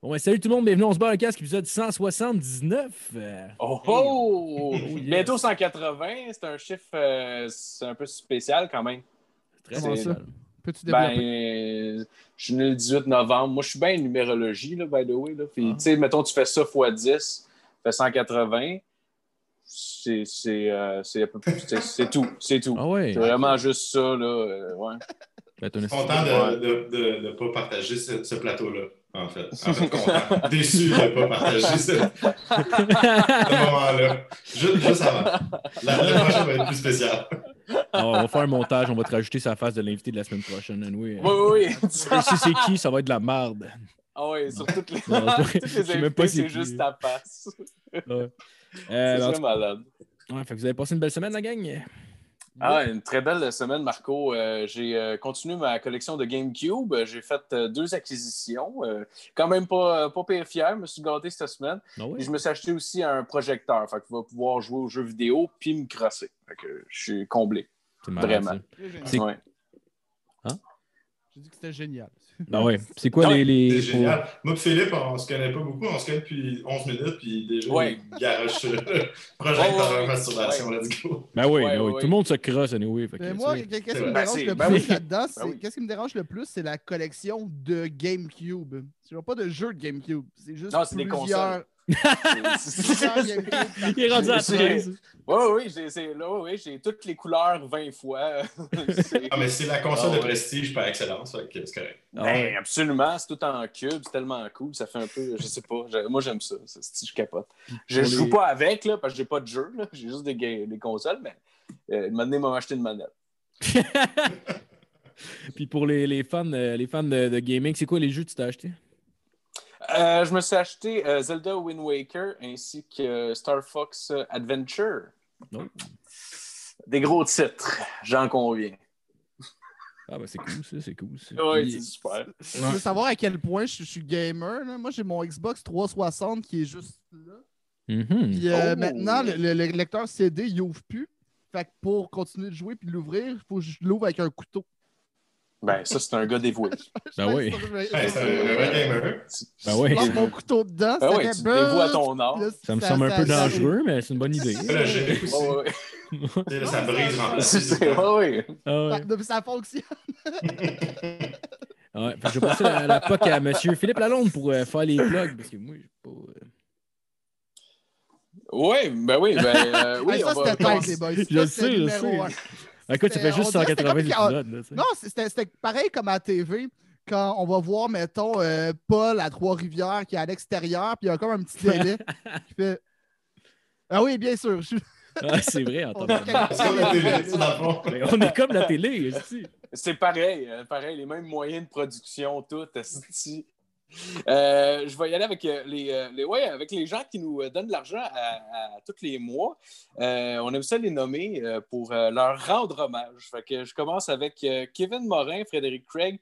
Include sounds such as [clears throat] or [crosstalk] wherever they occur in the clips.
Bon, ben, salut tout le monde, bienvenue, on se barre le casque, épisode 179. Euh, Oh, oh! yes. Bientôt 180, c'est un chiffre euh, c'est un peu spécial quand même. Très C'est- ça? Peux-tu Ben, euh, je suis né le 18 novembre. Moi, je suis bien en numérologie, là, by the way. Là. Puis, Ah. tu sais, mettons, tu fais ça x 10, ça fait 180. C'est c'est, euh, peu près- c'est- c'est tout. C'est tout. Ah ouais. C'est vraiment juste ça, là. euh, ouais. Ben, t'as une- Content de de pas partager ce, ce plateau-là, en fait. En [laughs] fait, content. Déçu de ne pas partager ce, ce moment-là. Juste, juste avant. La, la prochaine va être plus spéciale. Ah, on va faire un montage, on va te rajouter sa face de l'invité de la semaine prochaine. anyway. Oui, oui, oui. Si c'est qui, ça va être de la merde. Ah ouais, sur toutes les, Non, toutes les [laughs] je [laughs] sais même pas invités, c'est juste ta face. Ouais. Euh, C'est malade. ouais, fait que vous avez passé une belle semaine, la gang? Ah, une très belle semaine, Marco. Euh, j'ai euh, continué ma collection de GameCube. J'ai fait euh, deux acquisitions. Euh, quand même pas, pas pire fier. Je me suis gâté cette semaine. Ah? Et je me suis acheté aussi un projecteur. Fait que je vais pouvoir jouer aux jeux vidéo puis me crosser. Fait que je suis comblé. Vraiment. c'est- Ouais. J'ai dit que c'était génial. [laughs] Ah ouais. C'est quoi les. les- C'est génial. Moi et Philippe, on se connaît pas beaucoup. On se connaît depuis 11 minutes, puis déjà, Ouais. il garage sur le ouais, ouais. masturbation. Ouais. Let's go. Ben oui, Ouais, ben oui. ouais, Tout le monde se crosse, anyway. Fait que, Mais tu moi, qu'est-ce qui me dérange Ben, le plus ben oui. là-dedans, Ben c'est oui. qu'est-ce qui me dérange le plus, c'est la collection de GameCube. C'est genre pas de jeux de GameCube, c'est juste Non, c'est des plusieurs. [laughs] Il est rendu à C'est- 13. Oui, oui, j'ai c'est- là, oui, j'ai toutes les couleurs 20 fois. [laughs] C'est- Ah, mais c'est la console Ah, de ouais. prestige par excellence, c'est correct. Ah ouais. Ben, absolument, c'est tout en cube, c'est tellement cool, ça fait un peu, je sais pas, moi j'aime ça, je capote. Je joue les- pas avec, là, parce que j'ai pas de jeu, là, [laughs] j'ai juste des, des consoles, mais euh, maintenant, ils acheté une manette. Puis pour les, les fans, euh, les fans de, de gaming, c'est quoi les jeux que tu t'as acheté? Euh, je me suis acheté euh, Zelda Wind Waker ainsi que Star Fox Adventure. Oh. Des gros titres, j'en conviens. Ah ben c'est cool ça, c'est cool. ça. Oui, Puis- c'est super. Tu veux savoir à quel point je, je suis gamer? là? Moi, j'ai mon Xbox 360 qui est juste là. Mhm. Puis euh, Oh! maintenant, le, le- le lecteur CD, il ouvre plus. Fait que pour continuer de jouer puis de l'ouvrir, il faut que je l'ouvre avec un couteau. Ben, ça, c'est un gars dévoué. [laughs] Ben oui. Hey, c'est un vrai gamer. Ben oui. Je lance mon couteau dedans, Ben oui, tu te dévoues à ton art. Ça me semble un peu dangereux, mais c'est une bonne idée. [laughs] Ça, aussi. Brise en place. Ah ouais. Ça, fonctionne. Ah ouais. Je vais passer la, la POC à M. Philippe Lalonde pour euh, faire les plugs, parce que moi, j'ai pas... euh, Oui, ben oui, ben euh, oui, Hey, ça, on va les boys. Je sais, je sais. Écoute, ça fait C'était- juste on dirait que 180 c'était comme épisodes. tu. Non, c'est- c'était c'était pareil comme à TV, quand on va voir, mettons, euh, Paul à Trois-Rivières qui est à l'extérieur, puis il y a comme un petit délai [laughs] qui fait Ah oui, bien sûr. je- Ah, [laughs] c'est vrai, en on est télé, tu on est comme la télé, ici. C'est pareil, euh, pareil, les mêmes moyens de production, tout. Euh, je vais y aller avec euh, les, euh, les- ouais, avec les gens qui nous donnent de l'argent à, à tous les mois. Euh, on aime ça les nommer pour leur rendre hommage. Fait que je commence avec Kevin Morin, Frédéric Craig,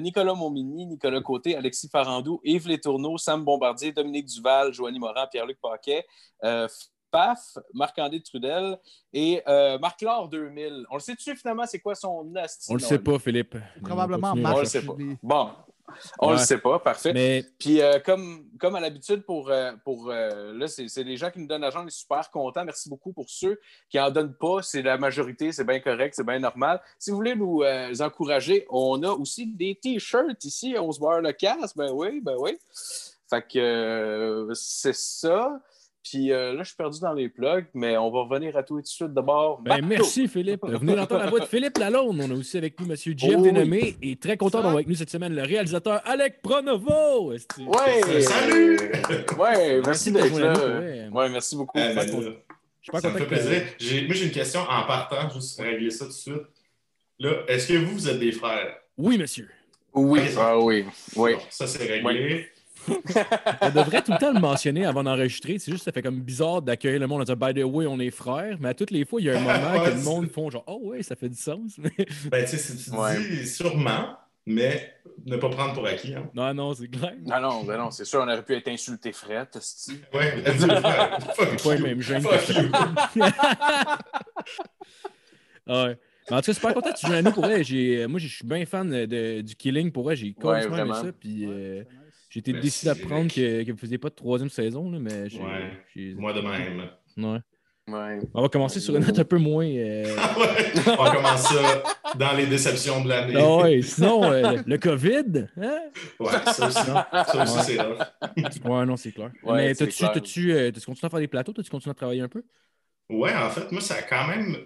Nicolas Momini, Nicolas Côté, Alexis Farandou, Yves Létourneau, Sam Bombardier, Dominique Duval, Joanie Morin, Pierre-Luc Paquet, euh, Paf, Marc-André Trudel et euh, Marc-Laure 2000. On le sait-tu finalement c'est quoi son asti? On le sait pas, Philippe. Probablement à On le Marc. sait pas. Bon, on Ouais. le sait pas, parfait. Mais Puis euh, comme, comme à l'habitude, pour, euh, pour euh, là, c'est les gens qui nous donnent l'argent, on est super contents. Merci beaucoup pour ceux qui en donnent pas. C'est la majorité, c'est bien correct, c'est bien normal. Si vous voulez nous euh, encourager, on a aussi des t-shirts ici. On se barre le casse. Ben oui, ben oui. Fait que c'est ça. Puis euh, là, je suis perdu dans les plugs, mais on va revenir à tout et tout de suite d'abord. Ben, merci, Philippe. Vous venez d'entendre la voix de Philippe Lalonde. On a aussi avec nous M. Jeff Oh, oui. Dénommé et très content d'avoir avec nous cette semaine le réalisateur Alec Pronovo. Ouais! Salut! Ouais, merci d'être là. ouais. Ouais, merci beaucoup. Euh, pas Ça me fait plaisir. J'ai- Moi, j'ai une question en partant, juste pour régler ça tout de suite. Là, est-ce que vous, vous êtes des frères? Oui, monsieur. Oui, ah oui, oui. Bon, ça, c'est réglé. [laughs] On devrait tout le temps le mentionner avant d'enregistrer. C'est juste que ça fait comme bizarre d'accueillir le monde en disant By the way, on est frères. Mais à toutes les fois, il y a un moment [laughs] Ouais, que le monde font genre Oh ouais, ça fait du sens. [laughs] Ben, tu sais, tu Ouais. dis sûrement, mais ne pas prendre pour acquis. Hein. non, non, c'est clair. Non, non, ben non, c'est sûr, on aurait pu être insulté fret, esti. Ouais, le C'est pas Fuck que you. Ah ouais. Mais en tout cas, super content que tu joues à nous pour vrai. J'ai- Moi, je suis bien fan de- du Killing pour vrai. J'ai complètement aimé vraiment. ça. Puis euh, j'ai été Merci, déçu d'apprendre Eric. que, que vous ne faisiez pas de troisième saison. Là, mais j'ai- Ouais. j'ai- Moi de même. Ouais. Ouais. On va commencer sur une note un peu moins. euh, [laughs] Ouais, On commence ça dans les déceptions de l'année. Ah ouais, sinon, euh, le COVID. Hein? Ouais, ça aussi, ça aussi c'est là. [laughs] Ouais, non, c'est clair. Ouais, mais t'as-tu, euh, continué à faire des plateaux? T'as-tu continué à travailler un peu? Ouais, en fait, moi, ça a quand même.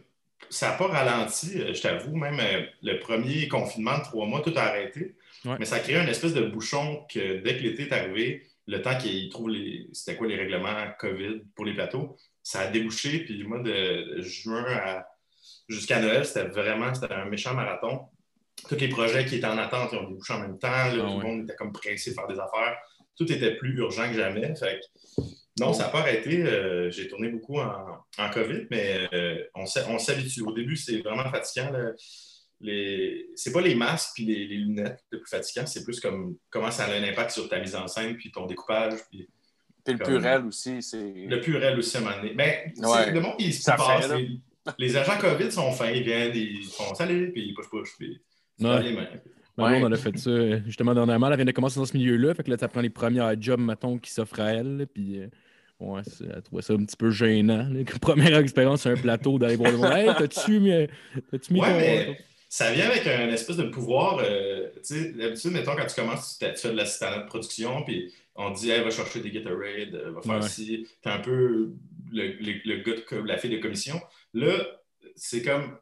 Ça n'a pas ralenti, euh, je t'avoue, même euh, le premier confinement de trois mois, tout a arrêté. Ouais. Mais ça a créé une espèce de bouchon que dès que l'été est arrivé, le temps qu'ils trouvent les. C'était quoi les règlements COVID pour les plateaux, ça a débouché. Puis moi, de, de juin à jusqu'à Noël, c'était vraiment c'était un méchant marathon. Tous les projets qui étaient en attente, ils ont débouché en même temps. Là, Ah tout ouais. le monde était comme pressé de faire des affaires. Tout était plus urgent que jamais. Fait que non, ça n'a pas arrêté. Euh, J'ai tourné beaucoup en, en COVID, mais euh, on s'ha- on s'habitue. Au début, c'est vraiment fatigant. là. Les... C'est pas les masques et les, les lunettes le plus fatigant, c'est plus comme comment ça a un impact sur ta mise en scène, puis ton découpage, puis Puis le Comme- purel aussi, c'est. le purel aussi à un moment donné. Mais c'est- Ouais. le monde, il se passe. fait, les, les agents COVID sont fins, ils viennent, ils font salut, puis ils push-push, puis ils se Ouais. donnent les mains. Ma Ouais. blonde, elle a fait ça euh, justement dernièrement. Elle vient de commencer dans ce milieu-là. Fait que là, tu apprends les premiers jobs, mettons, qui s'offrent à elle. Puis, euh, ouais, c'est- elle trouvait ça un petit peu gênant. là, [laughs] Première expérience sur un plateau d'aller voir le monde. Hey, t'as-tu mis, euh, t'as-tu mis Ouais, ton. mais ça vient avec un espèce de pouvoir. euh, tu sais, d'habitude, mettons, quand tu commences, tu, tu fais de l'assistant de production, puis on te dit, hey, va chercher des Gatorade, euh, va faire Ouais. ci. T'es un peu le, le- le gars, de, la fille de commission. Là, c'est comme.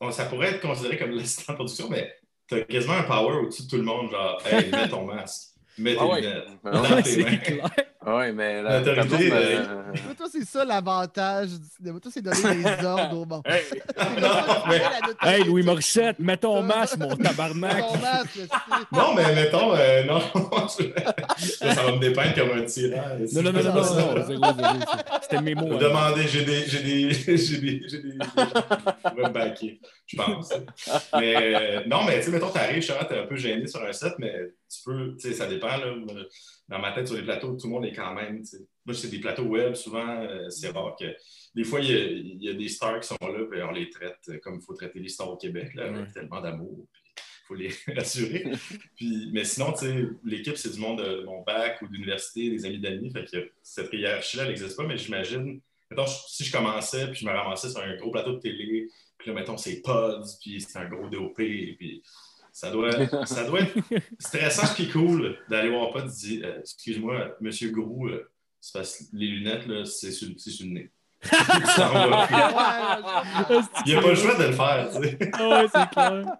on- ça pourrait être considéré comme l'assistant de production, mais t'as quasiment un power au-dessus de tout le monde. Genre, hey, mets ton [laughs] masque, mets tes Ah ouais. lunettes. Ah dans tes mains. clair. Oui, mais la, L'autorité, blonde, euh, euh, Mais Toi, c'est ça l'avantage du cinéma. Toi, c'est donner [laughs] des ordres au monde. Hey! Non, mais- Hey, Louis Morissette, mets ton [laughs] masque, mon tabarnak. Ton masque. Non, mais mettons, euh, non, [laughs] ça va me dépeindre comme un tyran. Non, non, non, non, non, non, C'était mes mots. hein. Demander, j'ai des. J'ai des. J'ai des. J'ai des. Je vais me baquer, je pense. Mais euh, non, mais tu sais, mettons, t'arrives, Charles, t'es un peu gêné sur un set, mais tu peux, tu sais, ça dépend, là. Dans ma tête, sur les plateaux, tout le monde est quand même. Moi, c'est des plateaux web, souvent, euh, c'est rare que. Des fois, il y, a, il y a des stars qui sont là, puis on les traite comme il faut traiter les stars au Québec, là, avec Ouais. tellement d'amour. puis Il faut les [laughs] rassurer. Puis, mais sinon, l'équipe, c'est du monde de mon bac ou d'université, des amis d'amis. Fait que cette hiérarchie-là, elle n'existe pas, mais j'imagine, mettons, si je commençais, puis je me ramassais sur un gros plateau de télé, puis là, mettons, c'est Pods, puis c'est un gros DOP, puis ça doit, ça doit être [laughs] stressant puis cool d'aller voir Pods et dire euh, Excuse-moi, monsieur Grou, euh, c'est parce que les lunettes, là, c'est sur, c'est sur le nez. [laughs] Il n'y a pas le choix de le faire, tu sais. [laughs] Ouais, c'est clair.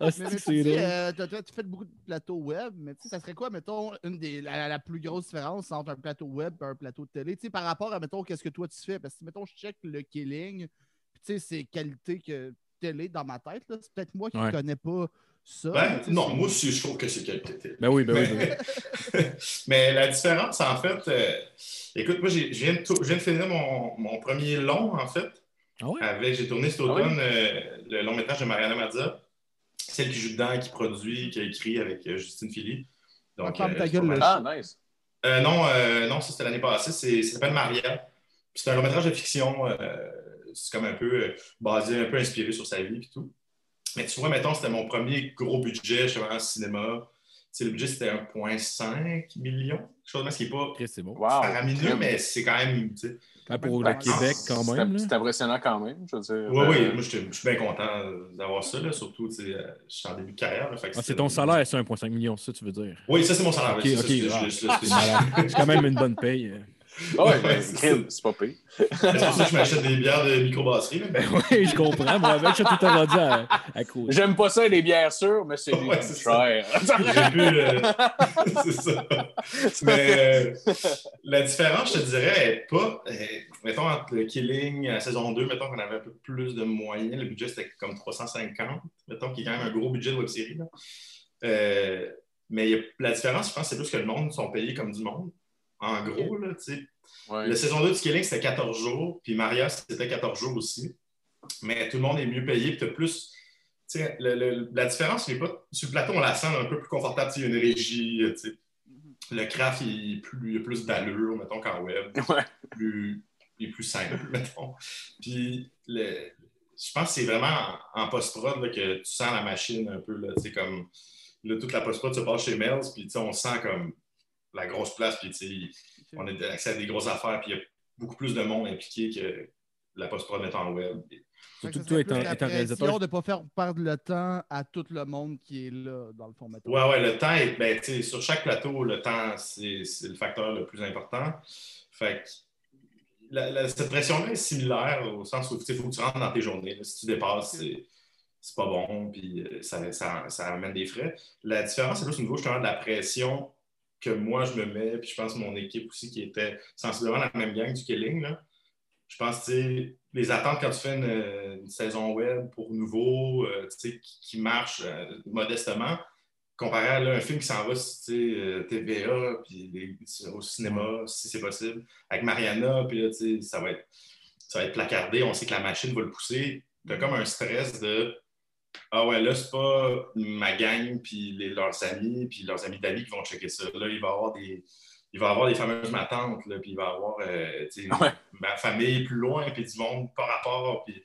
Ah, Mais, mais tu euh, tu fais beaucoup de plateaux web, mais tu sais, ça serait quoi, mettons, une des, la, la plus grosse différence entre un plateau web et un plateau de télé, tu sais, par rapport à, mettons, qu'est-ce que toi tu fais? Parce que, mettons, je check le killing, puis tu sais, c'est qualité que télé dans ma tête, là. C'est peut-être moi qui ne Ouais. connais pas ça. Ben, mais non, moi aussi, je trouve que c'est qualité. Ben oui, ben oui. ben oui. [laughs] Mais la différence, en fait, euh, écoute, moi, je viens, de tou- je viens de finir mon, mon premier long, en fait. Ah ouais? Avec, j'ai tourné cet Ah automne euh, le long métrage de Mariana Mazza, celle qui joue dedans, qui produit, qui a écrit avec euh, Justine Philly. Ah, ferme ta gueule. Ah, nice. Euh, non, euh, non, ça c'était l'année passée. C'est, ça s'appelle Maria. C'est un long métrage de fiction. euh, c'est comme un peu euh, basé, un peu inspiré sur sa vie et tout. Mais tu vois, mettons, c'était mon premier gros budget, je suis en cinéma. Tu sais, le budget, c'était 1,5 million. Quelque chose de même, ce qui n'est pas c'est bon. Wow. faramineux, mais c'est quand même. tu sais. Ah, pour le Québec, quand même. C'est impressionnant quand même, je veux dire. Oui, Euh, oui, moi, j'étais- je suis bien content d'avoir ça, là, surtout, tu sais, euh, je suis en début de carrière. Ah, c'est ton salaire, c'est 1,5 million, ça, tu veux dire? Oui, ça, c'est mon salaire. Ok, c'est ça, ok, c'est- je- ah, je- je- je- quand même une bonne paye. Ah ouais, [laughs] ben, c'est pas pire. C'est pour ça que je m'achète des bières de microbrasserie. Ben oui, je comprends. Moi, avec, je suis tout rendu à, à cause. J'aime pas ça, les bières sûres, mais c'est Ouais, cher. [laughs] J'ai euh, [laughs] c'est ça. Mais euh, la différence, je te dirais, est pas. euh, mettons, entre le Killing à saison 2, mettons qu'on avait un peu plus de moyens. Le budget, c'était comme 350. Mettons, qui est quand même un gros budget de web-série. là. Euh, mais a- la différence, je pense, c'est plus que le monde sont payés comme du monde. En gros, là, tu sais. Ouais. Le saison 2 du Killing, c'était 14 jours, puis Maria, c'était 14 jours aussi. Mais tout le monde est mieux payé, puis tu plus. le- le- la différence, il est pas. Sur le plateau, on la sent un peu plus confortable. Il y a une régie. tu sais. Le craft, il, est plus, il a plus d'allure, mettons, qu'en web. [laughs] Ouais. Plus, il est plus simple, [laughs] mettons. Puis le- je pense que c'est vraiment en, en post-prod là, que tu sens la machine un peu. Là, Tu sais, comme, là, toute la post-prod se passe chez Melz, puis tu sais, on sent comme la grosse place, puis tu sais, on a accès à des grosses affaires, puis il y a beaucoup plus de monde impliqué que la post-prod étant web. Fait que Surtout toi étant, réalisateur. pression de ne pas faire perdre le temps à tout le monde qui est là, dans le fond, mettons. Ouais, ouais, le temps, est, ben, tu sais, sur chaque plateau, le temps, c'est le facteur le plus important. Fait que la- la- cette pression-là est similaire au sens où il faut que tu rentres dans tes journées. là. Si tu dépasses, c'est c'est pas bon, puis euh, ça, ça, ça amène des frais. La différence, c'est plus au niveau justement de la pression que moi je me mets, puis je pense mon équipe aussi qui était sensiblement la même gang du Killing. Là. Je pense, sais, les attentes quand tu fais une, une saison web pour nouveau, euh, tu sais, qui, qui marche euh, modestement, comparé à là, un film qui s'en va sur tu sais, euh, TVA, puis les- au cinéma, si c'est possible, avec Mariana, puis là, ça va être ça va être placardé, on sait que la machine va le pousser. Tu as comme un stress de Ah ouais, là, c'est pas ma gang, puis les- leurs amis, puis leurs amis d'amis qui vont checker ça. Là, il va y avoir des. Il va y avoir des fameuses matantes, là, puis il va y avoir euh, Ouais. ma famille plus loin, puis du monde par rapport, puis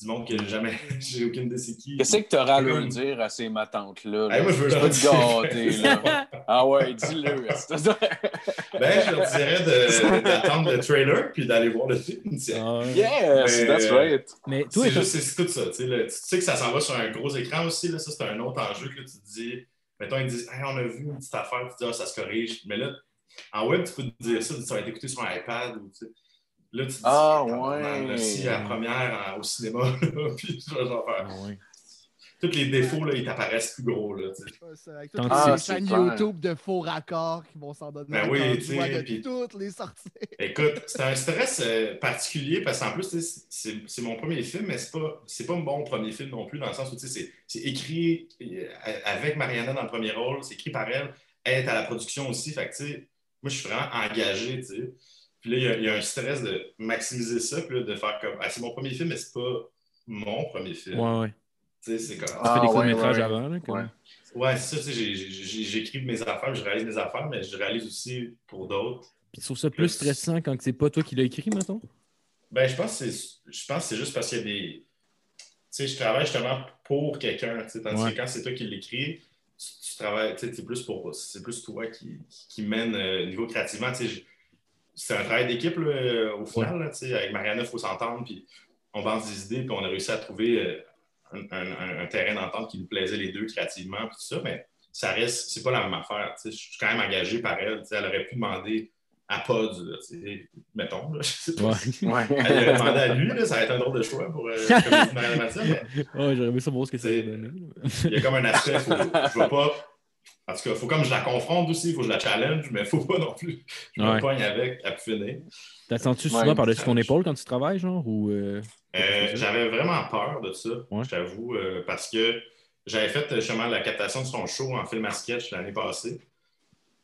du monde que jamais, [laughs] j'ai aucune idée c'est qui. Qu'est-ce que tu auras à leur dire à ces matantes-là? là? Hey, moi, je veux leur peux te dire. gâter, là. [laughs] Ah ouais, dis-le. Ben, je leur dirais de- d'attendre [laughs] le trailer, puis d'aller voir le film. Ah, yes, Mais- that's right. Mais toi, C'est juste c'est tout ça. Tu sais. Tu sais que ça s'en va sur un gros écran aussi. Là. Ça, c'est un autre enjeu que tu te dis. Mettons, ils disent Hey, on a vu une petite affaire, tu dis ah, ça se corrige. Mais là, en web, tu peux te dire ça, ça va être écouté sur un iPad. Ou, tu sais. Là, tu te dis Ah, tabarnak, ouais. Si la première en- au cinéma, là, [laughs] puis je vais genre faire. Ah, ouais. Tous les défauts, là, ils t'apparaissent plus gros. Là, c'est Avec Tant toutes les chaînes Ah. YouTube de faux raccords qui vont s'en donner Ben oui, tu de puis- toutes les sorties. [laughs] Écoute, c'est un stress euh, particulier parce qu'en plus, c'est c'est mon premier film, mais c'est pas, c'est pas mon premier film non plus, dans le sens où tu sais, c'est c'est écrit euh, avec Mariana dans le premier rôle, c'est écrit par elle, elle est à la production aussi. Fait que, moi, je suis vraiment engagé, tu sais. Puis là, il y a- il y, a un stress de maximiser ça, puis là, de faire comme, ah, c'est mon premier film, mais c'est pas mon premier film. Ouais, ouais. Tu sais, c'est comme, Tu Ah, fais des ouais, courts-métrages ouais. avant. Là, comme- Ouais. ouais, c'est ça, tu sais, j'ai- j'ai- j'écris mes affaires, je réalise mes affaires, mais je réalise aussi pour d'autres. Puis tu trouves ça plus stressant quand c'est pas toi qui l'as écrit, mettons? Ben, je pense que c'est, je pense que c'est juste parce qu'il y a des. Tu sais, je travaille justement pour quelqu'un. tu sais, Tandis Ouais. que quand c'est toi qui l'écris, tu, tu travailles, tu sais, c'est plus pour. C'est plus toi qui, qui mène euh, niveau créativement. tu sais, C'est un travail d'équipe là, au final. là, tu sais, avec Mariana, il faut s'entendre, puis on pense des idées, puis on a réussi à trouver euh, un, un- un- un terrain d'entente qui nous plaisait les deux créativement, puis tout ça, mais ça reste, c'est pas la même affaire. tu sais, Je suis quand même engagé par elle. Elle aurait pu demander à Pod, mettons, là. [laughs] Ouais. Ouais. Elle aurait demandé à lui, là, ça aurait été un drôle de choix pour euh, comme Mathieu, mais Ouais, j'aurais aimé savoir ce que ça C'est- il y a comme un aspect, faut, je veux pas. En tout cas, il faut comme je la confronte aussi, il faut que je la challenge, mais il ne faut pas non plus. Je me pogne avec à plus finir. T'as senti Ouais, souvent par-dessus ton épaule quand tu travailles, genre? Ou, euh, Euh, j'avais vraiment peur de ça, Ouais. je t'avoue, euh, parce que j'avais fait justement la captation de son show en film à sketch l'année passée.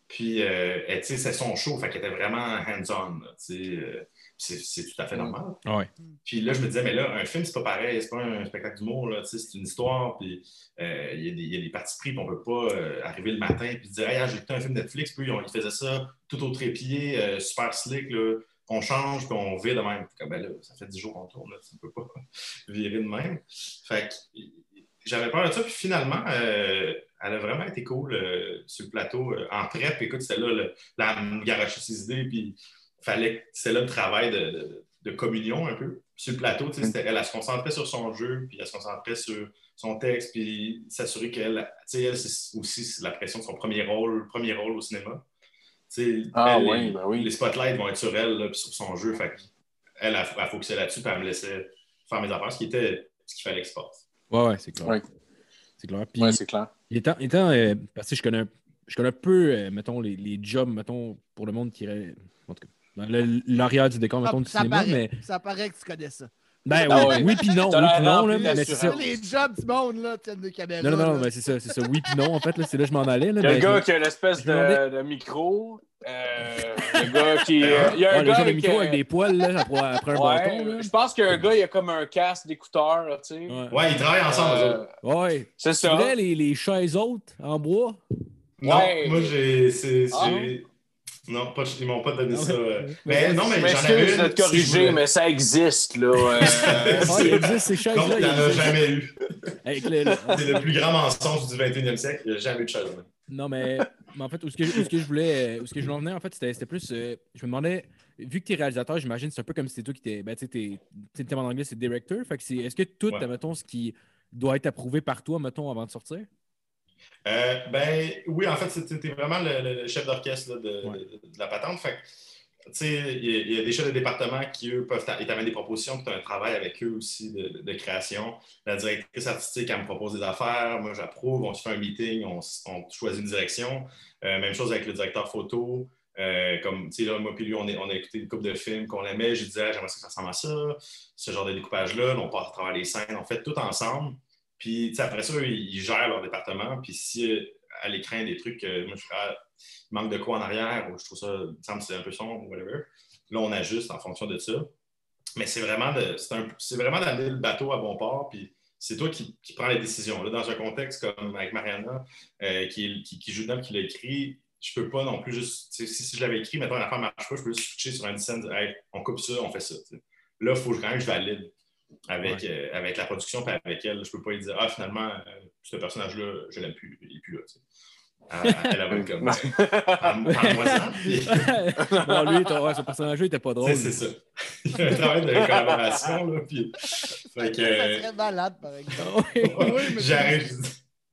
Puis, euh, tu sais, c'est son show, fait qu'elle était vraiment hands-on. tu sais, euh, C'est tout à fait normal. Ouais. Puis là, je me disais, mais là, un film, c'est pas pareil, c'est pas un spectacle d'humour, c'est une histoire, puis euh, il y, a des- il y a des parties pris, puis on peut pas euh, arriver le matin puis dire, hey, j'ai écouté un film Netflix, puis ils, ont- ils faisaient ça tout au trépied, euh, super slick, là. on change, puis on vire de même. Puis comme, ben là, ça fait 10 jours qu'on tourne, là, tu peux pas [laughs] virer de même. Fait que j'avais peur de ça, puis finalement, euh, elle a vraiment été cool euh, sur le plateau, euh, en prep, écoute, c'était là, le, là, elle me garochait ses idées, puis fallait, c'est là le travail de, de- de communion un peu. Sur le plateau, tu sais, c'était- elle, elle se concentrait sur son jeu, puis elle se concentrait sur son texte, puis s'assurer qu'elle, tu sais, elle, c'est aussi la pression de son premier rôle, premier rôle au cinéma. Tu sais, Ah elle, oui, les, ben oui. les spotlights vont être sur elle, là, puis sur son jeu. Fait elle, elle, elle focusait là-dessus, puis elle me laissait faire mes affaires, ce qui était ce qu'il fallait que se passe. Ouais, ouais, c'est clair. Ouais. C'est clair. Puis, Ouais, c'est clair. étant, étant euh, parce que je connais un, je connais un peu, euh, mettons, les, les jobs, mettons, pour le monde qui irait, en tout cas, dans le- l'arrière du décor, mettons, du ça, cinéma, paraît, mais... ça paraît que tu connais ça. Ben Ah oui, ouais. oui puis non, oui puis non, là, mais c'est ça. Les jobs du monde, là, tiennent des caméras. Non, non, non, mais c'est ça, c'est ça, oui puis non, en fait, là, c'est là que je m'en allais. Là, le gars je- qui a l'espèce de, de micro. Euh, le gars qui. il y a un le gars de avec, micro euh, avec des poils, là, après, après un ouais, bâton. Je pense qu'un gars, il a comme un casque d'écouteur, là, tu sais. Ouais. Ouais, ils travaillent ensemble, Euh. Ouais. c'est ça. vrai, les, les chaises hautes en bois? Non, ouais. moi, j'ai. Non, pas, ils m'ont pas donné ça. ouais. euh. Mais non, mais Je j'en avais une. de te si je corriger, mais ça existe, là. euh, [laughs] il existe ces chaises-là. Non, il il n'y en a jamais eu. Le- C'est le plus grand mensonge du 21e siècle. Il n'y a jamais eu de chaise. Non, mais, mais en fait, où ce que, où ce que je voulais, où ce que je voulais en venir, en fait, c'était plus. euh, je me demandais, vu que tu es réalisateur, j'imagine, c'est un peu comme si c'était toi qui t'es. Ben, tu sais, t'es- tu sais, le terme en anglais, c'est director. Fait que c'est. Est-ce que tout, Ouais. mettons, ce qui doit être approuvé par toi, mettons, avant de sortir? Euh, ben oui, en fait, c'était vraiment le, chef d'orchestre de, Ouais. de- de la patente. Fait que, tu sais, il y, a- il y a des chefs de département qui, eux, peuvent t'amènent des propositions, puis tu as un travail avec eux aussi de, de création. La directrice artistique, elle me propose des affaires, moi j'approuve, on se fait un meeting, on, choisit une direction. Euh, même chose avec le directeur photo. Euh, comme, tu sais, là, moi puis lui, on, est- on a écouté une couple de films qu'on aimait. Je disais, Ah, j'aimerais ça que ça ressemble à ça, ce genre de découpage-là. Là, on part à travers les scènes, on fait tout ensemble. Puis, après ça, ils gèrent leur département. Puis, si euh, à l'écran, des trucs, euh, moi, je ah, manque de quoi en arrière, ou je trouve ça, il semble c'est un peu sombre, whatever. Là, on ajuste en fonction de ça. Mais c'est vraiment d'amener le bateau à bon port. Puis, c'est toi qui, qui prends les décisions. Là, dans un contexte comme avec Mariana, euh, qui, qui, qui joue dedans, qui l'a écrit, je peux pas non plus juste. Si, je l'avais écrit, maintenant, l'affaire ne marche pas, je peux juste switcher sur un scène, on coupe ça, on fait ça. Là, il faut quand même que je valide avec, euh, avec la production puis avec elle. Je peux pas lui dire Ah, finalement, euh, ce personnage-là, je l'aime plus, il est plus là. tu sais. Elle, elle, elle va être comme. [laughs] Puis- non, lui, ton- ouais, ce personnage-là, il était pas drôle. C'est c'est ça. Il y a un travail de collaboration. Là, puis... Fait que, Ça euh, serait malade, par exemple. [laughs] Oui, mais- J'arrive.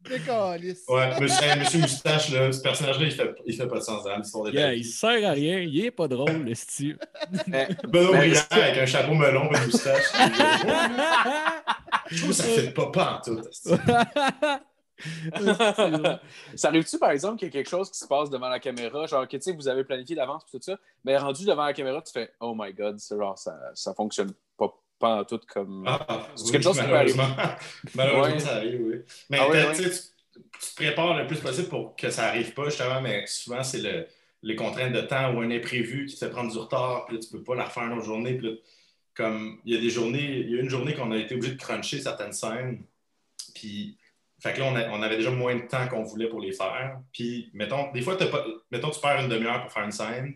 Décalisse. Ouais, monsieur, hey, monsieur Moustache, là, ce personnage-là, il fait, il fait pas de sens des Yeah, il sert à rien, il est pas drôle, le style. Benoît que- avec un chapeau melon et une moustache. [laughs] Je trouve que ça fait pas pas en tout. ça arrive-tu, par exemple, qu'il y a quelque chose qui se passe devant la caméra, genre que tu sais, vous avez planifié d'avance et tout ça, mais rendu devant la caméra, tu fais Oh my god, c'est genre, ça, ça fonctionne pas, en tout comme. Ah, C'est oui, quelque chose qui peut arriver. [laughs] malheureusement. Ouais. ça arrive, oui. Mais Ah tu te prépares le plus possible pour que ça arrive pas, justement, mais souvent, c'est le- les contraintes de temps ou un imprévu qui te fait prendre du retard, puis là, tu peux pas la refaire une autre journée. Puis là, comme il y a des journées, il y a une journée qu'on a été obligé de cruncher certaines scènes, puis fait que là, on, a- on avait déjà moins de temps qu'on voulait pour les faire. Puis, mettons, des fois, pas, mettons, tu perds une demi-heure pour faire une scène,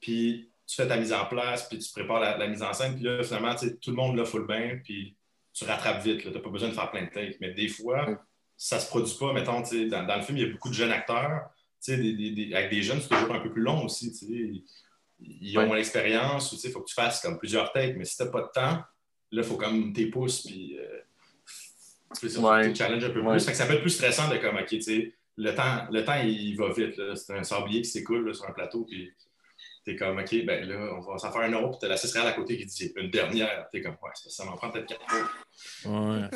puis tu fais ta mise en place, puis tu prépares la, la mise en scène, puis là, finalement, tout le monde full bain, puis tu rattrapes vite. Tu n'as pas besoin de faire plein de takes. Mais des fois, Ouais. ça se produit pas. Mettons, tu sais, dans, dans le film, il y a beaucoup de jeunes acteurs. Tu sais, des- des- des- avec des jeunes, c'est toujours un peu plus long aussi. tu sais. Ils ont Ouais. moins l'expérience, il faut que tu fasses comme plusieurs takes. Mais si tu n'as pas de temps, là, il faut comme tes pouces, puis euh, tu ça, Ouais. un peu Ouais. plus. Fait que ça peut être plus stressant de comme, OK, tu sais, le temps, le temps, il va vite. C'est un sablier qui s'écoule sur un plateau, puis t'es comme, OK, ben là, on va s'en faire un autre, puis t'as la 6 à côté qui dit une dernière. T'es comme, ouais, ça, ça m'en prend peut-être quatre fois. Ouais.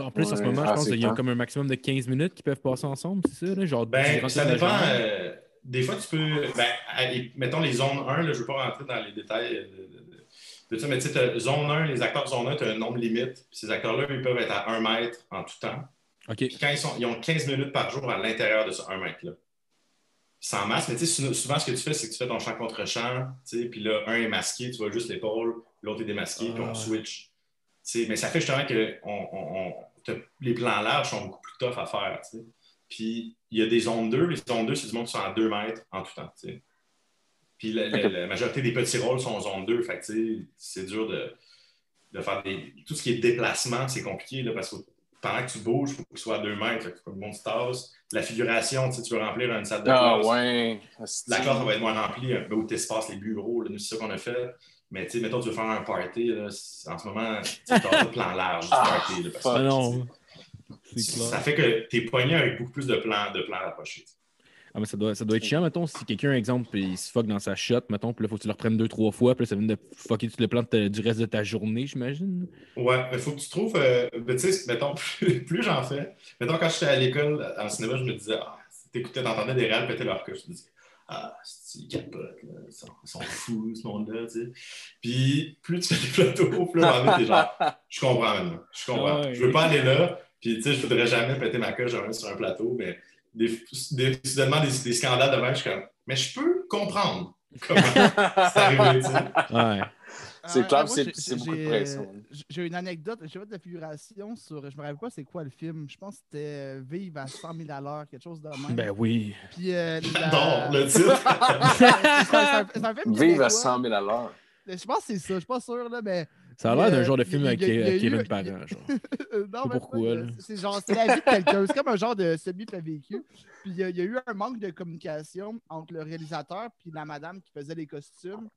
En plus, en ce moment, Ah, je pense c'est qu'ils ont temps. comme un maximum de 15 minutes qu'ils peuvent passer ensemble, c'est ça? Là? Genre, Ben, ça dépend. euh, des fois, tu peux. Ben, mettons les zones 1, là, je ne veux pas rentrer dans les détails de, de- de- de ça, mais tu sais, zone 1, les acteurs de zone 1, tu as un nombre limite. Puis ces acteurs-là, ils peuvent être à 1 mètre en tout temps. OK. Puis quand ils, sont, ils ont 15 minutes par jour à l'intérieur de ce 1 mètre-là. Sans masse, mais tu sais, sou- souvent, ce que tu fais, c'est que tu fais ton champ contre champ, tu sais, puis là, un est masqué, tu vois juste l'épaule, l'autre est démasqué, puis Ah. on switch. Tu sais, mais ça fait justement que on, on- on- t'as- les plans larges sont beaucoup plus tough à faire. tu sais. Puis il y a des zones 2, les zones 2, c'est du monde qui sont à 2 mètres en tout temps. tu sais. Puis la, la- Ok. la majorité des petits rôles sont en zone 2, fait que tu sais, c'est dur de, de faire des. Tout ce qui est déplacement, c'est compliqué là, parce que pendant que tu bouges, il faut que tu sois à 2 mètres, fait que tout le monde se tasse. La figuration, tu sais, tu veux remplir une salle de Ah classe. ouais. La classe va être moins remplie, un peu où tu espaces les bureaux, là, nous, c'est ça qu'on a fait. Mais tu sais, mettons, tu veux faire un party, là, en ce moment, tu as pas de plan large du Ah, party. là, parce fuck. Ah que non. Ça fait que tu es pogné avec beaucoup plus de plans, de plans rapprochés. Ah, mais ça doit, ça doit être chiant, mettons, si quelqu'un, exemple, il se fuck dans sa shot, mettons, puis là, faut que tu le reprennes deux, trois fois, puis là, ça vient de fucker tout le plan de ta- du reste de ta journée, j'imagine. Ouais, il faut que tu trouves, euh, tu sais, mettons, [laughs] plus, plus j'en fais. Mettons, quand j'étais à l'école, en cinéma, je me disais, ah, t'écoutais, t'entendais des réels péter leur queue. Je me disais, ah, c'est là, ils, sont, ils sont fous, ce monde-là, tu sais. Puis, plus tu fais des plateaux, plus à un moment donné, t'es genre, je comprends maintenant, je comprends. [laughs] Ouais. Je veux pas aller là, puis, tu sais, je voudrais jamais péter ma queue jamais sur un plateau, mais des, des, soudainement, des, des scandales de même, je suis comme, mais je peux comprendre comment [laughs] c'est arrivé. Ouais. C'est Euh, clair, c'est beaucoup de pression. j'ai- J'ai une anecdote. J'ai fait de la figuration sur. Je me rappelle pas c'est quoi le film. Je pense que c'était euh, Vive à 100 000 à l'heure, quelque chose de même. Ben oui. Puis, euh, la- J'adore le titre. [laughs] Un film Vive à québécois. 100 000 à l'heure. Je pense que c'est ça. Je suis pas sûr, là, mais. Ça a l'air d'un Euh, genre de il- film il- avec Kevin Parent. Genre. [laughs] Non, mais pourquoi, C'est genre, c'est la vie de quelqu'un. C'est comme un genre de semi-fait vécu. Puis il y, a- il y a eu un manque de communication entre le réalisateur puis la madame qui faisait les costumes.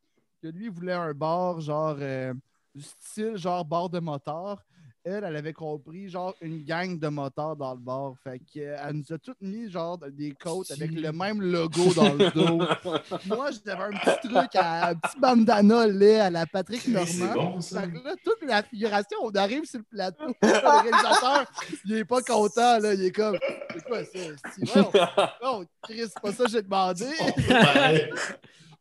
Que lui il voulait un bar, genre, euh, style, genre, bar de motard. Elle, elle avait compris, genre, une gang de motards dans le bar. Fait qu'elle nous a toutes mis, genre, des côtes avec le même logo dans le dos. [laughs] Moi, j'avais un petit truc, à, un petit bandana laid à la Patrick Normand. bon, ça. Fait que là, toute la figuration, on arrive sur le plateau. Le réalisateur, il est pas content, là. Il est comme, c'est quoi ça? Non, [laughs] non, Chris, c'est pas ça que j'ai demandé.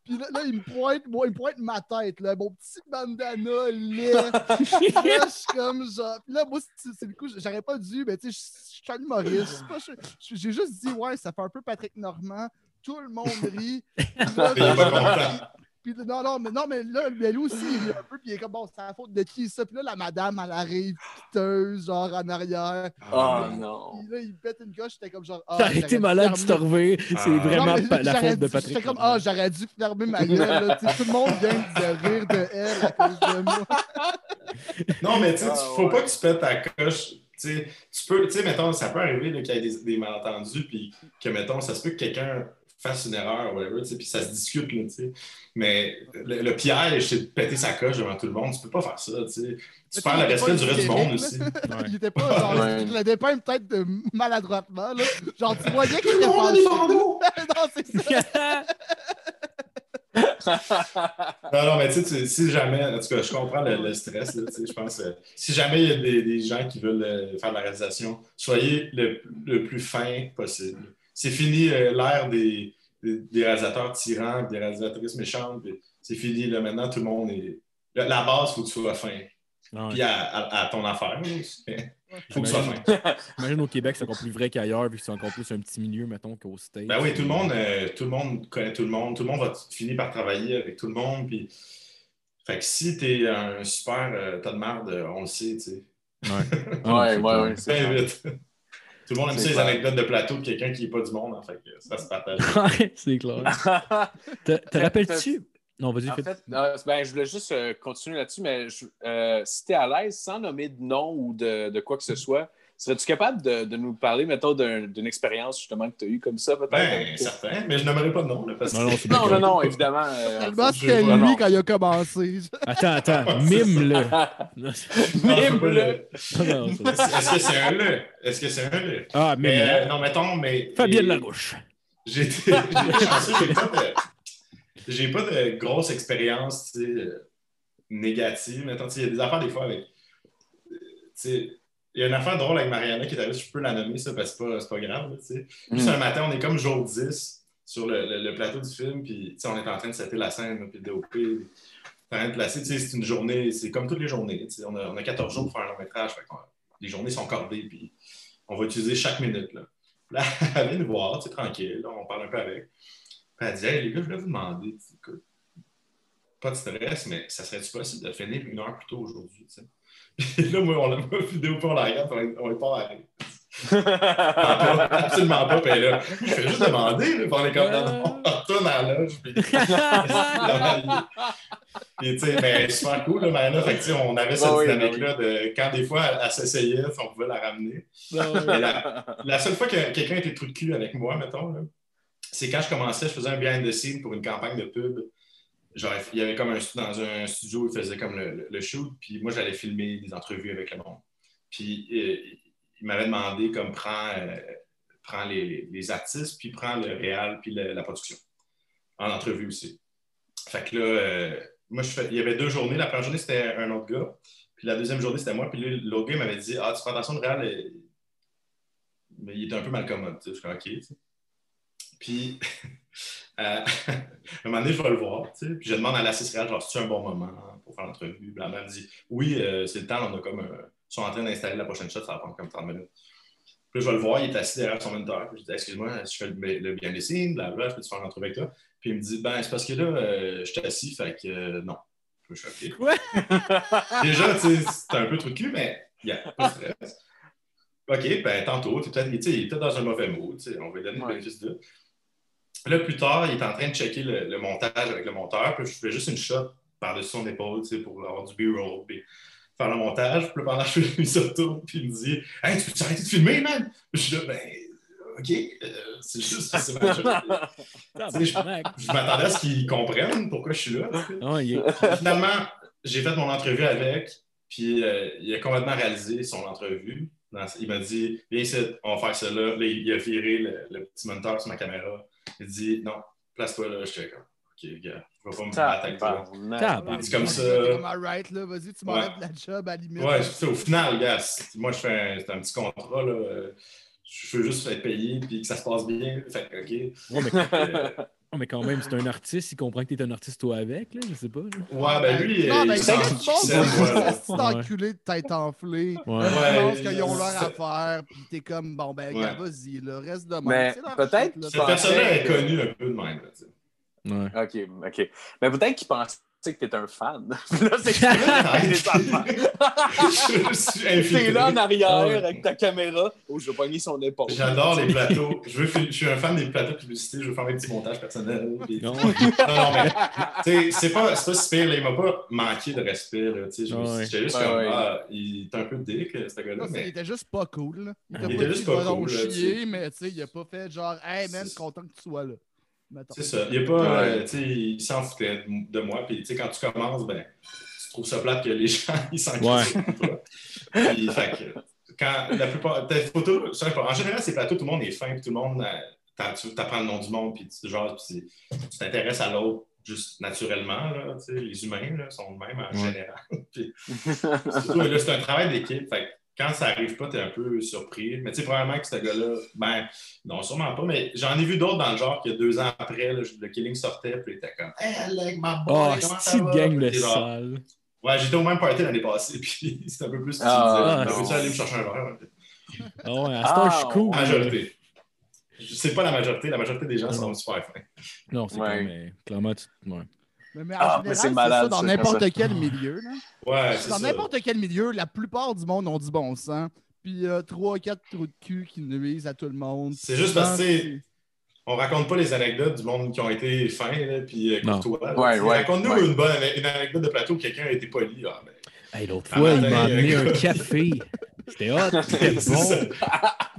Puis là, là, il me pointe, moi, il me pointe ma tête, là, mon petit bandana laid. [laughs] Là, je suis comme genre. Puis là, moi, c'est le coup, j'aurais pas dû, mais tu sais, je suis un humoriste. Je- J'ai juste dit, ouais, ça fait un peu Patrick Normand. Tout le monde rit. [laughs] Là, Puis non, non, mais non, mais là, mais lui aussi, il est un peu, puis il est comme, bon, c'est la faute de qui ça? Puis là, la madame, elle arrive, piteuse, genre en arrière. Oh non. Puis là, il pète une coche, j'étais comme genre, ah, T'as été malade, tu fermer- te reviens. C'est Ah. Non, vraiment la faute de Patrick. J'étais comme, ah, j'aurais dû fermer ma gueule, là. Tout le monde vient de rire de elle à cause de moi. [laughs] Non, mais tu sais, Ah, faut pas que tu pètes ta coche. Tu sais, tu peux, tu sais, mettons, ça peut arriver qu'il y ait des, des malentendus, puis que, mettons, ça se peut que quelqu'un fasse une erreur ou whatever, tu sais, puis ça se discute, là, tu sais. Mais le, le piège, c'est de péter sa coche devant tout le monde. Tu peux pas faire ça, tu sais. Tu Mais perds le respect du reste du pas monde aussi. Ouais. Il était pas, genre, Ouais. il le dépeint peut-être de maladroitement, là. Genre, tu voyais qu'il était bandeaux! [laughs] Non, c'est ça. [laughs] Non, non, mais tu sais, si jamais, en tout cas, je comprends le, le stress, là, tu sais, je pense, euh, si jamais il y a des, des gens qui veulent euh, faire de la réalisation, soyez le, le plus fin possible. C'est fini euh, l'ère des, des, des réalisateurs tyrans, des réalisatrices méchantes, c'est fini, là, maintenant, tout le monde est... La, la base, il faut que tu sois fin. Puis à, à- à ton affaire, il faut que tu sois fin. [laughs] Imagine au Québec, c'est encore plus vrai qu'ailleurs, vu que c'est encore plus un petit milieu, mettons, qu'au States. Ben oui, tout le monde, euh, tout le monde connaît tout le monde. Tout le monde va finir par travailler avec tout le monde. Puis... Fait que si t'es un super euh, tas de merde, on le sait, tu sais. Ouais, [laughs] Ouais, ouais, ouais. c'est vite. Tout le monde aime ça, les anecdotes de plateau de quelqu'un qui n'est pas du monde, en fait. Ça se partage. [laughs] Ouais, c'est clair. [laughs] Te, te rappelles-tu? Non, vas-y, En fait, euh, ben, je voulais juste euh, continuer là-dessus, mais je- euh, si tu es à l'aise, sans nommer de nom ou de, de quoi que ce soit, serais-tu capable de, de nous parler, mettons, d'un- d'une expérience justement que tu as eue comme ça, peut-être? Ben, certain, mais je n'aimerais pas de nom. Là, parce que... Non, non, Non, non, évidemment. euh, c'était non. lui quand il a commencé. [laughs] Attends, attends, mime-le. [laughs] Mime-le. Est-ce que c'est un le? Est-ce que c'est un le? Ah, Mais, mime-le. euh, non, mettons, mais. Fabienne Larouche. J'ai chanceux, [laughs] j'ai pas de. J'ai pas de grosse expérience tu sais, euh, négative. Mettons, il y a des affaires des fois avec. euh, tu sais, Il y a une affaire drôle avec Mariana qui est arrivée, je peux la nommer ça parce que c'est pas, pas grave. là, tu sais. Juste Mm. un matin, on est comme jour 10 sur le, le- le plateau du film, puis on est en train de setter la scène, puis le DOP. puis en train de placer. C'est une journée, c'est comme toutes les journées. On a, on a 14 jours pour faire un long métrage. fait les journées sont cordées, puis on va utiliser chaque minute. Là, Là, [laughs] elle vient nous voir, tranquille, là, on parle un peu avec. Puis elle dit Hey, les gars, je voulais vous demander, écoute, pas de stress, mais ça serait-tu possible de finir une heure plus tôt aujourd'hui? Puis là, moi, on l'a pas vidéo, puis on la regarde, on est pas arrêté. [laughs] Absolument pas. Puis là, je fais juste demander, là, puis on est comme non, on retourne à la loge. Puis, puis, tu sais, mais super cool, là, Mariana. Fait que, tu sais, on avait cette oui, dynamique-là de quand des fois elle, elle s'essayait, on pouvait la ramener. La, la seule fois que quelqu'un était trou de cul avec moi, mettons, c'est quand je commençais, je faisais un behind the scene pour une campagne de pub. Genre, il y avait comme un, dans un studio, il faisait comme le, shoot, puis moi, j'allais filmer des entrevues avec le monde. Puis euh, il m'avait demandé comme prends, euh, les, les- artistes, puis prends le réal, puis la production. En entrevue aussi. Fait que là, euh, moi, je fais, il y avait deux journées. La première journée, c'était un autre gars. Puis la deuxième journée, c'était moi. Puis l'autre gars m'avait dit Ah, tu fais attention, le réal, mais il était un peu mal commode. Je suis OK. Puis, [laughs] [laughs] à un moment donné, je vais le voir. tu sais. Puis je demande à l'assist réal, genre, c'est un bon moment pour faire l'entrevue? Blablabla. Elle me dit Oui, euh, c'est le temps, on a comme. un- ils sont en train d'installer la prochaine shot, ça va prendre comme 30 minutes. Puis je vais le voir, il est assis derrière son moniteur. Puis je dis Excuse-moi, je fais le, le bien des signes, blablabla, je peux te faire une entrevue avec toi? Puis il me dit Ben, c'est parce que là, euh, je suis assis, fait que euh, non. peu choqué. Quoi? Déjà, tu sais, c'est un peu trucu, mais il n'y a pas de stress. OK, ben tantôt, tu es peut-être tu sais, il est peut-être dans un mauvais mood, tu sais, on va lui donner le bénéfice de. Là, plus tard, il est en train de checker le, le montage avec le monteur, puis je fais juste une shot par-dessus son épaule, tu sais, pour avoir du B-roll, puis faire le montage. Puis pendant que je se retourne, puis il me dit Hey, tu peux arrêter de filmer, man? Je suis là, ben, OK, euh, c'est juste, c'est ma. [laughs] Tabarnak. Je m'attendais à ce qu'ils comprennent pourquoi je suis là. Ah, Finalement, j'ai fait mon entrevue avec, puis euh, il a complètement réalisé son entrevue. Dans- Il m'a dit Viens on va faire ça là. Là, il a viré le, le petit moniteur sur ma caméra. Il dit Non, place-toi là. J'étais comme Ok, gars, je vais pas me battre avec toi. Tabarnak. C'est comme ça. comme, alright, là, vas-y, tu m'enlèves la job à la limite. Ouais, c'est ça. Au final, gars, moi, je fais un, un petit contrat. Là. euh, Je veux juste être payé puis que ça se passe bien. Fait que, OK. Ouais, mais, Euh, ouais, mais quand même, c'est un artiste, il comprend que t'es un artiste toi avec, là, je sais pas. là. ouais, ben lui, non, ben, il du monde, succès, c'est moi. enculé de tête enflée. Ouais. Je Ouais, pense qu'ils ont leur affaire, puis t'es comme, bon, ben, Ouais. gars, vas-y, le reste de leur peut-être Cette personne-là est connue un peu de même. là, tu sais. Ouais. OK, OK. Mais peut-être qu'il pensait que t'es un fan. [laughs] Là, c'est. [laughs] T'es là en arrière ouais. avec ta caméra. Oh, je vais pogner son épaule. J'adore les plateaux. Je, veux, je suis un fan des plateaux de publicité. Je veux faire mes petits montages personnels. puis- Non. Non, non, mais tu sais, c'est pas, c'est pas si pire. là. Il m'a pas manqué de respect. Là, tu sais. je Ouais. Juste Ouais, comme, ouais. ah, il est un peu dick, ce gars-là. Non, c'est- Il Mais était juste pas cool. là. Il Il t'a était pas juste pas cool, tu chier, sais. mais tu sais, il a pas fait genre, hey man, content que tu sois là. C'est ça. Il est pas, Ouais. euh, tu sais, il s'en foutait de moi. Puis, tu sais, quand tu commences, ben, tu trouves ça plate que les [laughs] gens, ils s'en Ouais. crissent de toi. Puis, fait que, quand la plupart, tes photos, en général, ces plateaux, tout le monde est fin, puis tout le monde, euh, t'as- tu apprends le nom du monde, puis tu, genre, puis tu t'intéresses à l'autre juste naturellement. Là, tu sais, les humains là, sont de même en Ouais. général. [laughs] Puis, surtout, là, c'est un travail d'équipe. Fait quand ça arrive pas, tu es un peu surpris. Mais tu sais, probablement que ce gars-là, ben, non, sûrement pas, mais j'en ai vu d'autres dans le genre que deux ans après, là, le Killing sortait, puis il était comme Hey, like my boy, Oh, comment ça c'est va? gang de Puis genre, sale. Ouais, j'étais au même party l'année passée, [laughs] puis c'était un peu plus. Ah, tu non. Peux-tu aller me chercher un verre? Ah ouais, à heure, je suis cool. Ah, Majorité. C'est pas la majorité, la majorité des gens sont super fins. Non, c'est Ouais. comme, mais clairement, tu... ouais. Mais, mais en Ah, général, c'est c'est malade, ça dans n'importe quel milieu. Là. Ouais, Dans n'importe quel milieu, la plupart du monde ont du bon sens. Puis euh, trois, quatre trous de cul qui nuisent à tout le monde. C'est juste parce que, tu sais, Souvent, On raconte pas les anecdotes du monde qui ont été fins, puis euh, courtois. Ouais, ouais, Raconte-nous ouais. une bonne une anecdote de plateau où quelqu'un a été poli. Ah, ben, Hey, L'autre Ah, fois, il matin, m'a amené euh, un café. C'était hot, [laughs] c'était bon.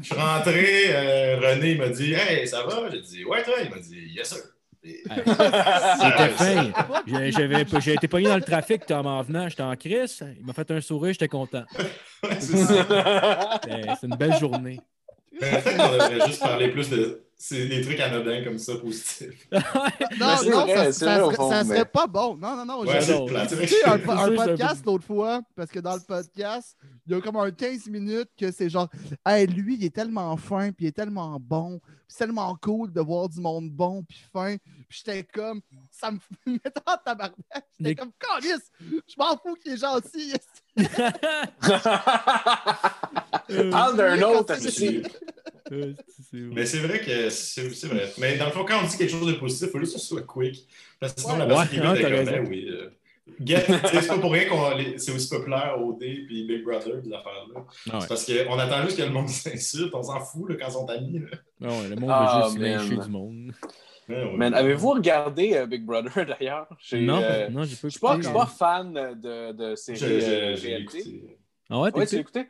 Je suis rentré, euh, René il m'a dit Hey, ça va J'ai dit Ouais, toi Il m'a dit Yes, sir. [laughs] C'était fin. J'ai- été pogné dans le trafic en venant, j'étais en crise. Il m'a fait un sourire, j'étais content. Ouais, c'est une belle journée. Mais Peut-être qu'on devrait juste parler plus de c'est des trucs anodins comme ça, positifs. [laughs] Non, non, vrai, ça, vrai, serait, fond, ça mais- serait pas bon. Non, non, non. Ouais. Tu sais, un, [laughs] podcast l'autre fois, parce que dans le podcast, il y a comme un 15 minutes que c'est genre, hey, lui, il est tellement fin, puis il est tellement bon, puis c'est tellement cool de voir du monde bon, puis fin. Puis j'étais comme, ça me [laughs] mettait en tabarnak. J'étais Mais- comme, Calice, je m'en fous qu'il est gentil. Parle d'un autre, aussi. Euh, Mais c'est vrai que c'est vrai. Mais dans le fond, quand on dit quelque chose de positif, il faut juste que ce soit quick. Parce que sinon, la personne qui ouais, raison. ben oui. euh, c'est pas pour rien qu'on les- c'est aussi populaire OD puis Big Brother, des affaires-là. Ah ouais. C'est parce qu'on attend juste que le monde [laughs] s'insulte, on s'en fout là, quand ils sont amis. Là. Ah ouais, le monde Ah, veut juste lyncher du monde. Man, avez-vous regardé euh, Big Brother [laughs] d'ailleurs? Non, euh, non, j'ai pas Je suis pas, je écouté. suis pas fan de, de J'ai- séries j'ai- euh, j'ai réalité. Ah ouais, t'as Ouais, tu l'as écouté?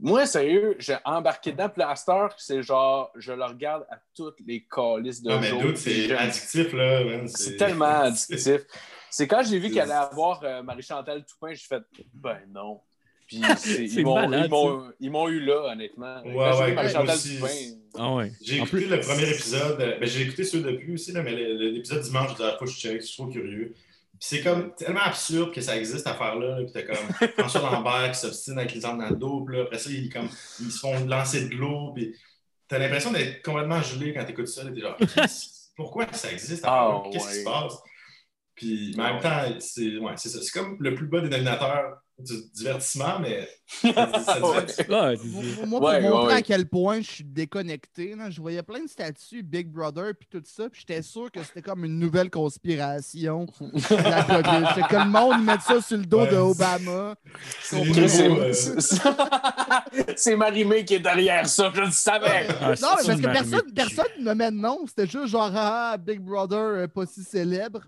Moi, sérieux, j'ai embarqué dedans. Puis là, c'est genre, je le regarde à toutes les calices de Non, mais d'autres, c'est addictif, là. man, C'est tellement [laughs] addictif. C'est quand j'ai vu qu'elle allait avoir euh, Marie-Chantal Toupin, j'ai fait ben non. Puis C'est ils m'ont malade, ils m'ont- ils m'ont eu là, honnêtement. Ouais, ouais, aussi. Ah ouais. J'ai écouté plus- le premier épisode. euh, ben, j'ai écouté ceux depuis aussi, là, mais l'épisode dimanche, je disais, ah, faut que je check, je suis trop curieux. Puis c'est comme tellement absurde que ça existe, cette affaire-là. là, Puis t'as comme [laughs] François Lambert qui s'obstine avec les armes dans le dos. Puis là, après ça, ils, comme, ils se font lancer de l'eau. Puis t'as l'impression d'être complètement gelé quand t'écoutes ça. T'es genre, [laughs] pourquoi ça existe? Ah? Qu'est-ce qui se passe? Puis, mais en même temps, c'est ouais, c'est ça. C'est comme le plus bas dénominateur du divertissement, mais [laughs] ça, divertit. Moi, pour Ouais, montrer ouais. à quel point je suis déconnecté, là, je voyais plein de statuts Big Brother puis tout ça, puis j'étais sûr que c'était comme une nouvelle conspiration. la que le monde mette ça sur le dos Ouais. de Obama. C'est euh, C'est Marie-Mé qui est derrière ça, je le savais. Ah, Non, mais parce que personne, ne met de nom. C'était juste genre, ah, Big Brother, euh, pas si célèbre.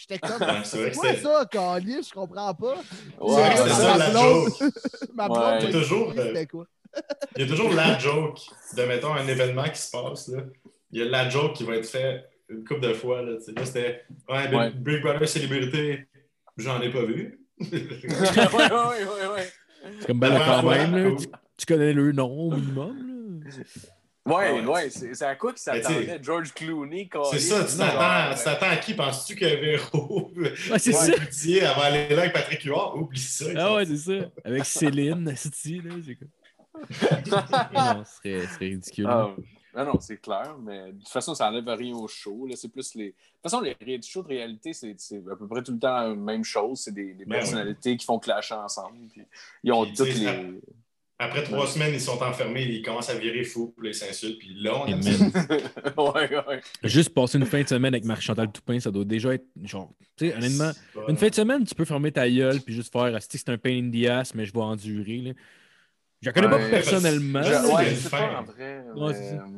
J'étais [laughs] comme, Ouais, c'est vrai c'est que quoi c'était- ça, Carly? Je comprends pas. Ouais, C'est c'est ça, ça, la blonde. joke. [laughs] Ma Ouais. blonde, Il y a m'a toujours, expliqué euh, c'était quoi. Il y a toujours la joke de, mettons, un événement qui se passe. Là. Il y a la joke qui va être faite une couple de fois. Là, c'était ouais, Big- Ouais. Big Brother célébrité, j'en ai pas vu. [laughs] ouais, ouais, ouais, ouais. C'est comme ben quand même, là, fois, tu, tu connais le nom au minimum. Là. Ouais, Ouais. ouais, c'est à quoi qu'il s'attendait George Clooney, C'est ça, tu t'attends, euh, t'attends à qui? Penses-tu que Véro [laughs] Ouais, c'est ça. Avant aller là avec Patrick Huard? Oublie ça. Ah ouais, c'est ça. Avec Céline, [laughs] Asti, là, c'est quoi. [laughs] non, ce serait, ce serait ridicule. Ah, ah non, c'est clair, mais de toute façon, ça enlève rien au show. là. C'est plus les. De toute façon, les réalités shows de réalité, c'est à peu près tout le temps la même chose. C'est des, des Ben personnalités qui font clasher ensemble. Puis ils ont toutes les. Après trois semaines, ils sont enfermés, ils commencent à virer fou, puis là, ils s'insultent, puis là, on aime [laughs] ouais, ouais. Juste passer une fin de semaine avec Marie-Chantal Toupin, ça doit déjà être genre. Tu sais, honnêtement, une fin de semaine, tu peux fermer ta gueule puis juste faire Asti, c'est un pain in the ass, mais je vais endurer. Là. Je la connais Ouais, pas personnellement. je- c'est ouais, pas en vrai. Ouais,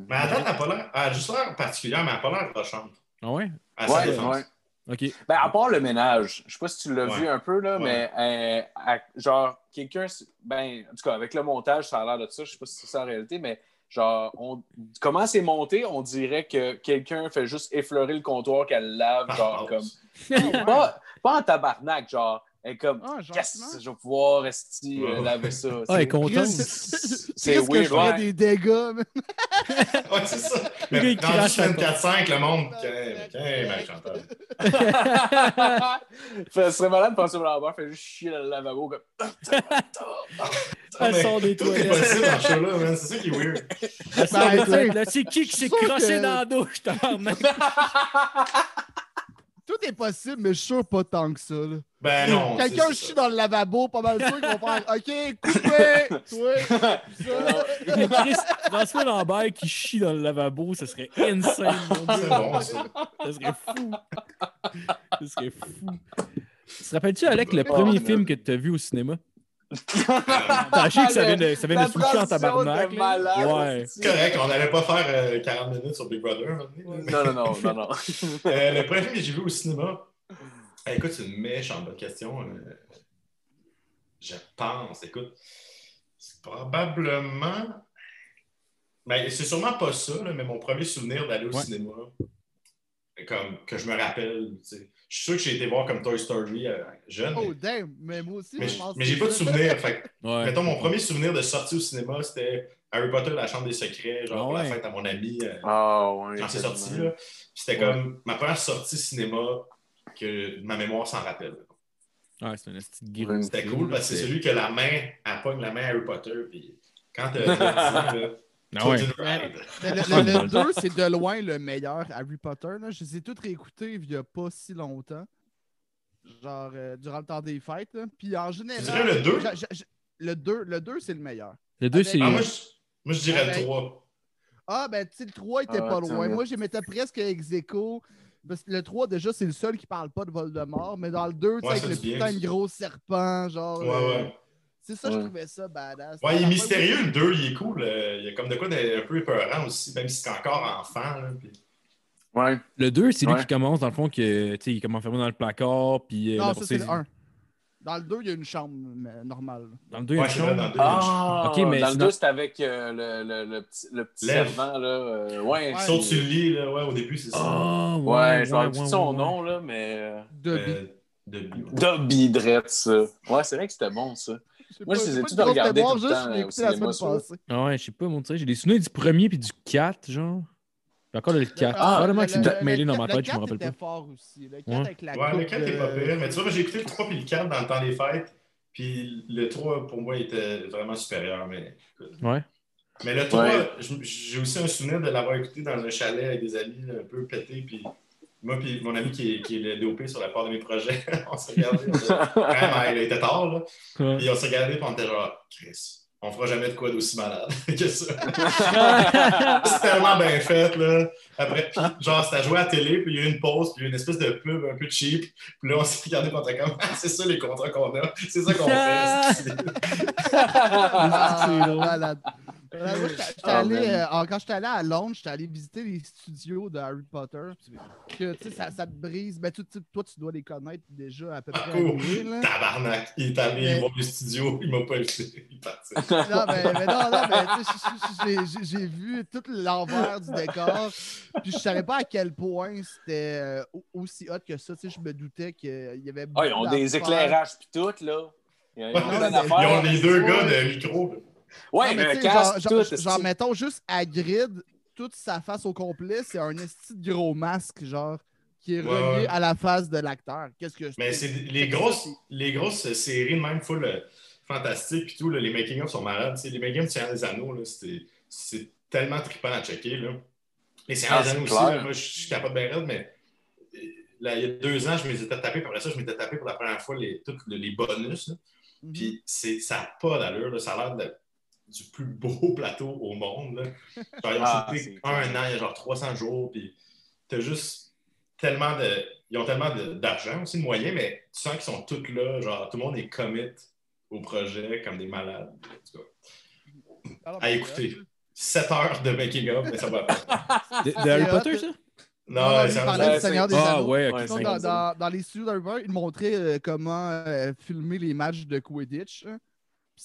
mais- date, elle n'a pas l'air. Elle a juste l'air particulière, mais elle n'a pas l'air rochante. Ah ouais? À Ouais, ouais. Ok. Ben, à part le ménage, je sais pas si tu l'as Ouais. vu un peu, là, Ouais. mais euh, à- genre, quelqu'un, ben, en tout cas, avec le montage, ça a l'air de ça, je sais pas si c'est ça en réalité, mais genre, on, comment c'est monté, on dirait que quelqu'un fait juste effleurer le comptoir qu'elle lave, genre, Ah, comme. [laughs] Pas, pas en tabarnak, genre, elle est comme, Ah, que je vais pouvoir esti, euh, laver ça. Ah, elle est contente. C'est que weird, je ouais. des dégâts, man? [laughs] Ouais, c'est ça. Le Mais dans à la 24-5, le monde. Tiens, tiens, Marie-Chantal. Ce serait malade de penser au Lambert, fait juste chier dans le lavabo comme. [laughs] Elle mais sort des toilettes. possible dans ce show-là, man. C'est ça qui est weird. Elle Ben, là. C'est qui qui s'est que- dans la douche, tabarnak? [laughs] Tout est possible, mais je suis sûr pas tant que ça. là. Ben non. Quelqu'un chie dans le lavabo, pas mal sûr qu'ils vont faire OK, coupé! Toi, [laughs] François Lambert qui chie dans le lavabo, ça serait insane, C'est bon, ça. Ça serait fou. Ça serait fou. Tu te rappelles-tu, Alec, le premier man. film que tu as vu au cinéma? T'as acheté que ça vient de, ça vient de switcher en tabarnak. malade, Ouais. C'est correct, on n'allait pas faire euh, 40 minutes sur Big Brother. Non, non, non, non, non. [laughs] Euh, le premier film que j'ai vu au cinéma, eh, écoute, c'est une méchante bonne question. euh, je pense, écoute, c'est probablement. Ben, c'est sûrement pas ça, là, mais mon premier souvenir d'aller au Ouais. cinéma, comme que je me rappelle. tu sais. Je suis sûr que j'ai été voir comme Toy Story euh, jeune, Oh, mais, damn! Mais moi aussi, mais je pense mais j'ai pas de c'est souvenir. Fait Ouais. mettons, mon premier souvenir de sortie au cinéma, c'était Harry Potter, la chambre des secrets, genre Ah pour la fête à mon ami. euh, Ah, ouais. quand c'est sorti. là. C'était Ouais. comme ma première sortie cinéma que ma mémoire s'en rappelle. Ouais, c'est un petit Ouais. gros. C'était cool parce que c'est celui que la main, elle pogne la main à Harry Potter. Puis quand t'as [laughs] 10 ans, là, Ah ouais. le, le, 2, c'est de loin le meilleur Harry Potter. Là. Je les ai tous réécoutés il y a pas si longtemps. Genre, euh, durant le temps des fêtes. là. Puis en général. Tu dirais le 2? j'a- j'a- j'a- Le 2, le 2 c'est le meilleur. Le 2, Avec- c'est. Ah, moi, je, moi, je dirais Avec- le 3. Ah, ben, tu sais, le 3 était Ah, pas loin. Moi, je mettais presque ex aequo. Parce que le 3, déjà, c'est le seul qui parle pas de Voldemort. Mais dans le 2, tu sais, Ouais, avec le putain de gros serpent, genre. Ouais, euh, ouais. C'est ça, je Ouais. trouvais ça badass. Ouais, il est mystérieux, le 2, il est cool. euh, Il y a comme de quoi d'un peu épeurant aussi, même si c'est encore enfant. Là, puis- Ouais. Le 2, c'est lui qui commence, dans le fond, que, tu sais, il est comme enfermé dans le placard. Puis, euh, Non, ça, c'est le 1. Dans le 2, il y a une chambre mais normale. Dans le 2, il y a une c'est chambre? le 2. il y a une Ah, Ok, mais dans le sinon- 2, c'était avec euh, le, le, le petit, le petit servant, là. euh, ouais, Ouais. chambre. Saute sur le lit, là, ouais, au début, c'est ça. Ah, ouais, Ouais, je ouais, son ouais. nom, là, mais. De de bio. Dobby Dredd, ça. Ouais, c'est vrai que c'était bon, ça. Moi, je les ai tous regardés tout le temps, Je l'ai au écouté la cinéma, semaine ça. passée. Ah ouais, je sais pas, mon j'ai des souvenirs du premier puis du 4, genre. J'ai encore le 4. Ah, Probablement que c'est le- peut-être mêlé dans le ma tête, je me 4 rappelle était pas. fort aussi. Le 4 Ouais. avec la Ouais, le coupe 4 est pas pire. Mais tu vois, j'ai écouté le 3 puis le 4 dans le temps des fêtes. Puis le 3, pour moi, était vraiment supérieur. Mais. Ouais. mais le 3, Ouais. je- j'ai aussi un souvenir de l'avoir écouté dans un chalet avec des amis un peu pétés. Puis moi puis mon ami qui est, qui est le DOP sur la part de mes projets, [laughs] on s'est regardé. on était- Vraiment, il était tard, là. Ouais. Puis on s'est regardé, puis on était genre, Chris, on fera jamais de quoi d'aussi malade [laughs] que ça. [laughs] C'est tellement bien fait, là. Après, puis, genre, c'était à jouer à la télé, puis il y a eu une pause, puis il y a eu une espèce de pub un peu cheap. Puis là, on s'est regardé, puis on était comme, Ah, c'est ça les contrats qu'on a, c'est ça qu'on fait. c'est- Ah, malade. Euh, moi, j'étais- allé, euh, quand j'étais allé à Londres, j'étais allé visiter les studios de Harry Potter. Que, tu sais, ça, ça te brise. Ben, tu- toi, tu dois les connaître déjà à peu Ah, près. cool. anyway, là. Tabarnak, il est allé Mais- voir le studio, il m'a pas invité. Il est parti. Non, mais, mais non, non, mais tu sais, j'ai- vu tout l'envers du décor. Puis je savais pas à quel point c'était euh, au- aussi hot que ça. Tu sais, je me doutais qu'il y avait. Ah, ils ont des éclairages pis tout, là. Ils ont Ouais, mais-. Ils ont les deux Ouais. gars de micro. Ouais, Non, mais un casque, genre, tout. genre, mettons juste à grid, toute sa face au complet, c'est un esti de gros masque, genre, qui est Ouais, relié ouais. à la face de l'acteur. Qu'est-ce que je Mais c'est les grosses, les grosses séries de même full euh, fantastiques puis tout, là, les making-of sont malades. tu sais, les making-of de Seigneur des Anneaux, c'est tellement trippant à checker. Là. Les Seigneur Ah, des c'est Anneaux aussi, là, moi je suis capable de bien raide, mais euh, là, il y a deux ans, je me les étais tapé, puis après ça, je m'étais tapé pour la première fois les, tous les bonus. Mhm. Puis c'est- ça n'a pas d'allure, ça a l'air de- du plus beau [laughs] plateau au monde. Là. Genre, ils ont Ah, un an, il y a genre 300 jours, puis t'as juste tellement de. Ils ont tellement d'argent aussi, de moyens, mais tu sens qu'ils sont tous là, genre tout le monde est commit au projet comme des malades. En tout cas, Alors, à écouter. 7 heures de making-of, mais ça va pas. De, de Harry Potter, ça? Non, Non, lui, il parlait ouais, du Seigneur des Ah, Anneaux. ouais, dans, dans- dans les studios d'Harry Potter, il montrait euh, comment euh, filmer les matchs de Quidditch. hein.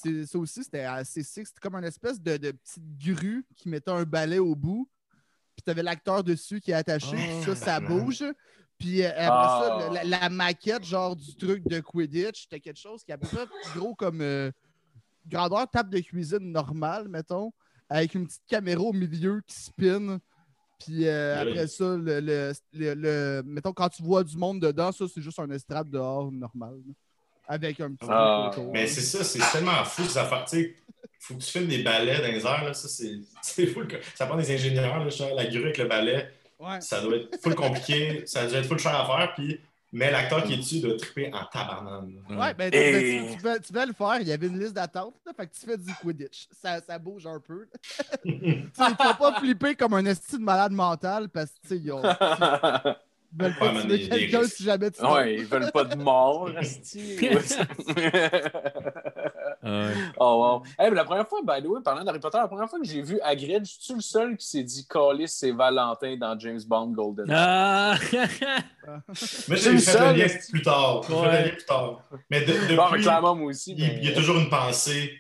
Ça aussi, c'était assez sick. C'était comme une espèce de, de petite grue qui mettait un balai au bout. Puis t'avais l'acteur dessus qui est attaché. Puis ça, ça bouge. Puis euh, après Ah. ça, la, la maquette genre du truc de Quidditch, c'était quelque chose qui est à peu près gros comme euh, grandeur table de cuisine normale, mettons, avec une petite caméra au milieu qui spin. Puis euh, Oui. après ça, le, le- le- le- mettons, quand tu vois du monde dedans, ça, c'est juste un estrade dehors normal. là, avec un petit Ah. Mais c'est ça, c'est tellement fou ces affaires. Tu sais, faut que tu filmes des balais dans les airs, là, ça c'est [laughs] fou. Ça prend des ingénieurs, là, genre, la grue avec le balai. Ouais. ça doit être full compliqué, ça doit être full cher à faire, puis, mais l'acteur qui est dessus doit triper en tabarnane. Ouais, ben, tu, Et- ben, tu, tu vas, tu vas le faire. Il y avait une liste d'attente. Fait que tu fais du Quidditch. Ça, ça bouge un peu. [laughs] Tu il faut pas flipper comme un esti de malade mental parce que, tu sais, [laughs] ils, veulent pas tuer quelqu'un si jamais tu. Ouais, ils veulent pas de mort, [laughs] [laughs] ouais. oh, wow. Hey, mais la première fois, by the way, parlant d'Harry Potter, la première fois que j'ai vu Hagrid, je suis le seul qui s'est dit Callis, c'est Valentin dans James Bond Golden. Ah! [laughs] Mais C'est j'ai le fait le seul, lien plus tard. J'ai fait le lien plus tard. Mais de- Bon, depuis, clairement, moi aussi. il, mais- il y a toujours une pensée,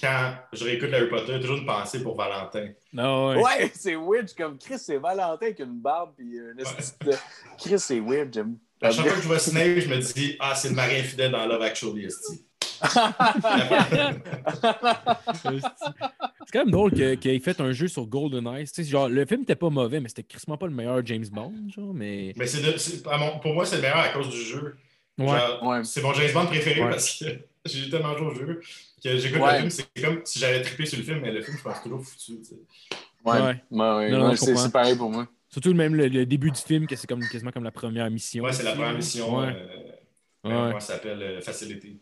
quand je réécoute Harry Potter, il y a toujours une pensée pour Valentin. Ah, ouais. Ouais, c'est weird. comme Chris, c'est Valentin avec une barbe. Puis une de... Chris, c'est weird. J'aime. À chaque fois que je vois Snape, je me dis Ah, c'est le mari infidèle dans Love Actually, esti. C'est quand même drôle que- qu'il ait fait un jeu sur GoldenEye. Tu sais, genre, le film était pas mauvais, mais c'était crissement pas le meilleur James Bond, genre, mais... Mais c'est de- mon- pour moi, c'est le meilleur à cause du jeu. Ouais. Ouais. C'est mon James Bond préféré Ouais. parce que [laughs] j'ai tellement joué au jeu que j'écoute Ouais. le film. C'est comme si j'avais trippé sur le film, mais le film, je pense toujours foutu. tu sais. Ouais, Ouais. ouais, ouais, je c'est pareil pour moi. Surtout même le, le début du film, que c'est comme, quasiment comme la première mission. Ouais, c'est la première mission. Ouais. euh, Ouais. Comment ça s'appelle euh, Facility.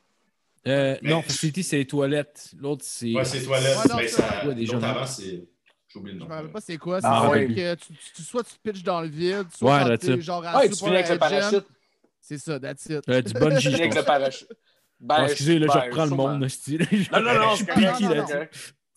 Euh, Mais- Non, Facility, c'est les toilettes. L'autre, c'est... Ouais, c'est toilettes. Ouais, non, mais ça- Ouais, déjà, avant, c'est. J'ai oublié le Je nom. me rappelle pas c'est quoi. C'est Ah, que tu, tu- soit tu pitches dans le vide, soit Ouais, it. genre à Ouais, tu finis avec le parachute. C'est ça, that's it. Euh, du bungee, Tu je finis avec le parachute. Ben, Ah, excusez, là, je ben, reprends le monde, là, style. Non, non, non, Je suis piqué là.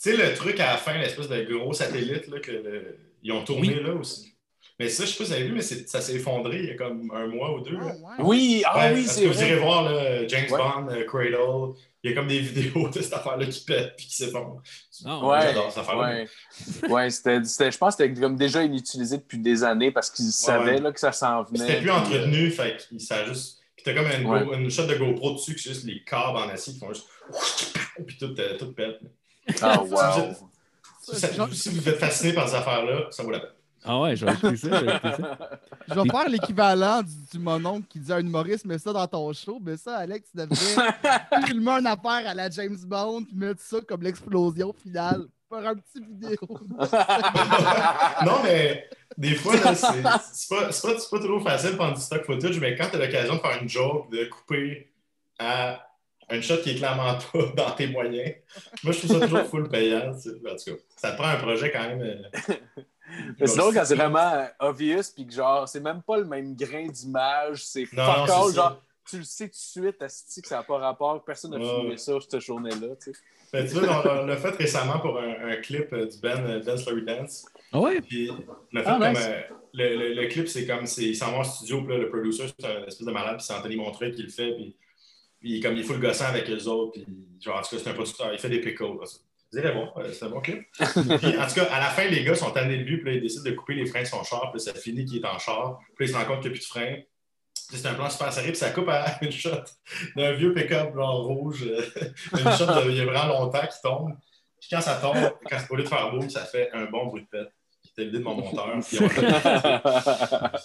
Tu sais, le truc à la fin, l'espèce de gros satellite là, que le- ils ont tourné Oui. là aussi. Mais ça, je sais pas si vous avez vu, mais c'est- ça s'est effondré il y a comme un mois ou deux. Ah. Oui, ah Ouais, oui, c'est que vous irez vrai. voir là, James Ouais. Bond, euh, Cradle. Il y a comme des [laughs] vidéos de cette affaire-là qui pète puis qui s'effondre. Ah, Ouais, J'adore cette affaire-là. ouais. [laughs] ouais c'était, c'était- je pense que c'était comme déjà inutilisé depuis des années parce qu'ils savaient ouais. là, que ça s'en venait. C'était plus entretenu, fait qu'il ça a juste. Puis t'as comme une, Ouais. go- une shot de GoPro dessus, que c'est juste les câbles en acier qui font juste. [laughs] Puis tout, euh, tout pète. Ah, [laughs] Si wow. vous êtes- Si, ça- Genre- si vous êtes fasciné par ces affaires-là, ça vaut la peine. Ah ouais, j'aurais écouté ça, j'aurais écouté ça. Je vais faire l'équivalent du, du mononcle qui dit à un humoriste, mets ça dans ton show. Mais ça, Alex, tu devrais [laughs] filmer une affaire à la James Bond puis mettre ça comme l'explosion finale. Faire un petit vidéo. non, mais des fois, là, c'est c'est pas, c'est pas, c'est pas toujours facile pendant du stock footage, mais quand tu as l'occasion de faire une joke, de couper à un shot qui est clairement [laughs] pas dans tes moyens, moi, je trouve ça toujours full payant. tu sais. En tout cas, ça te prend un projet quand même. euh, [laughs] Mais quand c'est vraiment euh, obvious, puis que genre, c'est même pas le même grain d'image, c'est fuck all, genre, tu le sais tout de suite, asti, que ça n'a pas rapport, personne n'a filmé ça cette journée-là, tu sais. Ben, tu vois, on, l'a fait récemment pour un, un clip euh, du band euh, Dance Larry Dance. Ah ouais? Puis, on a fait Ah, comme. nice. euh, le, le- le clip, c'est comme. Il s'en va en studio, puis là, le producer, c'est un espèce de malade, puis c'est Anthony Montreuil qui le fait. Puis, puis comme il est full gossant avec eux autres, puis genre, en tout cas, c'est un producteur, il fait des pickles. Vous euh, c'est un bon clip. [laughs] puis, en tout cas, à la fin, les gars sont tannés de lui, puis là, ils décident de couper les freins de son char, puis ça finit qu'il est en char, puis là, il se rend compte qu'il n'y a plus de freins. C'est un plan super serré, puis ça coupe à [laughs] une shot d'un vieux pick-up blanc rouge, euh, une shot de, il y a vraiment longtemps qui tombe. Puis quand ça tombe, quand, au lieu de faire boum, ça fait un bon bruit de pète. C'était l'idée de mon monteur. [laughs] Puis,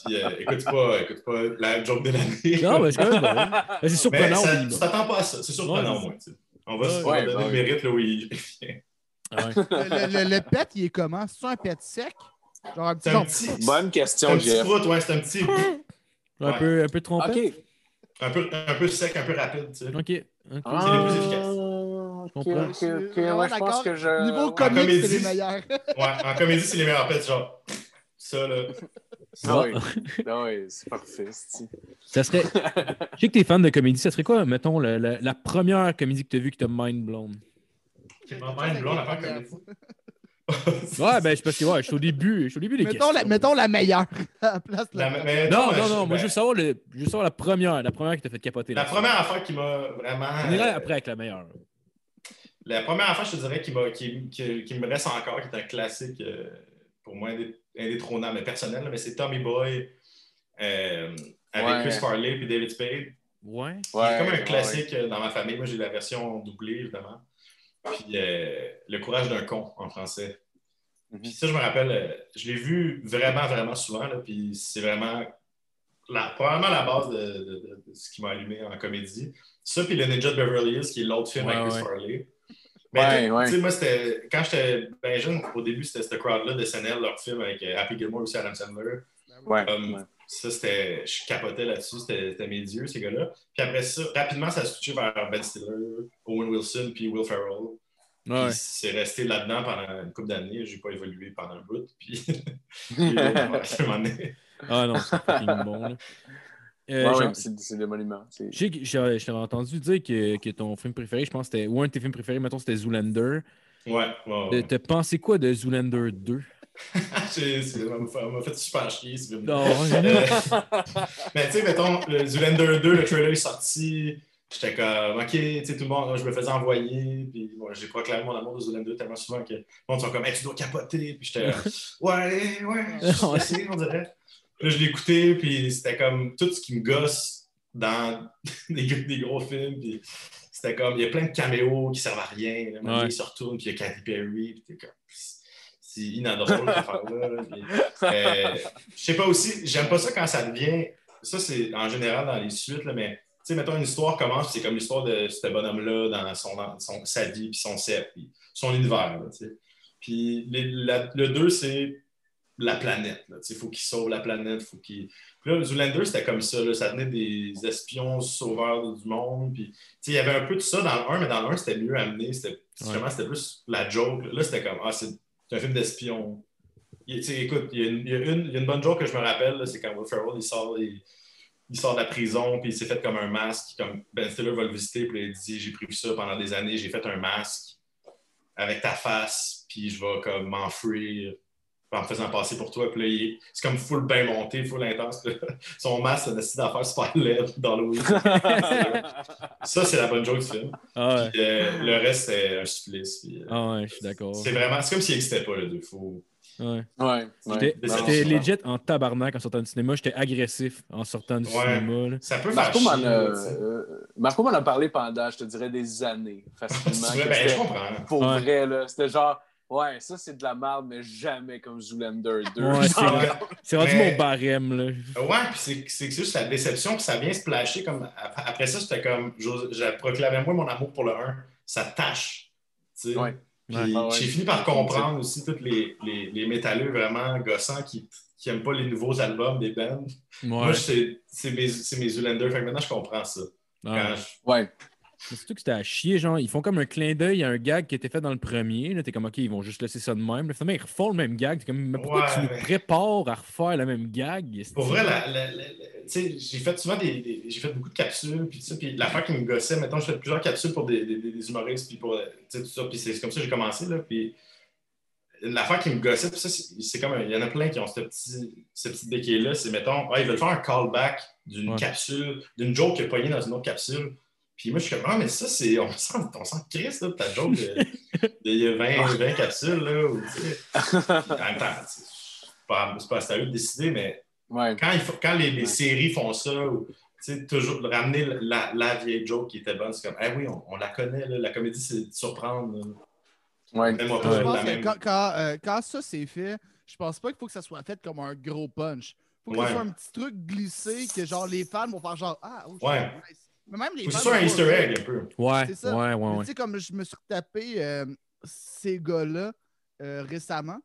puis, euh, écoute, pas, écoute pas la joke de l'année. Non, mais c'est quand même [laughs] C'est Mais surprenant. ça- oui, tu bon. t'attends pas à ça. C'est surprenant Ouais, tu sais. On va se Ouais, ouais, donner bah le oui. mérite là où il. Ah ouais. Le, le- le pet, il est comment? C'est un pet sec? Genre un petit. C'est un petit, Bonne c'est question, un petit prout, ouais, c'est un petit. Un peu, un peu trompette. OK. Un peu, un peu sec, un peu rapide. Tu sais. Ok. ok. Ah, les plus efficaces. OK, OK. Vraiment Ouais, je pense que je... Niveau comique, comédie. c'est les meilleurs. [laughs] Ouais, en comédie, c'est les meilleurs pets. Genre, ça, là. Ah oui, Ah oui, c'est parfait, Ça serait. Je sais que t'es fan de comédie. Ça serait quoi, mettons, la, la- la première comédie que t'as vue qui t'a mind blown? Une blonde à faire comédie. [laughs] Ouais, ben, c'est parce que ouais, je suis au début. Je suis au début des Mettons la, questions. mettons la meilleure [laughs] à la place de La- la... mais Non, non, je- non. Moi, ben, je veux savoir, le... je veux savoir la première. La première qui t'a fait capoter. La là. première affaire qui m'a vraiment. On ira euh, après avec la meilleure. La première affaire, je te dirais, qui, m'a- qui, qui- qui me reste encore, qui est un classique euh, pour moi indé- indétrônable, mais personnel, là, mais c'est Tommy Boy euh, avec Ouais. Chris Farley et David Spade. Ouais. C'est Ouais, comme un ouais, classique euh, dans ma famille. Moi, j'ai la version doublée, évidemment. Puis euh, Le courage d'un con en français. Mhm. Puis ça, je me rappelle, je l'ai vu vraiment, vraiment souvent. Là, puis c'est vraiment la, probablement la base de, de- de- de ce qui m'a allumé en comédie. Ça, puis Le Ninja de Beverly Hills, qui est l'autre film Ouais, avec Chris ouais. Farley. Mais Ouais, tu ouais. sais, moi, c'était quand j'étais bien jeune, au début, c'était ce crowd-là de SNL, leur film avec euh, Happy Gilmore aussi, Adam Sandler. Ouais, Um. Ça, c'était. Je capotais là-dessus, c'était mes dieux, ces gars-là. Puis après ça, rapidement, ça a switché vers Ben Stiller, Owen Wilson, puis Will Ferrell. Ouais. C'est resté là-dedans pendant une couple d'années. J'ai pas évolué pendant un bout. Puis, puis, euh, ouais. Ah non, c'est bon. Là. [laughs] Euh, Ouais, genre, ouais, c'est des monuments. Je sais que j'ai- je t'avais entendu dire que, que ton film préféré, je pense que c'était. Ou un de tes films préférés, mettons, c'était Zoolander. Ouais, ouais, ouais. T'as pensé quoi de Zoolander 2? [laughs] J'ai- c'est- Ça m'a fait- super chier, ce film. Non, Euh, [laughs] mais tu sais, mettons, le Zoolander 2, le trailer est sorti. J'étais comme, OK, tu sais, tout le monde, je me faisais envoyer. Puis bon, j'ai proclamé mon amour de Zoolander tellement souvent que le monde sont comme, hey, tu dois capoter. Puis j'étais, [laughs] ouais, ouais, je sais, on dirait. Là, je l'ai écouté, puis c'était comme tout ce qui me gosse dans [laughs] des, des gros films. Puis c'était comme, il y a plein de caméos qui servent à rien. Là, Ouais. Ils se retournent, puis il y a Katy Perry. Puis t'es comme, c'est inadorable, cette [laughs] affaire-là. Euh, je sais pas aussi, j'aime pas ça quand ça devient. Ça, c'est en général dans les suites, là, mais tu sais, mettons, une histoire commence, c'est comme l'histoire de ce bonhomme-là dans son, dans son- sa vie, puis son set, puis son univers. Puis le 2, c'est la planète. Il faut qu'il sauve la planète. Faut qu'il... Puis là, Zoolander, c'était comme ça. là, ça venait des espions sauveurs du monde. Puis, il y avait un peu de ça dans le 1, mais dans le 1, c'était mieux amené. C'était, c'était plus la joke. Là, c'était comme, ah, c'est, un film d'espion. Écoute, il y, a une, il y a une- il y a une bonne joke que je me rappelle, c'est quand Will Ferrell, il sort, il, il sort de la prison, puis il s'est fait comme un masque. Comme Ben Stiller va le visiter, puis il dit J'ai pris ça pendant des années, j'ai fait un masque avec ta face, puis je vais comme m'enfuir en me faisant passer pour toi. Puis là, il- c'est comme full bien monté, full intense. là. [laughs] Son masque, c'est une petite affaire super laide dans l'eau. [laughs] ça, c'est la bonne joke du film. Ah ouais. Puis, euh, le reste, c'est un supplice. puis, euh, Ah ouais, je suis d'accord. c'est vraiment, c'est comme s'il n'existait pas, le deux. Faut... Ouais. Ouais, ouais. J'étais legit en tabarnak en sortant du cinéma. J'étais agressif en sortant du Ouais. cinéma. là. Ça peut Marco faire m'en a, euh, Marco m'en a parlé pendant, je te dirais, des années, [laughs] facilement. Ben, je comprends. Pour Ouais. vrai, là. C'était genre, ouais, ça c'est de la merde, mais jamais comme Zoolander 2. Ouais, c'est Genre, vrai. C'est rendu Mais- mon barème. Là. Ouais, puis c'est- c'est juste la déception, puis ça vient se plasher comme. ap- Après ça, c'était comme. j'ose- J'ai proclamé moi mon amour pour le 1. Ça tâche. Ouais. Ouais. Ah ouais. j'ai fini par comprendre aussi tous les, les, les métalleux vraiment gossants qui, qui n'aiment pas les nouveaux albums des bands. Moi, Ouais. c'est c'est mes, c'est mes Zoolander. Fait que maintenant, je comprends ça. Quand je- Ouais. Mais Surtout que c'était à chier, genre, ils font comme un clin d'œil à un gag qui était fait dans le premier. Là, t'es comme, ok, ils vont juste laisser ça de même. Là, finalement, ils refont le même gag. T'es comme, mais pourquoi Ouais, tu nous prépares à refaire le même gag? Pour vrai, tu sais, j'ai fait souvent des, des- j'ai fait beaucoup de capsules, puis ça, puis l'affaire qui me gossait, maintenant, j'ai fait plusieurs capsules pour des, des- des humoristes, puis pour, tout ça, puis c'est comme ça que j'ai commencé, là, puis l'affaire qui me gossait, puis ça, c'est comme, il y en a plein qui ont ce petit, ce petit béquet-là, c'est, mettons, ah, ils veulent faire un callback d'une Ouais. capsule, d'une joke qui est pognée dans une autre capsule, puis moi, je suis comme, ah, mais ça, c'est, on sent, on sent Chris, là, ta joke de, de- il y a 20, 20 [laughs] capsules, là, ou, tu sais, en même temps, c'est pas, c'est pas à eux de décider, mais Ouais. quand, il faut- quand les, les Ouais. séries font ça, ou, tu sais, toujours ramener la, la vieille joke qui était bonne, c'est comme, ah oui, on, on la connaît, là. la comédie, c'est de surprendre. là. Ouais. Je que même. quand, quand, euh, quand ça c'est fait, je pense pas qu'il faut que ça soit fait comme un gros punch. faut que Ouais. ce soit un petit truc glissé que genre les fans vont faire genre Ah, oh, Ouais. nice. Mais même les Faut que fans. ce soit un easter egg un peu. Ouais, C'est ça. ouais, ouais, ouais. Tu sais, comme je me suis retapé euh, ces gars-là euh, récemment.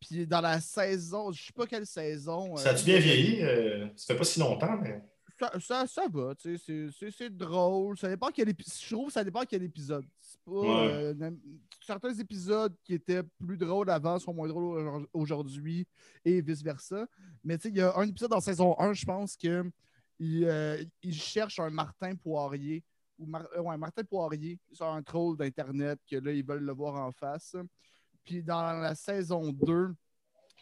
Puis dans la saison, je sais pas quelle saison. Ça euh, a-tu bien vieilli? Euh, ça fait pas si longtemps, mais. ça, ça, ça va, tu sais, c'est- c'est- c'est drôle. Ça dépend quel épisode. Je trouve que ça dépend quel épisode. C'est pas. Ouais. euh, n'im- certains épisodes qui étaient plus drôles avant sont moins drôles aujourd- aujourd'hui et vice-versa. Mais tu sais, il y a un épisode dans saison 1, je pense que il, euh, il cherche un Martin Poirier. Ou Mar- euh, ouais, Martin Poirier sur un troll d'Internet que là, ils veulent le voir en face. Puis dans la saison 2,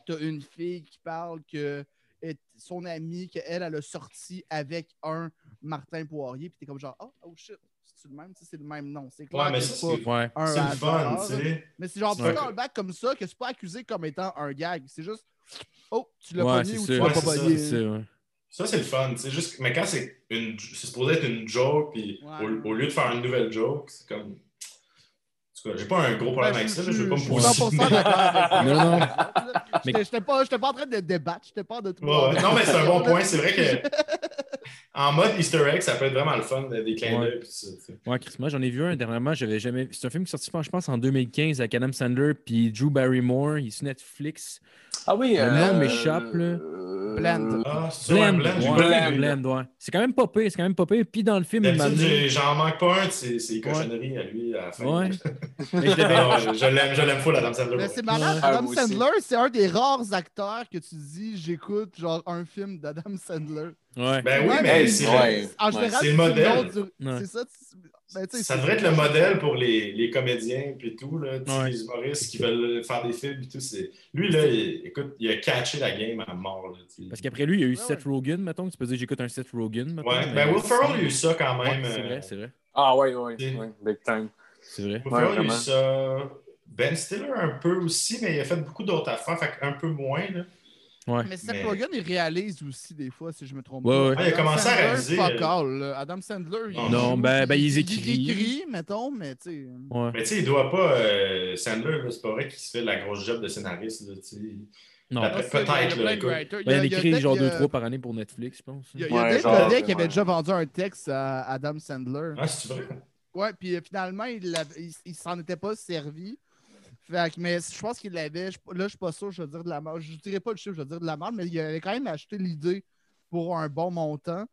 tu as une fille qui parle que est- son amie, qu'elle, elle a sorti avec un Martin Poirier. Puis t'es comme genre, oh, oh shit, c'est le même, Tu sais, c'est le même nom. C'est clair Ouais, mais c'est pas Ouais. le fun, hasard. tu sais. Mais c'est genre pas dans le bac comme ça que c'est pas accusé comme étant un gag. C'est juste, oh, tu l'as Ouais, pogné c'est ou tu l'as Ouais, pas c'est ça. C'est le fun. C'est juste... Mais quand c'est une... c'est supposé être une joke, puis Ouais. au, au lieu de faire une nouvelle joke, c'est comme. En tout cas, j'ai pas un gros problème Ben, avec ça, je veux pas me suis poser. 100% d'accord avec [laughs] toi. Non, non. J'étais- J'étais pas, pas en train de débattre, j'étais pas de tout. Ouais, ouais. Non, mais c'est un bon point. C'est vrai que [laughs] en mode Easter egg, ça peut être vraiment le fun, des clins Ouais. d'œil. Ouais, Chris, moi j'en ai vu un dernièrement, j'avais jamais. C'est un film qui est sorti, je pense, en 2015 avec Adam Sandler puis Drew Barrymore. Il est sur Netflix. Ah oui. Le nom m'échappe, là. Euh, Blend. Ah, c'est Blend, ouais, Blend, ouais, ouais. C'est quand même pas pire, c'est quand même pas pire. Puis dans le film, il m'a j'ai- j'en manque pas un de ses, cochonneries à lui à la fin. Ouais. [laughs] Mais je Ah l'aime, je l'aime full, Adam Sandler. Mais c'est malade, Ouais. Ah, Adam aussi. Sandler, c'est un des rares acteurs que tu dis j'écoute genre un film d'Adam Sandler. Ouais. Ben oui, Ouais, mais mais- c'est Ouais. En Ouais, général, c'est le modèle. nom du- Ouais. C'est ça. Ben, ça devrait être le modèle pour les, les comédiens puis tout, là, Ouais. les humoristes qui veulent faire des films et tout. c'est- Lui, là, il, écoute, il a catché la game à mort. Là. Parce qu'après lui, il y a eu Ouais, Seth Rogen, mettons. Tu peux dire j'écoute un Seth Rogen. mettons, Ouais, ben Will Ferrell, il a eu ça quand Ouais, même. c'est euh, vrai, c'est vrai. Ah oui, oui, Ok. oui, big time. C'est vrai. Will Ouais, Ferrell, il a eu ça. Ben Stiller un peu aussi, mais il a fait beaucoup d'autres affaires, fait un peu moins. Là. Ouais. Mais Seth Mais- Rogen, il réalise aussi des fois, si je me trompe Ouais, pas. ouais. Ah, il a commencé à réaliser, fuck euh, all, là. Adam Sandler, il Non, joue, ben- ben, il- ils il- écrivent. Il écrit, mettons, mais tu sais. Ouais. Mais tu sais, il doit pas. euh, Sandler, c'est pas vrai qu'il se fait la grosse job de scénariste. Là, tu sais. Non. Ah, peut-être, il y a là, plein de écoute. writers. Il y Ben, il il a écrit genre il y a- 2-3 par année pour Netflix, je pense. Il y a, Ouais, Godet qui avait déjà vendu un texte à Adam Sandler. Ah, c'est vrai? Ouais, puis euh, finalement, il, il s'en était pas servi. Fait mais je pense qu'il l'avait. Là, je suis pas sûr, je vais dire de la merde. Je dirais pas le chiffre, je vais dire de la merde, mais il avait quand même acheté l'idée pour un bon montant.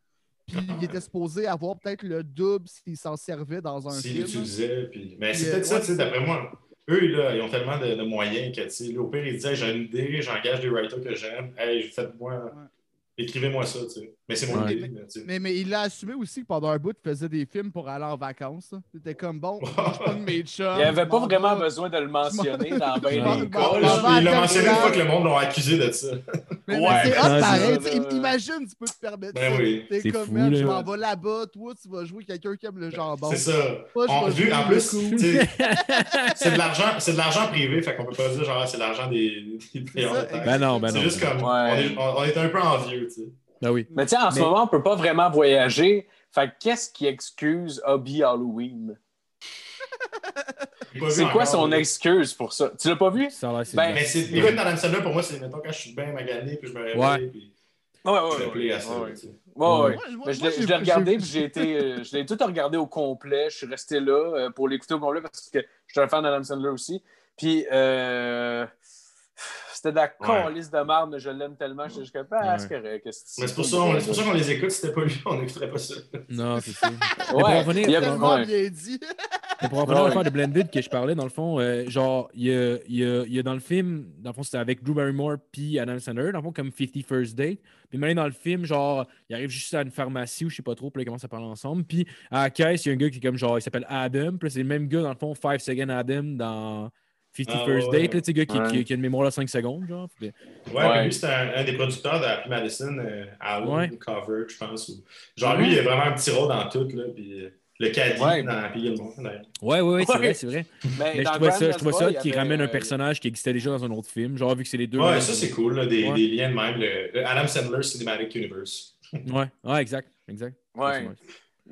Puis il était supposé avoir peut-être le double s'il s'en servait dans un S'il film. l'utilisait. Puis... Mais c'est euh, peut-être ça, ouais, tu sais, d'après moi. Eux, là, ils ont tellement de, de moyens que, tu sais, au pire, ils disaient j'ai une idée, j'engage des writers que j'aime. Hey, faites-moi. Écrivez-moi ça, tu sais. Mais c'est mon Ouais. idée. mais, tu sais. Mais, mais il l'a assumé aussi que pendant un bout, il faisait des films pour aller en vacances. C'était comme bon, [laughs] je pogne mes chums. Il n'y avait pas m'en vraiment besoin de le mentionner dans ben des Il l'a mentionné une fois que le monde l'ont accusé de ça. [laughs] Mais, mais Ouais. c'est hot pareil. c'est ça. Imagine, tu peux te permettre Ben ça. oui. T'es C'est comme, fou, man, je là. m'en vais là-bas, toi, tu vas jouer quelqu'un qui aime le jambon. C'est ça. Moi, je On, vais vu, en plus, [laughs] c'est de l'argent, c'est de l'argent privé, fait qu'on peut pas dire genre c'est l'argent des, des taxes. Ben non, ben c'est non. juste comme Ouais. on, est, on, on est un peu envieux, tu sais. Ben oui. Mais tu sais, en ce Mais- moment, on peut pas vraiment voyager. Fait que qu'est-ce qui excuse Hobby Halloween? [laughs] C'est quoi encore, son là. excuse pour ça? Tu l'as pas vu? Ça Ben. Mais c'est écoute dans Adam pour moi, c'est mettons quand je suis bien magané puis je me réveille Ouais. puis Ouais, je à ça. ouais. Ouais, ouais. Moi, je moi, l'ai je j'ai- l'ai regardé, puis j'ai été. euh, je l'ai tout regardé au complet. Je suis resté là euh, pour l'écouter au complet parce que je suis un fan d'Adam Sandler aussi. Puis, euh, C'était de la Ouais. calice de marde, mais je l'aime tellement. J'étais juste comme, ah, c'est correct. Mais c'est pour ça, on- c'est pour ça qu'on les écoute. Si c'était pas lui, on n'écouterait pas ça. Non, c'est ça. [laughs] Mais pour Ouais, revenir- il y a- bien dit. Pour en revenir [laughs] à Ouais. l'affaire de Blended que je parlais, dans le fond, euh, genre, il y a, il y a- il y a dans le film, dans le fond, c'était avec Drew Barrymore puis Adam Sandler, dans le fond, comme 50 First Date. Puis maintenant, dans le film, genre, il arrive juste à une pharmacie ou je sais pas trop, puis là, ils commencent à parler ensemble. Puis à la caisse, il y a un gars qui est comme, genre, il s'appelle Adam. Puis là, c'est le même gars, dans le fond, 5 Second Adam dans 50 Ah, First ouais, Date, là, tu sais, gars qui, ouais. qui- qui a une mémoire de 5 secondes, genre. Puis- Ouais, Ouais. puis lui, c'était un, un des producteurs de Happy Madison, euh, Alan Ouais. Cover, je pense. ou- Genre, lui, il a vraiment un petit rôle dans tout, là. Puis euh, le caddie Ouais. dans Happy Gilmore, d'ailleurs. Ouais, ouais, ouais, c'est Ouais. vrai, c'est vrai. [laughs] Mais, Mais je trouvais ça, je trouvais ça qui ramène un euh, personnage qui existait déjà dans un autre film, genre, vu que c'est les deux. Ouais, mêmes- ça, c'est cool, là, des, Ouais. des liens de même. Le, le Adam Sandler Cinematic Universe. [laughs] Ouais, ouais, exact, exact. Ouais.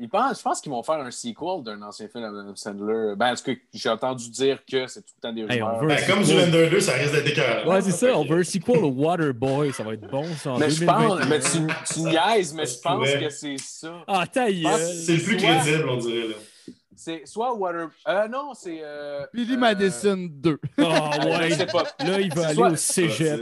Ils pensent, je pense qu'ils vont faire un sequel d'un ancien film d'Adam Sandler. Ben, en tout cas, j'ai entendu dire que c'est tout le temps des Hey, on rumeurs. veut- Ben, comme. Zoolander 2, ça risque d'être écœurant. Ouais, c'est ça. On veut un sequel au Waterboy. Ça va être bon, ça, en mais je 2021. pense, mais tu, tu niaises, mais je se pense que c'est ça. Ah, ta que. C'est le plus Soit- crédible, on dirait. Là. C'est soit Water. Euh, non, c'est. Euh, Billy euh, Madison 2. Ah, [laughs] euh, ouais. Je sais pas. Là, il va aller soit- au cégep.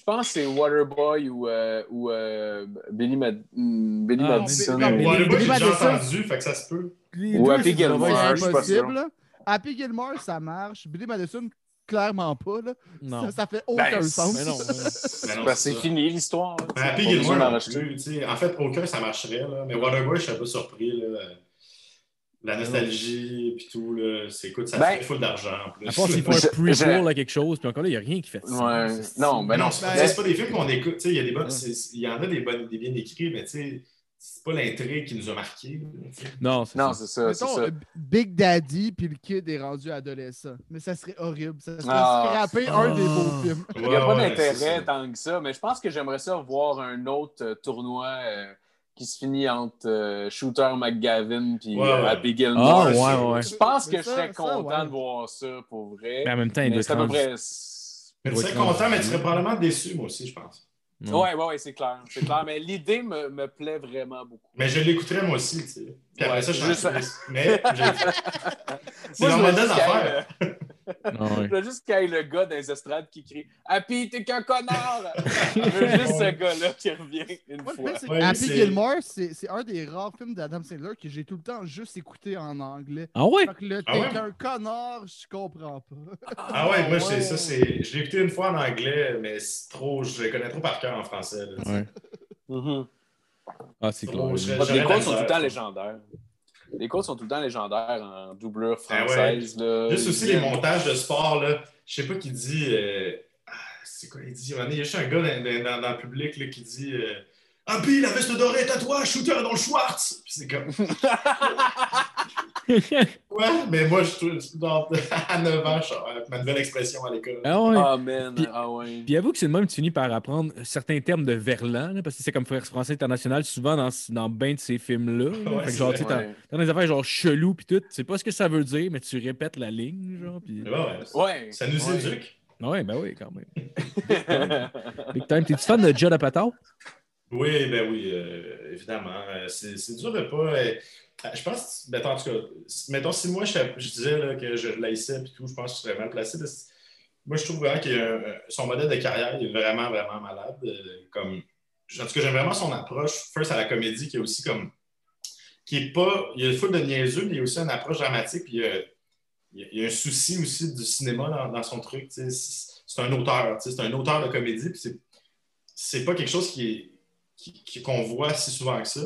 Je pense que c'est Waterboy ou, euh, ou euh, Billy, Mad- hmm, Billy Ah, Madison. Waterboy, j'ai déjà entendu, fait que ça se peut. Les Ou deux, Happy Gilmore, c'est je suis pas impossible, sûr. là. Happy Gilmore, ça marche. Billy Madison, clairement pas. Là. Non. Ça, ça fait aucun Ben, sens. Mais non, mais [laughs] non, Ben, c'est fini l'histoire. Ben, Happy Gilmore. En fait, aucun, ça marcherait. Là. Mais Waterboy, je suis un peu surpris. Là. La nostalgie, puis tout. Là. C'est, écoute, ça Ben, fait full d'argent en plus. À part [laughs] Je- un prequel je- à quelque chose, puis encore là, il n'y a rien qui fait ça. Ouais. Non, Mais ben non, non. c'est Ben, pas, c'est pas des films qu'on écoute. Tu sais, Il y, a des bonnes- Ouais. c'est- il y en a des, bonnes, des bien écrits, mais tu sais, c'est pas l'intrigue qui nous a marqués. Non, c'est Non, ça. c'est ça. c'est Mettons, ça. euh, Big Daddy puis le kid est rendu adolescent. Mais ça serait horrible. Ça serait Ah. scraper Ah. un des beaux films. Il n'y a pas ouais, d'intérêt tant que ça, mais je pense que j'aimerais ça voir un autre euh, tournoi euh, qui se finit entre euh, Shooter McGavin et Ouais, ouais. Happy Gilmore. Ah, ouais. Je pense que je serais ça, content ouais. de voir ça pour vrai. Mais en même temps, il doit être à près. Mais tu serais content, mais tu serais probablement déçu, moi aussi, je pense. Ouais. Ouais, ouais, ouais, c'est clair. C'est clair. Mais l'idée me, me plaît vraiment beaucoup. Mais je l'écouterais moi aussi, tu sais. Puis après Ouais, ça, je suis. Mais j'ai- [laughs] c'est Moi, leur je veux modèle juste qu'il y ait d'affaires. le- Ah, ouais. je veux juste qu'il y ait le gars dans les estrades qui crie Happy, t'es qu'un connard! Je veux juste ce gars-là qui revient une fois. Ouais, Happy Gilmore, c'est c'est un des rares films d'Adam Sandler que j'ai tout le temps juste écouté en anglais. Ah ouais? Donc, le Ah t'es ouais? qu'un connard, je comprends pas. Ah ouais, moi, c'est ouais. ça, c'est. Je l'ai écouté une fois en anglais, mais c'est trop. Je le connais trop par cœur en français. là. Ouais. Mhm. Ah, c'est clair. je- Les codes sont tout le temps légendaires. Les codes sont tout le temps légendaires en doublure Ah ouais. française. là. Juste aussi les montages de sport, là. Je sais pas qui dit. euh, ah, c'est quoi il dit? Il y a juste un gars dans, dans- dans- dans le public là, qui dit. euh, ah, puis la veste dorée est à toi, shooter dans le Schwartz! Puis c'est comme. [laughs] Ouais, mais moi, je trouve. dans- [laughs] À 9 ans, je suis avec ma nouvelle expression à l'école. Ah ouais. Ah, man. Puis- Ah, ouais. Puis avoue que c'est le même que tu finis par apprendre certains termes de verlan, là, parce que c'est comme Frère français international, souvent dans, dans ben de ces films-là. là. Ouais, fait que genre, tu sais, c'est t'as Ouais. t'as des affaires genre chelou puis tout, tu sais pas ce que ça veut dire, mais tu répètes la ligne, genre. Puis... Ouais, ouais. Ouais. Ça nous Ouais. éduque. Ouais, ben oui, quand même. [laughs] Big time. T'es-tu fan de Judd Apatow? Oui, ben oui, euh, évidemment. Euh, C'est c'est dur de pas. euh, je pense, ben, en tout cas, mettons, si moi je, disais que je laissais et tout, je pense que je serais mal placé. moi, je trouve vraiment que son modèle de carrière est vraiment, vraiment malade. comme, en tout cas, j'aime vraiment son approche, first à la comédie, qui est aussi comme. qui est pas. Il y a une foule de niaiseux, mais il y a aussi une approche dramatique, il y a, il y a- un souci aussi du cinéma dans, son truc. C'est un auteur, c'est un auteur de comédie, puis c'est c'est pas quelque chose qui est qu'on voit si souvent que ça.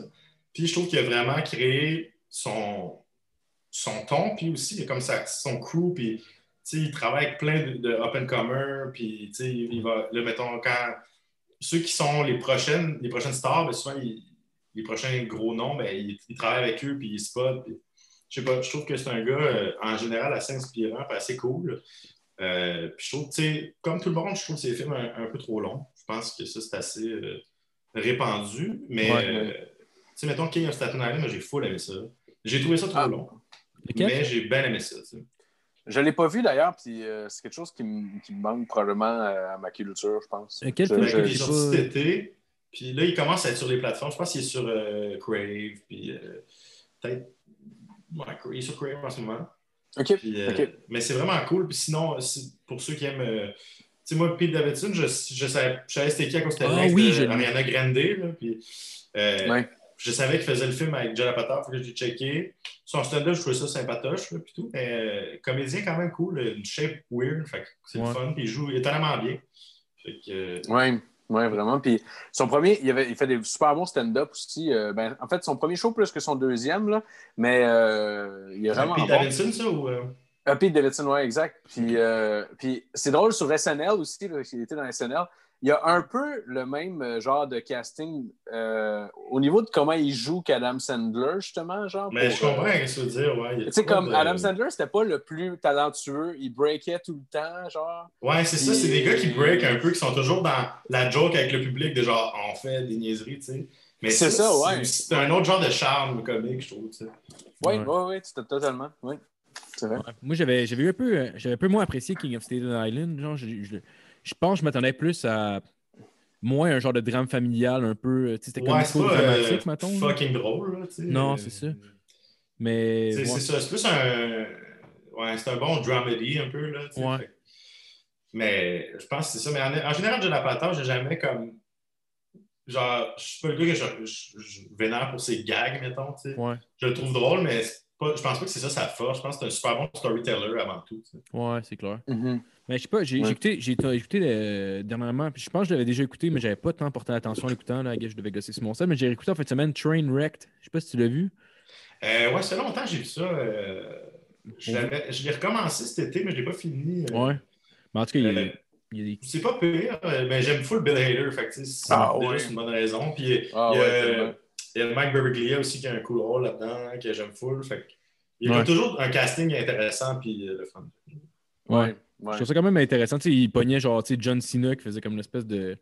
Puis je trouve qu'il a vraiment créé son, son ton, puis aussi comme ça, son crew, puis il travaille avec plein de, de puis il va, là, mettons, quand ceux qui sont les prochaines, les prochaines stars, ben, souvent, les prochains gros noms, il, il travaille avec eux, puis il spot, puis je sais pas, je trouve que c'est un gars, euh, en général, assez inspirant, puis assez cool. Euh, puis je trouve, tu sais, comme tout le monde, je trouve ses films un, un peu trop longs. Je pense que ça, c'est assez euh, répandu. Mais, Ouais. euh, tu sais, mettons King of Staten Island, moi, j'ai full aimé ça. J'ai trouvé ça trop Ah. long. Mais j'ai bien aimé ça. Je l'ai pas vu d'ailleurs, puis euh, c'est quelque chose qui, me- qui me manque probablement euh, à ma culture, je pense. Lequel Je- film? Est sorti cet été. Puis là, il commence à être sur les plateformes. Je pense qu'il est sur euh, Crave. Puis euh, peut-être. Ouais, il est sur Crave en ce moment. Ok. Puis, euh. Mais c'est vraiment cool. Puis sinon, si- pour ceux qui aiment euh, sais, moi, Pete Davidson, je, je savais, je savais c'était qui à cause c'était Ah oui, de je- Ariana Grande. Là, puis, euh, Ouais. Je savais qu'il faisait le film avec Jonah Apatow, faut que je l'ai checké. Son stand-up, je trouvais ça sympatoche, là, puis tout. Mais euh, comédien quand même cool, une shape weird, fait c'est Ouais. le fun, puis il joue étonnamment bien. Fait que, euh, Oui, ouais, vraiment. Puis son premier, il, avait, il fait des super bons stand-up aussi. Euh, ben, en fait, son premier show plus que son deuxième, là, mais euh, il est vraiment Pete bon. Davidson, ça, ou... Ah, Pete Davidson, oui, exact. Puis, euh, puis c'est drôle sur SNL aussi, là, il était dans SNL. Il y a un peu le même euh, genre de casting euh, au niveau de comment il joue qu'Adam Sandler, justement, genre. Mais pour, je comprends euh, ce que tu veux dire, ouais. Tu sais, comme de- Adam Sandler, c'était pas le plus talentueux. Il breakait tout le temps, genre. Ouais, c'est ça, c'est des gars qui break un peu, qui sont toujours dans la joke avec le public, de genre, on fait des niaiseries, tu sais. Mais C'est ça, ouais. C'est un autre genre de charme comique, je trouve, tu sais. Oui, Ouais. oui, oui, totalement. Oui, c'est vrai. Ouais. Moi, j'avais j'avais eu un peu, euh, j'avais un peu moins apprécié King of Staten Island. Genre, je, je- je pense que je m'attendais plus à moins un genre de drame familial, un peu. euh, C'était comme Ouais, c'est pas euh, dramatique, mettons. là. fucking drôle, là. Non, c'est ça. Mais. C'est ouais. c'est ça, c'est plus un. Ouais, c'est un bon dramedy un peu, là. Ouais. Fait- Mais je pense que c'est ça. Mais en, en général, John Apatow, j'ai jamais comme. Genre, je suis pas le gars que je, je, je vénère pour ses gags, mettons. Ouais, Je le trouve drôle, mais je pense pas que c'est ça sa force. Je pense que c'est un super bon storyteller avant tout. ouais, c'est clair. Mhm. Mais je sais pas, j'ai Ouais. écouté, j'ai écouté le- dernièrement, puis je pense que je l'avais déjà écouté, mais j'avais pas tant porté attention en l'écoutant. Là, je devais gosser sur mon mais j'ai écouté en fin de semaine Trainwrecked. Je sais pas si tu l'as vu. Euh, ouais, ça fait longtemps que j'ai vu ça. euh, je l'ai recommencé cet été, mais je l'ai pas fini. euh. Ouais. Mais en tout cas, il y a, Euh, il y a des. C'est pas pire, mais j'aime full Bill Hader, fait que c'est Ah, ouais. c'est une bonne raison. Puis Ah, il y a, ouais, tellement. Il y a Mike Birbiglia aussi qui a un cool rôle là-dedans, hein, que j'aime full. Fait que il y a Ouais. toujours un casting intéressant puis euh, le fun. Ouais. Ouais. Je trouve ça quand même intéressant. Tu sais, il pognait genre tu sais, John Cena qui faisait comme une espèce de,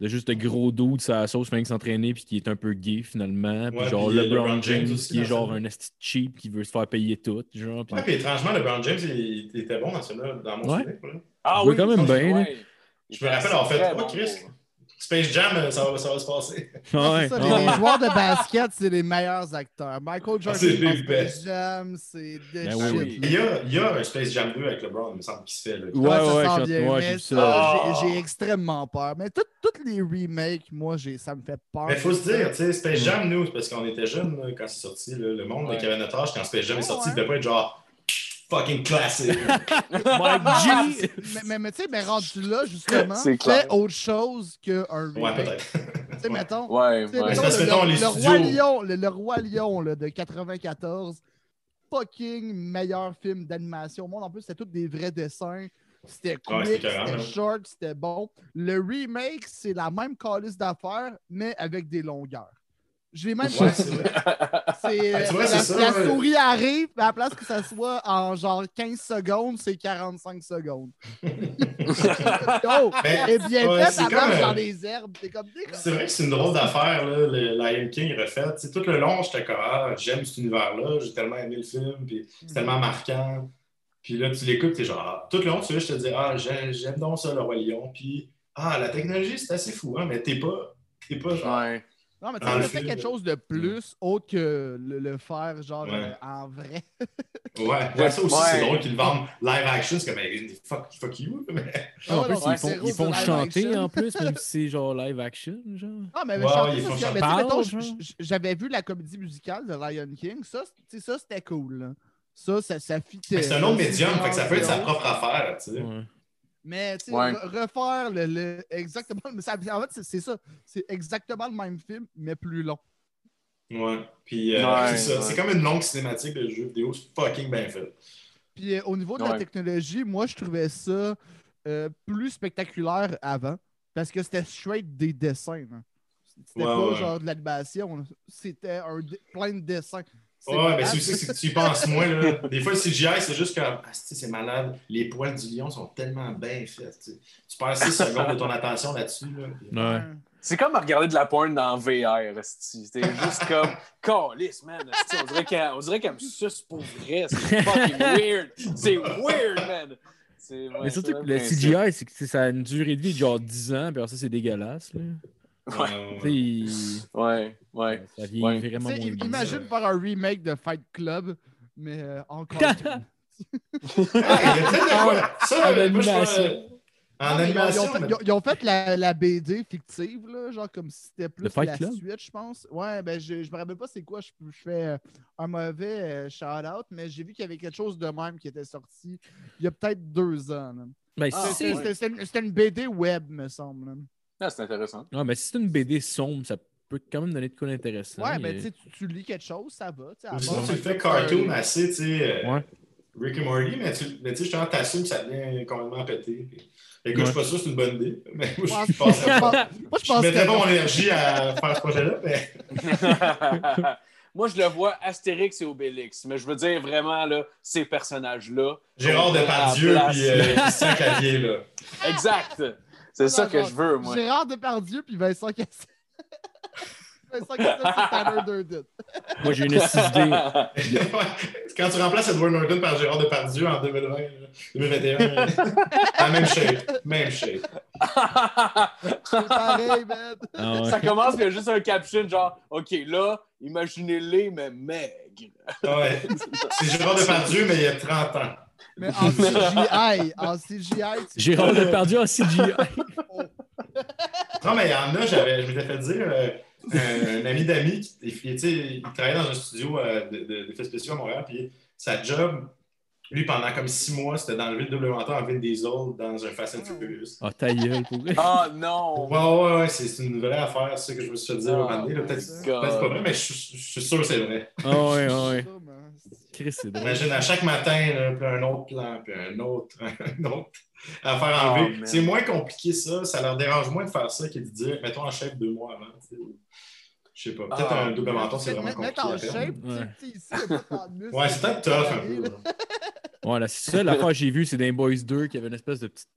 de juste de gros dos de sa sauce, fin qui s'entraînait, puis qui est un peu gay finalement. Puis Ouais, genre puis, euh, LeBron, LeBron James, James aussi qui est genre un esti cheap qui veut se faire payer tout. Genre, puis- Ouais, puis étrangement, LeBron James, il, il était bon dans celui-là, dans mon Ouais. souvenir. Ah oui, quand même bien, ouais. Je me rappelle avoir fait Très Oh, bon Chris, Space Jam, euh, ça va, ça va se passer. [laughs] Ouais, ça, les, les joueurs de basket, c'est les meilleurs acteurs. Michael Jordan, c'est les Space. Jam, c'est de Ben shit. oui. Il y a, il y a un Space Jam 2 avec LeBron, il me semble, qui se fait. Là. Ouais, ça ouais, ouais, mais j'ai vu ça, ça. j'ai- j'ai extrêmement peur. Mais tout- toutes les remakes, moi, j'ai- ça me fait peur. Mais il faut se dire, tu sais, Space Jam, nous, c'est parce qu'on était jeunes là, quand c'est sorti. là, le monde Ouais. notre âge, quand Space Jam est sorti, Ouais. il devait pas être genre fucking classique. [laughs] Mike G! mais, [laughs] mais, mais tu sais, mais rendu là, justement, C'est fais autre chose qu'un remake. ouais, peut-être. Tu sais, mettons, Ouais, ouais. mettons, le, mettons, le- les le Roi Lion, le, le Roi Lion là, de 94, fucking meilleur film d'animation au monde. En plus, c'était tous des vrais dessins. C'était Ouais, quick, c'était short, c'était bon. Le remake, c'est la même calice d'affaires, mais avec des longueurs. Je l'ai même Ouais, c'est vrai. [laughs] c'est, Ah, tu vois, la, ça, la ouais. souris arrive, mais à la place que ça soit en genre 15 secondes, c'est 45 secondes. [laughs] oh, et bien ouais, fait, c'est ça marche dans euh, les herbes. T'es comme des C'est vrai que c'est une drôle d'affaire, là, le Lion King refait. Tout le long, j'étais comme, ah, j'aime cet univers-là, j'ai tellement aimé le film, puis c'est tellement marquant. Puis là, tu l'écoutes, t'es genre, ah, tout le long, tu sais, je te dis, ah, j'ai- j'aime donc ça, le Roi Lion. Puis, ah, la technologie, c'est assez fou, hein, mais t'es pas, t'es pas genre. Non, mais tu Dans sais, le on a fait film, quelque chose de plus autre que le, le faire genre Ouais. euh, en vrai. Ouais, ouais, [laughs] ça aussi, Ouais. c'est drôle qu'ils le vendent live action, c'est comme, hey, fuck, fuck you. Mais... en Ah plus, ouais, ils non, font, zéro ils font de live chanter action. en plus, même [laughs] si c'est genre live action. Genre. Ah, mais, ils font j'avais vu la comédie musicale de Lion King. Ça, c- tu sais, ça c'était cool. là. Ça, ça, ça fitait. Mais c'est un autre médium, fait que ça peut être sa propre affaire, tu sais. Mais tu sais, Ouais. re- refaire le, le- exactement. mais ça- en fait, c'est- ça. C'est exactement le même film, mais plus long. Ouais. Puis, euh, Ouais, c'est ça. ouais. C'est comme une longue cinématique de jeu vidéo, c'est fucking bien fait. Puis euh, au niveau de la technologie, moi, je trouvais ça euh, plus spectaculaire avant parce que c'était straight des dessins. là. C'était Ouais, pas ouais. genre de l'animation. C'était plein de dessins. C'est Ouais, mais c'est aussi que tu y penses moins. Là. [laughs] Des fois, le CGI, c'est juste comme ah, c'est malade. Les poils du lion sont tellement bien faits. Tu, perds 6 [laughs] secondes de ton attention là-dessus. Là. Ouais. C'est comme regarder de la porn dans VR. C'était juste comme, [laughs] calice, man. On dirait qu'elle qu'elle me suce pour vrai. C'est fucking weird. C'est weird, man. Ouais, Mais surtout que le. CGI, c'est que ça a une durée de vie de genre 10 ans, puis alors ça, c'est dégueulasse. Là. Ouais, il- Ouais, ouais. ça vient Ouais. vraiment moins bien. imagine faire un remake de Fight Club, mais euh, en cartoon. [laughs] [laughs] Ouais, il y a peut-être de quoi- ça, En animation. euh, mais ils ont- animation, ils, ont fait, mais- ils ont- fait la, la BD fictive, là, genre comme si c'était plus la Club? suite, je pense. Ouais, ben je, je me rappelle pas c'est quoi, je, je fais euh, un mauvais euh, shout-out, mais j'ai vu qu'il y avait quelque chose de même qui était sorti il y a peut-être deux ans. Ben, Ah, c'était une BD web, me semble. Ah, c'est intéressant. Ouais, mais si c'est une BD sombre, ça peut quand même donner de quoi d'intéressant. Ouais, mais tu tu- lis quelque chose, ça va. tu Ou sinon, le fais cartoon assez, tu sais, euh, Ouais. Rick and Morty, mais tu mais tu sais, justement, t'assumes, ça devient complètement pété. Puis- Écoute, Ouais. je suis pas sûr que c'est une bonne idée, [laughs] mais moi, je pense pense- Moi, je Je mettrais que pas mon énergie à faire ce projet-là, mais [laughs] Moi, je le vois Astérix et Obélix, mais je veux dire vraiment, là, ces personnages-là. Gérard Depardieu puis euh, Christian Clavier, là. Exact! C'est ça que je veux, moi. Gérard Depardieu puis Vincent Cassel. [laughs] Vincent Cassel, c'est [laughs] Tanner Durden. Moi, j'ai une idée. [laughs] Quand tu remplaces Edward Norton par Gérard Depardieu en 2020, là, 2021, là, la même shape, même shape. C'est pareil, man. Ah ouais. Ça commence, il y a juste un caption genre, OK, là, imaginez-les, mais maigre. Ouais. C'est Gérard Depardieu, mais il y a 30 ans. Mais en [laughs] CGI, en CGI, tu Gérard Depardieu en CGI. Non, mais il y en a, j'avais, je m'étais fait dire, euh, un, un ami d'amis, qui- il, tu sais, il travaillait dans un studio euh, de- de- d'effets spéciaux à Montréal, puis sa job, lui, pendant comme six mois, c'était d'enlever le double menton à Vin Diesel dans un Fast and Furious. Ah, ta gueule, pour. Ah non! Ouais, ouais, ouais, c'est c'est une vraie affaire, c'est ça que je me suis fait dire Oh, un moment donné. Peut-être peut-être c'est pas vrai, mais je, suis- je suis sûr que c'est vrai. Ah ouais, ah ouais. Ça, man. Chris, c'est drôle. Imagine à chaque matin, là, puis un autre plan, puis un autre, [laughs] un autre à faire Oh, enlever. man. c'est moins compliqué ça, ça leur dérange moins de faire ça que de dire, mettons en chef deux mois avant. tu sais, ou- Je sais pas, peut-être Ah, un double menton, c'est vraiment compliqué. Mettre en à faire. shape, Ouais. [laughs] Ouais, c'est peut-être tough un peu. là. [laughs] Ouais, là, c'est ça l'affaire que j'ai vue, c'est dans Boys 2 qu'il y avait une espèce de petite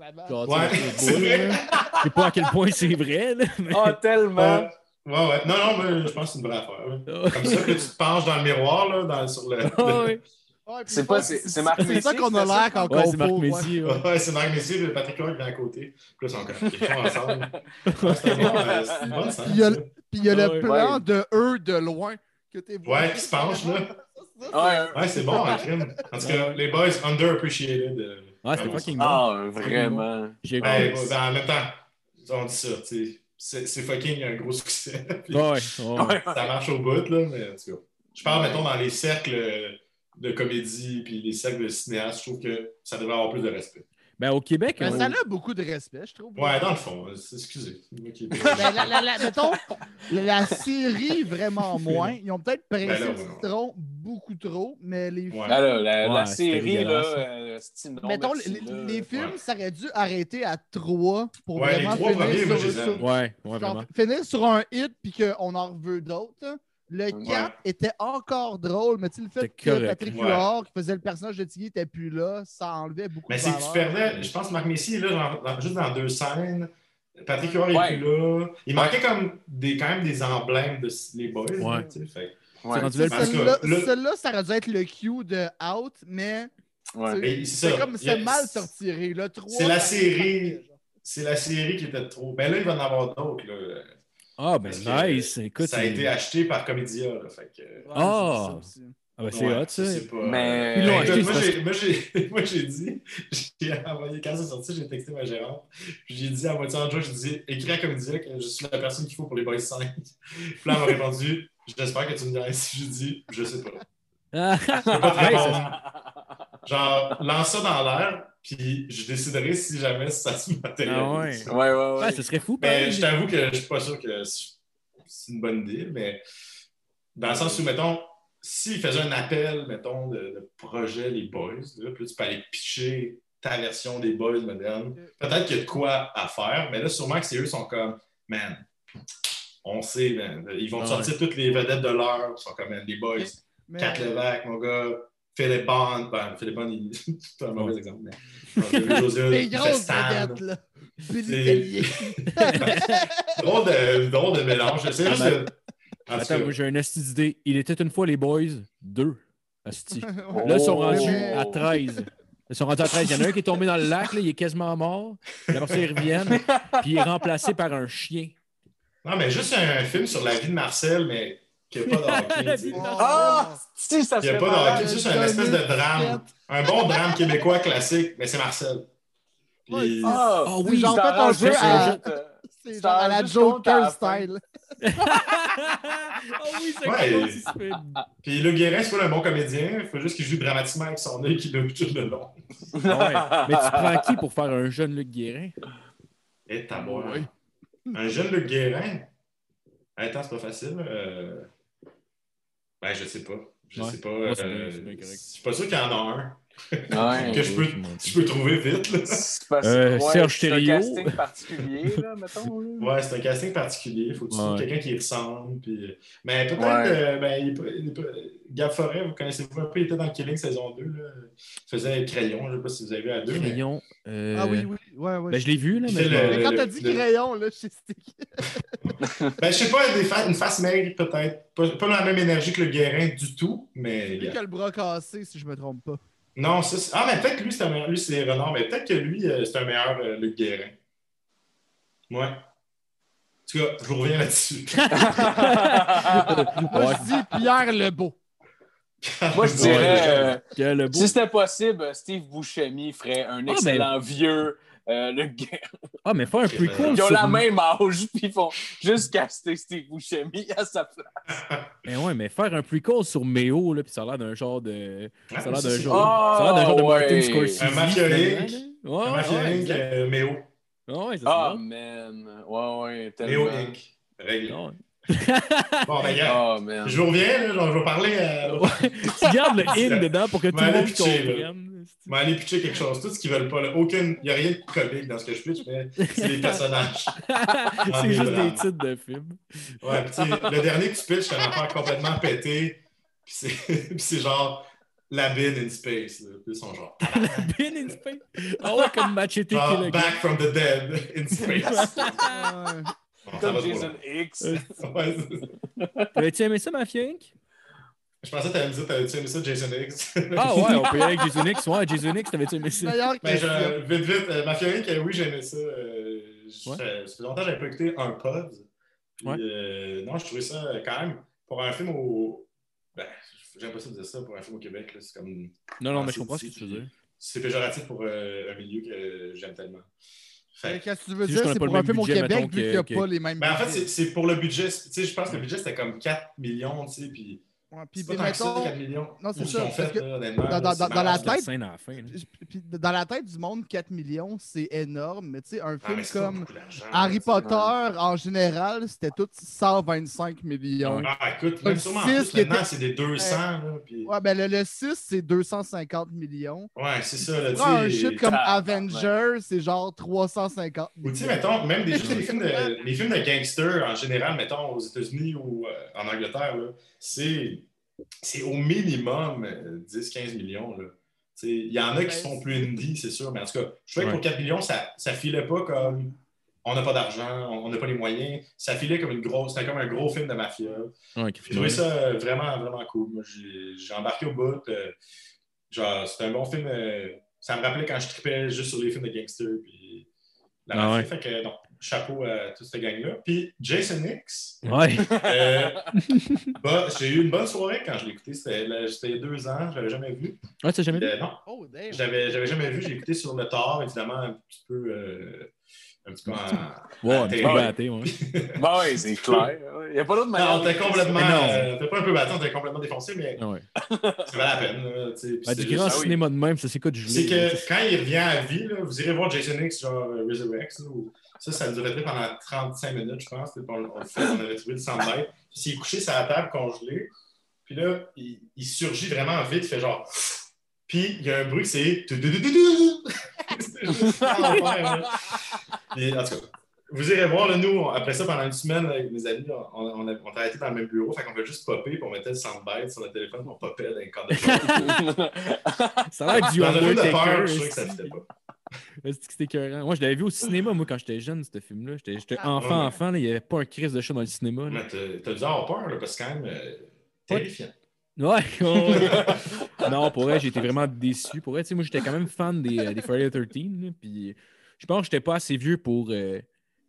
la gâteau Ouais, c'est boules, vrai. là. Je sais pas à quel point c'est vrai, là. mais- Ah, tellement! Ouais, ouais, ouais. Non, non, mais je pense que c'est une vraie affaire. ouais. Comme ça, que tu te penches dans le miroir, là, dans, sur le. ah ouais. Ouais, C'est pas- c'est- Marc C'est ça Messier qu'on a ça, l'air quand Ouais, on c'est Marc ouais. Messier. ouais. Ouais, c'est Marc Messier et Patrick Roy qui est à côté. Puis là, ils sont ensemble. Ouais, c'est bon, Puis il y a ça. le- Puis il y a le ouais. plan Ouais. de eux de loin que t'es Ouais, qui se penche, là. Ouais, Ouais, c'est bon, un crime. En tout cas, les boys underappreciated. euh, Ah, c'était vraiment. fucking bon. Ah, vraiment. J'ai Ben, ben, en même temps, on dit ça, tu sais. C'est fucking un gros succès. [laughs] Puis Ouais, ouais. Ouais, Ça marche au bout, là, mais en tout cas. Je parle, mettons, dans les cercles de comédie puis les cercles de cinéastes, je trouve que ça devrait avoir plus de respect. Ben, au Québec, Ben, on- ça a beaucoup de respect, je trouve. Ouais, dans le fond, c'est- excusez. [laughs] Ben, la, la- la- mettons, la, la série, vraiment [laughs] moins. Ils ont peut-être pressé Ben là, le ouais. citron beaucoup trop, mais les Ouais. Là, la, la Ouais, c'était série, là, euh, non, Mettons, merci, les, là. les films, Ouais. ça aurait dû arrêter à trois pour Ouais, les vraiment trois premiers, finir, moi, sur, les sur- Ouais, ouais, genre, vraiment. finir sur un hit puis qu'on en veut d'autres. Le 4 était encore drôle, mais tu sais, le fait que correct. Patrick Ouais. Huard, qui faisait le personnage de Tiggy, n'était plus là, ça enlevait beaucoup Mais de c'est que tu perdais, je pense que Marc Messier est là, dans- dans- juste dans deux scènes. Patrick Huard Ouais. est plus là. Il manquait comme des, quand même des emblèmes de les boys. tu sais, fait. C'est Ouais. rendu là le Parce que Celle-là, le- celle-là, ça aurait dû être le cue de Out, mais Ouais. Mais c'est comme c'est mal sorti. Le 3, C'est la série. C'est la série qui était trop. Ben là, il va en avoir d'autres. Ah, ben, Parce que nice. Écoute, ça a été acheté par Comédia. Là, fait que... Ouais, Ah! Ah, ben, c'est Ouais, hot, ça. Mais- Ils l'ont Écoute, acheté, moi, j'ai- moi, j'ai, [laughs] moi, j'ai dit, j'ai envoyé, quand c'est sorti, j'ai texté ma gérante. Puis j'ai dit à moitié en joie, j'ai dit, écris à Comédia que je suis la personne qu'il faut pour les Boys 5. [laughs] Puis là, elle m'a répondu, j'espère que tu me diras si j'ai dit, je sais pas. Ah, [laughs] Je peux pas te répondre. Genre, lance ça dans l'air, puis je déciderai si jamais ça se matérialise. Ah ouais. Ouais, ouais, ouais. Ouais, ce serait fou, Mais pareil. je t'avoue que je suis pas sûr que c'est une bonne idée, mais dans le sens où, mettons, s'il faisait un appel, mettons, de, de projet Les Boys, là, puis là, tu peux aller pitcher ta version des Boys modernes, peut-être qu'il y a de quoi à faire, mais là, sûrement que c'est eux qui sont comme, man, on sait, man, ils vont Ah sortir toutes les vedettes de l'heure, ils sont comme, man, les Boys, Mais- Kat Levac, mon gars, Philippe Bond, ben, Philippe Bond, il... [laughs] c'est un mauvais exemple, mais... Fait grosses vedettes, là. C'est- [laughs] drôle, de, drôle de mélange. J'essaie juste tout Attends, moi, j'ai une asti d'idée. Il était une fois les boys, deux. Asti. [laughs] Là, ils sont Oh. rendus à 13. Ils sont rendus à 13. Il y en a un qui est tombé dans le lac, là, il est quasiment mort. Puis après ça, ils reviennent. Puis il est remplacé par un chien. Non, mais juste un film sur la vie de Marcel, mais qui n'a pas de [laughs] hockey. tu sais. Ah! Si, ça Il n'y a pas de malade. hockey, c'est juste un espèce de drame. Un bon drame québécois classique, mais c'est Marcel. Puis- Ah, Ah oui, c'est fait un jeu à- C'est C'est genre à la Joker style. [laughs] Ah oui, c'est Ouais. Puis le Guérin, c'est pas un bon comédien. Il faut juste qu'il joue dramatiquement avec son œil qui l'a tout le long. Ah ouais. Mais tu prends qui pour faire un jeune Luc Guérin? Et ta boire. Oui. Un jeune Luc Guérin? Attends, c'est pas facile. euh, Ben, je sais pas. Je Ouais. sais pas. C'est euh, bien-. Je suis pas sûr qu'il y en a un Ouais. que je peux, je peux trouver vite. là. C'est parce- Euh, ouais, Serge c'est un casting particulier, là, mettons. là. Ouais, c'est un casting particulier. Faut que tu trouves quelqu'un qui ressemble. Puis... Mais peut-être, Ouais. euh, ben, il, Gab Forêt, vous connaissez-vous un peu, il était dans Killing saison 2. Là. Il faisait Crayon, je sais pas si vous avez vu à deux. mais- Crayon. euh, Ah oui, oui. Ouais, ouais. Ben, je l'ai vu, là, mais. le- quand t'as dit le- crayon, là, je sais. [laughs] Ben, je sais pas, des fa- une face maigre, peut-être. Pas, pas la même énergie que le Guérin du tout, mais. Lui qui a le bras cassé, si je me trompe pas. Non, ça, ah, mais peut-être que lui, c'est un meilleur. Lui, c'est Renard, mais peut-être que lui, euh, c'est un meilleur euh, Luc Guérin. Ouais. En tout cas, je vous reviens là-dessus. [laughs] Moi, je dis Pierre Lebeau. Moi, je dirais, euh, si c'était possible, Steve Buscemi ferait un ben- excellent vieux. Euh, le gars. Ah, mais faire un prequel. ben- Ils ont sur- la même âge, [laughs] puis ils font juste caster Steve Buscemi à sa place. Mais [laughs] ouais, mais faire un prequel sur Méo, là, puis ça a l'air d'un genre de. Ça a l'air d'un c'est- genre. Ah, ça a l'air d'un genre de Martin ouais. Scorsese. Un Mafia là. Un Ouais, Mafia ouais, euh, Méo. Ouais, c'est Ah, ça. man. Ouais, ouais, Méo tellement. Inc. Réglé. Ouais. [laughs] Bon, ben, Ah, man. je vous reviens, là, genre, je vais parler. euh, tu gardes le in dedans pour que tout Ouais, le monde comprenne. Je vais aller pitcher quelque chose. Tout ce qu'ils veulent pas. là. Aucune... Il n'y a rien de comique dans ce que je pitch, mais c'est des personnages. [laughs] c'est juste des titres de films. Ouais, le dernier que tu pitches, c'est un affaire complètement pété. Puis c'est [laughs] puis c'est genre la bin in space. Là. Sont genre, Bin in space? Ah ouais, comme Machete genre back from the dead in space. Comme Jason. X. Ouais, T'avais-tu aimé ça, Mafia Inc? Je pensais que t'allais me dire, t'avais-tu aimé ça, Jason X? Ah ouais, on peut y aller avec Jason X. Ouais, Jason X, t'avais-tu aimé ça? Meilleure Ben, je, vite, vite, euh, Mafia Inc., euh, oui, j'aimais ça. Euh, Ouais. Ça fait longtemps que j'avais pas écouté un pod. Puis, Ouais. euh, non, je trouvais ça euh, quand même, pour un film au. Ben, j'aime pas ça de dire ça, pour un film au Québec, là, c'est comme. Non, non, Ah, mais je comprends ce que tu veux dire. C'est péjoratif pour euh, un milieu que j'aime tellement. Fait, Qu'est-ce que tu veux dire? C'est pas pour un film au budget, Québec, vu qu'il n'y a que- pas les mêmes ben, en fait, c'est pour le budget. Tu sais, je pense que le budget, c'était comme 4 millions, tu sais, puis. Ouais, Puis, C'est pas mettons, 4 millions. Non, c'est ça, parce que là, dans- la tête- scène à la fin. là. puis dans la tête du monde, 4 millions, c'est énorme. Mais tu sais, un Ah, film comme Harry. Potter, en général, c'était tout 125 millions. Ah, écoute, Le même sûrement c'est des 200. Là, puis... Ouais, ben le, le 6, c'est 250 millions. Ouais, c'est ça. Là, un shit comme Ah, Avengers, c'est genre 350 Ou tu sais, millions. mettons, même des, [laughs] les, films de, les films de gangsters en général, mettons aux États-Unis ou euh, en Angleterre, là, c'est, c'est au minimum euh, 10-15 millions. Là. Tu sais, Il y en a qui sont plus indie, c'est sûr, mais en tout cas, je trouvais que pour 4 millions, ça ne filait pas comme on n'a pas d'argent, on n'a pas les moyens. Ça filait comme une grosse, c'était comme un gros film de mafia. Ouais, J'ai trouvé ça euh, vraiment, vraiment cool. Moi, j'ai, j'ai embarqué au bout. euh, genre, c'était un bon film. euh, ça me rappelait quand je tripais juste sur les films de gangsters. Puis la Ah mafia. ouais. Fait que, non, chapeau à toute cette gang-là. Puis Jason X, Ouais. euh, [laughs] bah, j'ai eu une bonne soirée quand je l'ai écouté. C'était, il y a deux ans, je l'avais jamais vu. Ouais, tu l'as jamais vu? Euh, non, Oh, l'avais, j'avais jamais vu. J'ai écouté sur le tard, évidemment, un petit peu. euh, un petit peu en. Ouais, un petit peu batté, ouais. [laughs] Bon, oui, c'est clair. Il n'y a pas d'autre manière. Non, on était complètement. Mais non. euh, t'es pas un peu battu, on était complètement défoncé, mais Ouais. [laughs] ça valait la peine. là, tu sais. Puis Ben, c'est du grand juste- ah oui. cinéma de même, ça s'écoute gelé. C'est là, que quand il revient à vie, là, vous irez voir Jason X, genre euh, Resurrex. là, ça, ça durait pendant 35 minutes, je pense. On, on, le fait, on avait trouvé le soundbite. Puis il est couché sur la table congelé. Puis là, il, il surgit vraiment vite, il fait genre. Puis il y a un bruit, c'est. [laughs] En tout cas, vous irez voir, là, nous, après ça, pendant une semaine, avec mes amis, on, on, a, on travaillait dans le même bureau, fait qu'on fait juste popper, puis on mettait le soundbite sur le téléphone, puis on popait dans de [laughs] jour. Ça a l'air du Dans le film de peur, je trouvais que ça fitait pas. C'était écœurant? Moi, je l'avais vu au cinéma, moi, quand j'étais jeune, ce film-là. J'étais j'étais Ah, enfant, ouais. enfant, là, il n'y avait pas un crise de chat dans le cinéma. là. Mais t'as- dû avoir peur, là, parce que quand même euh, terrifiant. Ouais, [laughs] ouais. [laughs] non, pour vrai, j'ai été vraiment déçu. Pour vrai, tu sais, moi, j'étais quand même fan des, euh, des Friday the 13. là, Puis je pense que j'étais pas assez vieux pour, euh,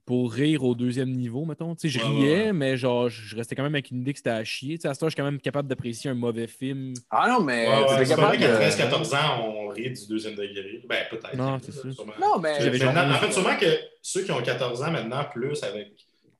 pour rire au deuxième niveau, mettons. Tu sais, je Ouais, riais, ouais. mais genre, je restais quand même avec une idée que c'était à chier. Tu sais, à ce temps, je suis quand même capable d'apprécier un mauvais film. Ah non, mais Ouais, c'est vrai qu'à de- 13-14 ans, on rit du deuxième degré. Ben, peut-être. Non, c'est sûr. Sûrement. Non, mais. Maintenant, en 11 fait, sûrement que ceux qui ont 14 ans maintenant, plus avec.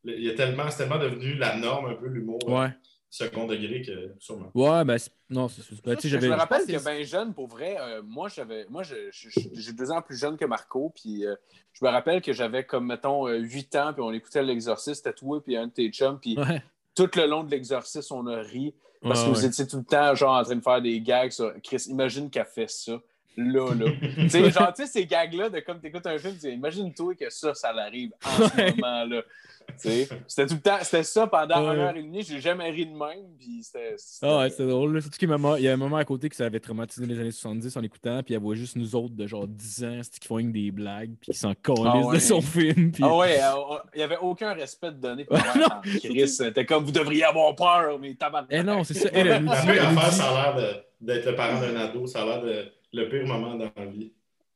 Il y a tellement, c'est tellement devenu la norme un peu l'humour Ouais. Second degré que sûrement. Ouais, ben, non, c'est. Ben, tu sais, Je me rappelle que que bien jeune, pour vrai, euh, moi, j'avais, moi, j'ai deux ans plus jeune que Marco, puis euh, je me rappelle que j'avais comme, mettons, euh, huit ans, puis on écoutait l'exorciste, toi, puis un de tes chums, puis Ouais. tout le long de l'exorciste, on a ri, parce Ouais, que vous ouais. étiez tout le temps, genre, en train de faire des gags sur Chris, imagine qu'elle fait ça. Là, là. [laughs] tu sais, genre, tu sais, ces gags-là, de comme t'écoutes un film, tu imagine-toi que ça, ça l'arrive en ce moment-là. Tu sais, C'était tout le temps, c'était ça pendant Ouais. une heure et demie, j'ai jamais ri de même, puis c'était. Ah ouais, c'était drôle. Surtout qu'il y a un moment- il y a un moment à côté que ça avait traumatisé les années 70 en écoutant, puis elle voit juste nous autres de genre 10 ans qui font des blagues, puis qui s'en calissent Ah ouais. de son film. Puis... Ah ouais, euh, il n'y avait aucun respect de donner pour Ouais, moi. non. Chris, c'était comme vous devriez avoir peur, mais tabarnak. Eh non, c'est ça. Elle, elle elle nous affaire, dit- ça a l'air de- d'être le parent d'un ado. Ça a l'air de le pire moment dans la vie.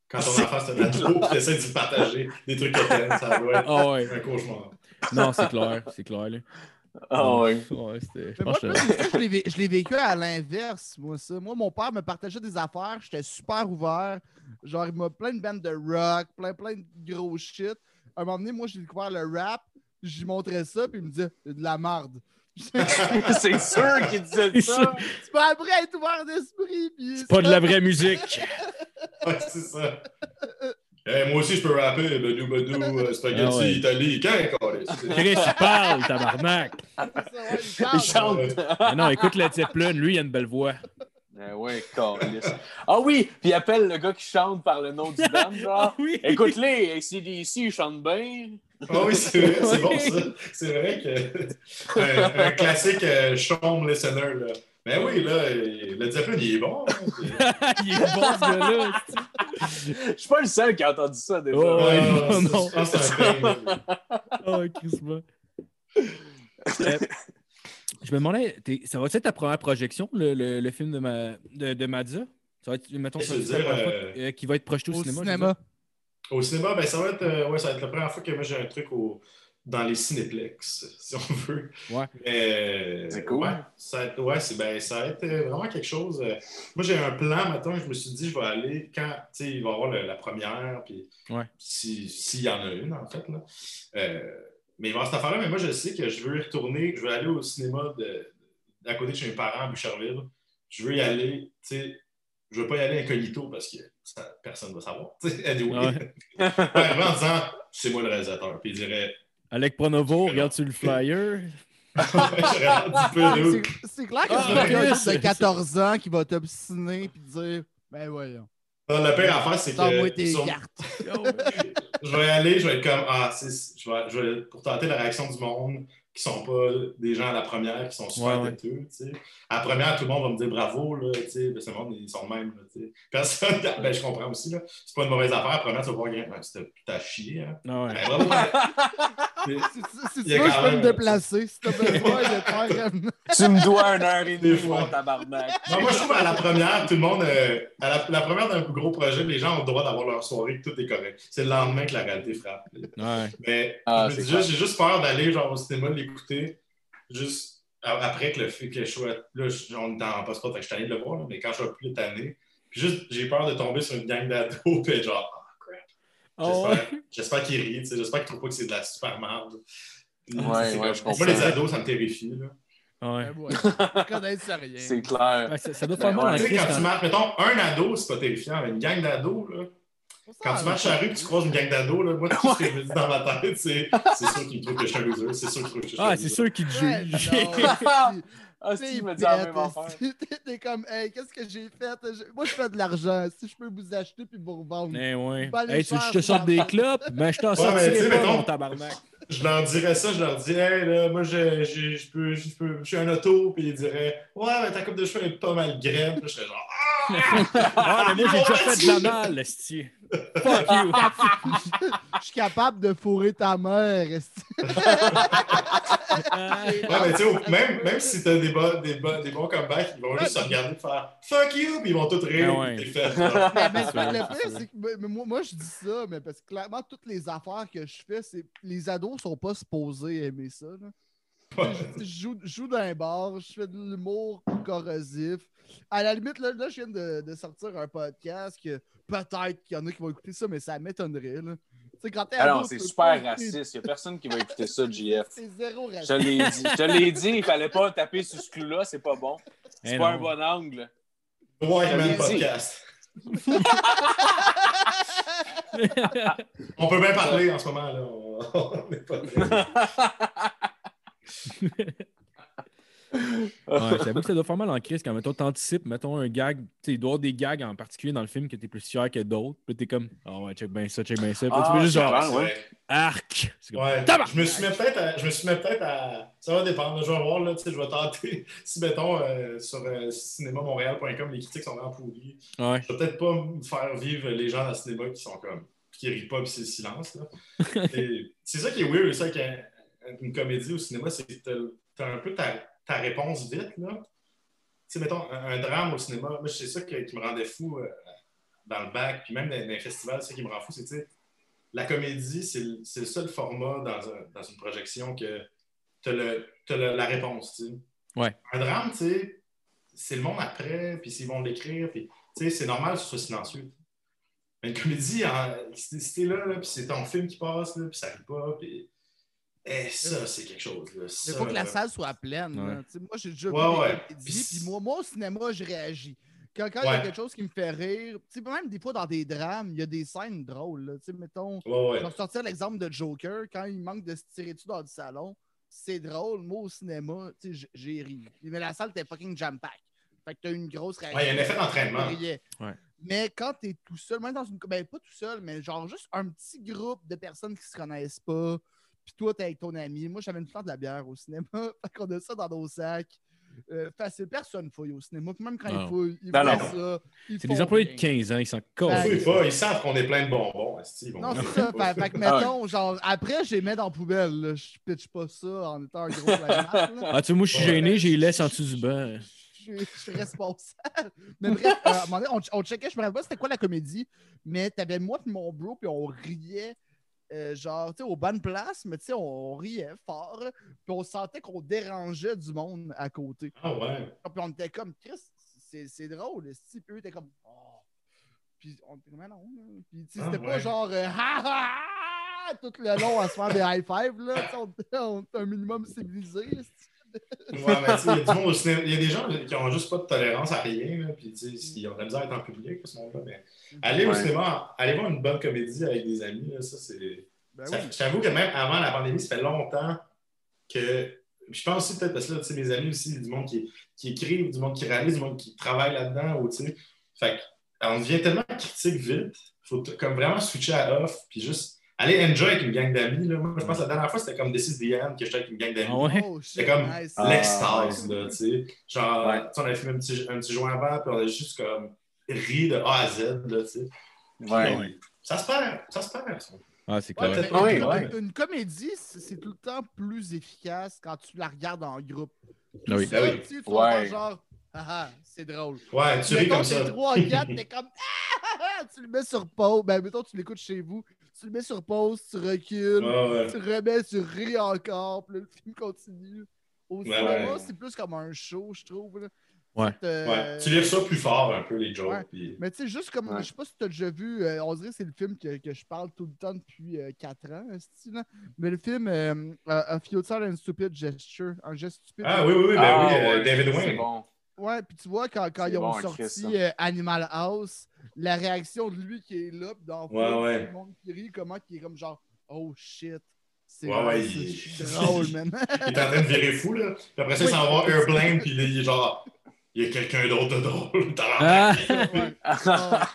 Quand ton enfant c'est un ado, tu essaies de partager des trucs que t'aimes, ça doit être Ah ouais. un cauchemar. Non, c'est clair. C'est clair. Là. Ah ouais. Je moi, l'ai vé- je l'ai vécu à l'inverse, moi, ça. Moi, mon père me partageait des affaires, j'étais super ouvert. Genre, il m'a plein de bandes de rock, plein, plein de gros shit. À un moment donné, moi, j'ai découvert le rap, j'y montrais ça, puis il me disait, c'est de la marde. [laughs] c'est sûr qu'il disait ça. Tu peux après être ouvert d'esprit, puis. C'est pas de la vraie musique. [laughs] Ouais, c'est ça. Eh, moi aussi, je peux rapper. Badou, badou, euh, spaghetti, Ah ouais. Italie. Quand, câlisse? [laughs] Chris, il parle, tabarnak. Il chante. Ah non, écoute Led Zeppelin, lui, il a une belle voix. Ah ouais. Ah oui, puis il appelle le gars qui chante par le nom du band, genre. oui. Écoute-les, CDC, ils chantent bien. Ah oui, c'est vrai, c'est bon ça. C'est vrai que. Un, un classique euh, chaume listener, là. Mais oui, là, euh, le Zeppelin, il est bon. hein. [laughs] il est bon, ce gars-là. Je suis pas le seul qui a entendu ça déjà. Oh. Ouais, non, non, non. je pense que c'est un. Oh. Euh, Je me demandais, ça va être ta première projection, le, le, le film de, ma, de, de Madza? Ça va être, mettons, Je ça dire, euh, euh, qui va être projeté au, Au cinéma. je veux cinéma. Au cinéma, ben, ça, va être, euh, ouais, ça va être la première fois que moi j'ai un truc au, dans les cinéplex, [laughs] si on veut. Ouais. Mais, C'est cool. Ouais, ça, va être- ouais, c'est, ben, ça va être euh, vraiment quelque chose. euh, moi, j'ai un plan, maintenant, je me suis dit, je vais aller quand tu sais, il va y avoir le- la première, puis Ouais. si- s'il y en a une, en fait. Là. Euh, mais il va y avoir cette affaire-là, mais moi, je sais que je veux y retourner, je veux aller au cinéma de, d'à côté de chez mes parents à Boucherville. Je veux y aller, tu sais, je veux pas y aller incognito parce que ça- personne ne va savoir. tu sais, anyway. Ouais. [laughs] Ouais, en disant, c'est moi le réalisateur. Puis il dirait, Alec Pronovo, regarde-tu le flyer? [laughs] Ah, c'est- clair que Ah, c'est un gars Chris. de 14 ans qui va t'obstiner puis dire Ben voyons, Non, La pire affaire, c'est que tes sur- [laughs] je vais aller, je vais être comme, ah, c'est- je vais, je vais- pour tenter la réaction du monde qui sont pas des gens à la première, qui sont super Ouais, têteux, tu sais. À la première, tout le monde va me dire bravo, là, tu sais, parce que le monde, ils sont de même, là, tu sais. Personne, [laughs] ben, je comprends aussi, là. C'est pas une mauvaise affaire. À la première, tu vas voir, ben, c'était putain chier, hein. Ah ouais. Ben, bravo, [laughs] Si, tu veux, je peux me déplacer. Si t'as besoin [laughs] comme. Tu me dois une heure et demie, fois. mon tabarnak. Non, moi, je trouve à la première, tout le monde, euh, à la, la première d'un gros projet, les gens ont le droit d'avoir leur soirée, que tout est correct. C'est le lendemain que la réalité frappe. Ouais. Mais Ah, je juste, j'ai juste peur d'aller genre au cinéma, l'écouter, juste après que le film que je sois. Là, je- on est en post-prod, fait que je suis allé de le voir, là, mais quand je vais plus tanné, puis juste, j'ai peur de tomber sur une gang d'ados, [laughs] puis genre. Oh, J'espère, qu'ils tu sais, j'espère qu'ils trouvent pas que c'est de la super merde. Ouais, ouais, je Moi, les ados, ça me terrifie. Là. ouais. Ben rien. C'est clair. Ouais, ça, ça doit Ben faire mal ouais. Tu sais, quand tu quand- marches, mettons, un ado, c'est pas terrifiant, mais une gang d'ados, là. Quand tu marches à la rue et tu croises une gang d'ados, là, moi, tout ce que je me dis dans ma tête, c'est c'est sûr qu'ils me trouvent que je suis un loser. C'est sûr qu'ils trouvent que je suis un Ah, loser. c'est sûr qu'il te Ouais, juge. non, [laughs] [laughs] Ah, si, il me dit la même affaire. [laughs] T'es comme, hey, qu'est-ce que j'ai fait? Moi, je fais de l'argent. Si je peux vous acheter puis vous revendre. Eh ouais. Hey, que je te sorte des clopes? Ben, je t'en mais mettons- mon tabarnak. Je leur dirais ça, je leur dis, hey, là, moi, je, je, je peux, je, peux, je suis un auto, puis ils diraient, ouais, mais ta coupe de cheveux est pas mal graine. Puis je serais genre, ah! [laughs] Ah, mais moi, j'ai déjà fait de la malle, esti. Fuck you! [laughs] Je suis capable de fourrer ta mère. esti. Ouais, [laughs] mais tu sais, même, même si t'as des, bons- des, bons- des bons comebacks, ils vont juste se regarder et faire Fuck you! Puis ils vont tous rire. Ah ouais. T'es fait, [laughs] là. Mais, le c'est que moi, moi, je dis ça, mais parce que clairement, toutes les affaires que je fais, c'est les ados sont pas supposés aimer ça. là. Ouais. Je, je joue, je joue dans un bar, je fais de l'humour corrosif. À la limite, là, là, je viens de, de sortir un podcast que peut-être qu'il y en a qui vont écouter ça, mais ça m'étonnerait. là. Tu sais, quand t'es Ah non, c'est super pas raciste. Il n'y a [laughs] personne qui va écouter ça, JF. C'est zéro Je raciste. te l'ai dit. Je te l'ai dit, il fallait pas taper sur ce clou-là, c'est pas bon. C'est Eh pas non. un bon angle. Je Man dit. Podcast. On peut bien parler en ce moment, là. On- on n'est pas [laughs] Ouais, [laughs] j'avoue que ça doit faire mal en crise quand, mettons, t'anticipes, mettons, un gag, tu sais, il doit y avoir des gags en particulier dans le film que t'es plus fier que d'autres, puis t'es comme, ah ouais, check bien ça, check bien ça, puis tu Ah, fais juste genre, ouais. arc! Comme, Ouais, je me suis mis peut-être à, je me suis mis peut-être à. Ça va dépendre. Je vais voir, là, tu sais, je vais tenter. [laughs] Si, mettons, euh, sur euh, cinémamontréal.com, les critiques sont vraiment pourries, Ouais. je vais peut-être pas me faire vivre les gens dans le cinéma qui sont comme. qui rient pas, puis c'est le silence. là. [laughs] C'est ça qui est weird, ça, qu'une une comédie au cinéma, c'est que t'as- t'as un peu ta, ta réponse vite, là. Tu sais, mettons, un, un drame au cinéma, moi, c'est ça qui me rendait fou euh, dans le bac, puis même dans, dans les festivals, c'est ça qui me rend fou, c'est, tu sais, la comédie, c'est le, seul format dans, un- dans une projection que tu as, la réponse. tu sais. Ouais. Un drame, tu sais, c'est le monde après, puis s'ils vont l'écrire, puis tu sais, c'est normal que ce soit silencieux. Mais une comédie, si si t'es là, là puis c'est ton film qui passe, là, puis ça arrive pas, puis. Eh, ça, c'est quelque chose. Là. Il Ça, faut que la salle soit pleine. Ouais. Tu Moi, j'ai déjà Ouais, ouais. Puis- moi, moi, au cinéma, je réagis. Quand quand il y a quelque chose qui me fait rire, tu même des fois dans des drames, il y a des scènes drôles. là. Tu mettons, Ouais, ouais. je vais sortir l'exemple de Joker, quand il manque de se tirer dessus dans le salon, c'est drôle. Moi, au cinéma, tu j'ai ri. Mais la salle était fucking jam-pack. Fait que t'as eu une grosse réaction. Ouais, il y a un effet d'entraînement. Mais quand t'es tout seul, même dans une. Ben, pas tout seul, mais genre juste un petit groupe de personnes qui se connaissent pas. Puis toi, t'es avec ton ami. Moi, j'avais une plante de la bière au cinéma. [laughs] fait qu'on a ça dans nos sacs. Euh, facile, personne fouille au cinéma. Puis même quand Non. ils fouillent, ils non. ça. ils C'est font des employés de rien. 15 ans, ils s'en Ben, cassent. Oui, pas. Ils savent qu'on est plein de bonbons. ils vont- Non, c'est ça. fait, fait que, Ah ouais. mettons, genre, après, je les mets dans la poubelle. là. Je pitch pas ça en étant un gros. [laughs] Ah, tu sais, moi, je suis Ouais. gêné, j'ai les laisse en dessous du banc. je, je suis responsable. Mais bref, euh, à un moment donné, on, on checkait, je me rappelle pas c'était quoi la comédie, mais t'avais moi et mon bro, puis on riait, euh, genre, tu sais, aux bonnes places, mais tu sais, on riait fort, puis on sentait qu'on dérangeait du monde à côté. Ah ouais. Puis on était comme, Chris, c'est c'est drôle, si, eux étaient comme, oh. Puis on était comme, non, là. Puis tu sais, Ah, c'était pas genre, euh, ha ha ha, tout le long à se faire des high five, là, on était un minimum civilisé. Esti. Ouais, mais tu sais, il y a des gens qui ont juste pas de tolérance à rien, là, puis tu sais, ils ont de la misère à être en public, ce monde-là. Mais aller au cinéma, aller voir une bonne comédie avec des amis, là, ça, c'est. Ben oui. T'avoue que même avant la pandémie, ça fait longtemps que. Je pense aussi peut-être parce que là, tu sais, mes amis aussi, du monde qui, qui écrivent, du monde qui réalise, du monde qui travaille là-dedans, ou tu sais. Fait on devient tellement critique vite, faut comme vraiment switcher à off, puis juste aller enjoy avec une gang d'amis. là. Moi, je pense que la dernière fois, c'était comme This is the End que j'étais avec une gang d'amis. Ah ouais? Oh, C'est comme nice. Ah, l'extase, là, tu sais. Genre, Ouais. tu on avait fait un petit, un petit joint avant, puis on a juste comme ri de A à Z, là, tu sais. Ouais. Puis, Ça se perd, ça se perd. ça. Ah, c'est Ouais, clair. Ah oui, une, ouais. une- une comédie, c'est tout le temps plus efficace quand tu la regardes en groupe. Ah oui. Ça, Ben oui. tu tu Ouais. genre, ah ah, c'est drôle. Ouais, tu ris comme ça. 3 4, t'es [laughs] comme, ah, ah, ah, tu le mets sur pause. Ben, mettons, tu l'écoutes chez vous, tu le mets sur pause, tu recules, Ouais, ouais. tu remets, tu ris encore, puis là, le film continue. Au Ouais, cinéma, ouais. c'est plus comme un show, je trouve. là. Ouais. C'est, euh, Ouais. Tu lires ça plus fort un peu, les jokes. Ouais. puis- Mais tu sais, juste comme, Ouais. je sais pas si tu as déjà vu, euh, on dirait que c'est le film que, que je parle tout le temps depuis 4 ans, mais le film euh, A Futile and Stupid Gesture, un geste stupide. Ah oui, oui, oui, ben Ah, oui, euh, David C'est Wayne. bon. Ouais, puis tu vois, quand, quand ils ont bon, sorti euh, Animal House, la réaction de lui qui est là, puis dans le Ouais, film, ouais. tout le monde qui rit, comment qui est comme genre, oh shit. C'est Ouais, ouais, c'est- il- c'est [laughs] drôle, man. Il est en train de virer fou, là. Puis après ça, il s'en va Airplane, puis là, il est genre, il y a quelqu'un d'autre de drôle. Ah! Ouais. Ah,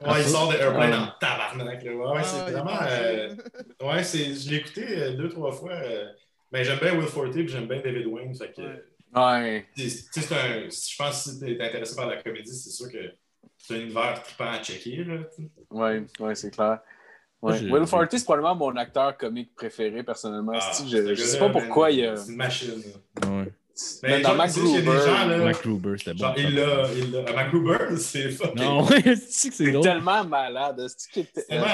Ouais, il sort de Airplane Ouais. en tabarnak. Là. Ouais, ouais, Ah, c'est vraiment. euh, ouais, c'est, je l'ai écouté euh, deux, trois fois. euh, ben, j'aime bien Will Forte, puis j'aime bien David Wayne. Fait que, Ouais. Ouais. tu c'est un, je pense que si t'es intéressé par la comédie, c'est sûr que c'est un univers trippant à checker. Tu. Oui, ouais, c'est clair. Ouais. Will Forte, c'est probablement mon acteur comique préféré, personnellement. Ah, je, je sais pas pourquoi il y a. C'est une machine. là. Ouais. Mais Même dans genre, Mac tu sais, il y a des Gruber, gens, là, Mac Gruber, c'était bon. Genre, il l'a. il l'a- Mac Gruber, c'est fucking. Non, [laughs] c'est tellement malade. C'est tellement.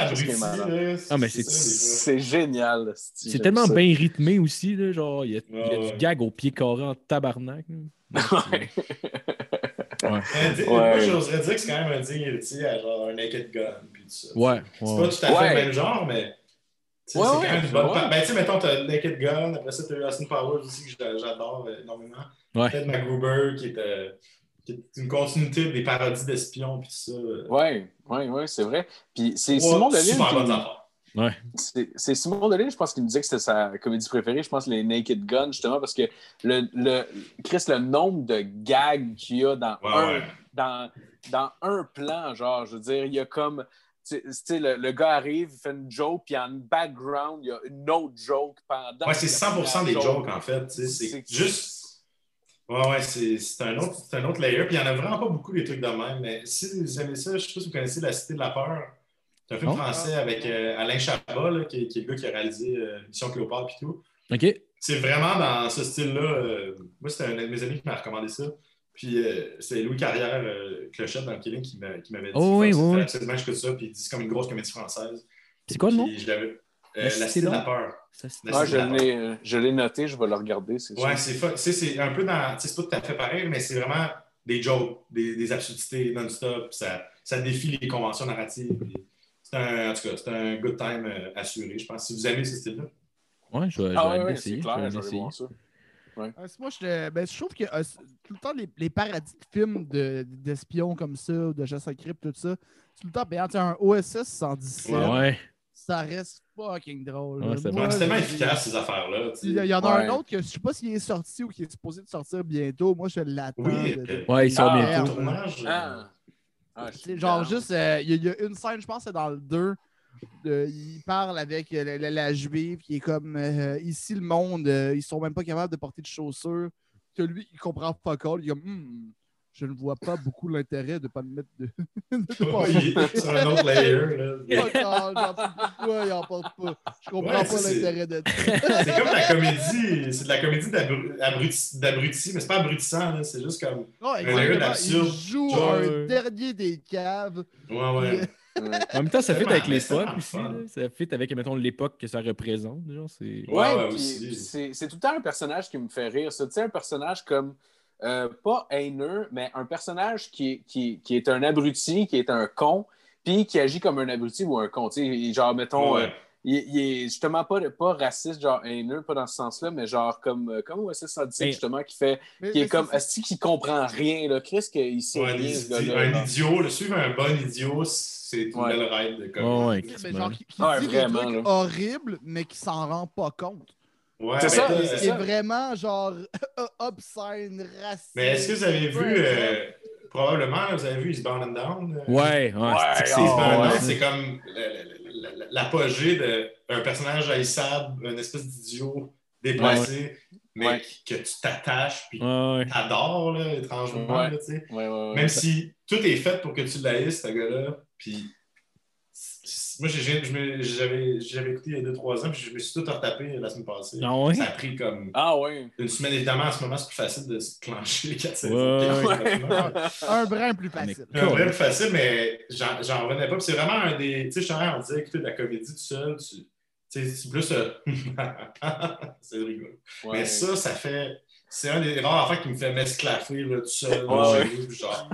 Ah, mais c'est- génial. C'est tellement bien rythmé aussi, là, genre, il y a, du gag au pied carré en tabarnak. Ouais. Moi, j'oserais dire que c'est quand même un digne à genre un Naked Gun. Puis tout ça. Ouais, C'est pas tout à fait le même genre, mais. Ouais, c'est ouais, quand même une bonne. ouais. pa- Ben, tu sais, mettons, t'as Naked Gun, après ça, t'as Austin Powers aussi, que j'a- j'adore euh, énormément. Ouais. Peut-être MacGruber, qui est, euh, qui est une continuité des parodies d'espions, puis ça. Oui, oui, oui, c'est vrai. Puis c'est Ouais, Simon nous- affaires. C'est c'est Simon Delisle, je pense, qui nous disait que c'était sa comédie préférée. Je pense les Naked Gun, justement, parce que le, le, Chris, le nombre de gags qu'il y a dans, Ouais, un, ouais. dans, dans un plan, genre, je veux dire, il y a comme. Le, le gars arrive, il fait une joke, puis en background, il y a une autre joke pendant. Ouais, c'est 100% des jokes, en fait. C'est juste. Ouais, ouais, c'est c'est un, autre- c'est un autre layer. Puis il n'y en a vraiment pas beaucoup des trucs de même. Mais si vous aimez ça, je sais pas si vous connaissez La Cité de la Peur. C'est un film Non. français avec euh, Alain Chabat, là, qui, est, qui est le gars qui a réalisé euh, Mission Cléopâtre et tout. Ok. C'est vraiment dans ce style-là. euh, moi, c'était un de mes amis qui m'a recommandé ça. Puis euh, c'est Louis Carrière, euh, Clochette dans le Killing, qui m'a- qui m'avait dit Oh oui, oui, oui. absolument que ça. Puis il dit c'est comme une grosse comédie française. C'est quoi le nom? Puis je l'avais- euh, La Cité de la? Peur. Ça, La Ah, je l'ai euh, je l'ai noté, je vais le regarder, c'est Ouais, c'est un peu dans. tu sais, C'est pas tout à fait pareil, mais c'est vraiment des jokes, des, des absurdités non-stop. Ça, ça défie les conventions narratives. C'est un, en tout cas, c'est un good time euh, assuré, je pense. Si vous aimez ce style-là. Ouais, je vais, Ah, ouais, c'est clair, je vais l'essayer. voir ça. Euh, c'est- moi, je, ben, je trouve que euh, tout le temps, les, les paradis de films de- d'espions comme ça, ou de chasse à crypte, tout ça, tout le temps sais, Un OSS 117, Ouais. ça reste fucking drôle. Ouais, c'est tellement efficace, ces affaires-là. Il y, en a un autre que je sais pas s'il est sorti ou qui est supposé de sortir bientôt. Moi, je l'attends. Oui, de- de- euh, Ouais, il sort Ah, bientôt. euh, Ah. Ah, genre, juste, euh, il y, y a une scène, je pense, c'est dans le 2. Il parle avec euh, la, la- la juive qui est comme euh, ici le monde, euh, ils sont même pas capables de porter de chaussures. Que lui, il comprend pas. Il est comme Hmm, je ne vois pas beaucoup l'intérêt de pas me mettre de. [laughs] c'est un autre layer. là. Toi, il en porte pas. Je comprends Ouais, pas l'intérêt de. C'est comme la comédie, c'est de la comédie d'abru- abruti, d'abruti, mais c'est pas abrutissant, c'est juste comme. Non, layer d'absurde. il joue un dernier des caves. Ouais, ouais. Ouais. En même temps, ça fit avec l'époque aussi. Ça fit avec, mettons, l'époque que ça représente. Genre, c'est... Ouais, c'est c'est tout le temps un personnage qui me fait rire. Tu sais, un personnage comme, euh, pas haineux, mais un personnage qui, est- qui, qui est un abruti, qui est un con, puis qui agit comme un abruti ou un con. Tu sais, genre, mettons, Ouais. euh, il, il est justement pas, pas raciste, genre haineux, pas dans ce sens-là, mais genre comme, euh, comme OSS 117, Ben, justement, qui fait, Mais- qui est mais comme, c'est- Asti qui comprend rien, là. Chris, qu'il sait Ouais, rien, ce gars-là. un idiot, le suivre un bon idiot, c'est une Ouais. belle ride de Ouais, comme. ouais, Mais genre, qui, qui Ouais, dit vraiment, des trucs horribles, mais qui s'en rend pas compte. Ouais, C'est mais ça, c'est vraiment genre [laughs] obscène, raciste. Mais est-ce que vous avez vu, euh, probablement, vous avez vu Eastbound and Down? euh, Ouais, ouais, Ouais, c'est oh, comme l'apogée d'un personnage haïssable, un espèce d'idiot déplacé, mais Ouais. que tu t'attaches puis Ouais, ouais. t'adores, là, étrangement, Ouais. là, tu sais. Ouais, ouais, ouais. Même si tout est fait pour que tu l'haïsses, ce gars-là, puis moi, je j'avais j'avais écouté il y a 2-3 ans, puis je me suis tout retapé la semaine passée. Ah ouais? Ça a pris comme Ah ouais. une semaine, évidemment, en ce moment, c'est plus facile de se clencher les 4 saisons. Ouais, [laughs] Un brin plus facile. Un vrai plus facile, mais j'en revenais pas. C'est vraiment un des. Tu sais, justement, on disait écouter de la comédie tout seul. Tu c'est plus. euh, [laughs] c'est rigolo. Ouais. Mais ça, ça fait. C'est un des rares affaires qui me fait m'esclaffer là, tout seul. Ouais, là, ouais. nous, genre,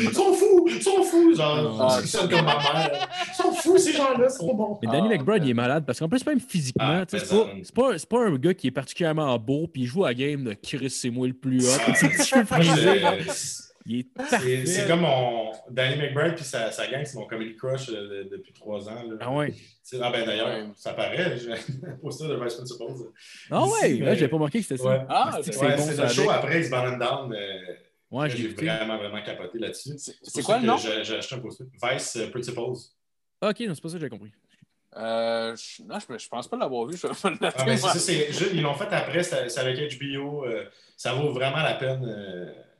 ils sont fous! Ils sont fous! Genre, Ah, ils sont comme ma mère. Ils sont fous, ces gens-là, c'est trop bon. Mais Danny Ah, McBride, il est malade parce qu'en plus, même physiquement, Ah, tu sais, c'est pas, ça- c'est pas, c'est pas un gars qui est particulièrement beau, puis il joue à la game de Chris, c'est moi le plus hot. C'est- Il est C'est parfait. c'est comme mon. Danny McBride puis sa, sa gang, c'est mon comedy crush euh, de- depuis trois ans. là. Ah ouais. Ah ben d'ailleurs, ça paraît, j'ai un [laughs] poster de Vice Principles. Ah ouais, là, mais- j'avais pas marqué que c'était ça. Ouais. Ah, c'est Ouais, c'est bon, le show après It's Bound and Down. euh, Ouais, j'ai vraiment, vraiment capoté là-dessus. C'est pour c'est ça quoi le que nom? j'ai- acheté un poster. Vice euh, Principles. Ok, non, c'est pas ça que j'ai compris. Euh, je- non, je, je pense pas l'avoir vu. Je Ah, mais c'est moi. ça, c'est- je- ils l'ont fait après, c'est avec HBO. euh, ça vaut vraiment la peine.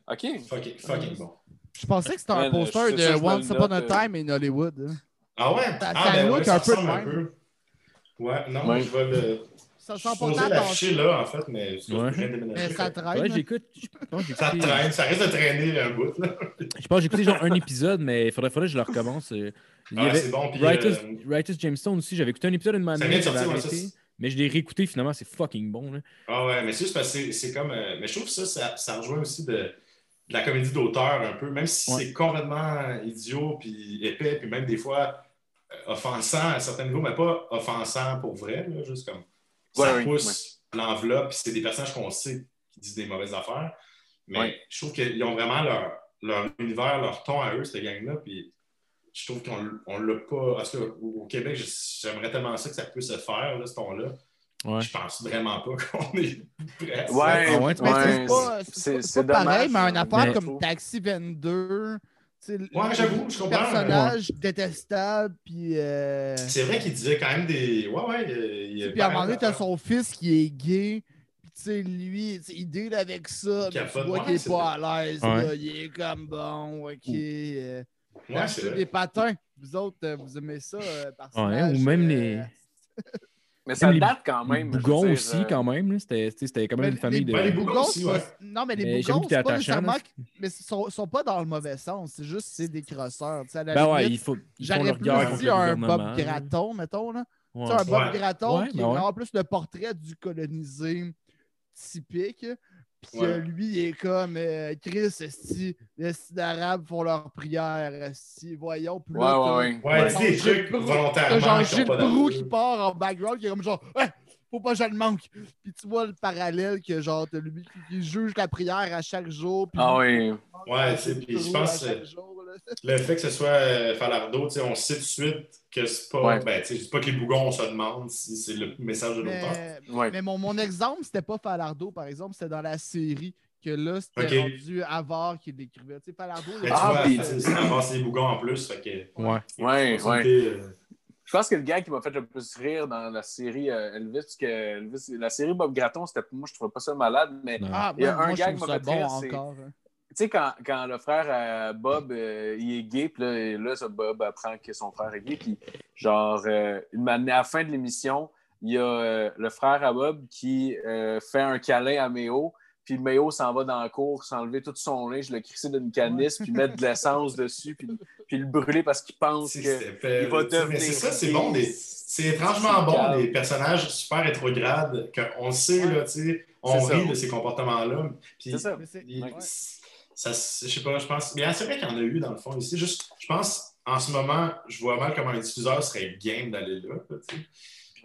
Euh, OK. fucking, fucking bon. Je pensais que c'était un poster de ça, Once Upon a note, euh. Time in Hollywood. hein. Ah ouais? Ça- ah, ça ben look ouais, un ça peu de ressemble même. Ouais, non, Ouais. je vais le. Ça sent pas tant l'afficher là, en fait, mais Ouais. Mais ça traîne. Ouais, j'écoute. Que j'ai Ça traîne, ça risque de traîner un bout. Là. je pense que j'ai écouté genre un épisode, mais il faudrait, faudrait que je le recommence. euh. Il y Ah, avait c'est bon. Puis, Righteous, euh, Righteous aussi. J'avais écouté un épisode une Ça manière, vient de sortir, ouais, arrêté. ça, Mais je l'ai réécouté finalement, c'est fucking bon. Là. Ah ouais, mais c'est juste parce que c'est- c'est comme. euh, mais je trouve que ça, ça, ça rejoint aussi de, de la comédie d'auteur un peu, même si Ouais. c'est complètement idiot, puis épais, puis même des fois euh, offensant à certains niveaux, mais pas offensant pour vrai, là, juste comme. Ouais, ça oui, pousse l'enveloppe, puis c'est des personnages qu'on sait qui disent des mauvaises affaires. Mais je trouve qu'ils ont vraiment leur, leur univers, leur ton à eux, cette gang-là, puis je trouve qu'on on l'a pas. Parce qu'au au Québec, j'aimerais tellement ça que ça puisse se faire, là, ce ton-là. Ouais. Je pense vraiment pas qu'on est prêt. Ouais, Ah ouais, penses- c'est pareil, mais une affaire mais- comme Taxi 22. tu sais, Ouais, le- j'avoue, je comprends. personnage détestable, puis. euh, C'est vrai qu'il disait quand même des. Ouais, ouais. il- il- Puis à un moment donné, t'as son fils qui est gay. Puis tu sais, lui, tu sais, il deal avec ça. Il Mais tu vois Ouais, qu'il est pas à l'aise. Ouais. Il est comme bon, ok. euh, Ouais, c'est des patins. Vous autres, euh, vous aimez ça, euh, personnage, ou même euh, les- Mais ça Même les date quand Les même. veux Bougons dire, aussi, euh, quand même. là. C'était quand même mais une famille les, de. Les les Bougons aussi, ouais. Non, mais les Mais Bougons, c'est pas nécessairement. Mais ils sont, sont pas dans le mauvais sens. C'est juste c'est des crosseurs. Ben ouais, il faut. J'aurais plus dit un Bob là. Graton, mettons. Là. Ouais. Un Bob Ouais. Graton Ouais, qui ben est vraiment plus le portrait du colonisé typique. Puis Ouais. euh, lui, il est comme euh, Chris, esti, les d'Arabes font leur prière, esti, voyons. Puis Ouais, là, ouais, ouais. Ouais, dit des Gilles trucs volontairement. genre Gilles Brou qui part en background, qui est comme genre, ouais, faut pas que je le manque. Puis tu vois le parallèle que genre, t'as lui qui, qui juge la prière à chaque jour. puis Ah oui. Ouais, tu sais, Gilles puis je pense jour, là. le fait que ce soit euh, sais, on sait tout de suite que c'est pas. Ouais. Ben, tu sais, je dis pas que les bougons, on se demande si c'est le message de l'auteur. Mais, Ouais. mais mon, mon exemple, c'était pas Falardeau, par exemple, c'était dans la série. Que là, c'était Ok. rendu Avard qui l'écrivait. Tu sais, Falardeau, Mais il- tu Ah, vois, puis- c'est- c'est les bougons en plus. Fait que. Ouais. Ouais, ouais. euh, Je pense que le gars qui m'a fait le plus rire dans la série euh, Elvis, parce que Elvis, la série Bob Graton, c'était moi, je trouvais pas ça malade, mais. Ah, Il y a moi, un gag trouve m'a fait bon rire, c'est- encore. hein. tu sais, quand, quand le frère à Bob, euh, il est gay, puis là, et là, ça, Bob apprend que son frère est gay, puis genre, euh, une année- à la fin de l'émission, il y a euh, le frère à Bob qui euh, fait un câlin à Méo, puis Méo s'en va dans la cour, s'enlever tout son linge, le crisser d'une canisse, puis mettre de l'essence dessus, puis, puis le brûler parce qu'il pense c'est- que c'était fait- il va devenir Mais c'est ça, c'est bon. Des... C'est étrangement bon, des personnages super rétrogrades, qu'on le sait, Ouais. là, tu sais, on ça. rit de ces comportements-là. Puis, C'est ça. Mais c'est- il- ouais. ça, je sais pas, je pense. Mais c'est vrai qu'il y en a eu dans le fond ici. Juste, je pense, en ce moment, je vois mal comment un diffuseur serait game d'aller là. là, tu sais.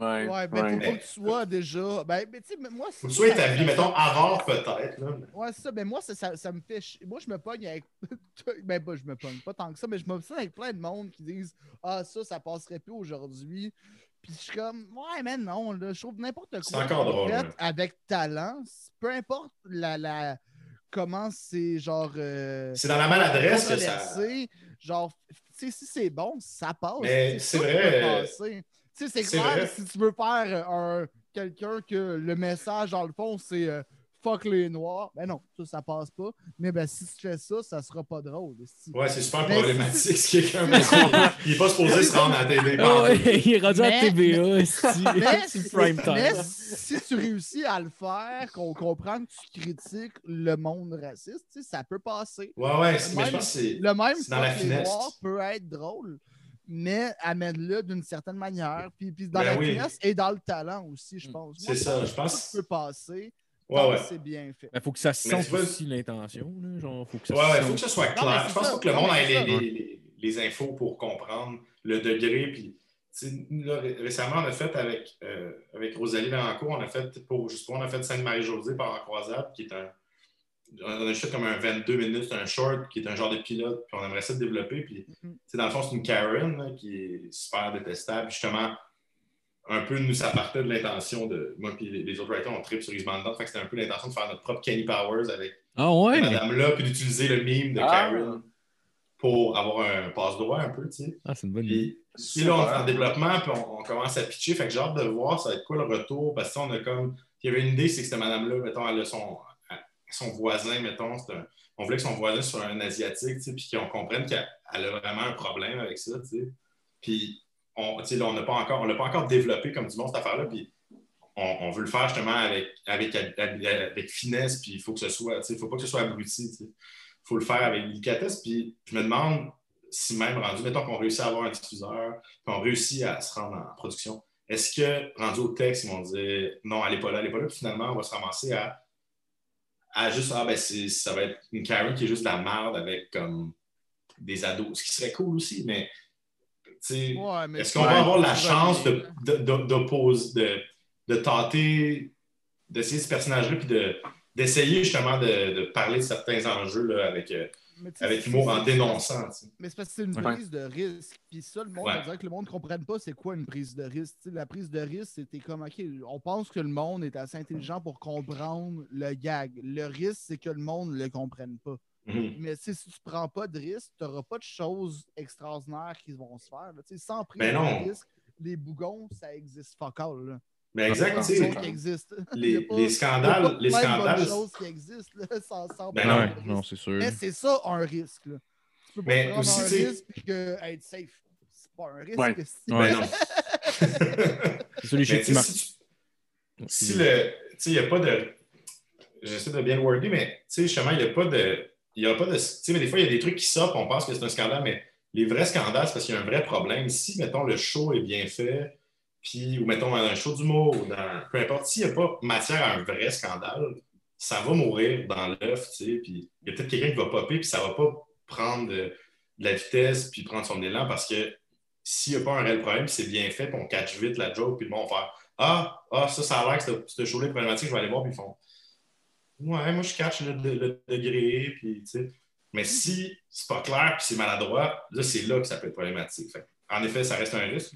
Ouais, Ouais, mais ouais. faut, faut que tu sois déjà. Ben, mais tu sais, moi, Faut que tu ça- sois établi, mettons, avant peut-être. là. Ouais, c'est ça. Mais moi, ça, ça, ça me fait chier. Moi, je me pogne avec. [laughs] ben, pas, je me pogne pas tant que ça, mais je me pogne avec plein de monde qui disent Ah, ça, ça passerait plus aujourd'hui. Puis je suis comme Ouais, mais non, là, je trouve n'importe C'est quoi. encore qu'on drôle, fait hein. Avec talent, peu importe la. la comment c'est genre. euh, C'est dans la maladresse que ça. Genre, tu sais, si c'est bon, ça passe. Mais c'est vrai. Tu sais, c'est clair, vrai. si tu veux faire un quelqu'un que le message, dans le fond, c'est euh, fuck les noirs, ben non, ça, ça passe pas. Mais ben, si tu fais ça, ça sera pas drôle. Si- Ouais, c'est super Mais problématique si- quelqu'un [laughs] il est pas supposé se rendre à la télé. Ah pantoute. ouais, il est rendu à Mais- TVA, [laughs] [laughs] prime time. mais si tu réussis à le faire, qu'on comprend que tu critiques le monde raciste, ça peut passer. Ouais, ouais, c'est- mais je Même- pense que c'est. Le même C'est dans la finesse. noirs peut être drôle, mais amène-le d'une certaine manière. Puis, puis dans Ben la oui. finesse et dans le talent aussi, je pense. C'est ça, je pense- tout peut passer. Ouais, ouais. c'est bien fait. Il faut que ça se sente aussi l'intention. Genre, faut que ça Ouais, ouais, faut que ce soit clair. Je pense ça. que le monde ait les, ça. les- les- les infos pour comprendre le degré. Puis, tu sais, là, ré- récemment, on a fait avec, euh, avec Rosalie Valancourt, on a fait pour justement, on a fait Sainte-Marie-Josée par la croisade, qui est un. On a juste comme un 22 minutes, c'est un short qui est un genre de pilote, puis on aimerait ça le développer. Puis, tu sais, dans le fond, c'est une Karen là, qui est super détestable. Puis justement, un peu, nous, ça partait de l'intention de. Moi, puis les, les autres writers, on trip sur Isman Dedans. Fait que c'était un peu l'intention de faire notre propre Kenny Powers avec Ah ouais? madame-là, puis d'utiliser le mime de Ah. Karen pour avoir un passe-droit un peu, tu sais. Ah, c'est une bonne idée. Puis, puis là, on est en développement, puis on, on commence à pitcher. Fait que j'ai hâte de voir ça va être quoi le retour. Parce que on a comme. Il y avait une idée, c'est que cette madame-là, mettons, elle a son. Son voisin, mettons, on voulait que son voisin soit un Asiatique, puis qu'on comprenne qu'elle elle a vraiment un problème avec ça. Puis on, n'a pas encore, on pas encore développé comme du monde, cette affaire-là. Puis on, veut le faire justement avec, avec, avec, finesse, puis il faut que ce soit, il faut pas que ce soit abruti. Il faut le faire avec délicatesse. Puis je me demande si même rendu, mettons qu'on réussit à avoir un diffuseur, puis on réussit à se rendre en production, est-ce que rendu au texte, ils vont dire non, elle n'est pas là, elle n'est pas là, puis finalement, on va se ramasser à, à juste, ah ben, ça va être une Karen qui est juste de la merde avec comme des ados, ce qui serait cool aussi, mais tu sais, Ouais, mais est-ce qu'on va avoir la chance de, de, de- de, de tenter, d'essayer ce personnage-là, puis de, d'essayer justement de, de parler de certains enjeux là, avec, euh, avec humour en dénonçant. Mais c'est parce que c'est une Ouais. prise de risque. Puis ça, le monde, Ouais. on dirait que le monde ne comprenne pas c'est quoi une prise de risque. La prise de risque, c'était comme, OK, on pense que le monde est assez intelligent pour comprendre le gag. Le risque, c'est que le monde ne le comprenne pas. Mhm. Mais si tu ne prends pas de risque, tu n'auras pas de choses extraordinaires qui vont se faire. là. Sans prise Ben de risque, les bougons, ça existe fuck all. Là. Mais exact, tu sais, les, les scandales, les scandales, choses qui existent là, sans, sans Ben non, c'est sûr. Mais c'est ça un risque. Là. Tu peux pas Mais aussi, un tu sais- risque que être safe. C'est pas un risque. Ouais. si- Ouais. Ben non. [laughs] C'est si, tu- si le. Tu sais, il n'y a pas de. J'essaie de bien le worder, mais tu sais, justement, il n'y a pas de. Il y a pas de. Tu sais, mais des fois, il y a des trucs qui sortent, on pense que c'est un scandale, mais les vrais scandales, c'est parce qu'il y a un vrai problème. Si, mettons, le show est bien fait, puis, ou mettons, dans un show d'humour, ou dans. Peu importe, s'il n'y a pas matière à un vrai scandale, ça va mourir dans l'œuf, tu sais, puis il y a peut-être quelqu'un qui va popper, puis ça ne va pas prendre de, la vitesse, puis prendre son élan, parce que s'il n'y a pas un réel problème, c'est bien fait, puis on catch vite la joke, puis le monde va faire Ah, ah, ça, ça a l'air que ce- show-là est problématique, je vais aller voir, puis ils font Ouais, moi, je catch le, degré, puis tu sais. Mais si c'est pas clair, puis c'est maladroit, là, c'est là que ça peut être problématique. En effet, ça reste un risque.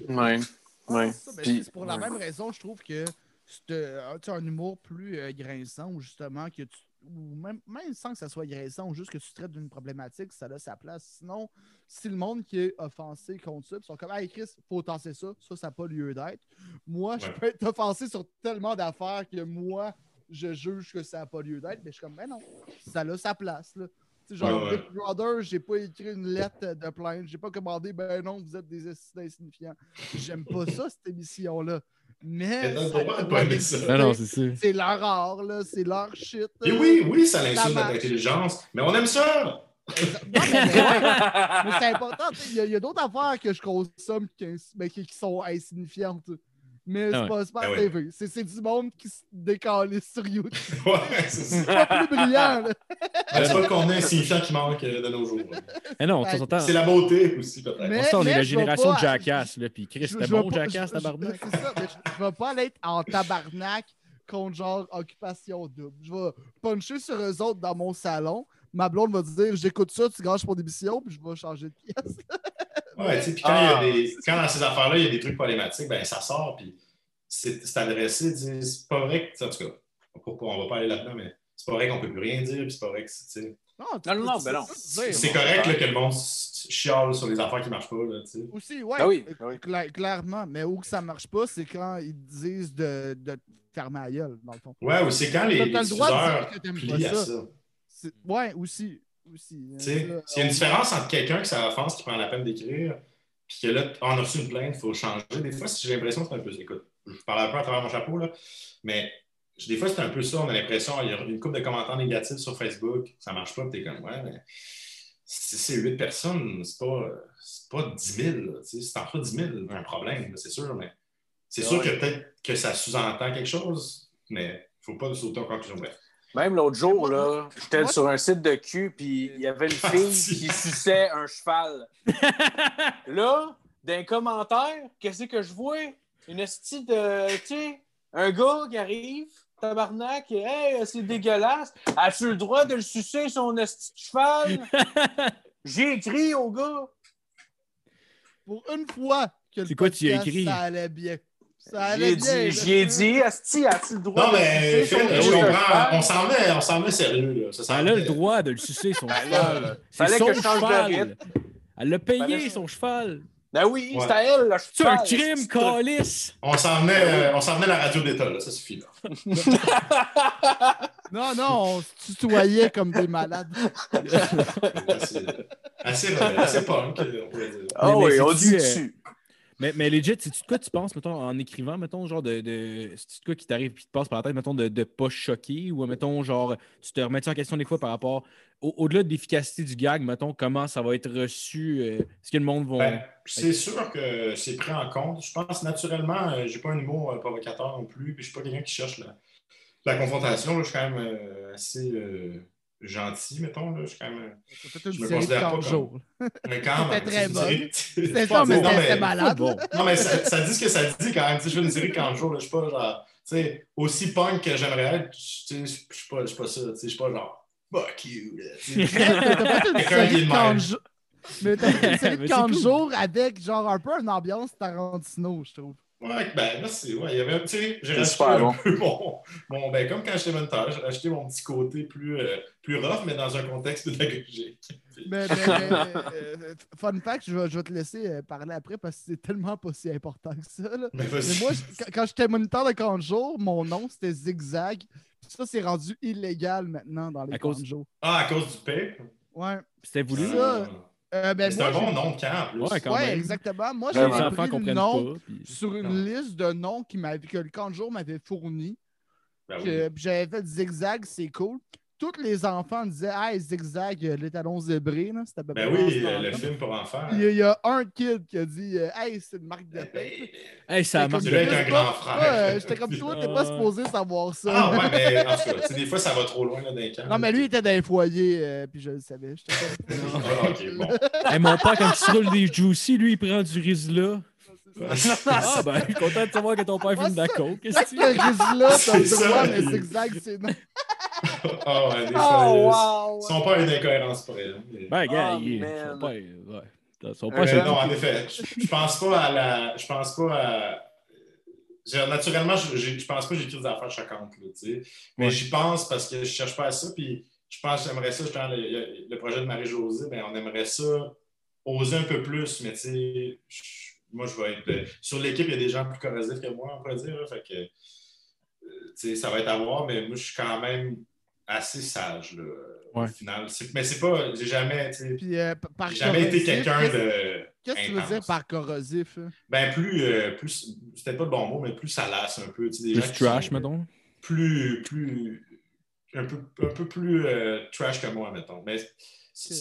Ouais, c'est ça. Ben, Puis- c'est pour la même raison, je trouve que c'est euh, un humour plus euh, grinçant ou justement que tu. Ou même, même sans que ça soit grinçant ou juste que tu traites d'une problématique, ça a sa place. Sinon, si le monde qui est offensé contre ça, ils sont comme Hey Chris, faut tasser ça, ça, ça n'a pas lieu d'être. Moi, je peux être offensé sur tellement d'affaires que moi, je juge que ça n'a pas lieu d'être, mais je suis comme Ben non, ça a sa place. Là. Genre, Ouais, ouais. Big Brother, j'ai pas écrit une lettre de plainte, j'ai pas commandé, ben non, vous êtes des estis insignifiants. J'aime pas ça, cette émission-là. Mais. Non, non, c'est ça. C'est leur art, là, c'est leur shit. Et oui, oui, ça l'insulte notre intelligence, mais on aime ça! Non, mais, mais ouais, mais c'est important. tu sais, Il y a, d'autres affaires que je consomme qui, mais qui, qui sont insignifiantes. Mais c'est Ah pas, c'est pas Ah ouais. TV. C'est c'est du monde qui se décalisse sur YouTube. [laughs] Ouais, c'est ça. C'est pas plus brillant. Là. Ben, c'est pas le contenu insignifiant qui manque euh, de nos jours. Eh non. C'est la beauté aussi, peut-être. Mais- On est mais la génération pas- de Jackass, là. Puis Chris, c'était bon, pas- Jackass, tabarnak. C'est ça, mais je, je vais pas aller être en tabarnak contre genre occupation double. Je vais puncher sur eux autres dans mon salon. Ma blonde va dire j'écoute ça, tu gâches mon émission, puis je vais changer de pièce. [laughs] Ouais, tu sais, puis quand, Ah, il y a des, quand dans ces affaires-là, il y a des trucs problématiques, ben ça sort, puis c'est c'est adressé. C'est pas vrai que, en tout cas, on va pas- on va pas aller là-dedans, mais c'est pas vrai qu'on peut plus rien dire, puis c'est pas vrai que c'est. tu sais, Non, Non, non, ben non. C'est correct là, que le monde chiale sur les affaires qui marchent pas, là, tu sais. Aussi, ouais. Ah oui, euh, ah oui. cla- clairement. Mais où que ça marche pas, c'est quand ils disent de, de te fermer la gueule, dans le fond. Ouais, ou c'est quand les, les diffuseurs plient à ça. ça. Ouais, aussi. Aussi. Tu sais, Euh, S'il y a une différence entre quelqu'un que ça offense, qui prend la peine d'écrire, puis que là, on a reçu une plainte, il faut changer. Des fois, si j'ai l'impression que c'est un peu. Écoute, je parle un peu à travers mon chapeau, là, mais des fois, c'est un peu ça. On a l'impression, il y a une couple de commentaires négatifs sur Facebook, ça marche pas, puis t'es comme, ouais, mais si c'est 8 personnes, c'est pas, c'est pas 10 000. là, tu sais. C'est en fait 10 000, un problème, c'est sûr, mais c'est Ah sûr ouais. que peut-être que ça sous-entend quelque chose, mais il faut pas sauter en conclusion. Bref. Même l'autre jour, là, j'étais sur un site de cul, puis il y avait une [laughs] fille qui suçait un cheval. [laughs] Là, dans les commentaires, qu'est-ce que je vois? Une esti de. Tu sais, un gars qui arrive, tabarnak, et hey, c'est dégueulasse. As-tu le droit de le sucer, son esti de cheval? [laughs] J'ai écrit au gars. Pour une fois que le C'est quoi tu y as podcast, écrit? Ça allait bien. Ça J'y allait ai bien. dit, là. j'y ai dit, Asti, as-tu le droit Non, de mais Phil, je comprends. On s'en met, on s'en met sérieux. Là. Ça, ça Elle a le droit de le sucer, son Ben cheval. Fallait son que je change de rythme. Elle l'a payé, Fallait- son cheval. Ben oui, Ouais. c'est à elle, là. je C'est un crime, calice! On s'en venait, euh, on s'en venait à la radio d'État, là, ça suffit. Là. [laughs] Non, non, on se tutoyait comme des malades. [laughs] assez, assez, assez punk, on pourrait dire. Ah mais oui, on dit euh, dessus. Mais, mais legit, c'est-tu de quoi tu penses, mettons, en écrivant, mettons, genre de. de c'est-tu de quoi qui t'arrive puis te passe par la tête, mettons, de, de pas choquer ou, mettons, genre, tu te remets en question des fois par rapport. au- Au-delà de l'efficacité du gag, mettons, comment ça va être reçu? euh, Est-ce que le monde va. Ben, c'est sûr que c'est pris en compte. Je pense naturellement, euh, j'ai pas un humour euh, provocateur non plus, puis je suis pas quelqu'un qui cherche la, la confrontation. là. Je suis quand même euh, assez euh, gentil, mettons. Là. Je suis quand même. euh, Je me considère pas 40 comme- jours. [laughs] Mais quand même, très série- [laughs] C'était pas ça, mais bon, c'était malade. Bon. Non, mais ça, ça dit ce que ça dit quand même. Tu sais, je fais une série 40 jours, là, je suis pas genre. Tu sais, aussi punk que j'aimerais être, tu sais, je je suis pas, je suis pas ça. Tu sais, je suis pas genre. Fuck you. là, tu sais. [laughs] T'as fait une Quelqu'un qui est série de de même. 40 jours. Mais t'as fait une série de c'est 40 cool. jours avec genre un peu une ambiance Tarantino, je trouve. Ouais, ben merci. Ouais, il y avait, tu sais, j'ai racheté super un bon. peu mon, mon- ben comme quand j'étais mentor, j'ai racheté mon petit côté plus, euh, plus rough, mais dans un contexte pédagogique. Mais, mais- mais, euh, fun fact, je vais, je vais te laisser euh, parler après parce que c'est tellement pas si important que ça. là. Mais Mais moi, je- quand- quand j'étais moniteur de 40 jours, mon nom c'était Zigzag. Puis Ça, c'est rendu illégal maintenant dans les À cause- 40 jours. Ah, à cause du pape? Ouais. C'était voulu? Ça, Euh, ben, c'est un bon nom de camp, en plus. Ouais, quand Ouais, même. exactement. Moi, j'ai pris le nom pas. puis- sur une Non. liste de noms qui que le camp de jour m'avait fourni. Ben oui. J'avais fait zigzag, c'est cool. Tous les enfants disaient Hey, zigzag, euh, les talons zébrés. là. C'était à peu Ben près oui, euh, le film pour enfants. Il y, a, il y a un kid qui a dit euh, Hey, c'est une marque de Ben, pape. Hey, ça être Chris, un grand frère. J'étais comme toi, t'es pas Ah. supposé savoir ça. Ah ouais, mais en tout cas, [laughs] des fois, ça va trop loin là, dans les camps. Non, mais lui, il était dans foyers, euh, puis je le savais. J'étais comme- Ah, ok, bon. [laughs] Hey, mon père, quand il se roule des juicy, lui, il prend du Rizla. C'est. Ah, ben, je suis content de savoir que ton père fume de la coke. qu'est-ce que Ce riz-là, t'as C'est le ça, droit, mais il- zigzag, c'est non. Ah ouais, des fois, Oh, euh, wow! Son père a une incohérence pour elle. mais- Ben, gars, Oh, il son père, ouais. Son Euh, père, c'est non, en effet, je, pense pas à la. Je pense pas à. Naturellement, je, je pense pas que j'écris des affaires choquantes, là, tu sais. Mais Ouais. j'y pense parce que je cherche pas à ça. Puis je pense que j'aimerais ça, justement, le, le projet de Marie-Josée, ben, on aimerait ça oser un peu plus, mais tu sais, moi, je vais être. euh, Sur l'équipe, il y a des gens plus corrosifs que moi, on pourrait dire. là, fait que, euh, ça va être à voir, mais moi, je suis quand même assez sage, là, Ouais. au final. Mais c'est pas. J'ai jamais, tu sais, Puis, euh, par jamais été quelqu'un de. Qu'est-ce que tu veux dire par corrosif? hein? Ben, plus, euh, plus c'était pas le bon mot, mais plus ça lasse un peu. Tu sais, des plus gens trash, sont mettons? Plus, plus, un peu, un peu plus euh, trash que moi, mettons. Mais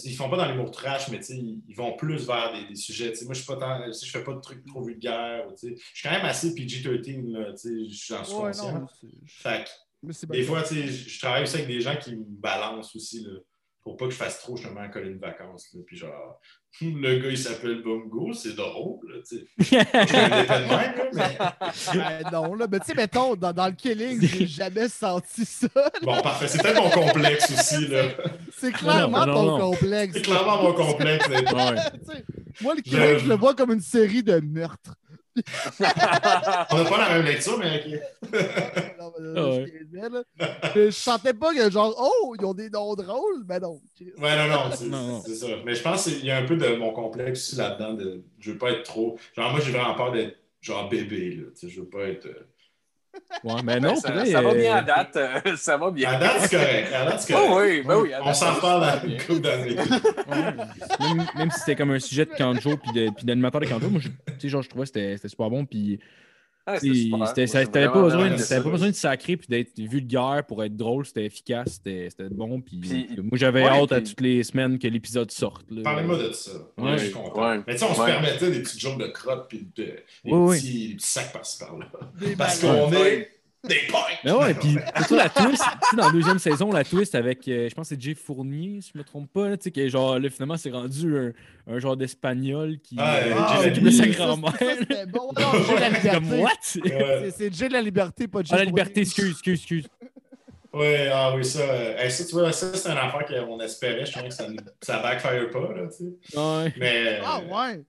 ils font pas dans l'humour trash, mais ils vont plus vers des, des sujets. Moi, je suis pas tant, tu sais, je fais pas de trucs trop vulgaires. Je suis quand même assez PG-13, là, tu sais, j'en suis Ouais, conscient. non, Fait que des fois, je travaille aussi avec des gens qui me balancent aussi, là, pour pas que je fasse trop justement un colline de vacances. là. Puis genre, [laughs] le gars, il s'appelle Bungo, c'est drôle, là, tu sais. [laughs] Mais... [laughs] Ben non, là. Mais tu sais, mettons, dans, dans le killing, j'ai jamais senti ça. Bon, parfait. C'est peut-être mon complexe aussi, là. C'est clairement non, ton non. complexe. C'est clairement mon complexe. mais- Ouais. [laughs] Moi, le killing, Je- je le vois comme une série de meurtres. [laughs] On n'a pas la même lecture, mais OK. [laughs] Non, mais, ouais. je niaisais, là. Mais Je sentais pas que genre, oh, ils ont des noms drôles. Ben non. Ouais, non, non, c'est ça. Mais je pense qu'il y a un peu de mon complexe aussi là-dedans. De... Je veux pas être trop. Genre, moi, j'ai vraiment peur d'être genre bébé, là. Je veux pas être. Euh, Ouais, mais non, ça, pour vrai, ça va euh, bien à date. euh, [laughs] ça va bien. À date, c'est correct. À date, c'est Oh correct. oui, ben oui. à On s'en va dans une couple d'années. Même, même si c'était comme un sujet de Kanjo puis de- puis d'animateur de Kanjo, moi, je, tu sais, genre, je trouvais que c'était c'était super bon. Puis, Ah, t'avais pas, besoin, de- ça. t'avais pas besoin de sacrer puis d'être vulgaire pour être drôle. C'était efficace, c'était c'était bon. Puis, Puis- moi, j'avais ouais, hâte à toutes les semaines que l'épisode sorte. là. Parlez-moi de ça. Ouais. Ouais, je suis content. Ouais. Mais tu sais, on se permettait des petites jokes de crotte puis de, des, Ouais, petits, des petits sacs par-ci par-là. Parce qu'on est des punks. Mais ouais, puis surtout la twist, tu sais, dans la deuxième saison, la twist avec, euh, je pense que c'est Jay Fournier, si je me trompe pas, là, tu sais, que genre, là, finalement, c'est rendu un, un genre d'espagnol qui Ah, euh, qui Jay s'occupe de sa grand-mère. c'était bon. [laughs] Non, J'ai la liberté. What? C'est- Jay de la liberté, pas Jay Ah, la liberté, excuse, excuse, excuse. Ouais, ah oui, ça. euh, hey, ça, tu vois, ça, c'est un affaire qu'on espérait. Je trouvais que ça, ça backfire pas, là, tu sais. Ouais. Mais. Ah ouais.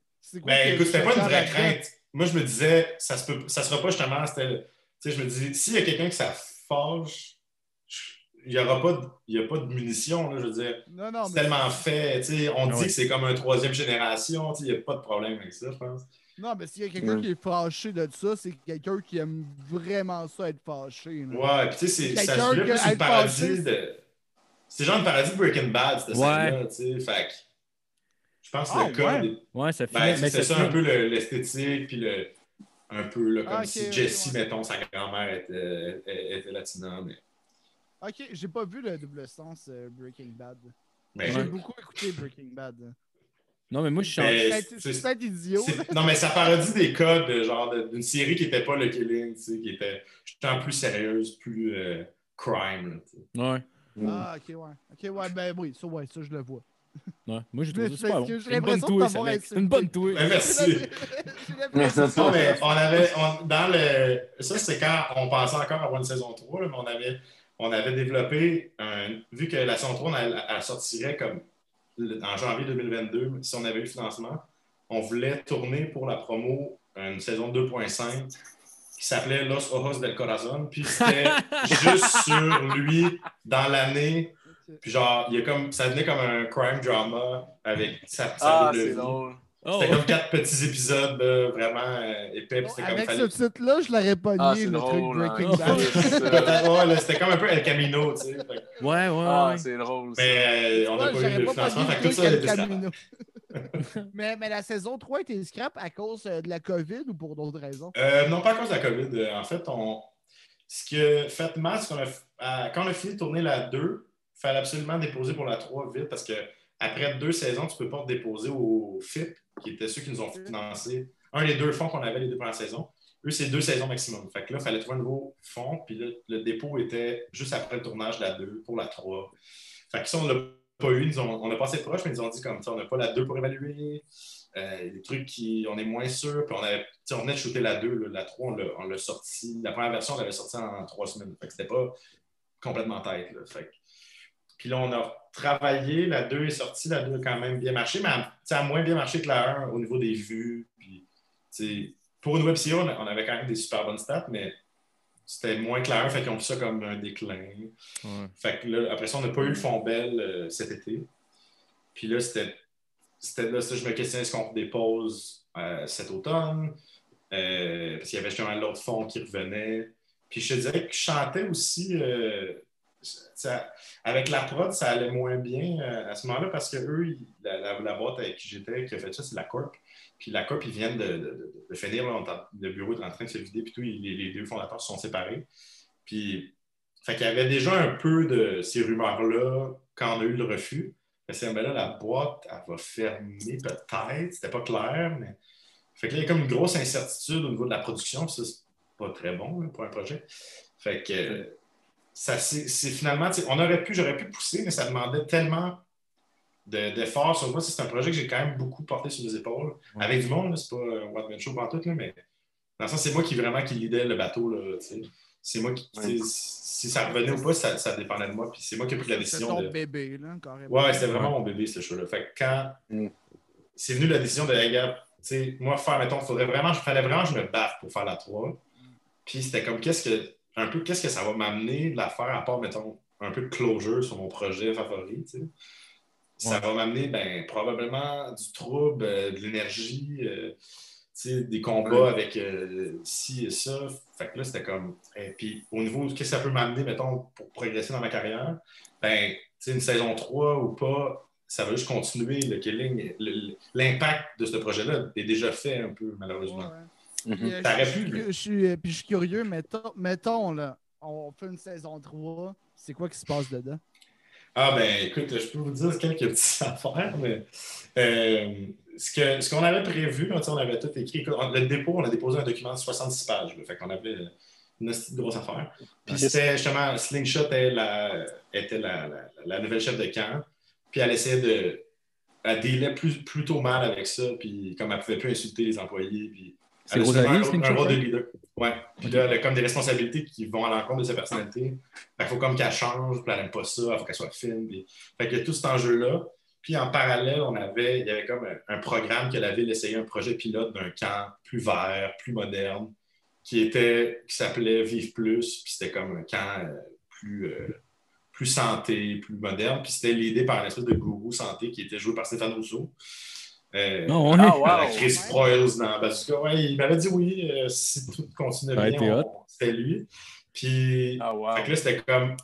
Ben que écoute, c'était pas une vraie crainte. Moi, je me disais, ça se peut, ça sera pas justement, c'était, sais, je me disais, s'il y a quelqu'un qui ça fâche, il n'y aura pas de, il y a pas de munitions, là, je veux dire. Non, non, C'est mais- tellement fait. tu sais, On Ah dit que c'est comme un troisième génération. tu sais, Il n'y a pas de problème avec ça, je pense. Non, mais s'il y a quelqu'un Mm. qui est fâché de ça, c'est quelqu'un qui aime vraiment ça être fâché. là. Ouais, puis tu sais, c'est- ça se que plus le paradis fâché, de. C'est genre le paradis de Breaking Bad, cette Ouais. tu sais. Fait je pense que Ah, le code. ouais. Ouais, ça finit. Ben, c'est ça, un peu le- l'esthétique, puis le. Un peu là, comme Ah, si Jessie, ouais. mettons, sa grand-mère était, était, était latina. Mais, Ok, j'ai pas vu le double sens euh, Breaking Bad. mais, J'ai Ouais. beaucoup écouté Breaking Bad. Non, mais moi, je suis en- Mais- C'est peut-être- idiot. non, mais ça parodie des codes de genre d'une série qui n'était pas le Killing, tu sais, qui était justement plus sérieuse, plus euh, crime. là, tu sais. Ouais. Ah, ok, ouais. Ok, ouais, ben oui, ça, ouais, ça, je le vois. Ouais. Moi, j'ai Je trouvé ça super bon. j'ai C'est une bonne touée, [laughs] ça, mec. insulté. C'est une bonne touée. Ben, merci. Non, mais on avait, on- dans le, ça c'est quand on pensait encore avoir une saison 3, là, mais on avait, on avait développé, un, vu que la saison 3, elle, elle sortirait comme le- en janvier 2022, si on avait eu le financement, on voulait tourner pour la promo une saison 2.5 qui s'appelait Los Ojos del Corazon, puis c'était [laughs] juste sur lui dans l'année. Puis genre, il y a comme, ça venait comme un crime drama avec sa, sa Ah, c'est drôle. Oh, C'était comme quatre petits épisodes là, vraiment euh, épais. c'était comme Avec fallait- ce titre-là, je l'aurais pas Ah, le truc drôle. hein. Breaking [laughs] Bad. Euh, Ouais, c'était comme un peu El Camino, tu sais. Fait Ouais, ouais, Ah, ouais. c'est drôle. ça. Mais euh, on n'a pas eu pas financement, pogné fait que tout ça truc [laughs] mais, mais la saison 3 était scrap à cause euh, de la COVID ou pour d'autres raisons? Euh, non, pas à cause de la COVID. Euh, En fait, on... ce que fait mal, c'est qu'on a... quand on a fini de tourner la 2, il fallait absolument déposer pour la 3 vite parce que après deux saisons, tu ne peux pas te déposer au FIP, qui étaient ceux qui nous ont financé. Un des deux fonds qu'on avait les deux premières saisons. Eux, c'est deux saisons maximum. Fait que là, il fallait trouver un nouveau fonds. Puis le dépôt était juste après le tournage de la 2 pour la 3. Fait que ça, on l'a pas eu. Ont- on a passé proche, mais ils ont dit comme ça, on n'a pas la 2 pour évaluer. Euh, des trucs qui, on est moins sûr. Puis on, avait, on venait de shooter la 2. là. la 3, on l'a- on sorti. La première version, on l'avait sortie en trois semaines. Fait que c'était pas complètement tête. Fait puis là, on a travaillé. La 2 est sortie. La 2 a quand même bien marché, mais elle a moins bien marché que la 1 au niveau des vues. Puis, pour une web on, avait quand même des super bonnes stats, mais c'était moins que la 1. Fait qu'ils ont vu ça comme un déclin. Ouais. Fait que là, après ça, on n'a pas eu le fond belle euh, cet été. Puis là, c'était. C'était là, ça, je me questionnais est-ce qu'on dépose euh, cet automne? Euh, parce qu'il y avait justement l'autre fond qui revenait. Puis je te dirais que je chantais aussi. euh, avec la prod, ça allait moins bien euh, à ce moment-là parce que eux, la, boîte avec qui j'étais, qui a fait ça, c'est la Corp. Puis la Corp, ils viennent de, finir, le bureau est en train de se vider, puis tout, les, deux fondateurs se sont séparés. Puis, fait qu'il y avait déjà un peu de ces rumeurs-là quand on a eu le refus. Que ben là, la boîte, elle va fermer peut-être. C'était pas clair, mais. Fait que il y a comme une grosse incertitude au niveau de la production, ça, c'est pas très bon pour un projet. Fait que ça, c'est c'est finalement, tu sais, on aurait pu, j'aurais pu pousser, mais ça demandait tellement de- d'efforts sur moi. C'est un projet que j'ai quand même beaucoup porté sur les épaules. Ouais. Avec du monde, là, c'est pas un one man show partout, là, mais dans le sens, c'est moi qui vraiment qui lidait le bateau. là. C'est moi qui. Ouais. Si ça revenait ou pas, ça, ça dépendait de moi. Puis c'est moi qui ai pris la décision. ton de... bébé, là, carrément. Ouais, c'était vraiment mon bébé, ce show-là. Fait que quand Mm. c'est venu la décision de, hey, gars, tu sais, moi, faire, mettons, faudrait vraiment, il fallait vraiment que je me batte pour faire la 3. Puis c'était comme, qu'est-ce que, un peu, qu'est-ce que ça va m'amener de la faire, à part, mettons, un peu de closure sur mon projet favori, tu sais. Ça Ouais. va m'amener, ben, probablement du trouble, euh, de l'énergie, euh, tu sais, des combats Ouais. avec euh, ci et ça. Fait que là, c'était comme. Et puis, au niveau, qu'est-ce que ça peut m'amener, mettons, pour progresser dans ma carrière? Ben, tu sais, une saison 3 ou pas, ça va juste continuer le killing. L'impact de ce projet-là est déjà fait un peu, malheureusement. Ouais, ouais. Puis, Mhm. euh, je, suis je euh, puis je suis curieux, mettons, mettons, là, on fait une saison 3, c'est quoi qui se passe dedans? Ah ben écoute, je peux vous dire quelques [laughs] petites affaires, mais euh, ce que ce qu'on avait prévu, on avait tout écrit. Écoute, on- Le dépôt, on a déposé un document de 66 pages. là, fait qu'on avait une grosse affaire. Puis c'était justement, Slingshot était, la, était la, la- la nouvelle chef de camp. Puis elle essayait de. Elle délait plus, plutôt mal avec ça. Puis comme elle pouvait plus insulter les employés. Puis C'est un, rôle de leader. Ouais. Puis là, elle a comme des responsabilités qui vont à l'encontre de sa personnalité. Il faut comme qu'elle change, puis elle n'aime pas ça, il faut qu'elle soit fine. Puis... Fait qu'il y a tout cet enjeu-là. Puis en parallèle, on avait, il y avait comme un, un programme que la ville essayait, un projet pilote d'un camp plus vert, plus moderne, qui était, qui s'appelait Vive Plus. Puis c'était comme un camp euh, plus, euh, plus santé, plus moderne. Puis c'était l'idée par un espèce de gourou santé qui était joué par Stéphane Rousseau. Euh, Non, on Ah, est. wow. à la Chris Proyles dans Bazooka. Ouais, il m'avait dit oui, euh, si tout aurait bien, c'était lui. Puis Ah, wow. fait que là, c'était comme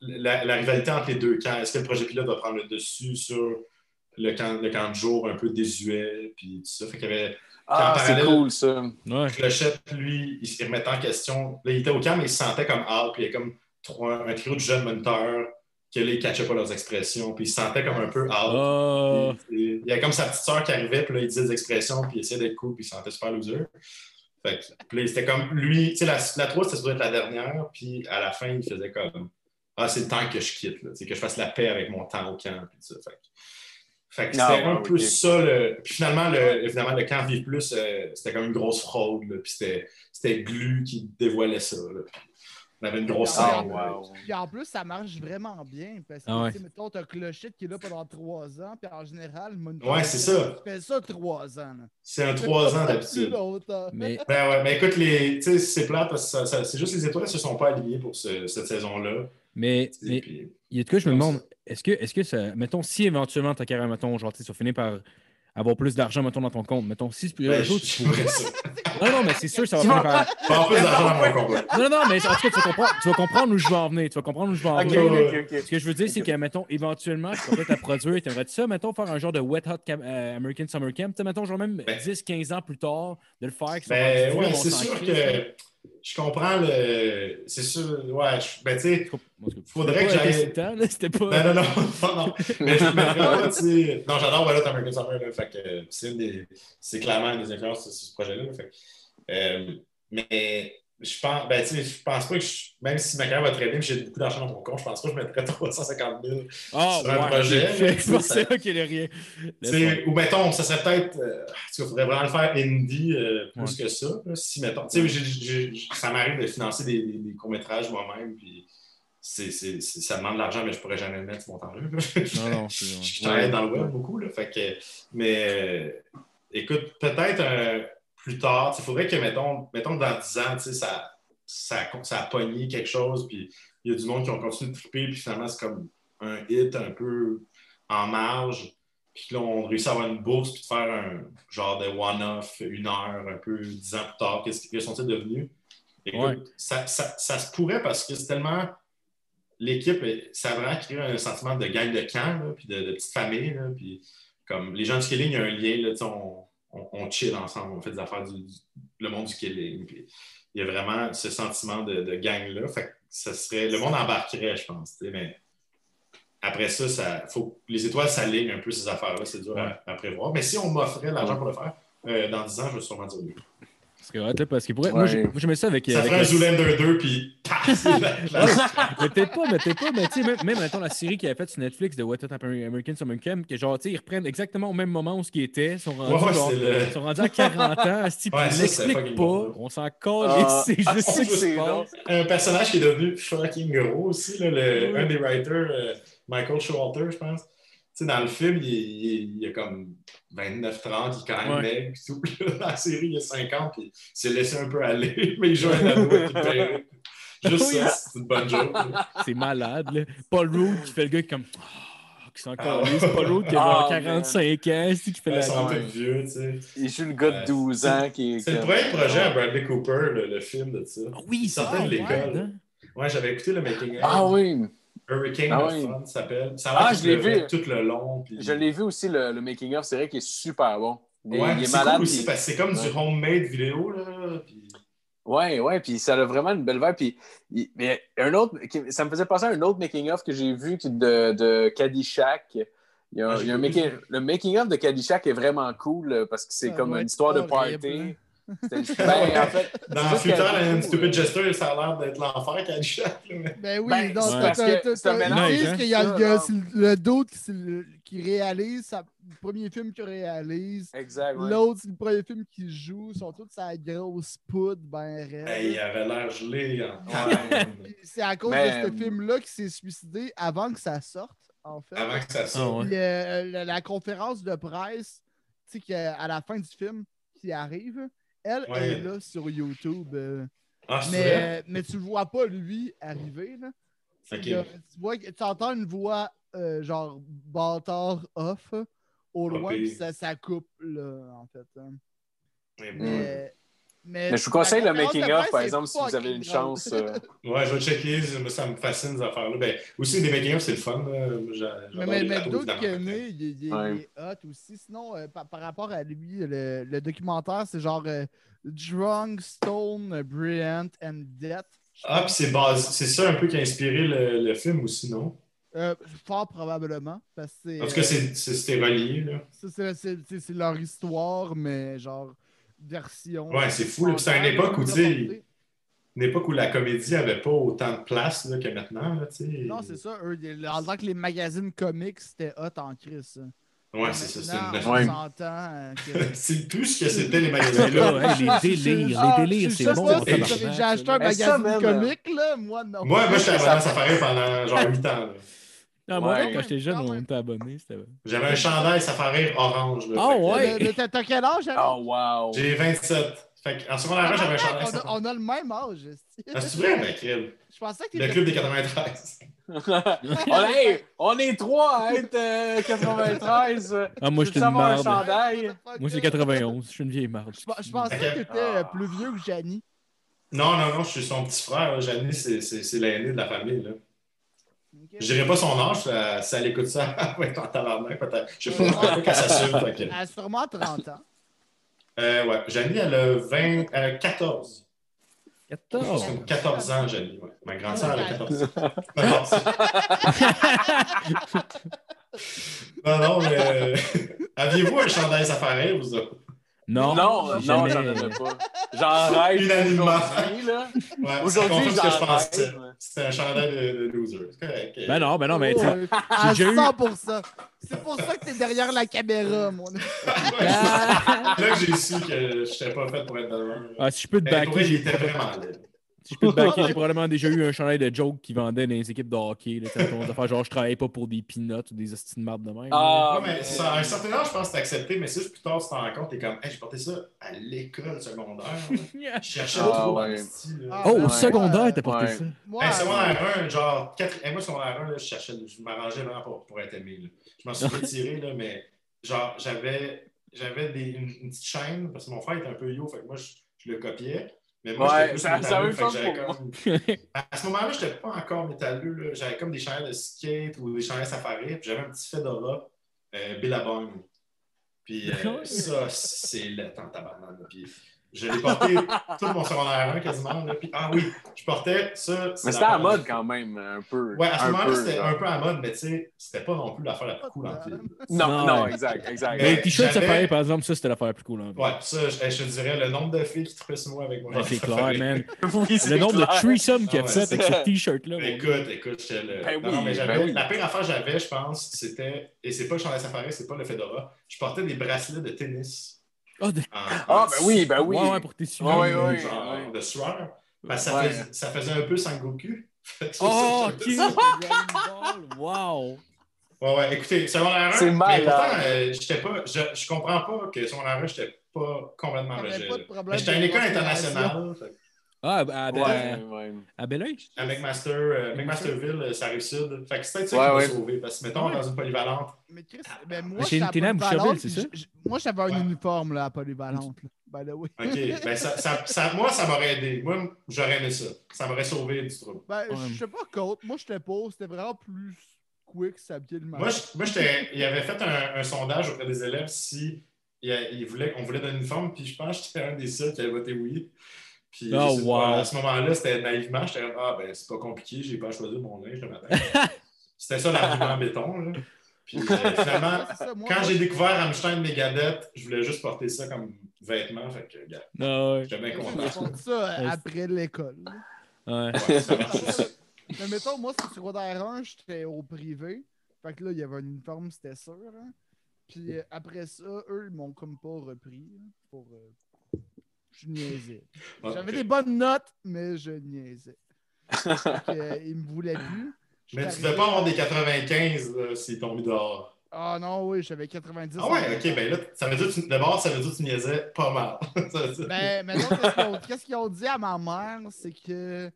la, la rivalité entre les deux camps. Est-ce que le projet pilote va prendre le dessus sur le camp, le camp de jour un peu désuet, puis tout ça? Fait qu'il y avait Ah, c'est cool, ça. Ouais. Clochette, lui, il se remettait en question. Là, il était au camp, mais il se sentait comme out, puis il y a comme trois- un trio de jeunes moniteurs que là, ils ne catchaient pas leurs expressions, puis il se sentait comme un peu out. Ah. Il y a comme sa petite soeur qui arrivait, puis là, il disait des expressions, puis il essayait d'être cool, puis il se sentait super loser. Fait que, puis là, c'était comme lui, tu sais, la, la 3, c'était supposé être la dernière, puis à la fin, il faisait comme Ah, c'est le temps que je quitte, là, que je fasse la paix avec mon temps au camp, puis tout ça. Fait que, fait que c'était un peu ça. Le... Puis finalement, le, évidemment, le camp Vive Plus, euh, c'était comme une grosse fraude, là, puis c'était, c'était Glu qui dévoilait ça. là. On avait une grosse scène. wow. Puis en plus, ça marche vraiment bien. Parce que, Ah ouais. tu sais, mettons, t'as Clochette qui est là pendant trois ans, puis en général, Moon Ouais, c'est ça. Tu fais ça trois ans. C'est un trois ans d'habitude. Mais Ben ouais, mais écoute, les, tu sais, c'est plat parce que ça- ça- c'est juste les étoiles ne se sont pas alignées pour ce- cette saison-là. Mais, mais puis- il y a de quoi je me demande, est-ce que, est-ce que ça, mettons, si éventuellement ta carrière, mettons, genre, tu finir par avoir plus d'argent, mettons, dans ton compte, mettons, si ben, un jour, tu pourrais- j'aimerais ça. Non, non, mais c'est sûr, ça va Tu par. Pas en plus d'argent dans mon combat. Non, non, mais en tout cas, tu vas comprendre, tu vas comprendre où je vais en venir. Tu vas comprendre où je vais en venir. Ce que je veux dire, c'est que, mettons, éventuellement, tu vas peut-être à produire, tu aimerais ça, mettons, faire un genre de Wet Hot Cam- euh, American Summer Camp, tu sais, mettons, genre même Ben- 10, 15 ans plus tard, de le faire. Ben ouais, c'est sûr que je comprends le. C'est sûr, ouais, je- ben tu sais, Faudrait que j'aille- C'était pas. non, non, non, [laughs] non, non. Mais je me tu sais. Non, j'adore Wallet American Summer, là, fait que c'est des. C'est clairement une des influences sur ce projet-là. fait euh, mais je pense, ben, tu sais, je pense pas que je- même si ma carrière va très bien, puis j'ai beaucoup d'argent dans mon compte, je pense pas que je mettrais [laughs] 350 000 Ah, sur un ouais, projet, je pensais ça- qu'il n'y rien. Ou mettons, ça serait peut-être. euh, il faudrait vraiment le faire indie euh, plus Ouais. que ça. là. si, mettons. Ça m'arrive de financer des, des- des courts-métrages moi-même, puis c'est, ça demande de l'argent, mais je pourrais jamais le mettre ce montant-là. Non, non, [laughs] je ouais. travaille dans le web beaucoup. Là, fait que, mais euh, écoute, peut-être euh, plus tard, il faudrait que, mettons, mettons dans 10 ans, ça, ça, ça a pogné quelque chose, puis il y a du monde qui ont continué de triper, puis finalement, c'est comme un hit un peu en marge. Puis là, on réussit à avoir une bourse, puis de faire un genre de one-off, une heure, un peu dix ans plus tard. Qu'est-ce que sont-ils devenus? Écoute, Ouais. ça, ça- ça se pourrait parce que c'est tellement. L'équipe, ça a vraiment créé un sentiment de gang de camp, là, puis de, de petite famille. là, puis comme les gens du killing, il y a un lien, là, tu sais, on, on, on chill ensemble, on fait des affaires du, du- le monde du killing. Il y a vraiment ce sentiment de, de gang-là. Ça serait. Le monde embarquerait, je pense. Mais après ça, ça faut les étoiles s'alignent un peu ces affaires-là. C'est dur à, à prévoir. Mais si on m'offrait l'argent pour le faire, euh, dans 10 ans, je vais sûrement dire oui. C'est hot, là, parce qu'il pourrait. Moi, Ouais. moi, j'aimais ça avec. Ça avec ferait un la- Zoolander 2, puis [laughs] la- [laughs] mais peut-être pas, mais peut-être pas, mais tu sais, même, même mettons, la série qu'il a faite sur Netflix de What Hot American Summer Camp, que genre, tu sais, ils reprennent exactement au même moment où ce qui était, ils sont rendus, Ouais, genre, le- sont rendus à 40 ans, [laughs] Ouais, ils c'est l'expliquent pas, bon. on s'en Ah, calisse, c'est ah, juste qui se passe. un personnage qui est devenu fucking gros aussi, là, le- Oui. un des writers, euh, Michael Showalter, je pense. Tu sais, dans le film, il, il- il a comme 29-30, il est quand même Ouais. maigre. [laughs] puis tout. Dans la série, il a 50, puis il s'est laissé un peu aller, [laughs] mais il joue un ado perruque. Juste Oui. ça, c'est une bonne joke. [laughs] C'est malade, là. Paul Rudd qui fait le gars qui est comme. Ah, qui s'en Ah, ouais. Paul Rudd qui a genre Ah, 45 ans, qui fait Ils la. Ouais. vieux, tu sais. Il joue le gars de 12 ans qui est. C'est le premier projet à Bradley Cooper, le, le film de ça. Ah oui, Il ça sortait de l'école. hein? Ouais, j'avais écouté le making of. Ah oui, Hurricane Ah of oui. Fun, ça s'appelle. Ça a Ah, l'air je l'ai vu. Tout le long. puis- je l'ai vu aussi, le, le making-of. C'est vrai qu'il est super bon. Il, est- Ouais, il est c'est malade. cool aussi puis- parce que c'est comme du homemade vidéo. Là, puis- Ouais, ouais, puis ça a vraiment une belle vibe. Puis, il- mais un autre, ça me faisait penser à un autre making-of que j'ai vu qui- de, de Caddyshack. Il y a, Ah, il y a un making, le making-of de Caddyshack est vraiment cool parce que c'est comme une histoire de party. Hein. C'était- [laughs] Ben, en fait, Dans Future and Stupid Jester, ça a l'air d'être l'enfer là, mais- Ben oui, Ben, t'as- parce que c'est un hein, qu'il y a ça, le, d'autre qui, réalise, sa- le premier film qu'il réalise. exact. ouais. L'autre, c'est le premier film qu'il joue. Ils sont tous sa grosse poudre, ben raide. Hey, il avait l'air gelé. [laughs] Puis C'est à cause Mais- de ce film-là qu'il s'est suicidé avant que ça sorte, en fait. Avant que ça Ah, sorte. ouais. Puis, euh, la, la conférence de presse, tu sais, qu'à- à la fin du film qui arrive, elle Ouais. est là sur YouTube. euh. Ah, mais, mais tu le vois pas, lui, arriver. Là. Tu vois, tu entends une voix euh, genre bâtard off au loin, puis ça, ça coupe là, en fait. hein. Mais bon. Mais, mais, Mais je vous conseille le making-of, par exemple, si vous avez une chance. euh, [laughs] Ouais, je vais checker. Moi, ça me fascine, ces affaires-là. Ben, aussi, des making-of, c'est le fun. Mais, j'adore mais, les mais évidemment. Kenney, il, est- il est- Ouais. il est hot aussi. Sinon, euh, par, par rapport à lui, le, le documentaire, c'est genre euh, Drunk, Stone, Brilliant and Death. Ah, puis c'est basé... c'est ça un peu qui a inspiré le, le film aussi, non? Euh, fort probablement. Parce que c'est, En tout cas, c'était relié. C'est leur histoire, mais genre version. Ouais, c'est fou, c'est à une époque où, tu sais, Une époque où la comédie avait pas autant de place là, que maintenant. Là, tu sais. Non, c'est ça. Eux, en tant que les magazines comics, c'était hot en crise. Ouais, c'est ça. C'est Ouais. une... s'entend euh, que. [laughs] c'est plus ce que c'était les magazines là, hey, les délires, Ah, les délires, je c'est bon. déjà acheté un ça, magazine comique, là. Moi, non. Moi, moi j'étais abonné à Safari pendant genre 8 ans. là. Ah, moi, Ouais. quand j'étais jeune, on même. était abonnés. C'était... J'avais un chandail Safari orange. Là, Ah, que- ouais. Mais- mais t'as- quel âge, alors? Oh, wow. J'ai 27. Fait en secondaire, j'avais un chandail on, a, Safari. on a le même âge. Ah, c'est vrai, ben, crème. Je pensais que Le club des 93. [laughs] on, est trois à être euh, 93. Ah, moi, Tu j'étais veux une marde. chandail? Moi, c'est 91. Je suis une vieille marde. Je, je pensais que t'étais euh, plus vieux que Janie. Non, non, non, je suis son petit frère. Janie, c'est- c'est c'est l'aîné de la famille. Là. Ok. Je dirais pas son âge, ça, ça l'écoute ça. ouais, en tabarnak, peut-être. Je sais pas, je sais pas qu'elle s'assume. Elle a sûrement 30 ans. Euh, ouais, Janie, elle a 20, elle a 14. 14. C'est comme 14 ans, Janie. Ouais. [laughs] Ma grande sœur, elle a Ouais. 14 ans. Non, non, mais. euh, [laughs] Aviez-vous un chandail safari, vous autres? Non, Non, j'en avais pas. J'en rêve Unanimement. Ouais, Aujourd'hui, c'est confirme ce que je j'en pensais. rêve. C'était un chandail de, de loser. C'est correct. Ben non, ben non, mais tu sais, Ouais, à déjà eu- 100%. C'est pour ça que t'es derrière la caméra, mon ami. Là que j'ai su que je n'étais pas fait pour être devant. ah, si je peux te Ben, backer, il j'ai était vraiment laid. Si je peux te [laughs] backer, j'ai probablement déjà eu un chandail de joke qui vendait dans les équipes de hockey. Là, faire genre je travaille pas pour des peanuts ou des hosties de marde de même. Ah, Ouais, mais ça, à un certain âge, je pense que c'est accepté, mais si plus tard, tu t'en rends compte, t'es comme, hey, j'ai porté ça à l'école secondaire. [laughs] Je cherchais Ah, trop ouais. style. Ah, Oh, au secondaire, t'as porté Ouais. ça. Moi, Hey, euh, secondaire 1, genre, 4... moi, secondaire 1, là, je cherchais, je m'arrangeais vraiment pour, pour être aimé. là. Je m'en suis [laughs] retiré, là, mais genre, j'avais, j'avais des, une, une petite chaîne, parce que mon frère était un peu yo, fait que moi, je, je le copiais. Mais moi, Ouais, plus ça- ça fait que comme- [laughs] À ce moment-là, j'étais pas encore métalleux. J'avais comme des chandails de skate ou des chandails safari, puis j'avais un petit fedora euh, Billabong. Puis euh, [laughs] ça, c'est le temps tabarnak. Puis je l'ai porté tout mon secondaire 1 quasiment. là. Puis, ah oui, je portais ça. c'est Mais c'était à mode quand même, un peu. Ouais, à ce moment-là, c'était un peu à mode, mais tu sais, c'était pas non plus l'affaire la plus cool en film. Non, Non, non, exact, exact. Mais- Les t-shirts j'avais- séparés, par exemple, ça, c'était l'affaire la plus cool. Hein. Ouais, ça, je, je te dirais le nombre de filles qui trippaient sur moi avec moi. Ouais, c'est clair, man. Oui, c'est Le nombre clair. de [laughs] threesome qu'il a Ah fait c'est- avec ce t-shirt-là. Écoute, écoute, j'étais le. Ben non, mais j'avais- ben oui. La pire affaire que j'avais, je pense, c'était. Et c'est pas le chandail safari, c'est pas le Fedora. Je portais des bracelets de tennis. Ah, de- Ah, en ben oui, ben oui. Ouais, ouais, pour tes suivants. Ouais, ouais, ouais. genre de sueur. Parce que ça, Ouais. faisait, ça faisait un peu Sangoku. [laughs] Oh, ça, ok. Wow. Ouais, ouais, écoutez, secondaire 1. C'est Mais malade. pourtant, euh, j'étais pas. Je, je comprends pas que secondaire 1, j'étais pas complètement T'avais rejet. pas de là. problème Mais j'étais à une école internationale. Ah, à, à, Ouais, ouais. à Belleuil? À McMaster, euh, McMasterville, euh, ça arrive sud. Fait que c'est peut-être ça Ouais, qui m'a ouais. sauvé. Parce que, mettons, dans une polyvalente, Mais Chris, ben moi, c'est ça? Moi, j'avais un Ouais. uniforme là, à Polyvalente. là. By the way. OK. ben, ça, ça, ça- moi, ça m'aurait aidé. Moi, j'aurais aimé ça. Ça m'aurait sauvé du trouble. Ben, Ouais. je sais pas contre. Moi, j'étais pas. C'était vraiment plus quick s'habiller le matin. Moi, moi j'étais- il avait fait un, un sondage auprès des élèves si il, il voulait, on voulait donner une forme, puis je pense que j'étais un des seuls qui avait voté oui. Puis Oh, wow. à ce moment-là, c'était naïvement, j'étais comme Ah, ben, c'est pas compliqué, j'ai pas choisi mon linge le matin. [laughs] c'était ça l'argument en béton. Là. Puis euh, [laughs] finalement, C'est ça, moi, quand j'ai découvert Rammstein Megadeth, je voulais juste porter ça comme vêtement. Fait que, gars, Non, ouais. j'étais bien j'ai content. fait ça après l'école. Ouais. Ouais, [laughs] ça marche aussi. Mais mettons, moi, sur secondaire 1, j'étais au privé. Fait que là, il y avait un uniforme, c'était sûr. hein. Puis après ça, eux, ils m'ont comme pas repris. là, pour, euh, Je niaisais. [laughs] J'avais des bonnes notes, mais je niaisais. Que, euh, ils me voulaient plus. [laughs] Mais tu devais pas avoir des 95 là, s'ils t'ont mis dehors. Ah non, oui, j'avais 90. Ah ouais, ok, ben là, ça veut dire que tu, d'abord, ça veut dire que tu niaisais pas mal. [laughs] Ça veut dire- Ben, maintenant, qu'est-ce qu'ils ont, qu'est-ce qu'ils ont dit à ma mère, c'est que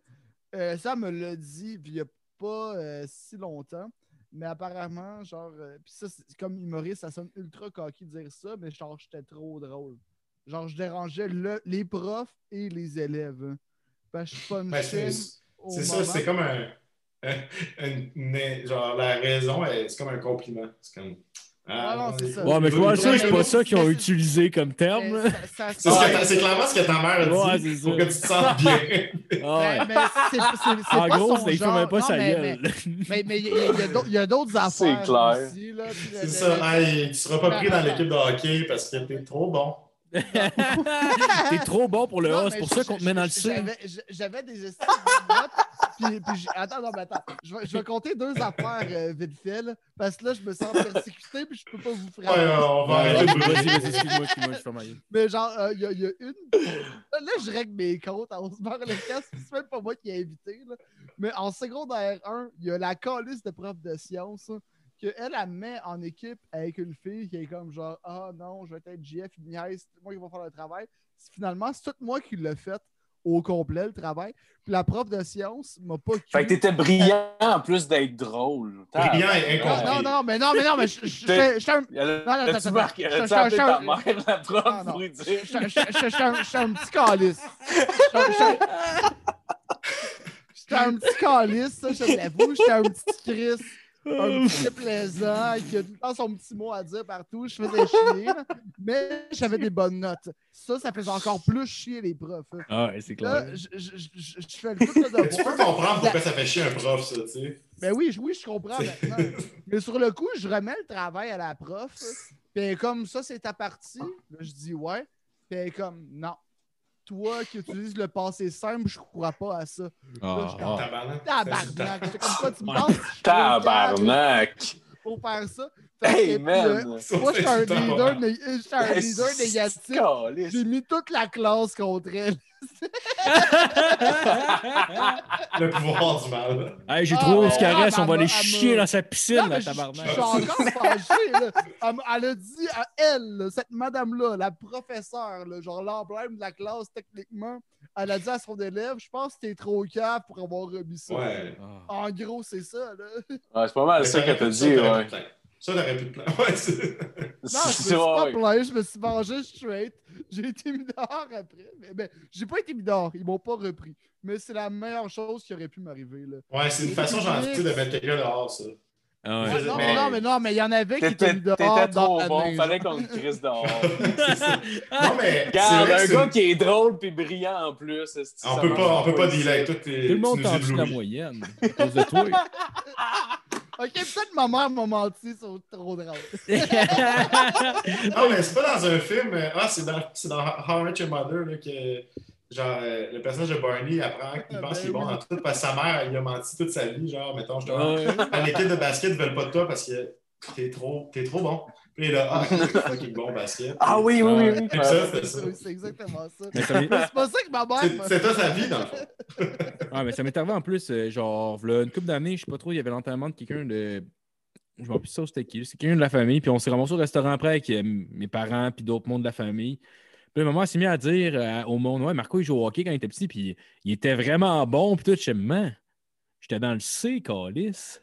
euh, ça me l'a dit, puis il n'y a pas euh, si longtemps. Mais apparemment, genre, euh, puis ça, c'est comme humoriste, ça sonne ultra coquille de dire ça, mais genre, j'étais trop drôle. Genre, je dérangeais le- les profs et les élèves. hein. Parce que je Ben, c'est ça, c'est comme un. [laughs] un- une- genre, la raison, c'est comme un compliment. C'est comme. Ah non, c'est ça. Ouais, mais je vois pense que c'est pas ça qu'ils ont utilisé comme terme. Ça- ça- C'est ce clairement ce que ta mère a dit Ouais, c'est pour ça. que tu te sentes bien. [laughs] Ah ouais. Mais, mais c'est- c'est- c'est En pas gros, son c'est pas Non, sa mais- gueule. Mais mais il y a- il y a d'autres- il y a d'autres C'est affaires clair. aussi. là. Puis C'est ça. Hey, tu seras pas pris dans l'équipe de hockey parce que t'es trop bon. [laughs] T'es trop bon pour le Non, A, c'est pour je- ça qu'on te met dans le C. j'avais- des estimes de notes. [laughs] Puis, puis j'ai- attends, non, mais attends. Je vais, je vais compter deux affaires euh, vite fait. là, parce que là, je me sens persécuté puis je peux pas vous Ouais, frapper. on va arrêter de Vas-y, vas-y, excuse-moi, excuse-moi, je fais ma gueule. Mais genre, euh, il y, a- il y a une. Là, je règle mes comptes. On se barre le casque. C'est même pas moi qui ai invité. Là. Mais en secondaire 1, il y a la calice de prof de sciences hein, qu'elle, elle met en équipe avec une fille qui est comme genre Ah non, je vais être JF, niaise, c'est moi qui vais faire le travail. Finalement, c'est tout moi qui l'ai fait au complet, le travail. Puis la prof de sciences m'a pas Fait que t'étais brillant en plus d'être drôle. Brillant et Non, incompris. non, non, mais non, mais non, mais je- fais un- appelé je- ta je- mère, la prof, Non, non. pour lui dire? je- suis un- je suis un petit calice. J'étais un petit calice, ça, je l'avoue. J'étais un petit Chris, un petit plaisant, qui a tout le temps son petit mot à dire partout. Je faisais chier, mais j'avais des bonnes notes. Ça, ça faisait encore plus chier les profs. hein. Ah ouais, c'est clair. Là, je, je- je- je- fais le le Mais tu peux comprendre pourquoi ça fait chier un prof, ça, tu sais. Ben oui, je- oui, je comprends maintenant. Mais sur le coup, je remets le travail à la prof. Puis comme ça, c'est ta partie. Là, je dis ouais. Puis comme non. Toi qui utilises le passé simple, je crois pas à ça. Ah, je ah. Tabarnak. Tabarnak. C'est comme ça, tu me [laughs] penses Tabarnak! Pour faire ça. Hey, man! euh, moi, je suis un leader, né- je suis un leader négatif. J'ai mis toute la classe contre elle. [laughs] Le pouvoir du mal. Hey, j'ai Ah, trop mais- de caresses, ah, on va aller chier dans sa piscine, la je, je tabarnak. suis encore fâché. là. Elle, a dit à elle, cette madame-là, la professeure, là, genre l'emblème de la classe techniquement, elle a dit à son élève Je pense que t'es trop cave pour avoir remis ça. Ouais. Ah. En gros, c'est ça. Là. Ouais, c'est pas mal ça qu'elle t'a dit, ouais. Ça, t'aurais pu te plaindre. [laughs] Ouais, c'est- [laughs] Non, je me suis pas plaint, je me suis mangé straight. J'ai été mis dehors après. Mais ben, j'ai pas été mis dehors, ils m'ont pas repris. Mais c'est la meilleure chose qui aurait pu m'arriver. Là. ouais, c'est une façon gentille de mettre quelqu'un dehors, ça. Ah Ouais, ouais. non, mais- non, mais non, mais il y en avait qui étaient dehors. t'étais dans trop la bon, fallait qu'on te crisse dehors. [laughs] Non, mais. Regarde, un gars qui est drôle puis brillant en plus. On ça peut pas, on peut pas dealer avec. Tout le monde t'en la moyenne. À cause de toi. [laughs] Ok, peut-être ma mère m'a menti, c'est trop drôle. [laughs] Non, mais c'est pas dans un film. euh, Ah, c'est dans, c'est dans How I Met Your Mother là, que genre, euh, le personnage de Barney apprend qu'il Ah, pense qu'il est bon dans tout parce que sa mère, il a menti toute sa vie. Genre, mettons, je te. À l'équipe de basket, ils veulent pas de toi parce que t'es trop, t'es trop bon. Puis là, ah, fucking bon basket. Ah oui, oui, oui. oui. C'est ça. Oui, c'est exactement ça. C'est pas ça que ma mère C'est ça sa vie, dans le fond. [laughs] Ouais, mais ça m'est arrivé en plus, euh, genre, v'là une couple d'années, je sais pas trop, il y avait l'enterrement de quelqu'un de. Je m'en plus ça, c'était qui. C'est quelqu'un de la famille, puis on s'est ramassé au restaurant après avec euh, mes parents, puis d'autres mondes de la famille. Puis maman s'est mis à dire euh, au monde, ouais, Marco, il joue au hockey quand il était petit, puis il était vraiment bon, puis tout, je sais, j'étais dans le C, calice.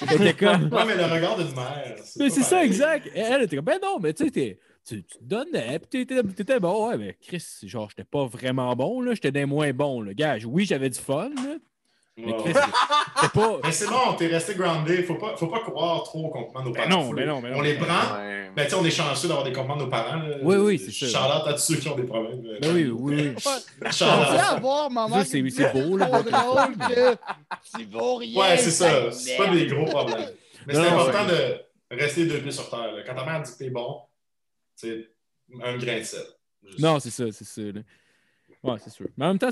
C'était comme. Ouais, mais le regard d'une mère. Mais c'est ça, exact. Elle était comme, ben non, mais tu sais, tu, te donnais, puis t'étais, bon. Ouais, mais Chris, genre, j'étais pas vraiment bon, là, j'étais des moins bon, là. Gars, oui, j'avais du fun, là, mais pas. Mais c'est bon, t'es resté groundé. Faut pas, faut pas croire trop aux compliments de nos Ben parents. non, Faut- ben non, ben non. On les prend. Ouais. Ben, tu sais, on est chanceux d'avoir des compliments de nos parents. là. Oui, oui, c'est ça. Charlotte à tous ceux qui ont des problèmes. euh, Ben oui, oui, oui. Charlotte. pensais avoir ma mère. Ça, c'est- c'est beau, là, tu vaux rien. Ouais, c'est ça. C'est pas des gros problèmes. Mais Non, c'est non, important de rester deux pieds sur terre. là. Quand ta mère dit que t'es bon, c'est un grain de sel. Juste. Non, c'est ça, c'est ça. là. Ouais, c'est sûr. Mais en même temps,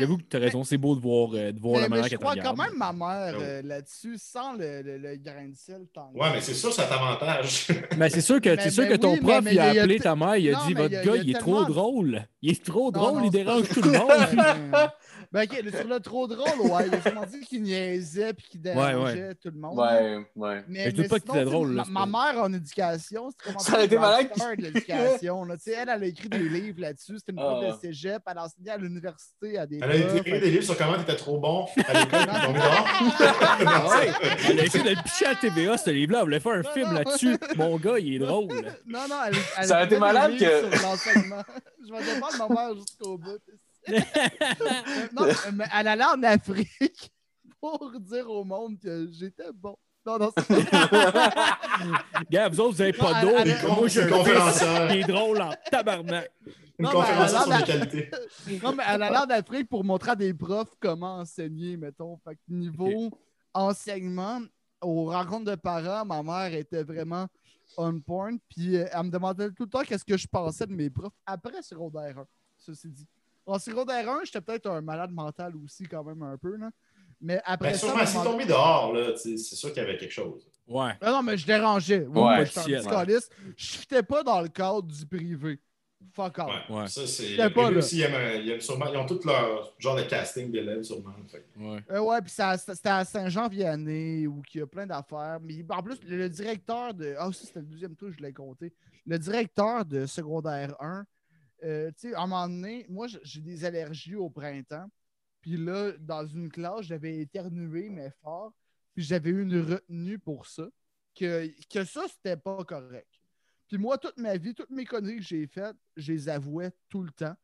j'avoue que tu as raison, c'est beau de voir, euh, de voir Mais, la manière je qu'elle te crois quand même ma mère Oh. euh, là-dessus, sans le, le, le grain de sel. Ouais, mais c'est sûr, ça t'avantage. [laughs] Mais c'est sûr que, Mais- sûr mais que ton oui, prof, mais- il a a appelé te- ta mère, il a Non, dit Votre a- gars, il y a il est trop drôle. Il est trop drôle, non, il dérange tout le monde. [laughs] [laughs] Ouais, Ben, ok, le- sur le trop drôle, ouais, il a sûrement dit qu'il niaisait puis qu'il dérangeait tout le monde. Ouais, ouais. Mais, Mais je doute pas qu'il était drôle, là, Ma, ma mère en éducation, c'est comment Ça aurait été malade de [laughs] l'éducation. là. Tu sais, Elle, elle a écrit des livres là-dessus. C'était une prof Ah. de cégep. Elle a enseigné à l'université à des Elle a écrit des livres sur comment t'étais trop bon à l'école. [laughs] [laughs] Ah ouais, elle a essayé de le picher à la TVA, ce livre-là. Elle voulait faire un Non, film là-dessus. Mon gars, il est drôle. Non, non, elle, elle Ça aurait été malade livres que- sur l'enseignement. Je vais défendre ma mère jusqu'au bout. Non, mais elle allait en Afrique [laughs] pour dire au monde que j'étais bon. Non, non, c'est [laughs] Gars, vous autres, vous avez Non, pas d'eau. Moi, un fils conférencière. est drôle en tabarnak. Une Non, conférencière elle a sur l'air les qualités. [laughs] Non, mais elle a l'air d'Afrique pour montrer à des profs comment enseigner, mettons. Fait que niveau enseignement, aux rencontres de parents, ma mère était vraiment on point. Puis euh, elle me demandait tout le temps qu'est-ce que je pensais de mes profs après secondaire 1, ceci dit. En secondaire 1, j'étais peut-être un malade mental aussi, quand même, un peu. Là. Mais après Ben, ça. sûrement, elle si m'a- tombé dehors, c'est sûr qu'il y avait quelque chose. Ouais. Ah non, mais je dérangeais. Oui, Ouais, moi, j'étais un calice. Je fitais pas dans le cadre du privé. Fuck off. Ouais. Ouais. Ça, c'est. Aussi, ils aiment, ils aiment sûrement. Ils ont tout leur genre de casting d'élèves, sûrement. Fait Ouais. Euh, ouais, puis c'était à Saint-Jean-Vianney où il y a plein d'affaires. Mais en plus, le, le directeur de. Ah, ça, c'était le deuxième tour, je l'ai compté. Le directeur de secondaire 1, euh, tu sais, à un moment donné, moi, j'ai des allergies au printemps. Puis là, dans une classe, j'avais éternué, mais fort. Puis j'avais eu une retenue pour ça. Que, que ça, c'était pas correct. Puis moi, toute ma vie, toutes mes conneries que j'ai faites, je les avouais tout le temps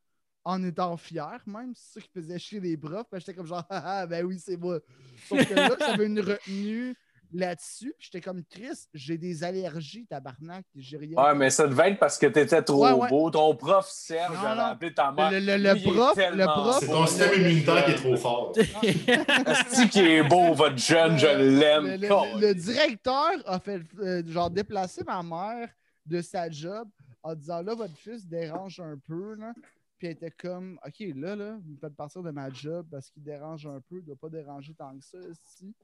en étant fier, même. C'est ça qui faisait chier les profs. J'étais comme genre, [laughs] ah, ah, ben oui, c'est moi. Sauf que là, j'avais une retenue là-dessus. Puis j'étais comme, Chris, j'ai des allergies, tabarnak. J'ai rien. Ouais, mais ça devait être parce que t'étais trop Ouais, ouais. beau. Ton prof Serge Non, avait appelé ta mère. Le, le- le Lui, il est prof, le prof, C'est ton système immunitaire qui est trop fort. [laughs] Est-ce qui est beau, votre jeune? Je Le, l'aime? le- le- le directeur a fait euh, genre déplacer ma mère de sa job en disant là, votre fils dérange un peu. Là. Puis elle était comme OK, là, là, vous me faites partir de ma job parce qu'il dérange un peu, il ne doit pas déranger tant que ça ici.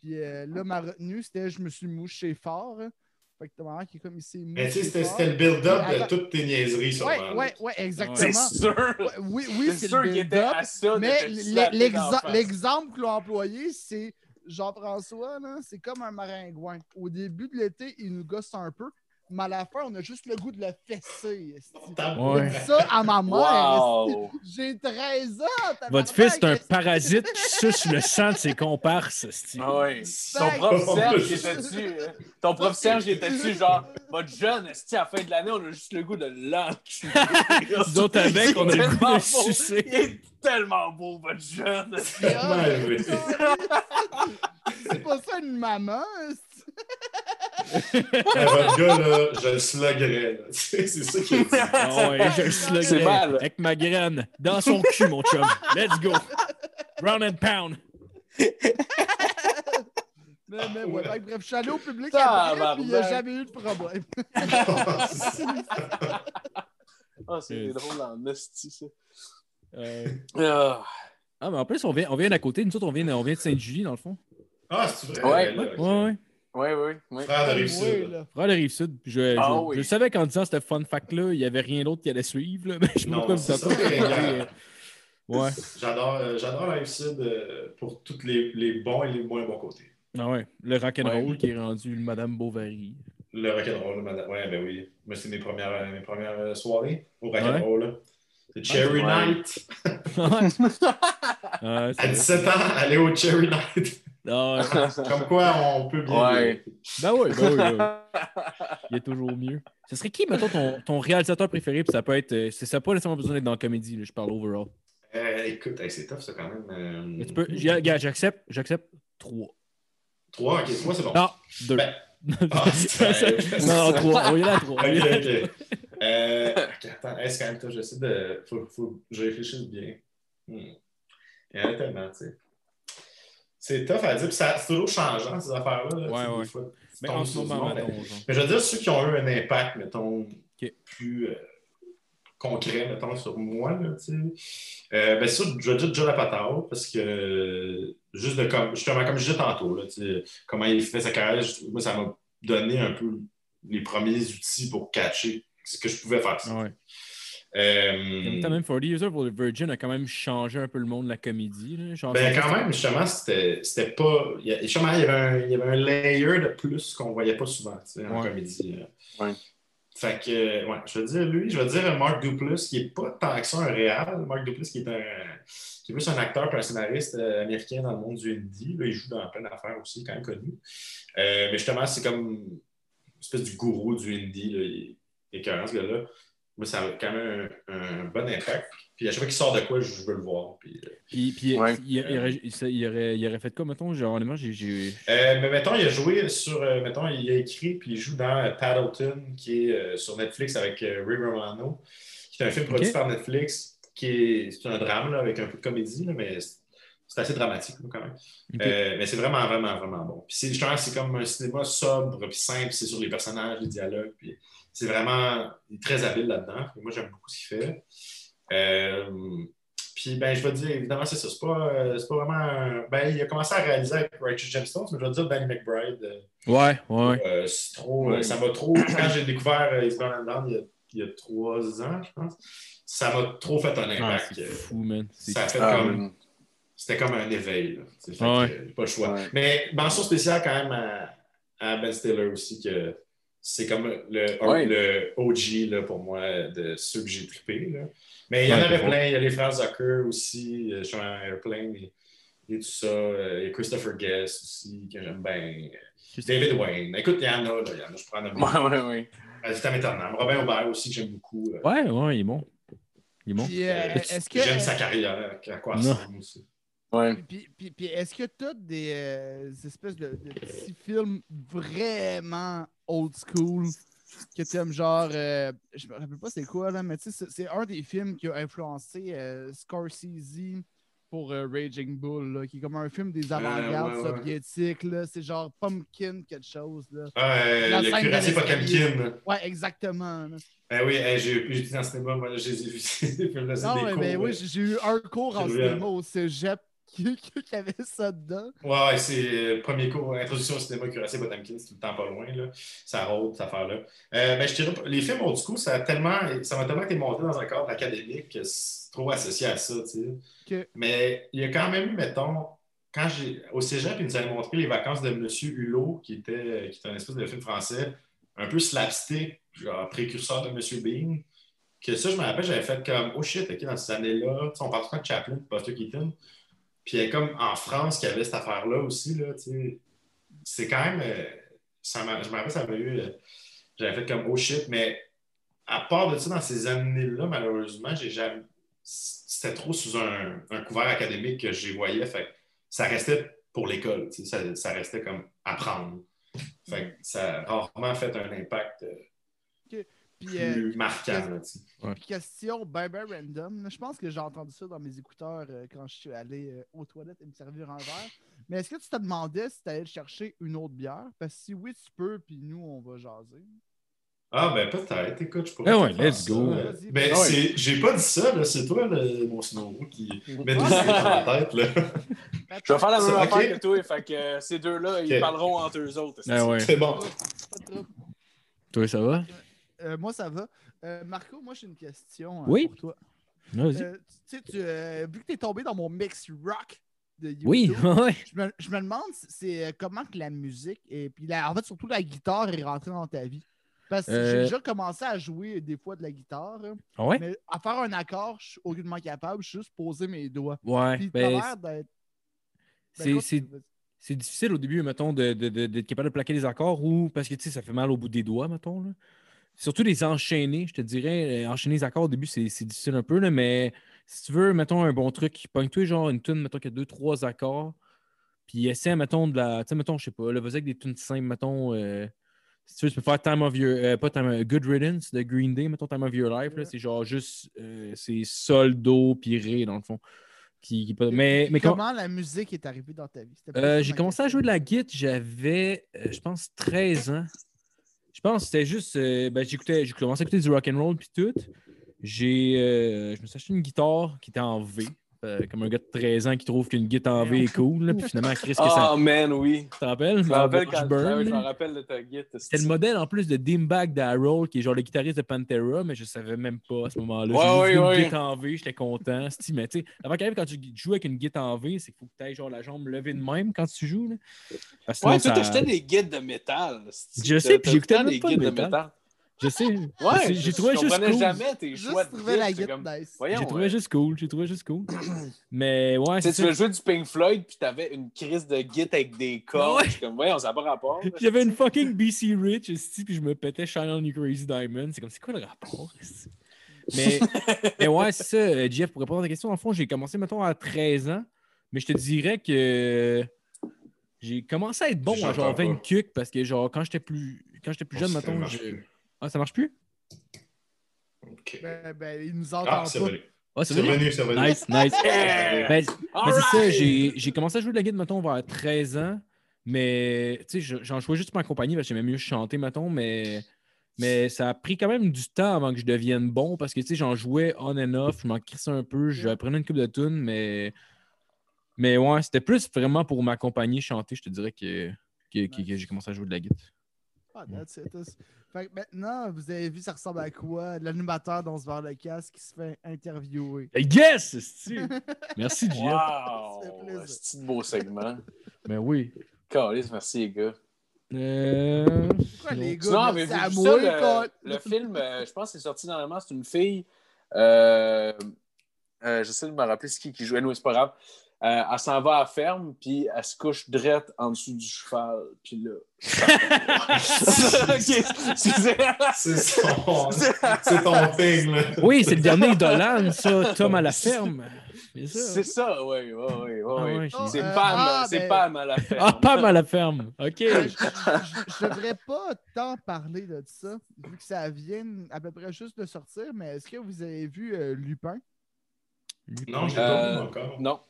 Puis euh, là, ma retenue, c'était je me suis mouché fort. hein. Fait que ta mère qui est comme mouché. Mais tu sais, c'était le build-up de toutes tes niaiseries, sûrement. Ouais, ouais, ouais, C'est exactement. sûr. Ouais, oui, oui, C'est c'est sûr qu'il était à ça Mais l'exemple qu'ils ont employé, c'est Jean-François, là, c'est comme un maringouin. Au début de l'été, il nous gosse un peu, mais à la fin, on a juste le goût de le fesser. Ouais. Ça à ma mère. Wow. J'ai 13 ans. Votre fils est un parasite qui suce le sang de ses comparses. Ah ouais. Ton prof Serge, il était-tu? hein? Ton prof [laughs] Serge, il était-tu genre, votre jeune, est à la fin de l'année, on a juste le goût de l'enculer. [laughs] Nous autres avec, on a le goût Tellement de sucer. Il est tellement beau, votre jeune. [laughs] C'est pas ça une maman. Votre gars, là, je le sluggerais. là. [laughs] C'est ça qui est dit. Ah ouais, je le mal. avec ma graine dans son cul, mon chum. Let's go. Round and pound. Mais, mais ouais, que bref, je suis allé au public après, puis il n'y a jamais eu de problème. [laughs] Ah, c'est drôle en esti, ça. Euh, Ah. Ah, mais en plus, on vient, on vient d'à côté. Nous autres, on vient, on vient de Sainte-Julie, dans le fond. Ah, c'est vrai? Ouais. Ouais, ouais. Ouais, ouais, ouais. Frère de Oui, Rive-Sud. là. Frère de Rive-Sud. Je, Ah je, oui. je savais qu'en disant cette fun fact-là, il n'y avait rien d'autre qui allait suivre. là, [laughs] mais je sais pas [laughs] Ouais. J'adore euh, j'adore la Rive-Sud euh, pour tous les, les bons et les moins bons côtés. Ah ouais. Le rock'n'roll Ouais. qui est rendu le Madame Bovary. Le rock'n'roll, madame. Ouais, ben oui. Moi, c'est mes premières, euh, mes premières soirées au rock'n'roll. là. C'est Cherry Ouais. Night. [laughs] Ah, À c'est- 17 ans, aller au Cherry Night. Ah, ouais. [laughs] Comme quoi, on peut bien. Ouais. Ben oui, ben oui, ben oui. Il est toujours mieux. Ce serait qui, mettons, ton, ton réalisateur préféré? Puis ça peut être. euh, c'est ça, pas nécessairement besoin d'être dans la comédie, là, je parle overall. Euh, écoute, hey, c'est tough, ça, quand même. euh, tu peux. J'accepte, j'accepte trois. Trois, ok, moi, c'est bon. Non, deux. Ben, [laughs] ah, c'est- non, non, trois. On y est là, trois. [laughs] Ok. Euh, attends, est-ce quand même, toi, j'essaie de. Faut, faut que je réfléchisse bien. Hmm. Il y en a tellement, tu sais. C'est tough à dire, puis c'est toujours changeant, ces affaires-là. là, Ouais, ouais. fois, Mais en ce moment, monde, mettons, mais- je veux dire, ceux qui ont eu un impact, mettons, Ok. plus euh, concret, mettons, sur moi, là, tu sais. Euh, ben, ça, je veux dire Joe Lapatao, parce que juste de comme, justement, comme je disais tantôt, là, tu sais, comment il fait sa carrière, moi, ça m'a donné un peu les premiers outils pour catcher ce que je pouvais faire. Ah ouais. Euh, En même temps, même 40 Years the Virgin a quand même changé un peu le monde de la comédie. Là. Genre, Ben, quand même, justement, c'était c'était pas. Il y a, justement, il y, avait un, il y avait un layer de plus qu'on voyait pas souvent en comédie. là. Ouais. Fait que, euh, ouais, je vais dire lui, je vais dire Mark Duplass, qui est pas tant que ça un réal. Mark Duplass, qui est un. qui est plus un acteur et un scénariste euh, américain dans le monde du indie. Là, il joue dans plein d'affaires aussi, quand même connu. Euh, mais justement, c'est comme une espèce du gourou du indie. Là. Il est écœurant, ce gars-là. Moi, ça a quand même un, un bon impact. Puis à chaque fois qu'il sort de quoi, je, veux le voir. Puis, euh, Puis, puis Ouais. il, il aurait, il- il aurait, il aurait fait quoi, mettons? Genre, honnêtement, j'ai- j'ai. Euh, mais mettons, il a joué sur. euh, mettons, il a écrit puis il joue dans euh, Paddleton, qui est euh, sur Netflix avec euh, Ray Romano, qui est un film produit par Netflix, qui est, c'est un drame là, avec un peu de comédie, là, mais c'est, c'est assez dramatique quand même. Euh, mais c'est vraiment, vraiment, vraiment bon. Puis c'est, justement, c'est comme un cinéma sobre puis simple, c'est sur les personnages, les dialogues, puis c'est vraiment il est très habile là-dedans. Moi, j'aime beaucoup ce qu'il fait. Euh, puis, ben, je vais dire, évidemment, c'est ça. C'est pas, euh, c'est pas vraiment. un- Ben, il a commencé à réaliser avec Righteous Gemstones, mais je vais dire Danny McBride. euh, Ouais, ouais. euh, c'est trop. Ouais. Ça m'a trop. Quand j'ai découvert euh, Eastbound and Down il y, a, il y a trois ans, je pense, ça m'a trop fait un Ah, impact. c'est euh, fou, man. C'est- ça a fait Ah, comme. C'était comme un éveil. Là. Fait Ouais. que, euh, pas le choix. Ouais. Mais mention spéciale quand même à, à Ben Stiller aussi, que c'est comme le, Ouais. le OG là, pour moi de ceux que j'ai trippés. là. Mais il y en Ouais, avait c'est plein. Il y a les frères Zucker aussi, euh, un Airplane et, et tout ça. Euh, Il y a Christopher Guest aussi, que j'aime bien. David Wayne. Écoute, il y en a, là, il y en a, je prends un Ouais, ouais, ouais. Vitam Eternam. Robin Aubert aussi, que j'aime beaucoup. euh, Ouais, ouais, il est bon. Il est bon. Puis, euh, euh, est-ce que. J'aime sa carrière, à quoi ressemble aussi. Ouais. Puis, puis- puis est-ce que tu as des, euh, des espèces de, de petits films vraiment old school que tu aimes, genre, euh, je me rappelle pas c'est quoi, là, mais tu sais, c'est- un des films qui a influencé euh, Scorsese pour euh, Raging Bull, là, qui est comme un film des avant-gardes ouais, ouais. soviétiques, là, c'est genre Pumpkin quelque chose, là. Ah, euh, La le cuirassé. Potemkin. Ouais, exactement. là. Ben oui, hey, j'ai j'ai été dans le cinéma, moi, je les ai vus, [laughs] ces films-là, c'est Non, mais, cours, oui, ouais. j'ai j'ai eu un cours en C'est cinéma au cégep qui, qui- avait ça dedans. Ouais, ouais, c'est le premier cours, introduction au cinéma, cuirassé Potemkin, c'est tout le temps pas loin, là. Ça rôde, cette affaire-là. Euh, ben, je dirais, les films, du coup, ça a tellement, ça m'a tellement été monté dans un cadre académique que c'est trop associé à ça, tu sais. Mais il y a quand même eu, mettons, quand j'ai, au cégep, ils nous avaient montré les vacances de Monsieur Hulot, qui était, qui était un espèce de film français, un peu slapstick, genre précurseur de Monsieur Bean. Que ça, je me rappelle, j'avais fait comme, oh shit, ok, dans ces années-là, tu sais, on parle tout de Chaplin, de Buster Keaton. Puis comme en France qu'il y avait cette affaire-là aussi, là. C'est quand même. euh, ça je me rappelle, ça avait eu. euh, J'avais fait comme oh shit, mais à part de ça, dans ces années-là, malheureusement, j'ai jamais. C'était trop sous un, couvert académique que j'y voyais. Fait ça restait pour l'école, ça, ça restait comme apprendre. Fait que ça a rarement fait un impact euh, Puis, euh, plus marquant. Puis question ben ben random. Je pense que j'ai entendu ça dans mes écouteurs euh, quand je suis allé euh, aux toilettes et me servir un verre. Mais est-ce que tu te demandais si tu allais chercher une autre bière? Parce que si oui, tu peux, puis nous, on va jaser. Ah, ben peut-être. Écoute, je pourrais. Ah ouais, let's go. Euh. Ben, ouais. j'ai pas dit ça, là. C'est toi, le- mon Snow, qui met des dans la tête, là. Je vais faire la même affaire ok. que toi, fait que euh, ces deux-là, ils parleront entre eux autres. Ah ouais. C'est bon. Toi, ça va? Euh, moi, ça va. Euh, Marco, moi, j'ai une question euh, Oui. pour toi. Euh, tu sais, vu que tu es tombé dans mon mix rock de YouTube, oui, [laughs] je, me, je me demande c'est comment que la musique et puis la- en fait surtout la guitare est rentrée dans ta vie. Parce que j'ai déjà commencé à jouer des fois de la guitare, hein, Ah ouais? mais à faire un accord, je suis aucunement capable, je suis juste poser mes doigts. Ouais. Puis Ben, d'être. ben, c'est- difficile au début, mettons, de- de- de- d'être capable de plaquer les accords ou parce que tu sais, ça fait mal au bout des doigts, mettons. Là. Surtout les enchaîner, je te dirais. euh, Enchaîner les accords au début, c'est difficile un peu, là, mais si tu veux, mettons, un bon truc, pogne-toi genre une tune, mettons, qui a deux, trois accords, puis essaie, mettons, de la. Tu sais, mettons, je sais pas, là, vas-y avec des tunes simples, mettons. euh, si tu veux, tu peux faire Time of Your. euh, pas Time of- Good Riddance de Green Day, mettons, Time of Your Life. là. C'est genre juste. euh, c'est sol, do, puis ré, dans le fond. Qui, qui- mais, mais quand- comment la musique est arrivée dans ta vie? Euh, j'ai commencé à jouer de la guitare, j'avais, euh, je pense, 13 ans. Je pense que c'était juste. euh, ben, j'écoutais, j'ai commencé à écouter du rock and roll puis tout. J'ai, euh, je me suis acheté une guitare qui était en V. euh, comme un gars de 13 ans qui trouve qu'une guitare en V est cool, là, puis finalement, Chris, que Oh ça. man, oui. Tu te rappelles? Je me rappelle quand Burn, ah je me rappelle de ta guide. C'était le modèle en plus de Dimebag d'Harold, qui est genre le guitariste de Pantera, mais je savais même pas à ce moment-là. Ouais, J'ai ouais, vu une ouais. guitare en V, j'étais content. Mais tu sais, avant qu'arrive quand tu joues avec une guitare en V, c'est qu'il faut que tu aies genre la jambe levée de même quand tu joues. Là. Parce Ouais, sinon, toi, ça- t'achetais des guides de métal. Je sais, puis j'écoutais des pas de guides métal. Je sais. Ouais, j'ai je- trouvé je juste cool. jamais tes choix Juste de trouver la guide, comme- nice. Voyons, J'ai trouvé ouais. juste cool. J'ai trouvé juste cool. [clears throat] Mais ouais, Tu sais, c'est tu veux jouer du Pink Floyd, puis t'avais une crise de guide avec des cordes. Ouais. Comme, voyons, ça n'a pas rapport. J'avais une fucking BC Rich, esti, puis je me pétais Shine on You Crazy Diamond. C'est comme, c'est quoi le rapport? Mais, [laughs] mais ouais, c'est ça, euh, Jeff, pour répondre à ta question, en fond, j'ai commencé, mettons, à 13 ans, mais je te dirais que j'ai commencé à être bon à genre pas. 20 cucs parce que, genre, quand j'étais plus, quand j'étais plus jeune, mettons, marche je- plus. Ah, ça marche plus? Ok. Ben, ben, il nous Ah, entend c'est pas. revenu. Ah, c'est C'est revenu, c'est revenu. Nice, nice. [laughs] Yeah! Ben, Mais c'est ça, j'ai j'ai commencé à jouer de la guitare, mettons, vers 13 ans. Mais, tu sais, je- j'en jouais juste pour ma compagnie parce que j'aimais mieux chanter, mettons. Mais, mais ça a pris quand même du temps avant que je devienne bon parce que, tu sais, j'en jouais on and off. Je m'en crissais un peu. J'apprenais une coupe de tunes, mais. Mais ouais, c'était plus vraiment pour m'accompagner chanter, je te dirais, que, que, que- que j'ai commencé à jouer de la guitare. Ah, that's it. Fait que maintenant, vous avez vu, ça ressemble à quoi? L'animateur dans ce verre le casque qui se fait interviewer. Hey, Yes! [laughs] Merci, Jeff. Wow! C'est un beau segment. Mais oui. Calice, merci les gars. Euh... Pourquoi les gars? Vu moi, ça, le, le film, euh, je pense que c'est sorti normalement, c'est une fille. Euh, euh, J'essaie de me rappeler c'est qui qui jouait, nous, c'est pas grave. Euh, elle s'en va à la ferme, puis elle se couche drette en dessous du cheval. Puis là. [laughs] C'est [laughs] son... c'est ton thing, là. Oui, c'est le dernier Dolan, ça, Tom à la ferme. C'est ça. Oui, oui, oui. Ah C'est Pam, ah, c'est ben- Pam à la [laughs] ferme. Ah, Pam à la ferme. OK. Je, je- je devrais pas tant parler de ça, vu que ça vient à peu près juste de sortir, mais est-ce que vous avez vu euh, Lupin? Non, je l'ai pas Euh, vu encore. Non,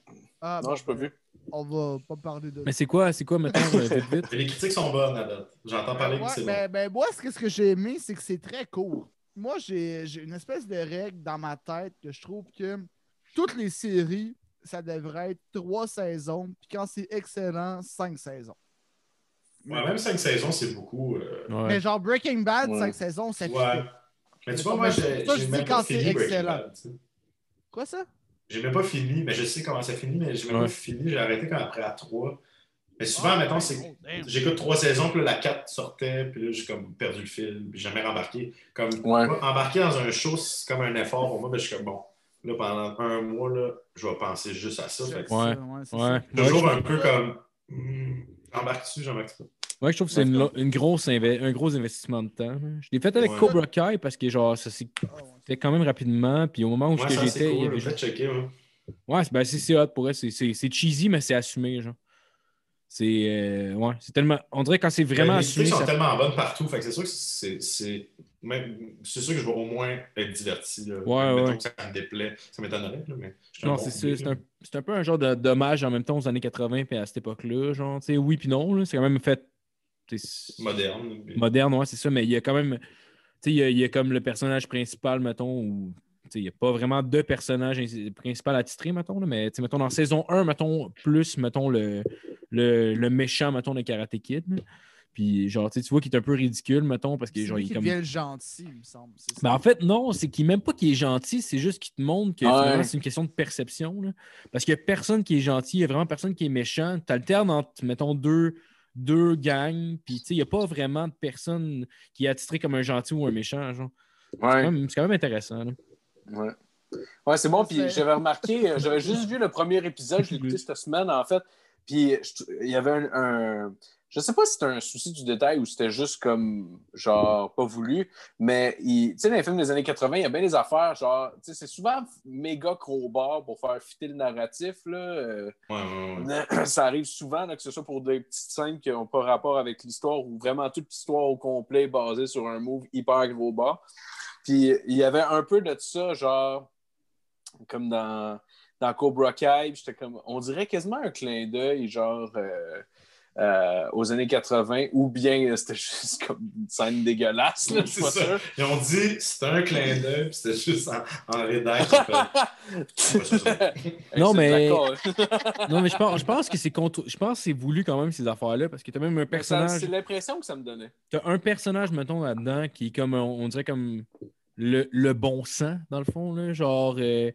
Ah, non, bon, je pas ben, vu. On va pas parler de Mais c'est quoi, c'est quoi, mettons, [laughs] euh, vite, vite? Mais Les critiques sont bonnes à date. J'entends parler Ouais, c'est ben, ben, moi, ce que, ce que j'ai aimé, c'est que c'est très court. Moi, j'ai j'ai une espèce de règle dans ma tête que je trouve que toutes les séries, ça devrait être trois saisons, puis quand c'est excellent, cinq saisons. Ouais, même cinq saisons, c'est beaucoup. euh, Ouais. Mais genre Breaking Bad, Ouais. cinq saisons, ça Ouais. Mais tu vois, moi, j'ai ça, je dis quand c'est excellent. Bad, tu sais. Quoi ça? J'ai même pas fini, mais je sais comment ça finit, mais j'ai même Ouais. pas fini. J'ai arrêté quand après à 3. Mais souvent, Ah, mettons, ouais, c'est oh, damn. j'écoute trois saisons, puis là, la 4 sortait, puis là, j'ai comme perdu le fil, puis j'ai jamais rembarqué. Comme Ouais. embarquer dans un show, c'est comme un effort pour moi, ben, je suis comme bon. Là, pendant un mois, là, je vais penser juste à ça. Fait que Ouais. c'est Ouais. ça. Toujours Ouais, un peu comme hmm, embarque-tu, j'embarque pas. Ouais, je trouve que c'est une, grosse un gros investissement de temps. là. Je l'ai fait avec Ouais. Cobra Kai parce que genre ça s'est Ah, ouais. Fait quand même rapidement. Puis au moment où Ouais, j'étais, il y cool, avait juste- checker. ouais. Ouais, c'est ben, c'est- hot pour elle. C'est- cheesy, mais c'est assumé, genre. C'est. euh, ouais, c'est tellement. On dirait quand c'est vraiment Ben, les assumé. critiques sont ça- tellement bonnes partout, fait que c'est sûr que c'est. c'est- sûr que je vais au moins être diverti. Là. Ouais, ouais. que ça me déplaît. Ça m'étonnerait, mais. Non, bon c'est C'est un, un peu un genre de dommage en même temps aux années 80 puis à cette époque-là. Genre, tu sais, oui puis non. là. C'est quand même fait. Moderne. mais- moderne, ouais, c'est ça, mais il y a quand même. Il y a, il y a comme le personnage principal, mettons, sais, Il n'y a pas vraiment de personnage principal attitré, mettons, là, mais mettons, dans saison 1, mettons, plus, mettons, le, le, le méchant, mettons, de Karate Kid. là. Puis, genre, tu vois qu'il est un peu ridicule, mettons, parce que, genre, il est comme. devient gentil, il me semble. Ben, en fait, non, c'est qu'il même pas qu'il est gentil, c'est juste qu'il te montre que Ouais. c'est une question de perception. là. Parce qu'il n'y a personne qui est gentil, il y a vraiment personne qui est méchant. Tu alternes entre, mettons, deux, deux gangs, puis tu sais, il n'y a pas vraiment de personne qui est attitré comme un gentil ou un méchant. genre. C'est Ouais. quand même- c'est quand même intéressant. là. Ouais. Ouais, c'est bon. Puis j'avais remarqué, euh, j'avais juste vu le premier épisode, je l'ai écouté [laughs] cette semaine, en fait. Puis je- il y avait un. un- je sais pas si c'était un souci du détail ou c'était juste comme, genre, pas voulu, mais tu sais, dans les films des années 80, il y a bien des affaires, genre, tu sais, c'est souvent méga crowbar pour faire fitter le narratif, là. euh, Ouais, ouais, ouais. [clears throat] ça arrive souvent, là, que ce soit pour des petites scènes qui n'ont pas rapport avec l'histoire ou vraiment toute l'histoire au complet est basée sur un move hyper gros bas. Puis il y avait un peu de ça, genre, comme dans, dans Cobra Kai, j'étais comme, on dirait quasiment un clin d'œil, genre, euh, euh, aux années 80, ou bien euh, c'était juste comme une scène dégueulasse. Là, C'est ça. sûr. Ils ont dit c'était un clin d'œil, puis c'était juste en, en. [laughs] Non, mais-. [laughs] Non, mais je pense, je pense que c'est contre... je pense que c'est voulu quand même ces affaires-là parce que t'as même un ça- personnage. C'est l'impression que ça me donnait. T'as un personnage, mettons, là-dedans qui est comme, on, on dirait comme le, le bon sang, dans le fond, là. Genre, euh,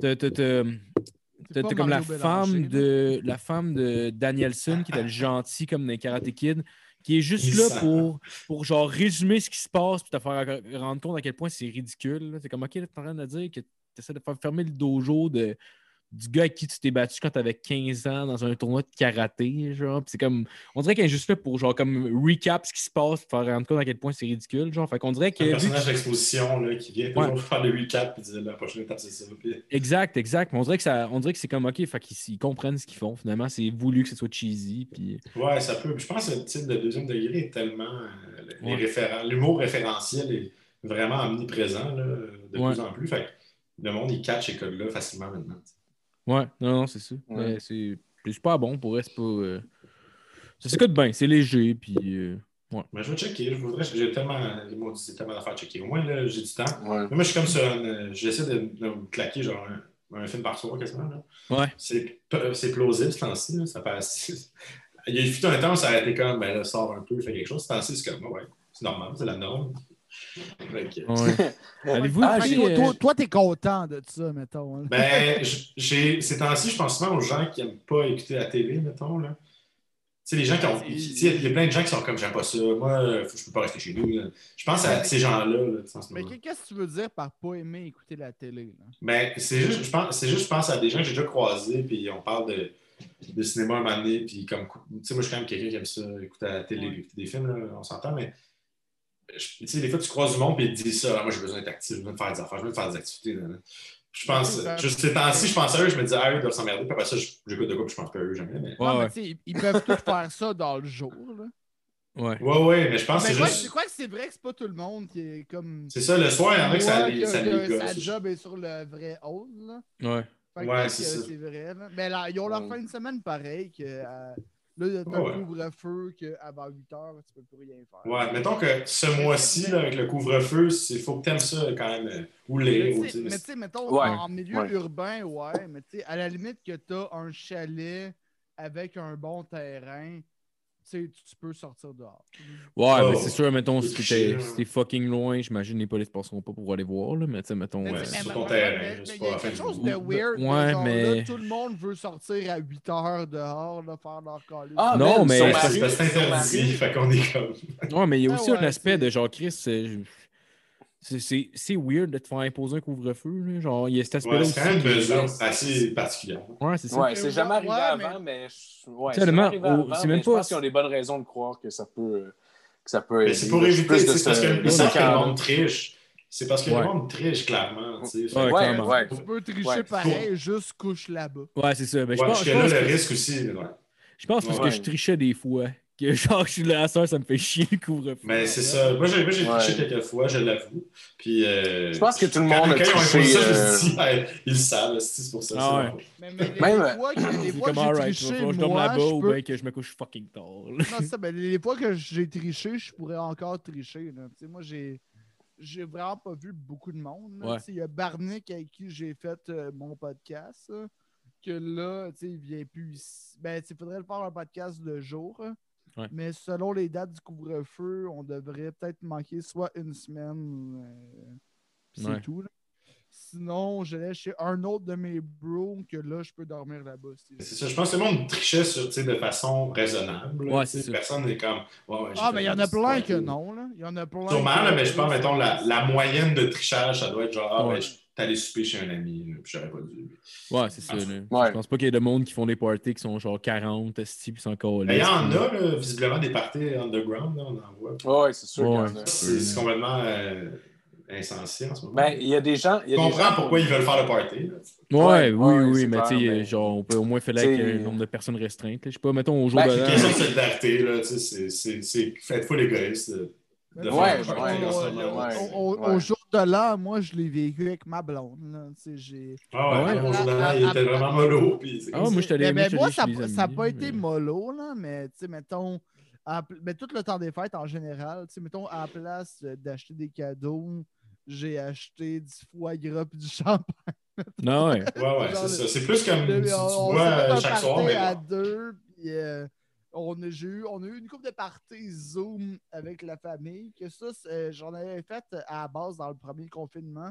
t'as, t'as- t'as- C'est t'as- comme la femme, de, la femme de Danielson, qui était le gentil comme dans les Karate Kid, qui est juste là pour, pour genre résumer ce qui se passe puis te faire rendre compte à quel point c'est ridicule. là. C'est comme, OK, t'es en train de dire que tu essaies de faire fermer le dojo de, du gars avec qui tu t'es battu quand t'avais 15 ans dans un tournoi de karaté, genre. C'est comme, on dirait qu'elle est juste là pour genre comme recap ce qui se passe, pour faire rendre compte à quel point c'est ridicule, genre. Fait qu'on dirait que un personnage d'exposition là, qui vient toujours faire le recap et dire la prochaine étape, c'est ça. Puis... Exact, exact. Mais on dirait que ça, on dirait que c'est comme OK, fait qu'ils ils comprennent ce qu'ils font. Finalement, c'est voulu que ce soit cheesy. Puis Ouais, ça peut. Je pense que le titre de deuxième degré est tellement. euh, les Ouais. référen- L'humour référentiel est vraiment omniprésent là, de Ouais. plus en plus. Fait que le monde, il catch ces codes-là facilement maintenant. Ouais, non, non, c'est ça. Ouais. Mais c'est c'est super bon pour eux, c'est pas. euh, Ça s'écoute bien, c'est léger, puis. euh, Mais je vais checker. Je voudrais. J'ai tellement. Les mots disent tellement d'affaires à checker. Au moins, là, j'ai du temps. Ouais. Mais moi, je suis comme sur un. euh, J'essaie de, de me claquer genre un, un film par soir quasiment. Là. Ouais. C'est c'est plausible ce temps-ci. Ça passe. [laughs] Il y a eu un temps où ça a été comme, ben là, sort un peu, fait quelque chose. Ce temps-ci, c'est comme, ouais, c'est normal, c'est la norme. [laughs] Ouais. Allez-vous Ah, toi, euh, toi, t'es content de ça, mettons. hein. Ben, j'ai, ces temps-ci, je pense souvent aux gens qui n'aiment pas écouter la télé, mettons. Là. Tu sais, les gens qui ont. Il y a plein de gens qui sont comme, j'aime pas ça. Moi, faut- je peux pas rester chez nous. là. Je pense à ces gens-là. là, Mais qu'est-ce que tu veux dire par pas aimer écouter la télé? Là? Ben, c'est juste, je pense, c'est juste, je pense à des gens que j'ai déjà croisés, puis on parle de, de cinéma un moment donné, puis comme, tu sais, moi, je suis quand même quelqu'un qui aime ça, écouter la télé, Ouais. écouter des films, là, on s'entend, mais tu sais, des fois, tu croises du monde, puis ils te disent ça, moi, j'ai besoin d'être actif, besoin de faire des affaires, besoin de faire des activités. là, là. Je pense, juste ces temps-ci, je pense à eux, je me dis, ah, eux, ils doivent s'emmerder, puis après ça, je- j'écoute de quoi, puis je pense pas à eux jamais, mais. Ouais, non, mais ouais. tu sais, ils, peuvent tous faire ça dans le jour. Là. Ouais. Ouais, ouais, mais je pense que Mais c'est quoi, juste. c'est quoi que c'est vrai que c'est pas tout le monde qui est comme. C'est ça, le soir, il y en a que ça les, que- ça que sa job est sur le vrai hall. Là. Ouais. Fait que Ouais, que c'est ça. c'est vrai. Là. Mais là, ils ont leur Ouais. fin de semaine pareil. Que, euh, là, t'as Ouais, ouais. un couvre-feu qu'avant 8 heures, tu peux plus rien faire. Ouais, mettons que ce mois-ci, là, avec le couvre-feu, il faut que tu aimes ça quand même, euh, ou, tu sais- tu sais, mais tu sais, mettons, Ouais. en milieu Ouais. urbain, ouais, mais tu sais, à la limite que tu as un chalet avec un bon terrain, tu peux sortir dehors. Ouais, Oh. mais c'est sûr, mettons, si t'es si fucking loin, j'imagine les polices passeront pas pour aller voir, là, mais tu sais, mettons. Mais mais- sur ton mais- terrain, Il y a quelque chose de weird. de Ouais, genre, mais- là, tout le monde veut sortir à 8 heures dehors, là, faire leur calice. Ah, Non, mais- C'est parce que interdit, fait qu'on est comme. Ouais, mais il y a Ah aussi ouais, un aspect de genre, Chris, c'est- c'est- c'est c'est weird de te faire imposer un couvre-feu. là. Genre, il y a cet aspect-là Ouais, c'est quand même mesure assez particulière. Ouais, c'est ça. Ouais, c'est jamais arrivé Ouais, avant, mais. je- Ouais, c'est mais même je pas- pense qu'ils ont des bonnes raisons de croire que ça peut. Que ça peut Mais c'est pour éviter, Plus de c'est parce ce- que le monde triche. C'est parce que Ouais. le monde triche, clairement. tu sais. Ouais, Fait- Ouais, clairement. ouais. Tu peux tricher Ouais. pareil, juste couche là-bas. Ouais, c'est ça. Mais je Ouais, pense, parce je que là, le que- risque aussi. je pense parce que je trichais des fois. Que [laughs] genre, je suis là à soeur, ça me fait chier le couvre-feu. Mais c'est ça. Moi, j'ai moi, j'ai Ouais. triché quelques fois, je l'avoue. Puis. euh, Je pense que tout le quand- monde a Quand ils ont imposé triché, ça, je euh, suis dit, ouais, ils le savent, c'est pour ça. Ah ouais. Mais, mais les, Même- fois que, les fois que j'ai alright, triché, je là-bas je ou peux... bien que je me couche fucking tard. là. [laughs] Non, c'est ça, ben, les fois que j'ai triché, je pourrais encore tricher. là. Tu sais, moi, j'ai j'ai vraiment pas vu beaucoup de monde. là. Ouais. Tu sais, Il y a Barnick avec qui j'ai fait euh, mon podcast. là, que là, tu sais, il vient plus ici. Ben, il faudrait le faire un podcast le jour. hein. Ouais. Mais selon les dates du couvre-feu, on devrait peut-être manquer soit une semaine. euh, puis c'est Ouais. tout. là. Sinon, j'allais chez un autre de mes bros que là, je peux dormir là-bas. C'est ça. Je pense que le monde trichait sur, tu sais, de façon raisonnable. Ouais. Personne n'est comme. ouais, ouais, j'ai Ah, mais il y en a plein que non. Là. Il y en a plein. Sûrement, que- mais je pense, mettons, la, la moyenne de trichage, ça doit être genre, ah, Ouais. ben, je allé souper chez un ami, là, puis j'aurais pas dû. Ouais, c'est ça. là. Ouais. Je pense pas qu'il y ait de monde qui font des parties qui sont genre 40, esti, puis sont encore Mais il y en a, là, visiblement, des parties underground, là, on en voit. Ouais, c'est sûr qu'il y en Ouais. a. C'est complètement euh, insensé en ce moment. Ben, il y a des gens. Je comprends gens- pourquoi ils veulent faire le party. là. Ouais, Ouais, oui, oui, mais tu sais, mais- genre, on peut au moins faire avec T'sais- un nombre de personnes restreintes. là. Je sais pas, mettons au jour Ben, de C'est une question de solidarité, là, tu sais, c'est- c'est c'est- Ouais, au- ouais, au- ouais, au- au- ouais. Au jour de l'an, moi, je l'ai vécu avec ma blonde. j'ai- Ah ouais, Ouais. mon jour de l'an, il était vraiment mollo. Puis c'est Ah, moi, ça. je t'allais Mais, mais moi, ça n'a pas été mais- mollo, là, mais tu sais, mettons, à mais tout le temps des fêtes en général, tu sais, mettons, à la place euh, d'acheter des cadeaux, j'ai acheté du foie gras et du champagne. Non, ouais. Ouais, ouais, Genre, c'est ça. C'est plus comme [laughs] tu, tu on bois euh, chaque soir, mais à deux, puis euh, on, a, eu, on a eu une couple de parties Zoom avec la famille, que ça, c'est- j'en avais fait à la base dans le premier confinement,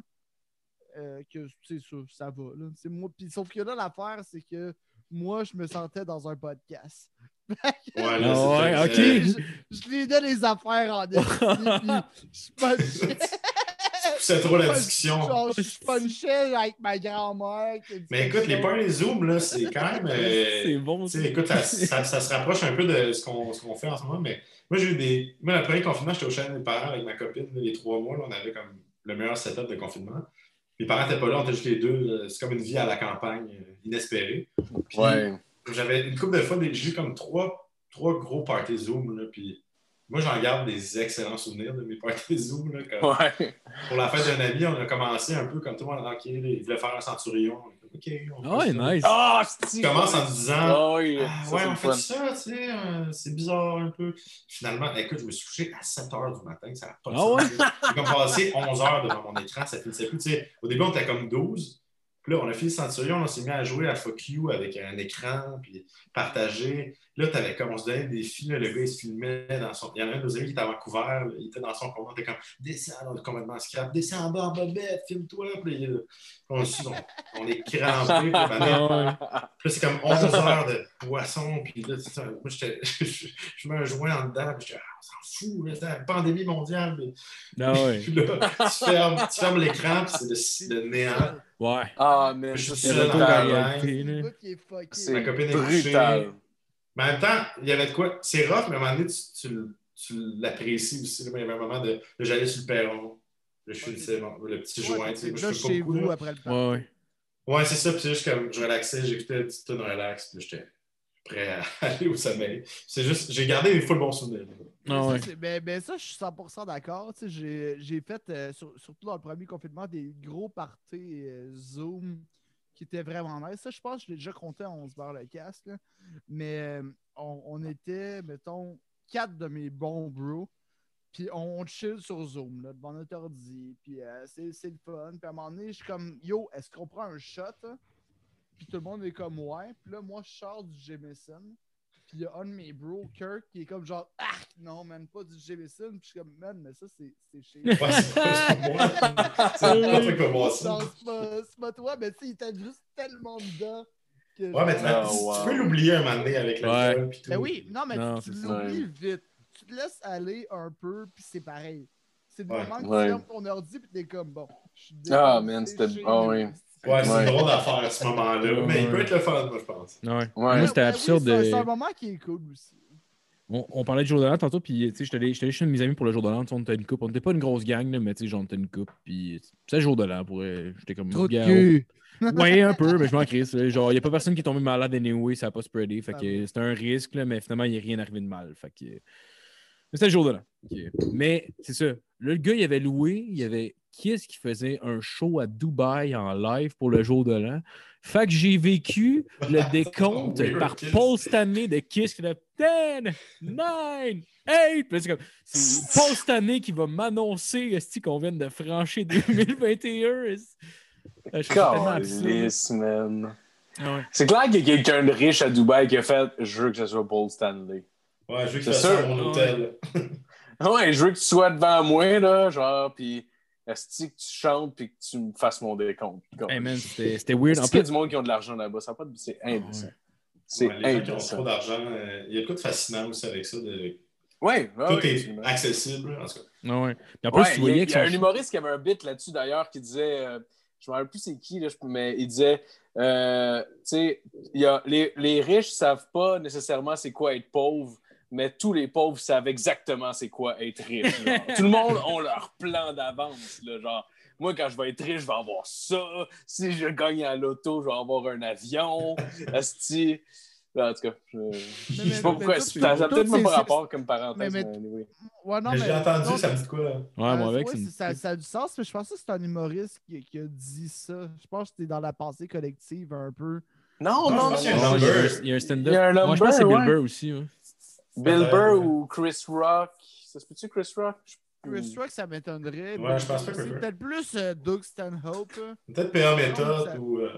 euh, que tu sais, ça, ça va. Là. C'est moi, puis sauf que là, l'affaire, c'est que moi, je me sentais dans un podcast. [laughs] Ouais, là, Ah ouais, c'est- ok. euh, je, je lui ai les affaires en puis je [laughs] C'est trop la discussion. Genre, je punchais avec ma grand-mère. Mais écoute, les parties Zoom, là, c'est quand même. euh, [laughs] C'est bon, écoute, ça, ça- ça se rapproche un peu de ce qu'on ce qu'on fait en ce moment, mais moi, j'ai eu des. Moi, le premier confinement, j'étais au chez mes parents avec ma copine, les trois mois, là, on avait comme le meilleur setup de confinement. Mes parents n'étaient pas là, on était juste les deux. C'est comme une vie à la campagne, euh, inespérée. Puis, Ouais. J'avais une couple de fois, des- j'ai eu comme trois, trois gros parties Zoom, là, puis moi, j'en garde des excellents souvenirs de mes parties Zoom. Là, Ouais. pour la fête d'un ami, on a commencé un peu comme tout le monde tranquille. Il voulait faire un centurion. On a dit, OK, on Ah ça. nice. Ah, Tu commences en disant Ah oui, Ah, ça, ouais, on fait fun. ça, tu sais, euh, c'est bizarre un peu. Finalement, écoute, je me suis couché à 7 h du matin, ça n'a pas de Ah sens. ouais? J'ai comme passé 11 heures devant mon écran, ça finissait plus. Tu sais, au début, on était comme 12. Puis là, on a fini Centurion, on s'est mis à jouer à Fuck You avec un écran, puis partager. Là, t'avais comme on se donnait des là, le gars, il se filmait dans son. Il y en a un de nos amis qui était à Vancouver, il était dans son commande, il était comme descends, on est complètement scrap, descends en bas en bobette, filme-toi. Puis là, on, on est crampé. Puis, ben, c'est comme 11 heures de poisson. Puis là, moi, [laughs] je, je mets un joint en dedans. Puis j'étais, ah, on s'en fout. C'est la pandémie mondiale. Puis, Ah ouais. [laughs] puis là, tu fermes, tu fermes l'écran. Puis c'est le, le néant. Ouais. Ah, mais Je suis c'est brutal. Le. Mais en même temps, il y avait de quoi. C'est rough, mais à un moment donné, tu, tu, tu l'apprécies aussi. Il y avait un moment de. là, J'allais sur le perron. Je finissais mon- le petit joint. Ouais, tu sais, chez vous là. après le. Ouais, ouais. Ouais, c'est ça. Puis c'est juste comme je relaxais, j'écoutais une petite tune relax. Puis j'étais prêt à [laughs] aller au sommeil. C'est juste, j'ai gardé des full bons souvenirs. Mais Ah ça, ouais. c'est- ben, ben ça, je suis 100% d'accord. Tu sais, J'ai j'ai fait, euh, sur- surtout dans le premier confinement, des gros parties euh, Zoom qui étaient vraiment nice. Ça, je pense que je l'ai déjà compté à 11 barres le casque. là. Mais euh, on, on était, mettons, quatre de mes bons bros. Puis on chill sur Zoom, là, devant notre ordi. Puis euh, c'est c'est le fun. Puis à un moment donné, je suis comme, yo, est-ce qu'on prend un shot? hein? Puis tout le monde est comme, ouais. Puis là, moi, je sors du Jameson. Puis il y a un de mes bros, Kirk, qui est comme genre, ah, non, man, pas du Jameson. Puis je suis comme, man, mais ça, c'est c'est chez Ouais, c'est pas, c'est pas moi. C'est pas toi qui vas boire ça. Non, c'est pas, c'est pas toi, mais tu sais, il était juste tellement dedans. Que Ouais, mais tu, wow. tu peux l'oublier un moment donné avec l'alcool. puis tout. Mais oui, non, mais Non, tu, l'oublies vite. Tu te laisses aller un peu, puis c'est pareil. C'est le Ouais. moment que Ouais. tu fermes ton ordi, puis t'es comme, bon, je suis Ah, man, c'était- ah, oui. Ouais, c'est Ouais. drôle d'affaire à ce moment-là. Mais il peut être le fun, moi, je pense. Ouais. Ouais. Moi, c'était absurde. oui, c'est un- de- c'est un moment qui est cool aussi. On, on parlait de jour de l'an tantôt, puis tu sais, j'étais allé j'étais allé chez mes amis pour le jour de l'an. On était une coupe. On n'était pas une grosse gang, là, mais tu sais, genre, on était une coupe. Puis c'est le jour de l'an. pour vrai. J'étais comme. Trop de. Ouais, un peu, mais je m'en crisse. là. Genre, il n'y a pas personne qui est tombé malade anyway, ça n'a pas spreadé. Fait Ah que c'était un risque, là, mais finalement, il n'y a rien arrivé de mal. Fait que. Mais c'était le jour de l'an. Mais c'est ça. Là, le gars, il avait loué, il y avait Kiss qui faisait un show à Dubaï en live pour le jour de l'an. Fait que j'ai vécu le [laughs] décompte par Kiss. Paul Stanley de Kiss qui a 10, 9, 8. Puis là, c'est Paul [laughs] Stanley qui va m'annoncer qu'on vient de franchir 2021. esti. Euh, Je tellement. Ah ouais. C'est clair qu'il y a quelqu'un de riche à Dubaï qui a fait Je veux que ce soit Paul Stanley. Ouais, je veux que C'est ça soit mon hôtel. [laughs] Ouais, je veux que tu sois devant moi, là, genre, puis est-ce que tu chantes puis que tu me fasses mon décompte? Comme, Hey man, c'était weird. En Est-ce qu'il y a plus, du monde qui ont de l'argent là-bas? Ça a pas de... C'est indécent. ouais. C'est Ouais, les gens qui ont trop d'argent, euh, il y a quoi de fascinant aussi avec ça. de- Ouais, ouais, Tout ouais, est absolument. accessible, en tout cas. Ah ouais. Puis en plus, tu il y a, voyais il y a un humoriste qui avait un bit là-dessus d'ailleurs qui disait, euh, je me rappelle plus c'est qui, là, mais il disait, euh, tu sais, il y a- les, les riches savent pas nécessairement c'est quoi être pauvre, mais tous les pauvres savent exactement c'est quoi être riche. genre. [laughs] Tout le monde a leur plan d'avance, genre. Moi, quand je vais être riche, je vais avoir ça. Si je gagne à l'auto, je vais avoir un avion. Asti. En tout cas, je sais pas pourquoi. Ça n'a peut-être même pas rapport comme parenthèse. mais- mais anyway. Ouais, non, Mais mais. j'ai entendu, non, ça me dit quoi? là? Ouais, moi Euh, avec, ouais, c'est c'est- une- ça, ça a du sens, mais je pense que c'est un humoriste qui, qui a dit ça. Je pense que c'était dans la pensée collective un peu. Non, Non, non, il y a un- il y a un stand-up. Il y a un Moi, je pense que c'est Bill. Burr aussi. ouais. Bill. Burr ou Chris Rock? Ça se peut-tu, Chris Rock? Chris Rock, ça m'étonnerait. Ouais, je pense pas que C'est peut-être plus euh, Doug Stanhope. là. Peut-être PA méthode ou. euh,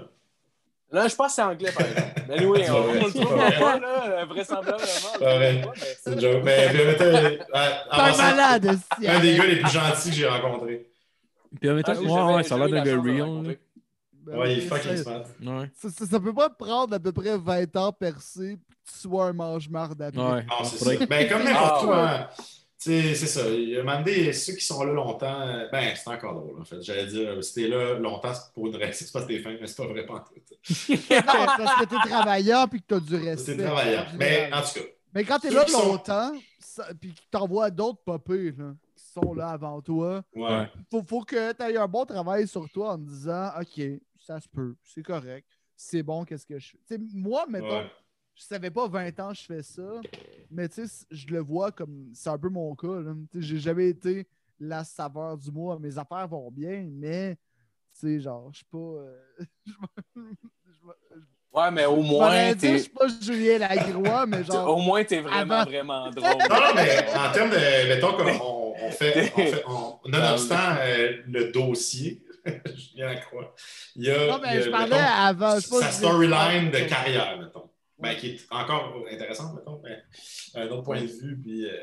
Là, je pense que c'est anglais, par exemple. Mais C'est on, le c'est trouve vrai. pas, là, vraisemblablement. C'est vrai. C'est une joke. Mais PA méthode, euh, passant, malade, un des gars les plus gentils que j'ai rencontrés. Même temps, Ah, ouais, ça a l'air d'un gars real. Ben Ouais, il est fucking ça- smart. Ouais. Ça, ça, ça peut pas prendre à peu près 20 ans percé pour que tu sois un mange-marde après. Ouais. Non, c'est ça. que- Ben, comme n'importe Ah, quoi. hein. Tu sais, c'est ça. Il y a un moment donné, ceux qui sont là longtemps, ben, c'est encore drôle, en fait. J'allais dire, si t'es là longtemps, c'est pour une raison, [laughs] c'est parce que t'es fin, mais c'est pas vrai pas en tout. [laughs] Non, parce que t'es travaillant puis que t'as du respect. C'est travaillant. Mais en tout cas, Mais quand t'es là sont- longtemps, ça- puis que t'envoies d'autres popés là, qui sont là avant toi, ouais. faut, faut que tu aies un bon travail sur toi en te disant OK, ça se peut, c'est correct, c'est bon, qu'est-ce que je fais. Moi, mettons, Ouais. je savais pas 20 ans je fais ça, mais tu sais, je le vois comme c'est un peu mon cas. J'ai jamais été la saveur du mois. Mes affaires vont bien, mais tu sais, genre, je suis pas. euh, [laughs] Ouais, mais au je moins, je suis pas Julien Lagroix, mais [laughs] genre. Au moins, t'es vraiment, Avant- vraiment [laughs] drôle. Non, mais en termes de. Mettons qu'on on, on fait. On fait on, nonobstant euh, le dossier, [laughs] Julien Lacroix, il y a. Non, il y a, je parlais mettons, avant. je sais pas sa storyline de carrière, mettons. Ben, qui est encore intéressante, mettons, mais un autre point de vue, puis euh,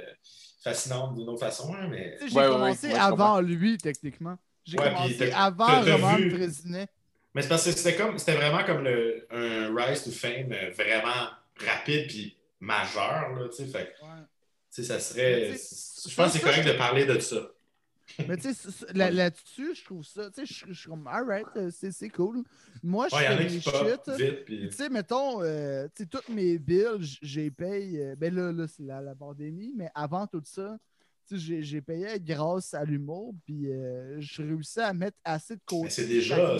fascinante d'une autre façon, hein, mais. Tu sais, J'ai Ouais, ouais, commencé ouais, avant lui, techniquement. J'ai Ouais, commencé avant t'as- t'as Roman vu- Frésinet. Mais c'est parce que c'était comme c'était vraiment comme le, un rise to fame euh, vraiment rapide puis majeur, là, tu sais. Fait que, Ouais. tu sais, ça serait. Je pense que c'est correct de parler de ça. Mais tu sais, là-dessus, je trouve ça. Tu sais, je suis comme, alright, euh, c'est cool. Moi, je fais pop shit. Tu sais, mettons, euh, tu sais, toutes mes bills, j'ai paye. euh, ben là, là c'est la, pandémie, mais avant tout ça, j'ai- payé grâce à l'humour, puis euh, je réussis à mettre assez de côté. C'est déjà, un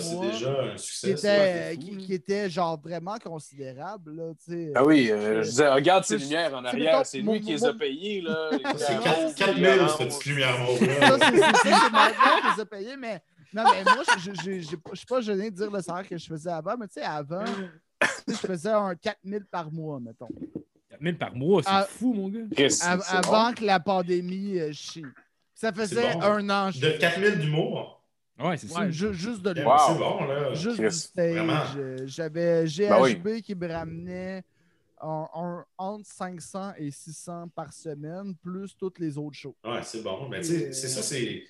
Qui succès. était, qui, qui était genre vraiment considérable, là. Ah oui, euh, je disais, regarde ces C'est- lumières en arrière, c'est lui mon- qui les a payées, [laughs] C'est lumières quatre- roses, 4000, les cette petite lumière mauve c'est- maintenant je les ai payés, mais non, mais moi, je je- je- je- je suis pas gêné de dire le salaire que je faisais avant, mais tu sais, avant, je faisais un 4000 par mois, mettons. 4000 par mois, c'est Ah. fou, mon gars. Avant que la pandémie euh, chie. Ça faisait bon. un an. De faisais. 4000 d'humour. Ouais, c'est ça. Ouais, ju- juste de l'humour. Wow. C'est bon, là. Juste Chris, du euh, J'avais GHB Ben oui. qui me ramenait entre 500 et 600 par semaine, plus toutes les autres shows. Ouais, c'est bon. Mais tu Et, sais, c'est ça, c'est.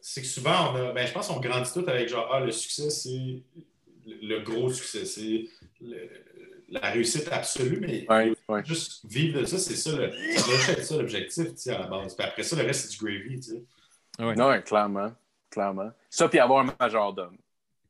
C'est que souvent, on a. Ben, je pense qu'on grandit tout avec genre, ah, le succès, c'est le le gros succès, c'est le- la réussite absolue, mais Ouais, ouais. juste vivre de ça, c'est ça, le, ça ça l'objectif, tu sais, à la base. Puis après ça, le reste, c'est du gravy, tu sais. Ouais. Non, clairement. Clairement. Ça, puis avoir un majordome.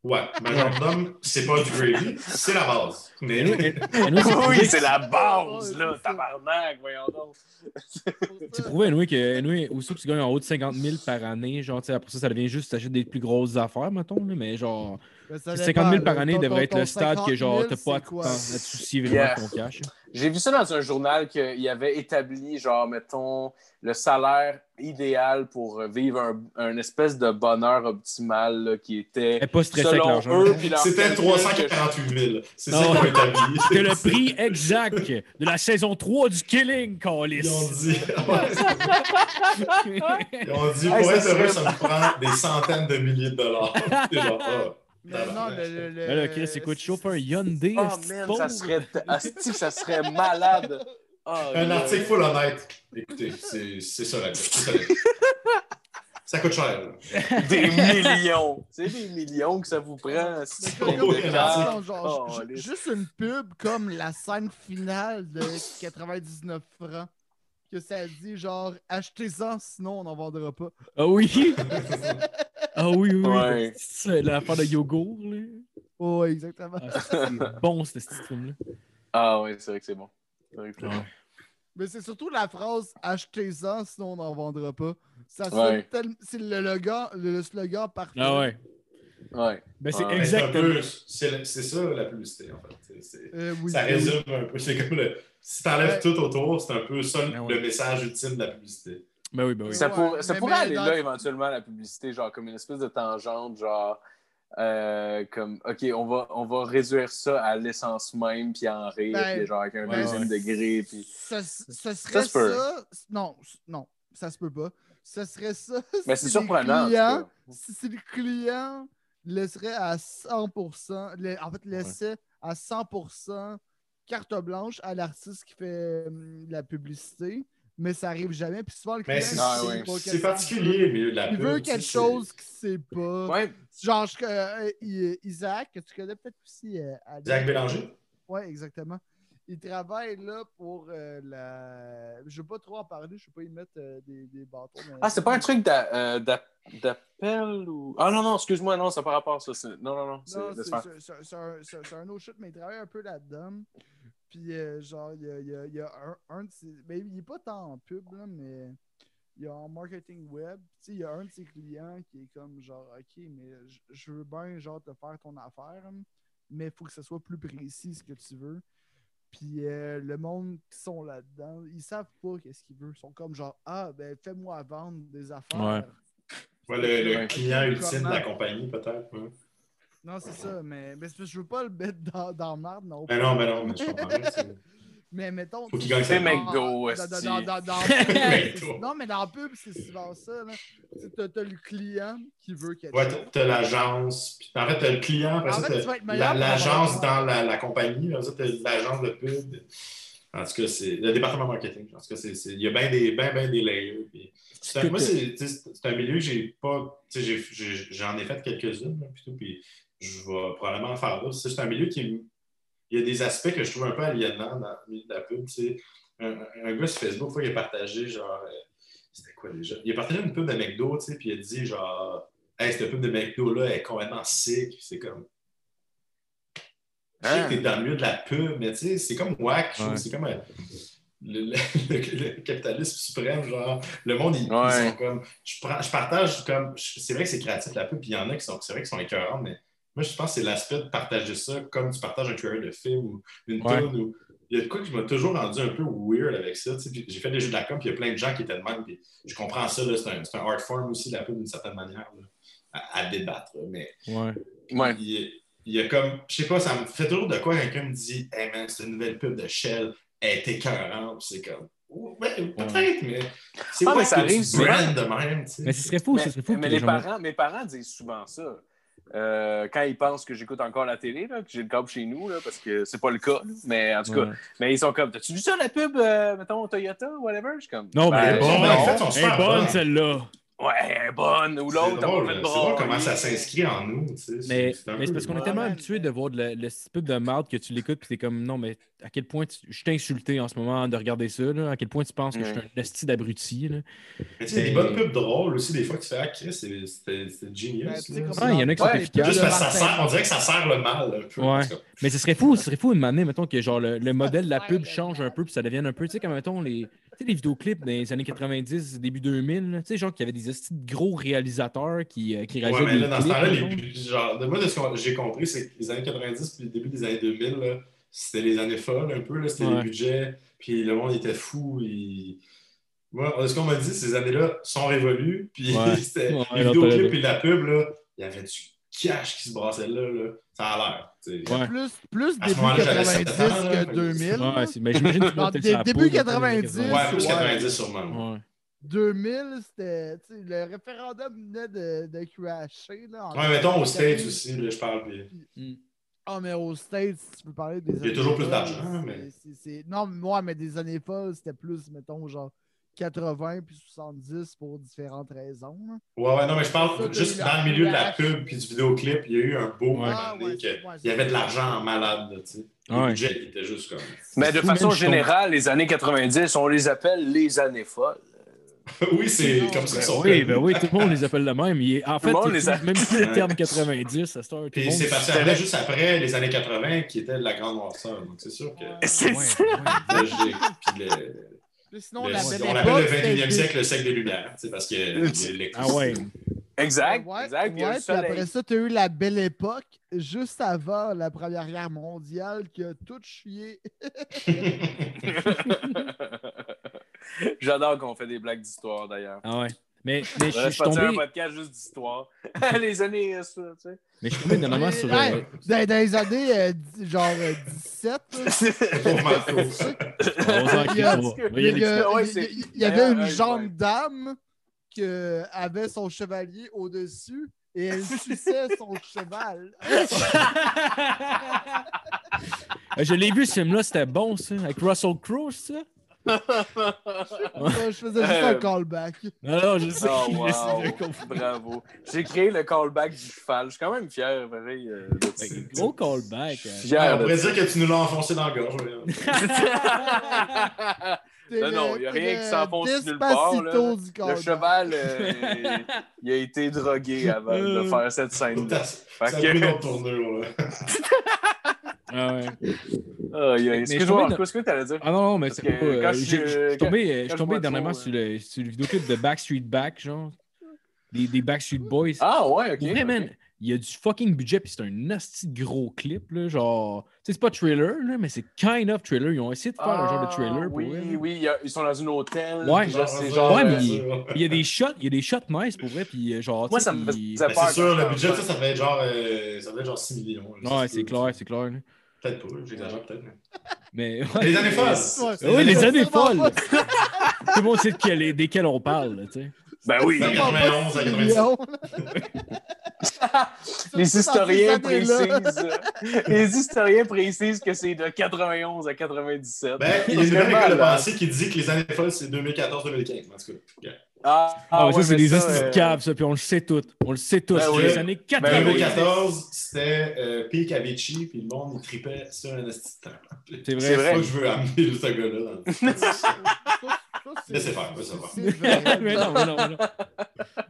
Ouais, majordome, c'est pas du gravy, c'est la base. Mais [laughs] oui, c'est la base, c'est là, tabarnak, voyons donc. [laughs] C'est prouvé, Anoué, que Anoué, aussitôt que tu gagnes en haut de 50 000 par année, genre, tu sais, après ça, ça devient juste t'achètes des plus grosses affaires, mettons, là, mais genre, Ben, ça 50 dépend, 000 par année Ton- devrait être le stade que, genre, 50 t'as 000, pas à c'est te soucier vraiment Yeah. ton cash. J'ai vu ça dans un journal qu'il avait établi, genre, mettons, le salaire idéal pour vivre un, un espèce de bonheur optimal là, qui était, Et pas stressé avec selon l'argent. eux, c'était calcul, 348 000. C'est ça ont établi. [laughs] C'était le prix exact de la saison 3 du Killing, Callis. Ils ont dit. [laughs] Ils ont dit, Hey, pour ça être heureux, ça me prend des centaines de milliers de dollars. [laughs] Ah, Mais non, le, le, le- là, Chris, écoute, chauffe un Hyundai. Oh man, ça serait, asti, ça serait malade. Oh, [laughs] Un article full honnête. Écoutez, c'est c'est ça la [laughs] ça coûte cher. là. Des millions. C'est des millions que ça vous prend. Comme- [laughs] genre, Oh, juste une pub comme la scène finale de 99 francs. Que ça dit genre achetez-en sinon on n'en vendra pas. Ah oui! [laughs] Ah oui, oui. Ouais. C'est l'affaire de yogourt, là. Oh, exactement. Ah, c'est bon, ce petit film-là. Ah oui, c'est vrai que c'est bon. Vrai que. Ouais. Mais c'est surtout la phrase achetez-en sinon on n'en vendra pas. Ça Ouais. sonne tel- C'est le, slogan- le slogan parfait. Ah ouais. Ouais. Ben, c'est Ouais, Mais c'est exactement. C'est c'est ça la publicité, en fait. C'est- c'est- Euh, oui, ça oui. résume un peu. C'est comme le. Si t'enlèves Ouais. tout autour, c'est un peu ça Ben ouais. le message ultime de la publicité. Ben oui, ben oui. Ça, Ouais, pour- ça mais- pourrait mais aller dans- là éventuellement, la publicité, genre comme une espèce de tangente, genre euh, comme OK, on va, on va réduire ça à l'essence même, puis en rire, Ben, puis genre avec un ouais, deuxième degré, puis. Ça, ce serait Ça se peut. ça. Non, non, ça se peut pas. Ça serait ça. Mais si c'est surprenant. clients- si, si le client laisserait à 100%, le- en fait, laissait à 100% carte blanche à l'artiste qui fait hum, la publicité, mais ça arrive jamais. Puis souvent, le client, Mais c'est Ah, ouais. particulier, de la Il pub. veut quelque c'est- chose qu'il sait pas. Ouais, Genre, je- euh, I- Isaac, que tu connais peut-être aussi. euh. Jacques Bélanger? Oui, exactement. Il travaille là pour euh, la. Je ne veux pas trop en parler, je ne veux pas y mettre euh, des, des bâtons. Ah, c'est pas un truc euh, d'a- d'appel ou. Ah non, non, excuse-moi, non, c'est par rapport à ça. Non, non, non. c'est- un, autre shit, mais il travaille un peu là-dedans. Puis, euh, genre, il y a, il y a- il y a un, un de ses. Ben, il n'est pas tant en pub, là, mais il y a en marketing web. Tu sais, il y a un de ses clients qui est comme, genre, OK, mais je, veux bien, genre, te faire ton affaire, mais il faut que ce soit plus précis ce que tu veux. Puis, euh, le monde qui sont là-dedans, ils savent pas qu'est-ce qu'ils veulent. Ils sont comme, genre, ah, ben, fais-moi vendre des affaires. Ouais, le, le Ouais. client ultime de la compagnie, peut-être. ouais. Non, c'est ça, mais, mais c'est parce que je veux pas le mettre dans, dans le marde non Ben non, ben non, mais je comprends Mais mettons. Faut qu'il gagne vie. [laughs] McDo. Non, mais dans la pub, c'est souvent ça. T'as t'as le client qui veut quelque Ouais, chose. t'as- t'as l'agence. puis En fait, t'as le client, après En fait, t'as tu vas être meilleur la- pour l'agence dans la, la compagnie. Là, t'as l'agence de pub. En tout cas, c'est le département marketing. En tout cas, c'est- c'est- il y a bien des, ben, ben des layers. puis- c'est un- moi, c'est un milieu que j'ai pas. j'ai- j'ai- J'en ai fait quelques-unes, là, puis tout, puis je vais probablement en faire d'autres. C'est c'est un milieu qui. Il y a des aspects que je trouve un peu aliénants dans le milieu de la pub. Un, un gars sur Facebook, fois, il a partagé genre. euh, C'était quoi déjà? Il a partagé une pub de McDo, tu sais, puis il a dit genre. Hey, cette pub de McDo-là est complètement sick. C'est comme. Je sais que t'es dans le milieu de la pub, mais tu sais, c'est comme. Ouais. C'est comme euh, le, le- [laughs] le- le capitalisme suprême. Genre, le monde, ils, sont comme. Je, prends- je partage comme. C'est vrai que c'est créatif la pub, puis il y en a qui sont. C'est vrai qu'ils sont écœurants, mais moi, je pense que c'est l'aspect de partager ça comme tu partages un trailer de film ou une Ouais. tune ou. Il y a de quoi qui m'a toujours rendu un peu weird avec ça. tu sais, puis J'ai fait des jeux de la com, puis il y a plein de gens qui étaient de même. Puis je comprends ça, là, c'est un, c'est un art form aussi, la pub, d'une certaine manière, là, à, à débattre. là, Mais Ouais. Ouais. il, il y a comme, je sais pas, ça me fait toujours de quoi quelqu'un me dit, hey man, c'est une nouvelle pub de Shell, elle est écœurante. C'est comme, ouais, peut-être, mais c'est Ah, pas mais ça arrive souvent. de même. tu sais? Mais ce serait fou, Mais, ce serait fou. mais les gens- parents, mes parents disent souvent ça. Euh, quand ils pensent que j'écoute encore la télé, là, que j'ai le câble chez nous, là, parce que c'est pas le cas. là. Mais en tout cas, Ouais. mais ils sont comme T'as-tu vu ça la pub, euh, mettons, Toyota, whatever? Je suis comme Non, mais Ben, elle est bonne. En fait, bonne, bonnes. celle-là. Ouais, elle est bonne. Ou C'est l'autre, c'est de drôle comment ça s'inscrit en nous. tu sais. Mais, C'est mais c'est parce qu'on est tellement habitué de voir de le, le peu de marde que tu l'écoutes puis t'es comme non mais à quel point tu- je t'ai insulté en ce moment de regarder ça là, à quel point tu penses que je suis un esti d'abruti là. Mais tu sais, des bonnes pubs drôles aussi, des fois, que tu fais, ah, Chris, c'est- c'était c'était Ben, genius. Ah, il y en a qui sont Ouais, efficaces. Juste de parce que ça sert, on dirait que ça sert le mal. un peu, Ouais. Mais ce serait fou, ce serait fou une année mettons que genre le, le modèle de la pub change un peu puis ça devienne un peu tu sais comme mettons les sais, les vidéoclips des années 90 début 2000 là, tu sais genre qu'il y avait des gros réalisateurs qui euh, qui Ouais, réalisaient mais des là, dans ce temps-là, les genre, moi, de ce que j'ai compris, c'est que les années 90 puis le début des années 2000, là, c'était les années folles un peu. C'était Ouais. les budgets, puis le monde était fou. Moi, de ce qu'on m'a dit, ces années-là sont révolues. Puis Ouais. [laughs] Ouais, les vidéoclips et la pub, là, il y avait du cash qui se brassait là. là. Ça a l'air. Ouais. Plus, plus début moment-là, j'avais 90 sept ans, là, que 2000. Ouais, c'est- mais j'imagine que la début poudre, 90, ouais. Plus ouais. 90 sûrement. Ouais. 2000, c'était. Le référendum venait de, de crasher. Là, en Ouais, mettons aux 2014. States aussi, là, je parle. puis- Ah, mais aux States, tu peux parler des. Il y a toujours plus d'argent, mais- Non, moi, mais des années folles, c'était plus, mettons, genre 80 puis 70 pour différentes raisons. là. Ouais, ouais, non, mais je parle Ça, juste dans le milieu de la pub puis du vidéoclip, il y a eu un beau Ouais. Ah, ouais, que il y avait de l'argent en malade, tu sais. Le Ouais. budget il était juste comme. Mais de façon générale, les années 90, on les appelle les années folles. [laughs] oui, c'est comme ça qu'ils sont Oui, ben oui, tout le monde les appelle de même. Il est- En fait, le les a- même plus le terme 90, à cette heure. tout le Puis c'est passé après, juste après les années 80 qui était la grande noirceur. Donc c'est sûr que. C'est Ouais, ça. [laughs] puis le- sinon, le- la on belle appelle époque, le c'était 21e des- siècle le siècle des Lumières, sais, parce que l'électricité. Ah ouais. Exact, Ouais, exact. Ouais, le puis soleil. après ça, tu as eu la belle époque, juste avant la Première Guerre mondiale, qui a tout chié. [laughs] [laughs] J'adore qu'on fait des blagues d'histoire d'ailleurs. Ah ouais. Mais, mais je suis un tombé, podcast juste d'histoire? [laughs] Les années, euh, ça, tu sais. mais je suis tombé dernièrement sur. Euh, dans, dans les années euh, dix- genre euh, 17, là, Pauvre Marco. on va s'en Il y avait une ouais. dame qui avait son chevalier au-dessus et elle [laughs] suçait son cheval. Euh, Je l'ai vu ce film-là, c'était bon ça. Avec Russell Crowe, ça? Je faisais juste un Euh, callback. Non, non, je sais. Oh, [laughs] wow. Bravo. J'ai créé le callback du cheval. Je suis quand même fier, pareil. euh, de. Ouais, Gros callback. hein. Fier Ouais, on pourrait dire que tu nous l'as enfoncé dans la gorge. [laughs] Non, il y a rien qui s'enfonce nulle part, là. Despacito du Le cheval, euh, il a été drogué avant de [laughs] faire cette scène. Ça a que- pris notre tournure. là. Ah ouais. [laughs] Ah, Excuse-moi, tombais Marco, est-ce que tu allais dire? Ah non, non, mais c'est pas. euh, je suis, euh, tombé, dernièrement trop, sur le, sur le vidéoclip de Backstreet Back, genre. Des, des Backstreet Boys. Ah ouais, ok. Vrai, man, il y a du fucking budget, puis c'est un nasty gros clip, là, genre... Tu sais, c'est pas trailer, là, mais c'est kind of trailer. Ils ont essayé de faire un genre de trailer Ah, pour Oui, vrai, oui, il y a- ils sont dans un hôtel. Ouais. là, c'est Genre, genre. Ouais, euh, mais il y a des shots, il y a des shots nice pour vrai, puis euh, genre... Moi, ça me faisait peur c'est sûr, le budget, ça, ça devait être genre, euh, ça devait être genre 6 millions. là, Ouais, c'est clair, c'est clair. là. Peut-être pas, j'exagère peut-être. mais- Mais... Les années folles! Ouais, Oui, les années folles. [laughs] Tout le monde sait de quel- desquels on parle, là, tu sais. Ben oui. Ben, sûrement pas 91 à six 97. millions. [laughs] Les historiens précisent. Les historiens précisent que c'est de 91 à 97. Ben, il y a une nouvelle école de pensée qui dit que les années folles, c'est 2014-2015. En tout cas. Ah, Ah, mais ça, ouais, c'est des ça, de euh, câbles, ça, puis on le sait tout. On le sait tous. Ben C'est oui. les années 80. Ben oui. 2014, c'était euh, Peak Avicii, puis le monde, il tripait sur un temps. C'est vrai. C'est vrai. pas que je veux amener ce gars-là dans le [laughs] Ça, ça, c'est- Laissez faire, laissez faire. [laughs] mais non, mais non, mais non.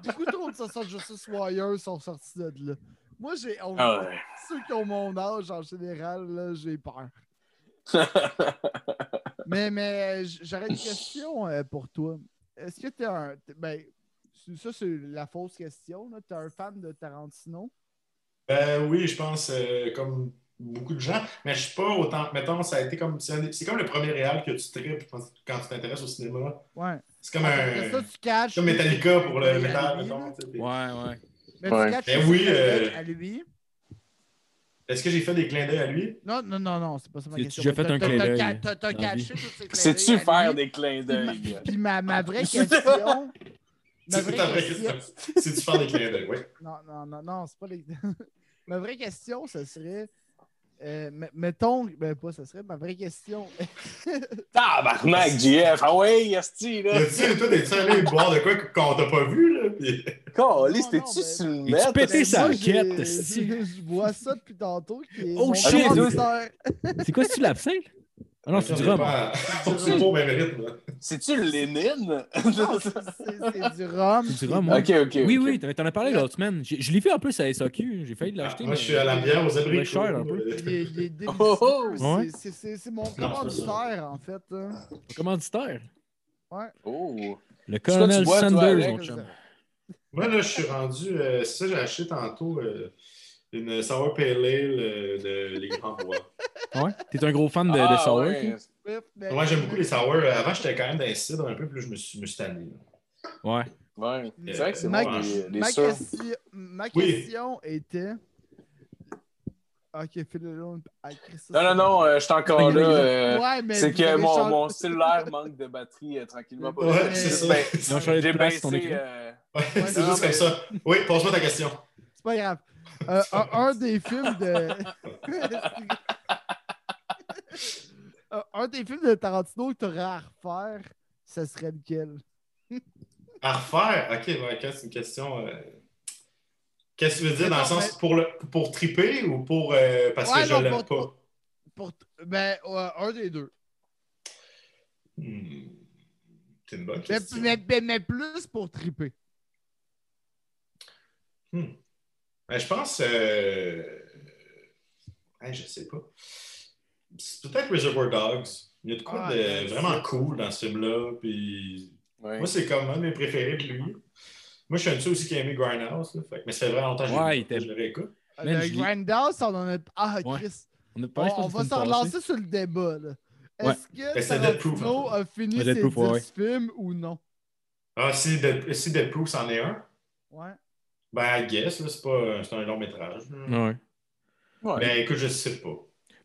Beaucoup trop de Social Justice Warriors sont sortis de là. Moi, j'ai. on- Ah ouais. Ceux qui ont mon âge, en général, là, j'ai peur. [laughs] mais mais j'aurais une question euh, pour toi. Est-ce que tu es un. Ben, ça, c'est la fausse question. Tu es un fan de Tarantino? Ben oui, je pense, euh, comme beaucoup de gens, mais je suis pas autant. Mettons, ça a été comme. C'est comme le premier réal que tu tripes quand quand tu t'intéresses au cinéma. Ouais. C'est comme Après ça, un. tu caches. Comme Metallica pour le métal, mettons. Ouais, ouais. Mais Ouais. tu caches Ben oui, euh, à lui. Est-ce que j'ai fait des clins d'œil à lui? Non, non, non, non, c'est pas ça ma question. déjà fait un clin d'œil T'as caché tous ces clins Sais-tu d'œil à faire des clins Puis ma- d'œil? Puis ma, ma vraie [laughs] question. ma C'est ta vraie question. C'est-tu faire des clins d'œil? Oui. Non, non, non, non, c'est pas les. [laughs] ma vraie question, ce serait. Euh, me- mettons. Ben, pas, ce serait ma vraie question. [laughs] Tabarnak, JF! Ah ouais, Yasti, Y là! a-tu, toi, t'es-tu allé [laughs] boire de quoi qu'on t'a pas vu, là? Puis- Calice, t'es-tu sur le Es-tu net? pété Ben, sa quête? [laughs] Je vois ça depuis tantôt. Qui est Oh, shit! C'est quoi, c'est-tu l'absinthe? Ah non, c'est du rhum. pas au même rythme. là. C'est-tu le Lénine? [laughs] C'est du rhum. C'est du rhum, ouais. Ok, ok. Oui, oui, t'en t'en as parlé l'autre semaine. Je l'ai fait en plus à SAQ. J'ai failli l'acheter. Moi, je suis à la bière aux abricots. Ouais, cher, un peu. Il est, il est délicieux. Oh, oh. Ouais? C'est- mon commanditaire, en fait. hein. Commanditaire? Oh! Le colonel toi, Sanders, mon chum. Moi, là, je suis rendu. euh, c'est ça, j'ai acheté tantôt euh, une Sour Pale Ale euh, de Les Grands Bois. Ouais? T'es un gros fan de, de Ah, sour, ouais. Mais- Moi, j'aime beaucoup les sour. Avant, j'étais quand même dans les cidres un peu, puis là, je me suis, me suis tanné. Ouais. Ouais. C'est vrai que c'est Ma- bon, les, les ma, question, ma Oui. question était. Ok, ah, Non, non, non, euh, je suis encore là. [laughs] euh, Ouais, mais c'est que mon, changé- mon cellulaire manque de batterie euh, tranquillement. pas Ouais, c'est ça. Ben, J'ai baissé. écran. euh, Ouais, c'est juste mais- comme ça. Oui, pose-moi ta question. C'est pas grave. Euh, un, un des films de. [laughs] [laughs] un, des films de Tarantino que tu aurais à refaire, ce serait lequel? [laughs] À refaire? Ok, ouais, c'est une question. euh, Qu'est-ce que tu veux dire dans le sens pour, le, pour triper ou pour euh, parce Ouais, que je non, l'aime pour- pas? Pour, ben, un des deux. Hmm, C'est une bonne question. mais, mais- mais plus pour triper. Hmm. Ben, je pense. Euh... hey, je sais pas. C'est peut-être Reservoir Dogs. Il y a de quoi Ah, de vraiment cool dans ce film-là. Puis... ouais. Moi, c'est comme un de mes préférés de lui. Moi, je suis un de ceux aussi qui a aimé Grindhouse. là, fait Mais ça fait vraiment longtemps que je Ouais, était- je le réécoute. Le je l'ai- Grindhouse, on en a. Ah, Ouais. Chris. On, a On, parlé, je on la va semaine se passée. relancer sur le débat. là. Ouais. Est-ce que Ben, c'est Dead Proof, Tarantino a fini Ouais, ses Dead Proof, ouais, 10 films ou non? Ah, si Dead, si Dead Proof c'en est un, Ouais. ben, I guess, là, c'est pas c'est un long métrage. Ouais. Ouais. Ben, écoute, je sais pas.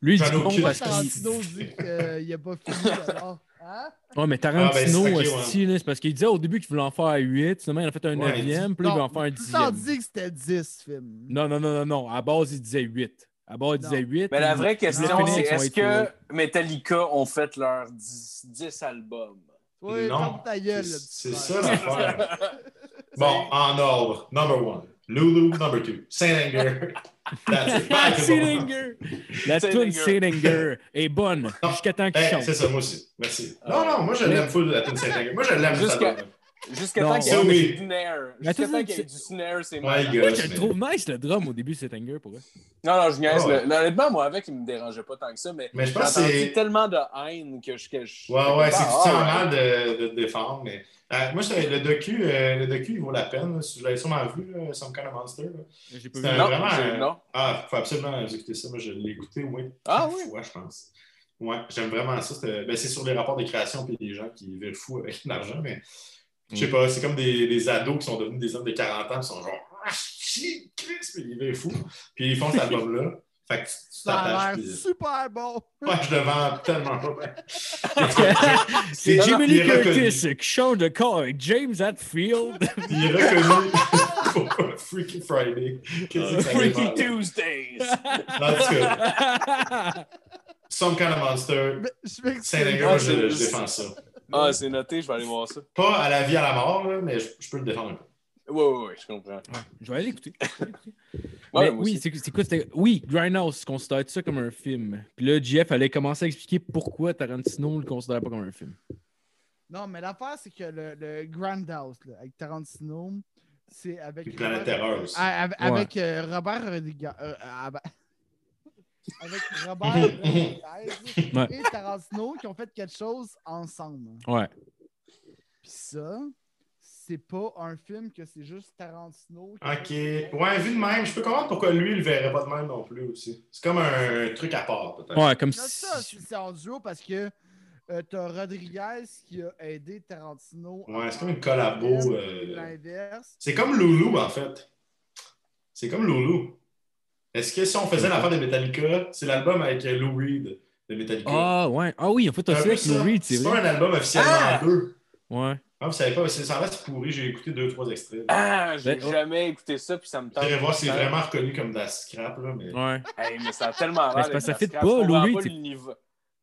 Lui, il dit non parce [laughs] qu'il. Tarantino dit qu'il n'a pas fini alors. Hein? Ouais, mais Ah, ben, Tarantino, c'est parce qu'il disait au début qu'il voulait en faire 8, finalement il en a fait un Ouais, 9e, puis là, il va en faire un tout en 10e. dit que c'était 10 films. Non, non, non, non, non. À base, il disait 8. À base, il disait 8. Mais la vraie question, voulait c'est est-ce que Metallica ont fait leurs 10, 10 albums? Oui, Non. ta gueule. C'est- ça l'affaire. [laughs] Bon, en ordre. Number one. Lulu, number two. Saint Seedinger! La tune. Seedinger est bonne jusqu'à temps qu'il Hey, chante. c'est ça, moi aussi. Merci. Ah. Non, non, moi je l'aime full la tune Saint Anger. Moi je l'aime Jusqu'à-. Jusqu'à temps qu'il y ait oui. du snare. Jusqu'à temps qu'il y ait du snare, c'est gars. Moi, je le trouve nice le drum au début, Seedinger pour eux. Non, non, je niaise. Ah ouais. Le- Honnêtement, moi, avec, il me dérangeait pas tant que ça, mais, Mais je pense que c'est- tellement de haine que je... Que je Ouais, ouais, c'est Ah, ouais. mal de, de te défendre, mais euh, moi, c'est- le docu, euh, le docu, il vaut la peine. là. Si vous l'avez sûrement vu, là, Some Kind of Monster. J'ai pas C'est vu. Non, vraiment, euh, non. Ah, il faut absolument écouter ça. Moi, je l'ai écouté au moins Ah une oui? fois, je pense. Ouais, j'aime vraiment ça. Ben, c'est sur les rapports de création puis les gens qui vivent fous avec [laughs] l'argent, mais je sais pas, c'est comme des, des ados qui sont devenus des hommes de 40 ans qui sont genre Ah, shit, Chris, puis ils fous. Puis ils font cet album-là. Fait que tu tu Ça a t'attaches. l'air super bon. Ouais, je le vends tellement pas. [laughs] C'est Non, non, Jimmy Lee. Curtis qui change de corps avec James Hatfield. Il est reconnu [laughs] pour Freaky Friday. Veut Freaky? Tuesdays! Tout cas, Some Kind of Monster. Mais je Ah, moi, c'est- je, je défends ça. Ah, c'est noté, je vais aller voir ça. Pas à la vie, à la mort, là, mais je, je peux le défendre un peu. Oui, oui, oui, je comprends. Je vais aller l'écouter. Je vais aller l'écouter. [laughs] Ouais, oui, c'est c'est quoi? c'était- Oui, Grindhouse considère ça comme un film. Puis là, Jeff allait commencer à expliquer pourquoi Tarantino le considère pas comme un film. Non, mais l'affaire, c'est que le, le Grand House, là, avec Tarantino, c'est avec. Puis Planète Terreur aussi. Ah, avec, Ouais. avec, euh, Robert Rodriguez. euh, ah, ben- [laughs] avec [laughs] Robert Rodriguez Ouais. et Tarantino qui ont fait quelque chose ensemble. Ouais. Puis ça, c'est pas un film que c'est juste Tarantino. Ok. Ouais, vu de même, je peux comprendre pourquoi lui, il le verrait pas de même non plus aussi. C'est comme un truc à part, peut-être. Ouais, comme C'est ça, si. c'est en duo parce que euh, t'as Rodriguez qui a aidé Tarantino. Ouais, c'est comme une collabo, euh, L'inverse. C'est comme Loulou, en fait. C'est comme Loulou. Est-ce que si on faisait l'affaire de Metallica, c'est l'album avec euh, Lou Reed de Metallica? Ah, ouais. Ah oui, en fait, aussi avec ça? Lou Reed, c'est C'est pas un album officiellement Ah! en deux. Ouais. Ah, vous savez pas, c'est- ça reste pourri. J'ai écouté deux, trois extraits. Ah, j'ai Ben, oh. jamais écouté ça, puis ça me tente. allez voir, c'est vraiment reconnu comme de la scrap, là, mais... Ouais. Hey, mais ça a tellement Ben, l'air. ça fit pas, je Lou Reed.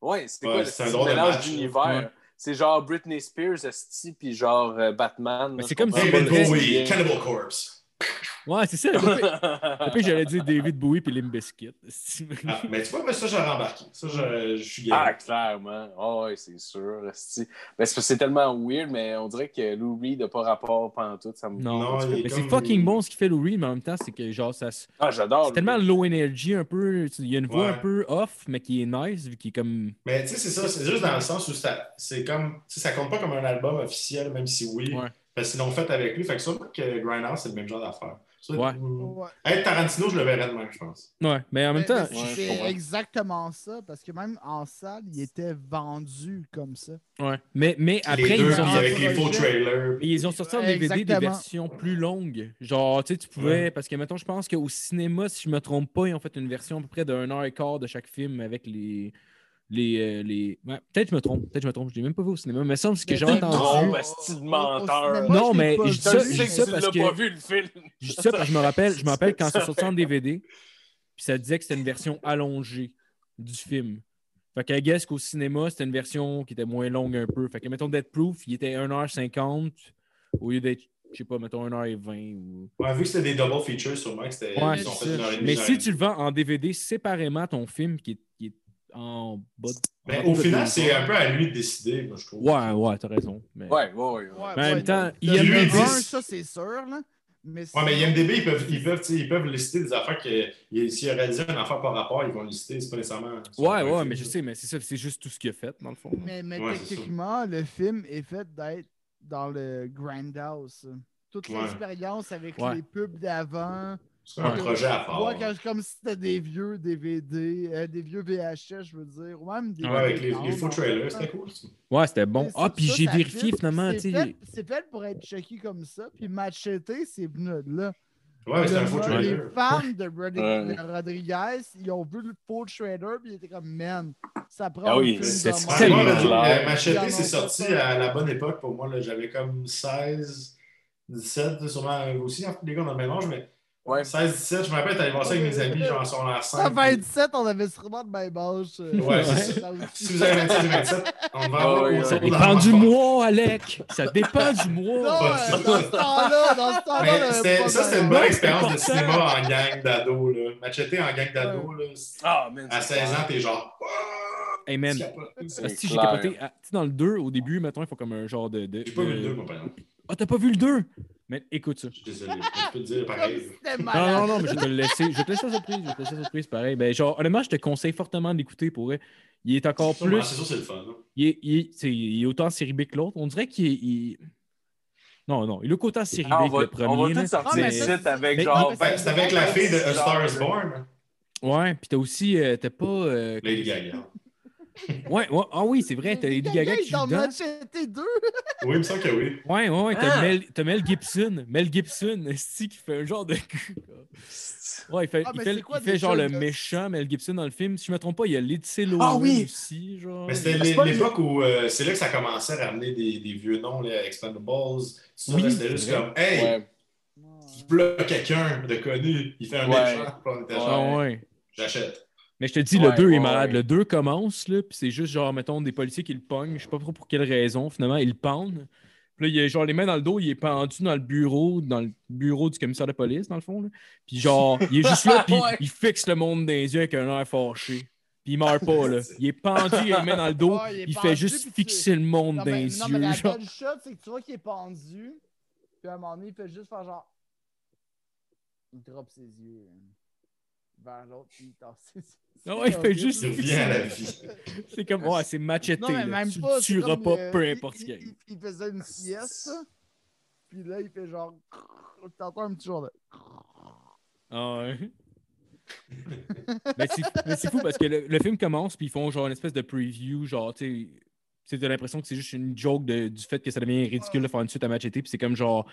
Ouais, c'est Ouais, quoi le mélange d'univers? C'est genre Britney Spears, Esti, puis genre euh, Batman. Là, c'est je comme si- David Bowie, lien. Cannibal Corpse. Ouais, c'est ça. Après, j'allais dire David Bowie puis Limp Bizkit. Ah, mais tu vois, moi, ça, j'aurais embarqué. Ça, je, je suis Ah, gay. clairement. Ah ouais, c'est sûr. Ben, c'est tellement weird, mais on dirait que Lou Reed n'a pas rapport pendant tout. Ça me... Non, Non, mais c'est comme- fucking bon ce qu'il fait Lou Reed, mais en même temps, c'est que genre, ça se- Ah, j'adore. c'est tellement low energy un peu. Il y a une voix Ouais. un peu off, mais qui est nice, vu qu'il est comme. Mais tu sais, c'est ça, c'est juste dans le sens où ça, c'est comme, tu sais, ça compte pas comme un album officiel, même si oui, Ouais. parce qu'ils l'ont fait avec lui. Fait que sûrement que Grindhouse, c'est le même genre d'affaire. Ça, Ouais. mm, Ouais. Être Tarantino, je le verrais de même, je pense. Ouais, mais en même temps, Ouais, c'est comprends. exactement ça, parce que même en salle, il était vendu comme ça. ouais. Mais, mais après, les deux, ils ont, puis avec les faux trailers. Ils ont sorti en Ouais, DVD des versions plus longues. Genre, tu sais, tu pouvais. Ouais. Parce que, mettons, je pense qu'au cinéma, si je me trompe pas, ils ont fait une version à peu près d'un heure et quart de chaque film avec les. Les, euh, les... ouais, peut-être que je me trompe, peut-être que je me trompe, je l'ai même pas vu au cinéma, mais ça me semble que j'ai entendu. trompe, de menteur. Non, mais je dis ça- Je dis que ça tu parce l'as que- pas vu, le film. Je dis ça parce que je me rappelle, je me rappelle quand c'est sorti en [laughs] DVD, puis ça disait que c'était une version allongée du film. Fait qu'à guess qu'au cinéma, c'était une version qui était moins longue un peu. Fait que, mettons, Dead Proof, il était 1h50 au lieu d'être, je sais pas, mettons, 1h20 ou. Ouais, vu que c'était des double features, sûrement que c'était. Ouais, ils ont c'est fait ça. une heure et demie, Mais si tu le vends en DVD séparément, ton film qui est, qui est en bas de. Mais en au final, c'est un peu à lui de décider, moi, je trouve. Ouais, ouais, t'as raison. Mais... Ouais, ouais, ouais. Ouais, Mais en même temps, il y a y a le lui, un, dix. ça c'est sûr, là. Mais Ouais, mais IMDB, ils peuvent, ils peuvent, ils peuvent lister des affaires que il- s'il a réalisé un affaire par rapport, ils vont lister, c'est pas nécessairement. Ouais, ouais, mais je sais, mais c'est ça, c'est juste tout ce qu'il a fait, dans le fond. Mais, mais Ouais, techniquement, le film est fait d'être dans le Grindhouse. toute Ouais. l'expérience avec Ouais. les pubs d'avant. C'est un Ouais. projet à part. Ouais, quand- comme si c'était des vieux DVD, euh, des vieux VHS, je veux dire. ou même des Ouais, avec les, faux trailers, c'était cool. ça. Ouais, c'était bon. Ah, puis j'ai vérifié finalement, c'est tu sais. fait- C'est fait pour être checké comme ça. Puis Machete, c'est venu de là. Ouais, c'était un faux Le- trailer. Les fans de Rodri- Ouais. de Rodriguez, ils ont vu le faux trailer, puis ils étaient comme, man, ça prend Ah oui, c'est- c'est. Ouais, le Machete, c'est sorti à la bonne époque pour moi. là. J'avais comme 16, 17, sûrement aussi, les gars, on a le même âge, mais Ouais. 16, 17, je me rappelle, t'allais voir ça avec mes amis, genre, sur la À 5. 27, on avait sûrement de même âge. euh, Ouais, c'est ça. Si vous avez 27 et 27, on va Ah avoir ça dépend du mois, Alec. Ça dépend du [laughs] Non, mois. Euh, c'est dans ce temps-là, dans ce temps-là, ça, c'était une bonne Non, expérience de cinéma en gang d'ado. là. Machete en gang d'ado. là. Ah, man. À c'est 16 ans, t'es genre. Hey man, Tu capotes. C'est si j'ai capoté. ah, Tu sais, dans le 2, au début, mettons, il faut comme un genre de. de- J'ai pas vu le 2, mon père. Ah, t'as pas vu le 2? Mais écoute ça. Je suis désolé. Je peux te dire [laughs] pareil. Non, non, non, mais je vais te le laisser. Je vais te laisser la surprise. Je vais te laisser la surprise, pareil. Ben, genre, honnêtement, je te conseille fortement d'écouter pour vrai. Il est encore Sûrement, plus. C'est sûr, c'est le fun. là. Il est, il est- c'est- il est autant série B que l'autre. On dirait qu'il est. il- Non, non, il est autant série B Ah, on que va, le premier. on va là. tous sortir Ah, mais avec mais- genre. Ben, c'est avec la fille de A Star is Born. Ouais, puis t'as aussi. euh, t'as pas. euh, Lady Gaga. Ouais, ouais, ah oui, c'est vrai, t'as Lady Gaga qui joue dedans. Machete 2. Oui, il me semble que oui. Ouais, ouais, ouais, t'as Ah! Mel, t'as Mel Gibson. Mel Gibson, qui fait un genre de cul. Ouais, il fait, Ah, il fait, quoi il fait genre le méchant Mel Gibson dans le film. Si je me trompe pas, il y a Lindsay Lohan Ah oui! aussi, genre. Mais c'était pas l'époque où euh, c'est là que ça commençait à ramener des, des vieux noms, là, Expendables. Oui, c'était juste vrai. comme, hey, Ouais. là, quelqu'un de connu, il fait un Ouais. méchant, Ouais. Ah ouais. j'achète. Mais je te dis, Ouais, le 2 ouais, est malade. ouais. Le 2 commence, là, puis c'est juste genre, mettons, des policiers qui le pognent. Je sais pas trop pour quelle raison, finalement, ils le pendent. Puis là, il a genre les mains dans le dos, il est pendu dans le bureau, dans le bureau du commissaire de police, dans le fond. là. Puis genre, il est juste là, [laughs] puis Ouais. il fixe le monde dans les yeux avec un air fâché. Puis il meurt pas, là. Il est pendu, il a les mains dans le dos, [laughs] Ouais, il est il pendu, fait juste fixer le monde Non, dans mais, les non, mais yeux. la genre. shot, c'est que tu vois qu'il est pendu. Puis à un moment donné, il fait juste faire genre. Il drop ses yeux euh, vers l'autre, puis ouais, il fait juste à la vie. [laughs] C'est comme, ouais, c'est macheté. Non, mais là. même tu pas. tueras comme, pas, euh, peu il- importe ce il, qu'il y a. il, il faisait une sieste. Puis là, il fait genre. T'entends un petit genre de. Ah ouais. mais c'est mais c'est fou parce que le, le film commence puis ils font genre une espèce de preview, genre, tu sais. Tu sais, t'as l'impression que c'est juste une joke de- du fait que ça devient ridicule de faire une suite à Machete. Puis c'est comme genre.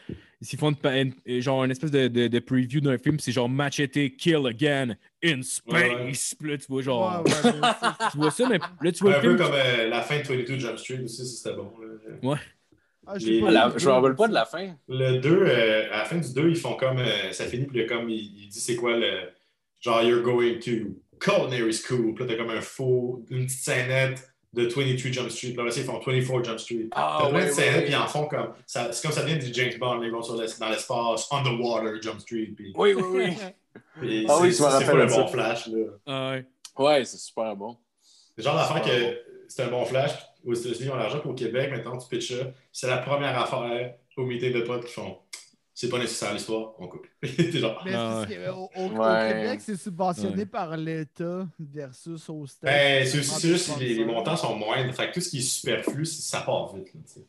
S'ils font une, genre une espèce de, de, de preview d'un film, c'est genre Machete kill again in space. Ouais, ouais. Puis là, tu vois genre. Ouais, ouais, [laughs] Tu vois ça, mais là, tu vois Un le peu comme euh, la fin de 22 Jump Street aussi, ça, c'était bon. là. Ah, je je me rappelle pas de la fin. Le 2, euh, à la fin du 2, ils font comme. euh, ça finit, puis comme, il, il dit c'est quoi le. Genre, you're going to culinary school. Puis là, t'as comme un faux. Une petite scénette de 23 Jump Street. Là, ils font 24 Jump Street. Ah, ouais, ouais, puis ils en font comme. ça- C'est comme ça vient du James Bond, ils vont sur l'es- dans l'espace, underwater Jump Street. Puis, Oui, oui, oui. [laughs] puis Ah oui, c'est- je me c'est rappelle pas le de ça. bon flash. Là. Ah ouais. Ouais, c'est super bon. C'est le genre d'affaire que c'est un bon flash. Aux États-Unis, ils ont l'argent. Puis au Québec, maintenant, tu pitches ça. C'est la première affaire au meeting de potes qui font c'est pas nécessaire l'histoire, on coupe. [laughs] T'es genre. Mais Ah parce qu'au- au, au Ouais. Québec, c'est subventionné Ouais. par l'État versus au Stade. Ben, c'est aussi juste que les, les montants sont moindres. Fait que tout ce qui est superflu, ça part vite. Là.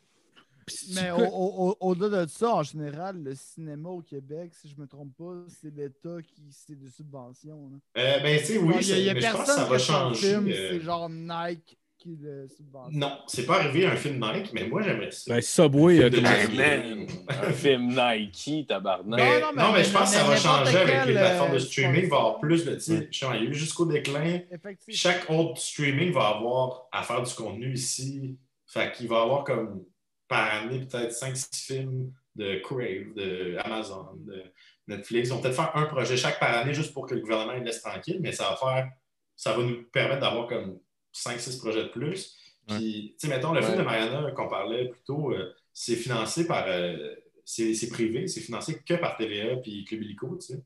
Mais au- au- au- au-delà de ça, en général, le cinéma au Québec, si je me trompe pas, c'est l'État qui c'est des subventions. là. Euh, ben, tu sais, oui, il y a, je pense que personne ça va changer. euh, C'est genre Nike qui le subventionne. Non, c'est pas arrivé un film Nike, mais moi, j'aimerais ça. Ben, Subway, Un euh, film de un film Nike, tabarnak. Mais, Non, non, non, mais, mais- je pense que ça mais va changer avec quel, les plateformes de euh, streaming. Il va y avoir plus de. Il y a eu jusqu'au déclin. Chaque autre streaming va avoir à faire du contenu ici. Fait qu'il va y avoir comme par année peut-être 5-6 films de Crave, de Amazon, de Netflix. Ils vont peut-être faire un projet chaque par année juste pour que le gouvernement le laisse tranquille, mais ça va faire. Ça va nous permettre d'avoir comme 5-6 projets de plus. Puis, tu sais, mettons, le film Ouais. de Mariana qu'on parlait plus tôt, euh, c'est financé par. euh, c'est privé, c'est financé que par TVA puis Club Illico, tu sais.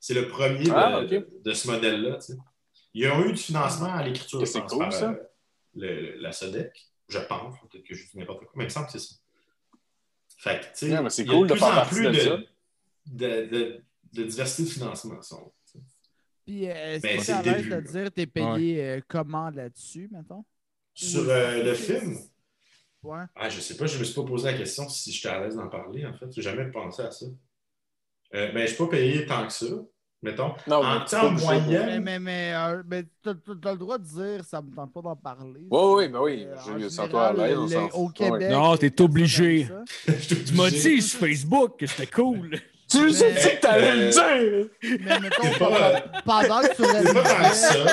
C'est le premier de, Ah, de- de ce modèle-là, tu sais. Il y a eu du financement à l'écriture, je pense, cool, par ça. euh, le- la SODEC, je pense. Peut-être que je dis n'importe quoi, mais il me semble que c'est ça. Fait que, tu sais, c'est il y a cool de plus faire en partie plus de de, ça. de, diversité de financement. ça. Puis, euh, est-ce Ben, que c'est tu l'aise de dire t'es payé euh, comment là-dessus, mettons? Sur euh, le film, Ouais. Ah, je sais pas, je me suis pas posé la question si j'étais à l'aise d'en parler, en fait. J'ai jamais pensé à ça. Euh, ben, je suis pas payé tant que ça, mettons. Non, en mais temps moyen, Mais, mais, mais, euh, mais t'as t'as le droit de dire, ça me tente pas d'en parler. Oui, oui, ben oui. Je en sens-toi à l'aise, Au. Québec. Non, t'es obligé. [laughs] Tu m'as dit sur Facebook que c'était cool. [laughs] Tu le sais que t'allais le dire! Mais mettons, pas, pendant que tu C'est pas tant que ça.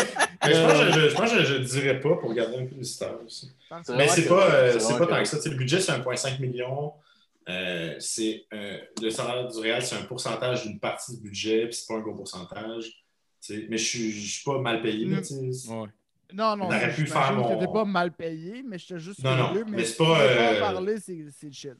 Mais je pense que je, je, pense que je, dirais pas pour garder un peu mystère aussi. Mais c'est pas, euh, c'est pas tant que ça. Le budget, c'est 1,5 million. Euh, c'est euh, le salaire du réel, c'est un pourcentage d'une partie du budget, puis c'est pas un gros pourcentage. Tu sais, mais je suis, je suis pas mal payé. là, Mm. Ouais. Non, non, On aurait je- pu faire mon- pas mal payé, mais j'étais juste Non, non, mais mais c'est pas, euh, parler, c'est c'est chill.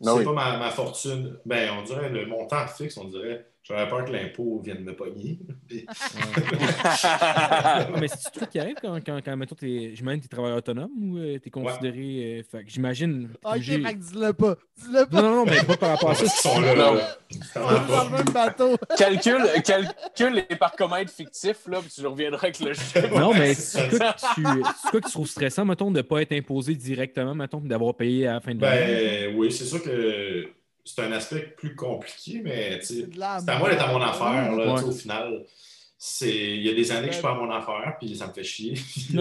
C'est Non, oui. pas ma, ma fortune. Ben, on dirait le montant fixe, on dirait. J'aurais peur que l'impôt vienne me pogner. Puis- [laughs] mais c'est tout qui arrive quand, quand, quand mettons, t'es, j'imagine, t'es travailleur autonome ou euh, t'es considéré. euh, fait que j'imagine. Ok, que dis-le pas. Dis-le pas. Non, non, non, mais pas par rapport à ça. Ils sont là. Là. Dans le même bateau. calcule, calcule les parcomètres fictifs, là, puis tu reviendras avec le chiffre. Non, mais [laughs] c'est quoi, que tu, c'est quoi que tu trouves stressant, mettons, de ne pas être imposé directement, mettons, d'avoir payé à la fin de l'année? Ben oui, c'est sûr que c'est un aspect plus compliqué, mais tu sais, C'est à moi d'être à mon affaire. Là, Ouais. Au final, c'est... il y a des années que je suis pas à mon affaire, puis ça me fait chier. [laughs]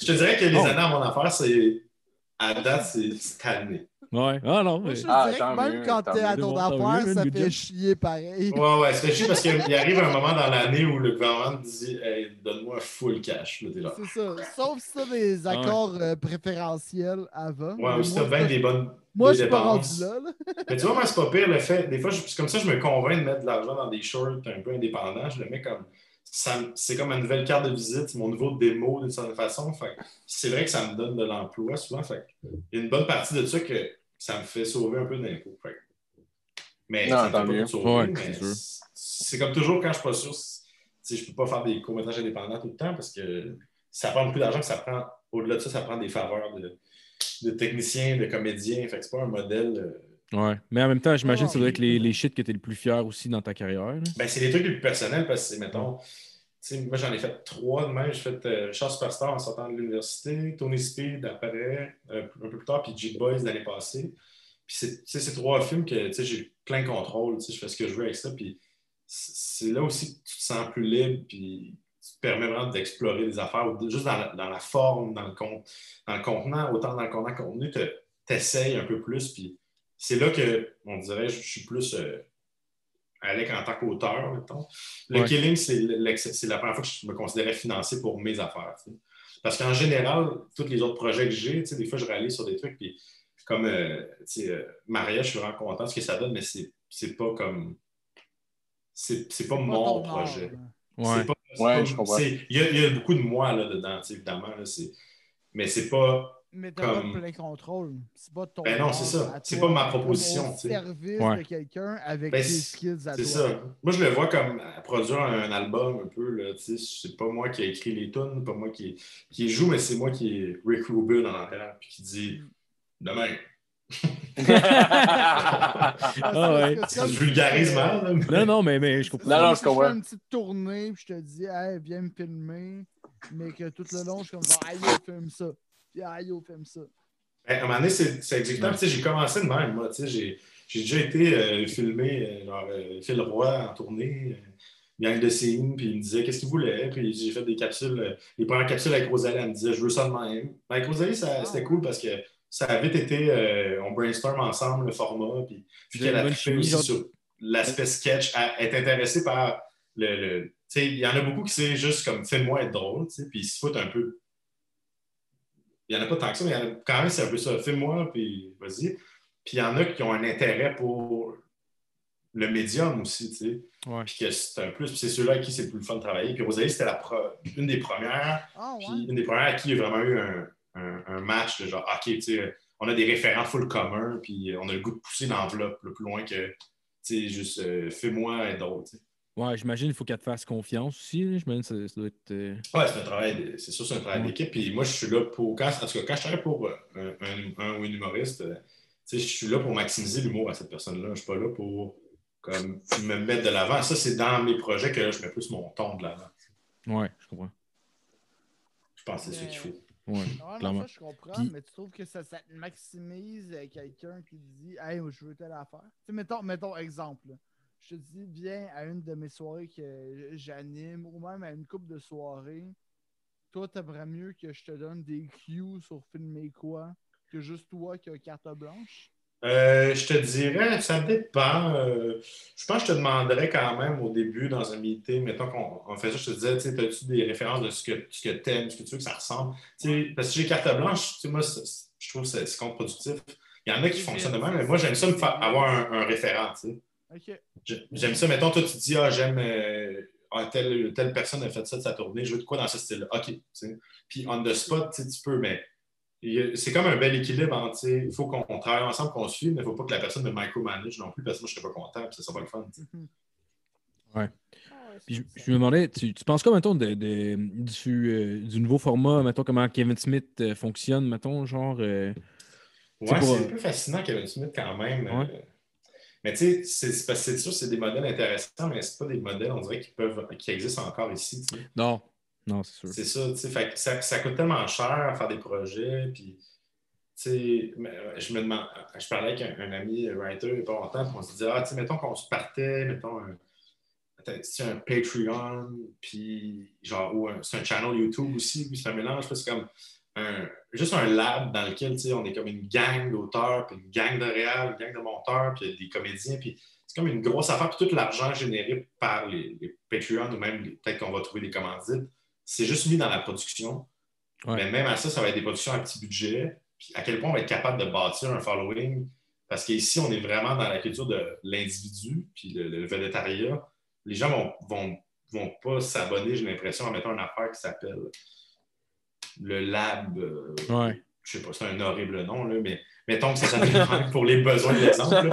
je te dirais que les Oh. années à mon affaire, c'est à date, c'est c'est calmé. Ouais. Ah non, Moi, mais... je te Ah, dirais que même mieux, quand t'es à ton affaire, ça budget. fait chier pareil. Ouais, ouais, c'est chier parce qu'il arrive un moment dans l'année où le gouvernement te dit Hey, donne-moi full cash. C'est ça. Sauf si t'as des accords euh, préférentiels avant. Ouais, Mais ou si t'as bien ça- des bonnes Moi, des je suis pas rendu là. là. [laughs] Mais tu vois, moi, c'est pas pire le fait. Des fois, je- c'est comme ça, je me convainc de mettre de l'argent dans des shorts un peu indépendants. Je le mets comme. ça me- C'est comme une nouvelle carte de visite, mon nouveau démo d'une certaine façon. Fait c'est vrai que ça me donne de l'emploi souvent. Fait il y a une bonne partie de ça que ça me fait sauver un peu d'impôts. Mais Non, ça me fait pas sauver. Ouais, mais c'est comme toujours quand je suis pas sûr. tu Je peux pas faire des courts-métrages indépendants tout le temps parce que ça prend beaucoup d'argent, que ça prend. Au-delà de ça, ça prend des faveurs de, de techniciens, de comédiens. Fait que c'est pas un modèle. euh, Ouais. Mais en même temps, j'imagine que ça doit Oh. être les, les shit que t'es le plus fier aussi dans ta carrière. là. Ben, c'est des trucs les plus personnels parce que, c'est, mettons, moi j'en ai fait trois de même. J'ai fait euh, Richard Superstar en sortant de l'université, Tony Speed après, euh, un peu plus tard, puis Jig Boys l'année passée. Puis c'est, c'est trois films que j'ai plein contrôle, tu sais, je fais ce que je veux avec ça. Puis c'est là aussi que tu te sens plus libre, puis tu te permets vraiment d'explorer des affaires, de- juste dans la, forme, dans le, con- dans le contenant, autant dans le contenant contenu, tu essayes un peu plus, puis c'est là que, on dirait, je suis plus euh, Alec en tant qu'auteur, mettons. Le Ouais. Killing, c'est la première fois que je me considérais financé pour mes affaires. Parce qu'en général, tous les autres projets que j'ai, tu sais, des fois, je réalise sur des trucs, puis comme euh, tu sais, euh, Maria, je suis vraiment content de ce que ça donne, mais c'est c'est pas comme. C'est c'est pas Pas mon projet. Ouais. Pas- Ouais, pas- je comprends. Il y, a- il y a beaucoup de moi là-dedans, évidemment. là, c'est- mais c'est pas. Mais t'as Comme- pas plein contrôle. C'est pas ton Ben non, c'est ça. C'est pas ma proposition, sais. service Ouais. de quelqu'un avec Ben, tes c'est- skills à C'est ça. Moi, je le vois comme produire un album un peu. là, tu sais, C'est pas moi qui ai écrit les tunes, pas moi qui, qui joue, mais c'est moi qui est Rick Rubin en arrière, puis qui dit demain. Ah, c'est Ah ouais. c'est si vulgarise mal. là, mais- Non, non, mais, mais je C'est comprends. Non, je si comprends. fais une petite tournée, puis je te dis, hey, viens me filmer, mais que tout le long, je suis comme, aïe, yo, filme ça. Puis, aïe, yo, filme ça. Ben, à un moment donné, c'est. Tu sais, J'ai commencé de même, moi. tu sais, J'ai j'ai déjà été euh, filmé, euh, genre, euh, Phil Roy en tournée, euh, gang de scene, puis il me disait qu'est-ce qu'il voulait. Puis j'ai fait des capsules, euh, les premières capsules avec Rosalie, elle me disait je veux ça de même. Avec Rosalie, ça- c'était cool parce que ça a vite été, euh, on brainstorm ensemble le format, puis vu qu'elle a chimie, aussi genre- sur l'aspect sketch, elle est intéressée par le. le- tu sais, il y en a beaucoup qui c'est juste comme fais-moi être drôle, tu sais, puis ils se foutent un peu. Il n'y en a pas tant que ça, mais il y en a quand même, c'est un peu ça. Fais-moi, puis vas-y. Puis il y en a qui ont un intérêt pour le médium aussi, tu sais. Ouais. Puis que c'est un plus, puis c'est ceux-là à qui c'est le plus le fun de travailler. Puis Rosalie, c'était la pro- une des premières, Ah, ouais. puis une des premières à qui il y a vraiment eu un, un- un match de genre, OK, tu sais, on a des référents full commun, puis on a le goût de pousser l'enveloppe le plus loin que, tu sais, juste euh, fais-moi être drôle, tu sais. Ouais, j'imagine qu'il faut qu'elle te fasse confiance aussi. là. J'imagine que ça, ça doit être. euh, Ouais, c'est un travail, c'est sûr, c'est un travail Ouais. d'équipe. Puis moi, je suis là pour. Quand, en tout cas, quand je travaille pour euh, un, un- un ou une humoriste, euh, tu sais, je suis là pour maximiser l'humour à cette personne-là. Je ne suis pas là pour comme, me mettre de l'avant. Ça, c'est dans mes projets que là, je mets plus mon ton de l'avant. Ouais, je comprends. Je pense que c'est ce qu'il faut. Ouais, non, clairement. ça, je comprends, Puis- mais tu trouves que ça, ça te maximise quelqu'un qui te dit Hey, je veux telle affaire. Tu sais, mettons, mettons exemple. là. Je te dis, viens à une de mes soirées que j'anime ou même à une coupe de soirées. Toi, t'aimerais mieux que je te donne des cues sur filmer quoi que juste toi qui as carte blanche? Euh, je te dirais, ça dépend. Euh, je pense que je te demanderais quand même au début dans un meeting, mettons qu'on on fait ça, je te disais, tu sais, as-tu des références de ce que, ce que tu aimes, ce que tu veux que ça ressemble? Tu sais, parce que j'ai carte blanche, tu sais, moi, je trouve que c'est c'est contre-productif. Il y en a qui fonctionnent de même, mais moi, j'aime ça me faire avoir un, un référent, tu sais. J'aime ça. Mettons, toi, tu te dis, ah, j'aime. euh, ah, telle, telle personne a fait ça de sa tournée, je veux de quoi dans ce style-là? OK. Puis, on the spot, tu peux, mais c'est comme un bel équilibre. sais, Il faut qu'on travaille ensemble, qu'on suive, mais il ne faut pas que la personne me micromanage non plus, parce que moi, je ne serais pas content, puis ça sera pas le fun. Mhm. Ouais. Ah ouais, Puis je, me demandais, tu, tu penses quoi, mettons, de, de- du, euh, du nouveau format, mettons, comment Kevin Smith euh, fonctionne, mettons, genre. euh, C'est Ouais, c'est un peu fascinant, Kevin Smith, quand même. Ouais. Mais tu sais, c'est- parce que c'est sûr, c'est des modèles intéressants, mais c'est pas des modèles, on dirait, qui, peuvent, qui existent encore ici. Non, non, c'est sûr. C'est ça, tu sais, fait que ça, ça coûte tellement cher à faire des projets, puis, tu sais, euh, je me demande, je parlais avec un, un ami writer il n'y a pas longtemps, puis on se disait, ah, tu sais, mettons qu'on se partait, mettons, un, un Patreon, puis, genre, ou un- c'est un channel YouTube aussi, puis c'est un mélange, c'est comme un, juste un lab dans lequel, tu sais, on est comme une gang d'auteurs, puis une gang de réals, une gang de monteurs, puis des comédiens, puis c'est comme une grosse affaire, puis tout l'argent généré par les, les Patreon, ou même peut-être qu'on va trouver des commandites, c'est juste mis dans la production. Ouais. Mais même à ça, ça va être des productions à petit budget. Puis à quel point on va être capable de bâtir un following. Parce qu'ici, on est vraiment dans la culture de l'individu, puis le, le. Les gens vont, vont, vont pas s'abonner, j'ai l'impression, en mettant une affaire qui s'appelle le Lab. euh, Ouais. Je sais pas, c'est un horrible nom, là, mais mettons que ça s'appelle [laughs] pour les besoins de l'exemple.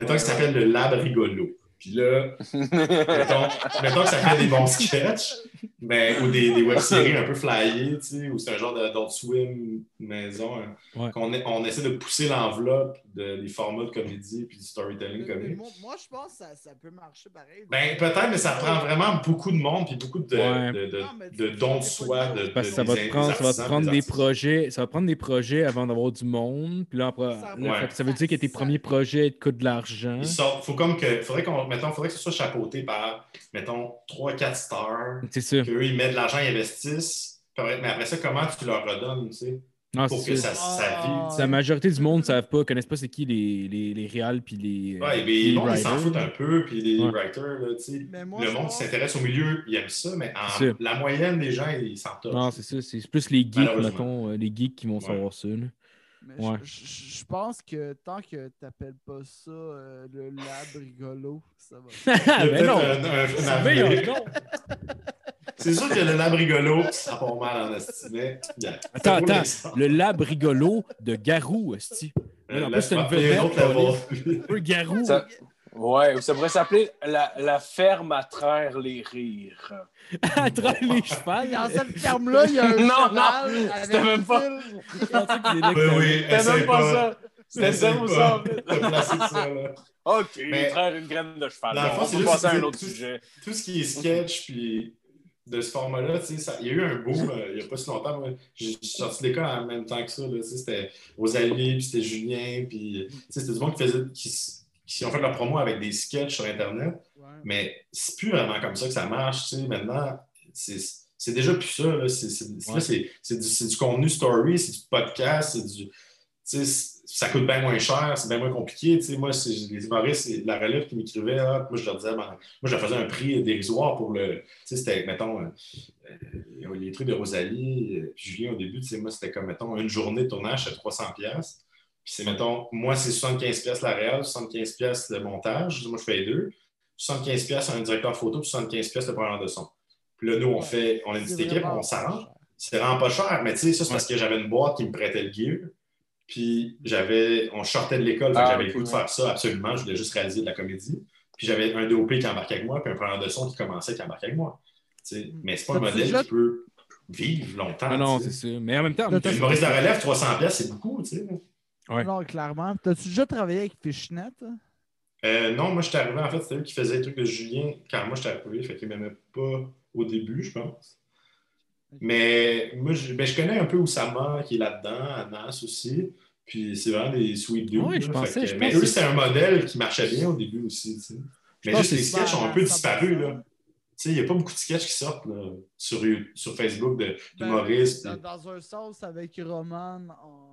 Mettons que ça s'appelle le Lab rigolo. Puis là, mettons, mettons que ça fait des bons sketchs, mais, ou des, des web-séries un peu flyées, tu sais, ou c'est un genre d'adult swim maison, hein, Ouais. qu'on est- on essaie de pousser l'enveloppe de, des formats de comédie puis du storytelling comique. moi, moi, je pense que ça, ça peut marcher pareil. Ben, peut-être, mais ça prend vraiment beaucoup de monde puis beaucoup de, Ouais. de, de, Non, de dons de soi. De, Parce que de- ça va des- te prendre, des ça va te prendre des projets, ça va te prendre des projets avant d'avoir du monde. Puis là, après, Ça là, veut dire que tes premiers projets te coûtent de l'argent. Sortent- faut comme que, faudrait qu'on, mettons, faudrait que ce soit chapeauté par, mettons, 3-4 stars, C'est ça. qu'eux, ils mettent de l'argent, ils investissent. Mais après ça, comment tu leur redonnes, tu sais, Non, pour que ça. ça, Ah. vive. La majorité du monde ne savent pas, connaissent pas c'est qui les, les, les réals puis les, euh, Ouais, mais les le monde, ils s'en foutent un peu, puis les Ouais. writers, là, tu sais. Mais moi, Le monde qui s'intéresse au milieu, ils aiment ça, mais en- la moyenne des gens, ils s'en. Non, c'est ça. C'est plus les geeks, mettons, euh, les geeks qui vont Ouais. savoir ça. là. Mais Ouais. je, je- je pense que tant que t'appelles pas ça euh, le lab rigolo, ça va. Il y a ben non! C'est avenir. meilleur, non! [laughs] C'est sûr que le lab rigolo, ça part mal en estimé. Attends, attends. Le lab rigolo de Garou, esti. en plus, c'est une vedette, Un peu Garou. Ça- Ouais, ça pourrait s'appeler la, la ferme à traire les rires. [laughs] à travers les chevals? Dans cette ferme-là, il y a un Non, non, c'était même pas- Oui, oui, C'était même pas pas. ça. C'était Essaye zéro pas ça. de placer ça, là. OK, Mais- traire une graine de cheval. Dans le fond, on c'est passer à un autre tout- sujet. tout ce qui est sketch, puis de ce format-là, tu sais, ça- il y a eu un boom euh, il n'y a pas si longtemps. J'ai sorti l'école en même temps que ça. là, tu sais, C'était Rosalie, puis c'était Julien, puis tu sais, c'était du monde qui, faisait, qui, qui ont fait leur promo avec des sketchs sur Internet. Ouais. Mais c'est plus vraiment comme ça que ça marche. tu sais. Maintenant, c'est déjà plus ça. C'est du, du contenu story, c'est du podcast, c'est du. tu sais, ça coûte bien moins cher, c'est bien moins compliqué. tu sais. Moi, les humoristes, c'est la relève qui m'écrivait. ah, moi, je leur disais, ben, moi, je leur faisais un prix dérisoire pour le. Tu sais, c'était, mettons, euh, euh, les trucs de Rosalie, euh, puis Julien au début, tu sais, moi, c'était comme, mettons, une journée de tournage, c'est 300$. Puis c'est, mettons, moi, c'est 75$ la réelle, 75$ le montage. Moi, je fais les deux. 75$ un directeur photo, puis 75$ le preneur de son. Puis là, nous, on fait, on a une petite équipe, on s'arrange. C'est vraiment pas cher, mais tu sais, ça, c'est parce que j'avais une boîte qui me prêtait le gear. Puis j'avais, on sortait de l'école, Ah, j'avais le goût de faire ça absolument. Je voulais juste réaliser de la comédie. Puis j'avais un DOP qui embarquait avec moi, puis un preneur de son qui commençait qui embarquait avec moi. Tu sais, Mais c'est pas un modèle déjà- qui peut vivre longtemps. Ah non, c'est ça. Mais en même temps, Une Maurice de relève, 300 pièces, c'est beaucoup, tu sais. Ouais. Non, clairement. T'as-tu déjà travaillé avec Fishnet? hein? Euh, non, moi, je suis arrivé, en fait, c'était eux qui faisaient les trucs de Julien quand moi, je suis arrivé, fait qu'il m'aimait pas au début, je pense. Mais moi, je, ben, je connais un peu Oussama qui est là-dedans, Anas aussi. Puis c'est vraiment des sweet dudes. Ouais, je là. pensais- Fait que- je mais eux, c'était un modèle qui marchait bien au début aussi. tu sais. Mais juste les c'est sketchs ont un peu disparu. là. Tu sais, il n'y a pas beaucoup de sketchs qui sortent là, sur, sur Facebook de- Ben, d'humoristes. dans, puis- dans un sens avec Roman en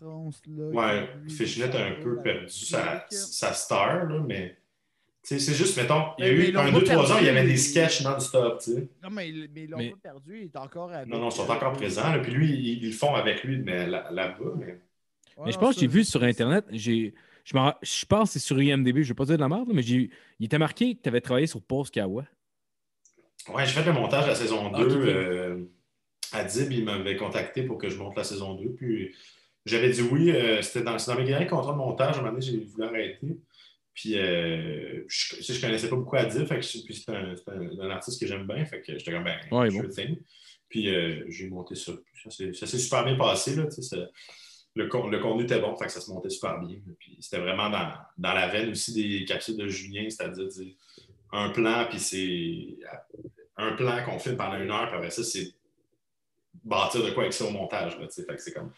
France. Là, Ouais, Fishnet a un peu perdu sa, sa star, là, mais c'est juste, mettons, il y a Mais- eu un, deux, trois perdu, ans, il y avait des sketchs non-stop, tu sais. Non, mais, ils- mais ils l'ont Mais- pas perdu, il est encore avec. Non, non, ils sont encore présents. là. Puis lui, ils, ils le font avec lui, mais là- là-bas. mais... Ouais, Mais je pense que j'ai vu sur Internet, j'ai, je, je pense que c'est sur IMDB, je ne vais pas dire de la merde, mais j'ai, il était marqué que tu avais travaillé sur Pause Kawa. Ouais, j'ai fait le montage de la saison Ah, 2. ok, ok. euh, Adib, il m'avait contacté pour que je monte la saison 2. Puis j'avais dit oui. euh, c'était dans, dans mes derniers contrats de montage. À un moment donné, j'ai voulu arrêter. Puis euh, je, je connaissais pas beaucoup Adib. Fait que, c'est un, un- un artiste que j'aime bien. Fait que j'étais comme ben, Ouais, je bon. Puis euh, j'ai monté ça. Ça s'est super bien passé. Là, ça- le, le contenu était bon, fait que ça se montait super bien. Puis c'était vraiment dans, dans la veine aussi des capsules de Julien, c'est-à-dire un plan, puis c'est un plan qu'on filme pendant une heure, puis après ça, c'est bâtir de quoi avec ça au montage. Là, tu sais. fait que c'est comme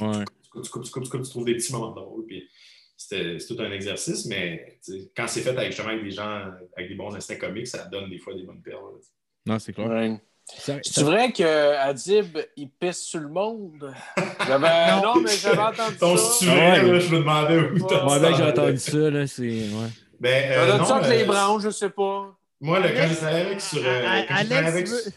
Ouais. tu coupes, tu coupes, tu coupes, tu coupes, tu trouves des petits moments drôles. Puis c'était c'est tout un exercice, mais quand c'est fait avec, justement avec des gens avec des bons instincts comiques, ça donne des fois des bonnes perles. Non, c'est clair. Ouais. C'est ça- vrai que Adib, il pisse sur le monde. [laughs] J'avais... Non. non. mais j'avais entendu Ton ça. sujet, Ouais. là, je me demandais où t'as Ouais, dit ben, ça. j'ai entendu ça, là, c'est. Ouais. Ben, T'as euh, entendu ça non, avec les euh, branches, je sais pas? Moi, le, quand j'ai travaillé avec sur. euh, A- quand j'ai travaillé avec. Alex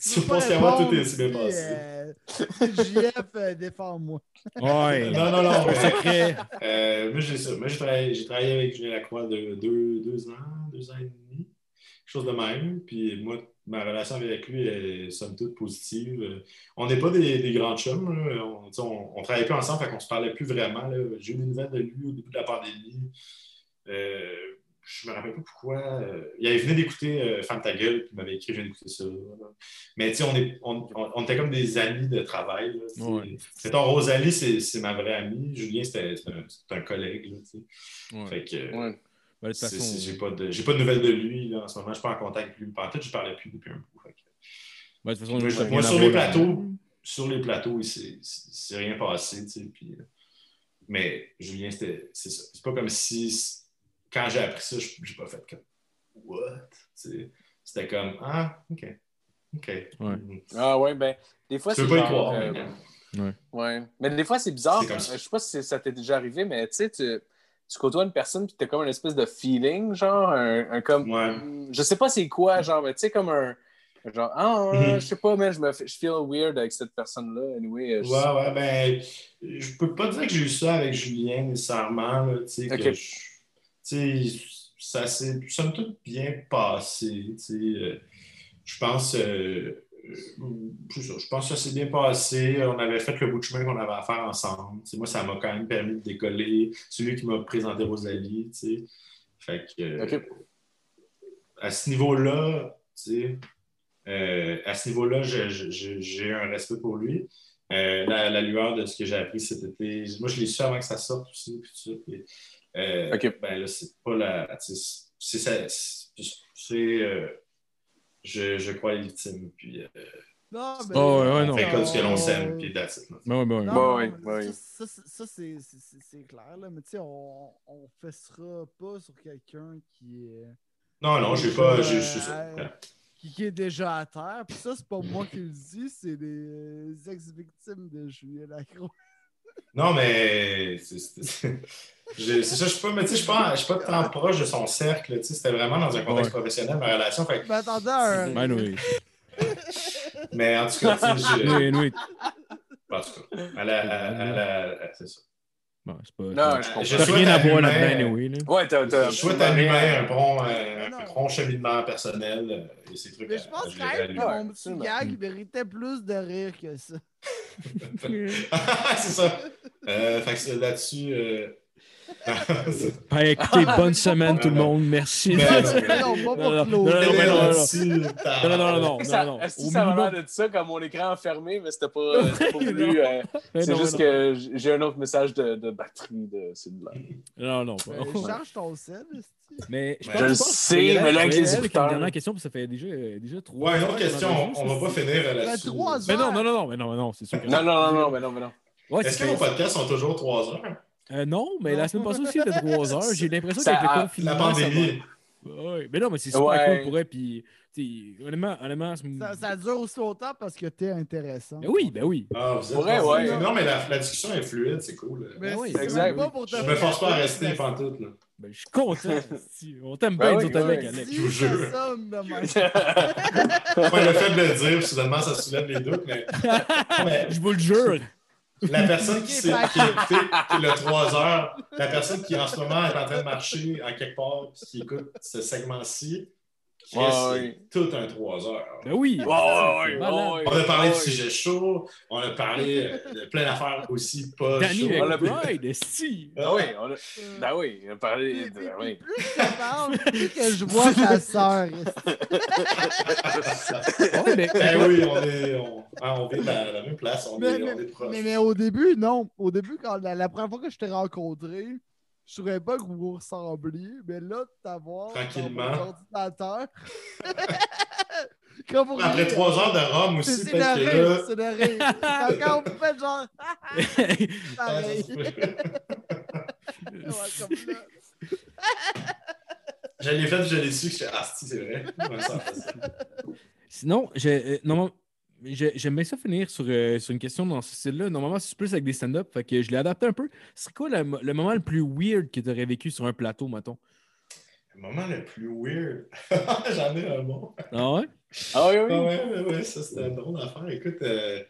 Sur veux [laughs] Post Kawa, tout est si bien passé. euh, [laughs] JF, euh, défends-moi. Ouais. Non, non, non. Secret. Euh, moi, j'ai ça. Moi, j'ai travaillé, j'ai travaillé avec Julien Lacroix de deux, deux ans, deux ans et demi, quelque chose de même. Puis moi, ma relation avec lui est somme toute positive. Euh, On n'est pas des, des grands chums. là. On, on, on travaillait plus ensemble, fait qu'on se parlait plus vraiment. J'ai eu des nouvelles de lui au début de la pandémie. Euh, je me rappelle pas pourquoi. Euh, il avait venu d'écouter euh, Femme ta gueule, puis il m'avait écrit, je viens d'écouter ça. Mais tu sais, on, est, on, on- on était comme des amis de travail. Là. Ouais. Mettons, Rosalie, c'est c'est ma vraie amie. Julien, c'était c'est un, c'est un collègue. Là, tu sais. Ouais. Fait que euh, Ouais. Ben, façon, c'est- j'ai pas, de- j'ai pas de nouvelles de lui là, en ce moment. Je suis pas en contact avec lui. En fait, je parlais plus depuis un bout. Fait que, ben, de toute façon, moi, a moi, sur les plateaux, sur les plateaux, il s'est- c'est c'est rien passé. tu sais, puis, euh, mais Julien, c'était c'est ça. C'est pas comme si quand j'ai appris ça, je- j'ai pas fait comme What? C'était comme Ah, OK. OK. Ouais. Mhm. Ah ouais, ben, des fois, Tu c'est peux pas y croire. euh, mais- Ouais. Mais des fois, c'est bizarre. Comme. Je sais pas si ça t'est déjà arrivé, mais tu sais, tu, tu côtoies une personne puis t'as comme une espèce de feeling, genre, un, un comme. Ouais. Je sais pas c'est quoi, genre, mais tu sais, comme un. Genre, ah, [laughs] je sais pas, mais je me fais- je feel weird avec cette personne-là. Anyway, euh, je- Ouais, ouais, ben, je peux pas dire que j'ai eu ça avec Julien nécessairement, là, tu sais, que Ok. je- tu sais, ça s'est somme toute bien passé, euh, je pense, euh, euh, je pense que ça s'est bien passé, on avait fait le bout de chemin qu'on avait à faire ensemble, moi, ça m'a quand même permis de décoller, c'est lui qui m'a présenté Rosalie, fait que, à ce niveau-là, euh, à ce niveau-là, j'ai un respect pour lui. Euh, la, la lueur de ce que j'ai appris cet été, moi, je l'ai su avant que ça sorte aussi. Puis, euh, Ok. Ben là, c'est pas la. tu sais, C'est ça. C'est. euh, je, je crois les victimes. Puis, euh, Non, mais. Oh, ouais, ouais, non. on fait comme ce que l'on on- s'aime. Puis that's it, là. Ben, ouais, ben, ouais. Non, Ouais, mais ouais. Ça, ça, c'est- clair, là. Mais tu sais, on, on fessera pas sur quelqu'un qui est. Non, non, j'ai pas. c'est ça. Euh, qui, qui est déjà à terre. Puis ça, c'est pas moi qui le dis, c'est des ex-victimes de Julien Lacroix. Non, mais c'est je- ça, je suis pas, mais tu sais, je suis pas, je suis pas tant proche de son cercle. tu sais, C'était vraiment dans un contexte Ouais. professionnel, ma relation. Fait, que- Je m'attendais à un. Ben, oui. mais en tout cas, tu sais, je- Oui, oui. en tout cas, c'est ça. Bon, c'est pas. Non, je comprends. T'as souhaite rien à à voir là-dedans, anyway, là. Ouais, t'as. t'as- Je souhaite à l'humain un bon, euh, un bon cheminement personnel euh, et ces trucs. Mais je pense quand même que mon petit gag méritait plus de rire que ça. [laughs] c'est ça. Euh, fait que là-dessus, euh, Ben, écoutez, bonne semaine tout le monde. Merci. Ben, non, Non, non, non, non, non, non, non. là-dessus, Non, non, non, non, Ça, non, non. est-ce que ça a minimum- l'air de ça comme mon écran fermé, mais c'était pas, voulu. euh, Ben c'est non, juste non. que j'ai un autre message de, batterie de cellulaire. Non, non. Euh, Charge ton esti. Mais je, le sais, mais là, avec les écouteurs. une dernière question, parce que ça fait déjà, euh, déjà trois Ouais, une heures autre question, on va pas finir là-dessus. trois Mais non, non, non, non, mais non, mais non, c'est sûr que Non, non, non, non, mais non, mais non. Ouais, Est-ce que ça. podcasts sont toujours 3 heures? Euh, non, mais la semaine passée aussi, c'était trois heures. J'ai l'impression qu'avec le confinement. La pandémie. Ouais, mais non, mais c'est super Ouais. cool pour eux. Puis, tu sais, honnêtement, honnêtement c'est- Ça, ça dure aussi longtemps parce que t'es intéressant. Ben oui, ben oui. Ah, vous êtes Ouais. Non, mais la, la discussion est fluide, c'est cool. Mais oui, c'est exact. pas pour te Je me force pas à rester pantoute. Là. Ben, je suis content. [laughs] si. On t'aime Ben bien, oui, ben avec, oui. Alex. si Je vous jure. [laughs] Ouais, le fait de le dire, soudainement, ça soulève les doutes, mais, mais [laughs] Je vous le jure. La personne qui, s'est- fait qui, le 3 heures, la personne qui en ce moment est en train de marcher à quelque part, qui écoute ce segment-ci, Ouais, tout un 3 heures. Ben oui. Ouais, ouais, ouais, On a parlé de ouais. sujets chauds, on a parlé euh, de plein d'affaires aussi pas Danny l'a- McBride, esti. [laughs] Ah oui, on a... Ben oui, on a parlé de... oui. Plus je parle, [laughs] plus que je vois ta sœur. [laughs] Ouais, mais- Eh oui, on est, on, ah, on vit dans la même place, on, Mais, est, mais- on est proches. mais- mais au début, non. Au début, quand la, la première fois que je t'ai rencontré, je trouvais pas que vous vous ressembliez, mais là, de t'avoir dans Tranquillement. mon ordinateur. [laughs] Quand vous Après trois heures de Rome aussi, c'est le que rire, là... c'est le rire. Quand- Quand vous faites genre. [laughs] Ah, ça [laughs] Pareil. se peut. Ouais, comme là. Je l'ai fait, je l'ai su, que je ah, si, c'est vrai. Sinon, j'ai, euh, normalement, j'ai- j'aime bien ça finir sur, euh, sur une question dans ce style-là. Normalement, c'est plus avec des stand-up, fait que je l'ai adapté un peu. C'est quoi le, le moment le plus weird que tu aurais vécu sur un plateau, mettons? Le moment le plus weird? [laughs] J'en ai un bon. Ah ouais? Ah oui, oui. Ah ouais, ouais, ouais, ça c'était une drôle d'affaire. Écoute, euh,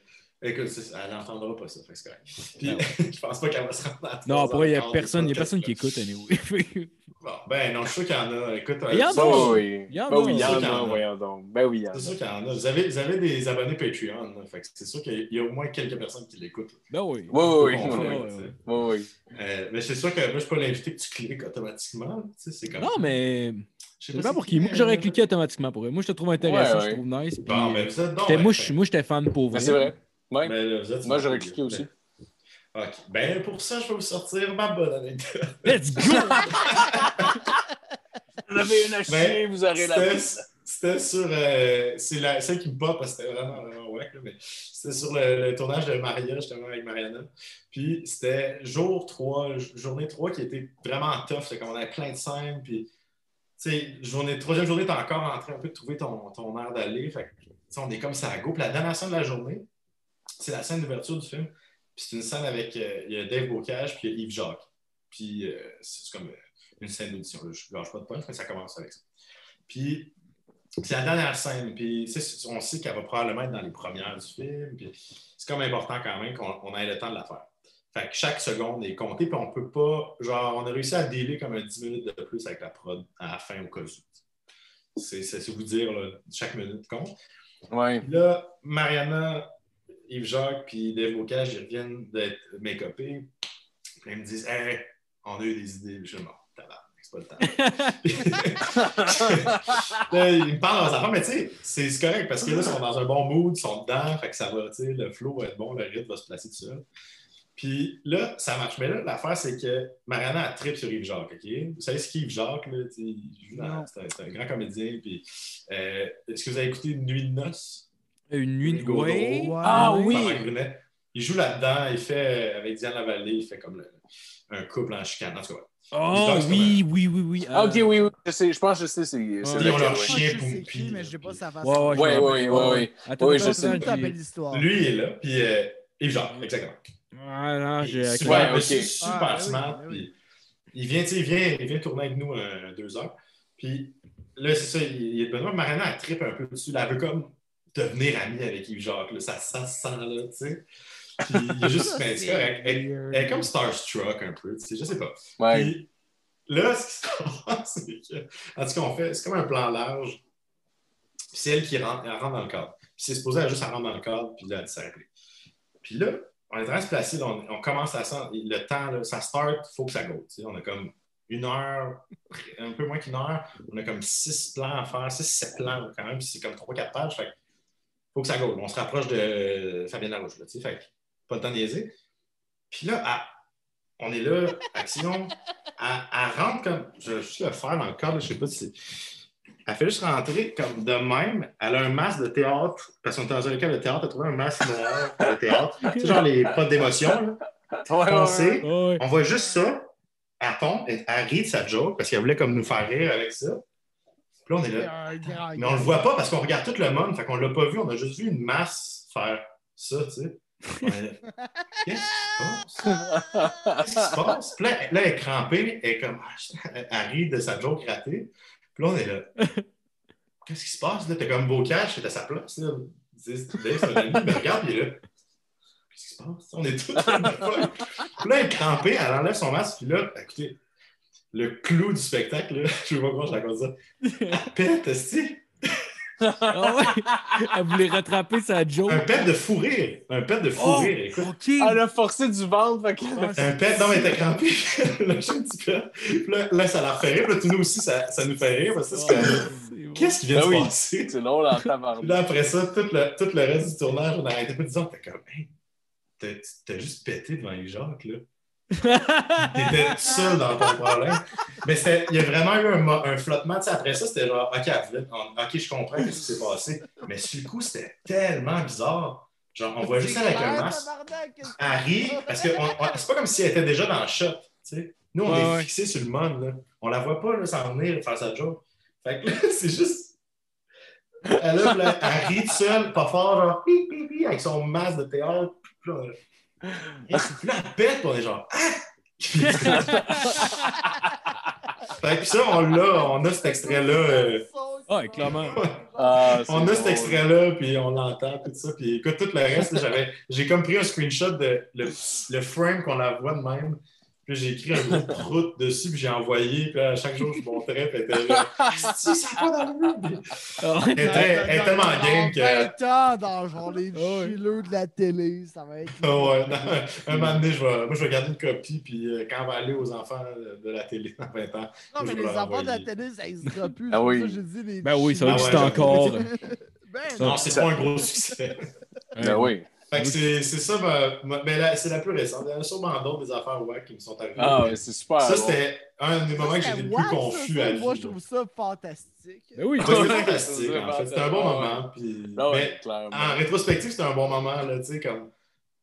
écoute, elle n'entendra pas ça, fait que c'est correct. [laughs] Puis, [laughs] je pense pas qu'elle va se rendre à Non, pour vrai, il n'y a personne, y a personne qui écoute, anyway. [laughs] Bon, ben non, je suis sûr qu'il y en a. Écoute, Il y en a. Ben oui. Il y en Ben a. oui, il y C'est sûr en qu'il y en a, a. voyons donc. Ben oui, il y en C'est sûr a. qu'il y en a. Vous avez, vous avez des abonnés Patreon, là, fait que c'est sûr qu'il y a au moins quelques personnes qui l'écoutent. Ben oui. Oui, oui, oui. Oui, oui. Euh, mais c'est sûr que moi, je suis pas l'invité que tu cliques automatiquement. Tu sais, c'est comme... Non, mais Je sais pas pour qui. Moi, j'aurais cliqué automatiquement pour eux. Moi, je te trouve intéressant, Ouais, je trouve nice. puis, Bon, mais vous êtes donc. j'étais- ben moi, j'étais fan pour vrai. Ben, c'est vrai. Ouais. Mais là, vous êtes- Moi, j'aurais cliqué aussi. [laughs] OK. Ben, pour ça, je vais vous sortir ma bonne anecdote. Let's go! [laughs] Vous avez une à chier, Mais vous aurez la C'était c'était sur. euh, c'est la- celle qui me bat parce que c'était vraiment, vraiment wack, là, mais c'était sur le, le tournage de Maria, justement, avec Mariana. Puis c'était jour 3, journée 3 qui était vraiment tough. C'était comme on avait plein de scènes. Puis, tu sais, journée, troisième journée, t'es encore en train un peu de trouver ton, ton air d'aller. Fait que, tu sais, on est comme ça à go. Puis la dernière scène de la journée, c'est la scène d'ouverture du film. Puis c'est une scène avec euh, il y a Dave Bocage puis il y a Yves Jacques. Puis euh, c'est comme euh, une scène d'audition. Je ne lâche pas de punch, mais ça commence avec ça. Puis c'est la dernière scène. Puis on sait qu'elle va probablement être dans les premières du film. Puis c'est comme important quand même qu'on on ait le temps de la faire. Fait que chaque seconde est comptée, puis on peut pas. Genre, on a réussi à dealer comme un 10 minutes de plus avec la prod à la fin au cas où. C'est vous dire, là, chaque minute compte. Ouais. Là, Mariana, Yves-Jacques, puis Dave Bocage, ils reviennent d'être make-upés. Puis ils me disent Hey, on a eu des idées. Je suis mort, tabarnak, c'est pas le temps. [laughs] là, ils me parlent dans affaires, mais tu sais, c'est correct parce que là, ils sont dans un bon mood, ils sont dedans, fait que ça va, tu sais, le flow va être bon, le rythme va se placer tout seul. Puis là, ça marche. Mais là, l'affaire, c'est que Mariana a trip sur Yves-Jacques, OK? Vous savez ce qu'est Yves-Jacques, là? un, c'est un grand comédien. Puis, euh, est-ce que vous avez écouté Nuit de noces? Une nuit de. Ouais. Ah ouais. oui. Il joue là-dedans, il fait, euh, avec Diane Lavallée, il fait comme le- un couple en chicane. En tout cas, Oh oui, oui, oui, oui. Ah, ok, euh, oui, oui. Je, sais, je pense que je sais. C'est, c'est. Ils ont leur chien. Qui, mais je sais pas sa façon. Ouais, ouais, je Ouais, me ouais, rappelle. ouais, ouais. Attends, Oui, attends, je sais. C'est puis- une belle histoire. lui il est là, puis euh, Yves-Jacques, exactement. Ouais, non, j'ai. super, Ouais, ok. monsieur, super Ah, ben oui, smart. ben oui. puis il, vient, tu sais, il, vient, il vient tourner avec nous euh, deux heures. Puis là, c'est ça, il, est de Benoît. Mariana, elle tripe un peu dessus. là. Elle veut comme devenir amie avec Yves-Jacques. là. Ça, ça se sent là, tu sais. Puis il est juste, [laughs] mais c'est correct. Elle, est comme starstruck un peu, tu sais, je sais pas. Ouais. Puis là, ce qui se passe, [laughs] c'est que, en tout cas, on fait, c'est comme un plan large. Puis c'est elle qui rentre, elle rentre dans le cadre. Puis c'est supposé, elle juste elle rentre dans le cadre, puis là, elle s'arrête. Puis là, on est en train de se placer, là, on, on commence à sent- le temps, là, ça start, il faut que ça go. tu sais. On a comme une heure, un peu moins qu'une heure, on a comme six plans à faire, six, sept plans quand même, puis c'est comme trois, quatre pages. Fait que faut que ça go. On se rapproche de Fabien Larouche, là, tu sais, fait que pas le temps de niaiser. Puis là, à- on est là, action, elle, rentre comme, je vais juste le faire dans le cadre, là, je sais pas si c'est. Elle fait juste rentrer comme de même. Elle a un masque de théâtre, parce qu'on était dans un local de théâtre, elle a trouvé un masque noir de théâtre. [laughs] Tu sais, genre les potes d'émotion, là. On voit juste ça. Elle tombe, elle, elle rit de sa joke parce qu'elle voulait comme nous faire rire avec ça. Puis là, on est là. Mais on le voit pas parce qu'on regarde tout le monde, fait qu'on l'a pas vu, on a juste vu une masse faire ça, tu sais. [laughs] Qu'est-ce qui se passe? Qu'est-ce qui se passe? Puis là, là, elle est crampée, elle est comme ah, elle rit de sa joke ratée. Puis là, on est là. Qu'est-ce qui se passe? Là, t'as comme Bocage, c'est à sa place. Là. Dave, c'est un ami, mais regarde, il est là. Qu'est-ce qui se passe? On est tous là. Puis là, elle est crampée, elle enlève son masque, puis là, écoutez, le clou du spectacle, là, [laughs] je sais pas comment je raconte ça. [laughs] Elle pète, esti. Ah ouais. Elle voulait rattraper sa joke. Un pet de fou rire. Un pet de fou Oh, rire, écoute. Elle a forcé du ventre, fait que... Un pet, non, mais t'es crampé. [laughs] Lâche un petit peu. Puis là, là, ça la fait rire. Puis là, tout nous aussi, ça, ça nous fait rire. Parce que C'est qu'est-ce qui vient Ben de se oui. passer? C'est long, là, en Puis tabarnak. là, après ça, tout le, tout le reste du tournage, on arrêtait pas de dire, t'es comme, hey, t'as t'as juste pété devant les Jacques, là. T'étais seul dans ton problème. Mais il y a vraiment eu un, un flottement. Tu sais, après ça, c'était genre, OK, OK, je comprends ce qui s'est passé. Mais sur le coup, c'était tellement bizarre. Genre, on voit juste elle avec un masque. Rit, parce que c'est pas comme si elle était déjà dans le shot. tu sais. Nous, on Ouais, est ouais. fixé sur le monde. Là. On la voit pas là, s'en venir faire sa joke. Fait que là, [laughs] c'est juste. Elle, là, là, elle rit seule, pas fort, genre, hi, hi, hi, avec son masque de théâtre. Puis là, elle pète, puis on est genre, ah! [laughs] fait que ça, on l'a, on a cet extrait-là. euh, Ouais, clairement. [laughs] Ah, on a drôle. cet extrait-là, puis on l'entend, tout ça. Puis écoute, tout le reste, j'avais, j'ai comme pris un screenshot de le, le frame qu'on la voit de même. Puis j'ai écrit un gros prout dessus, puis j'ai envoyé. Puis là, à chaque jour, je montrais, puis elle était là. Si, ça va dans le mur! Ah Elle est tellement game que. 20 ans dans genre les chilleux de la télé, ça va être. [laughs] Ah ouais, non, un moment donné, je vais, moi, je vais garder une copie, puis euh, quand on va aller aux enfants de la télé dans 20 ans, Non, mais les enfants de la télé, ça n'existera plus. Ah c'est oui. Ben oui, ça Ah existe ouais. encore. [laughs] Ben non, non. c'est pas un gros succès. Ben oui. Fait que c'est c'est ça, ma- ma- mais là, c'est la plus récente. Il y en a sûrement d'autres des affaires ouais, qui me sont arrivées. Ah ouais, c'est super. ça, c'était un des moments que j'étais le plus confus à Moi, je trouve ça fantastique. Ben oui, c'est [laughs] fantastique, c'est en fait. C'était un bon moment. Puis... Ah Mais en rétrospective, c'était un bon moment, là, tu sais, comme...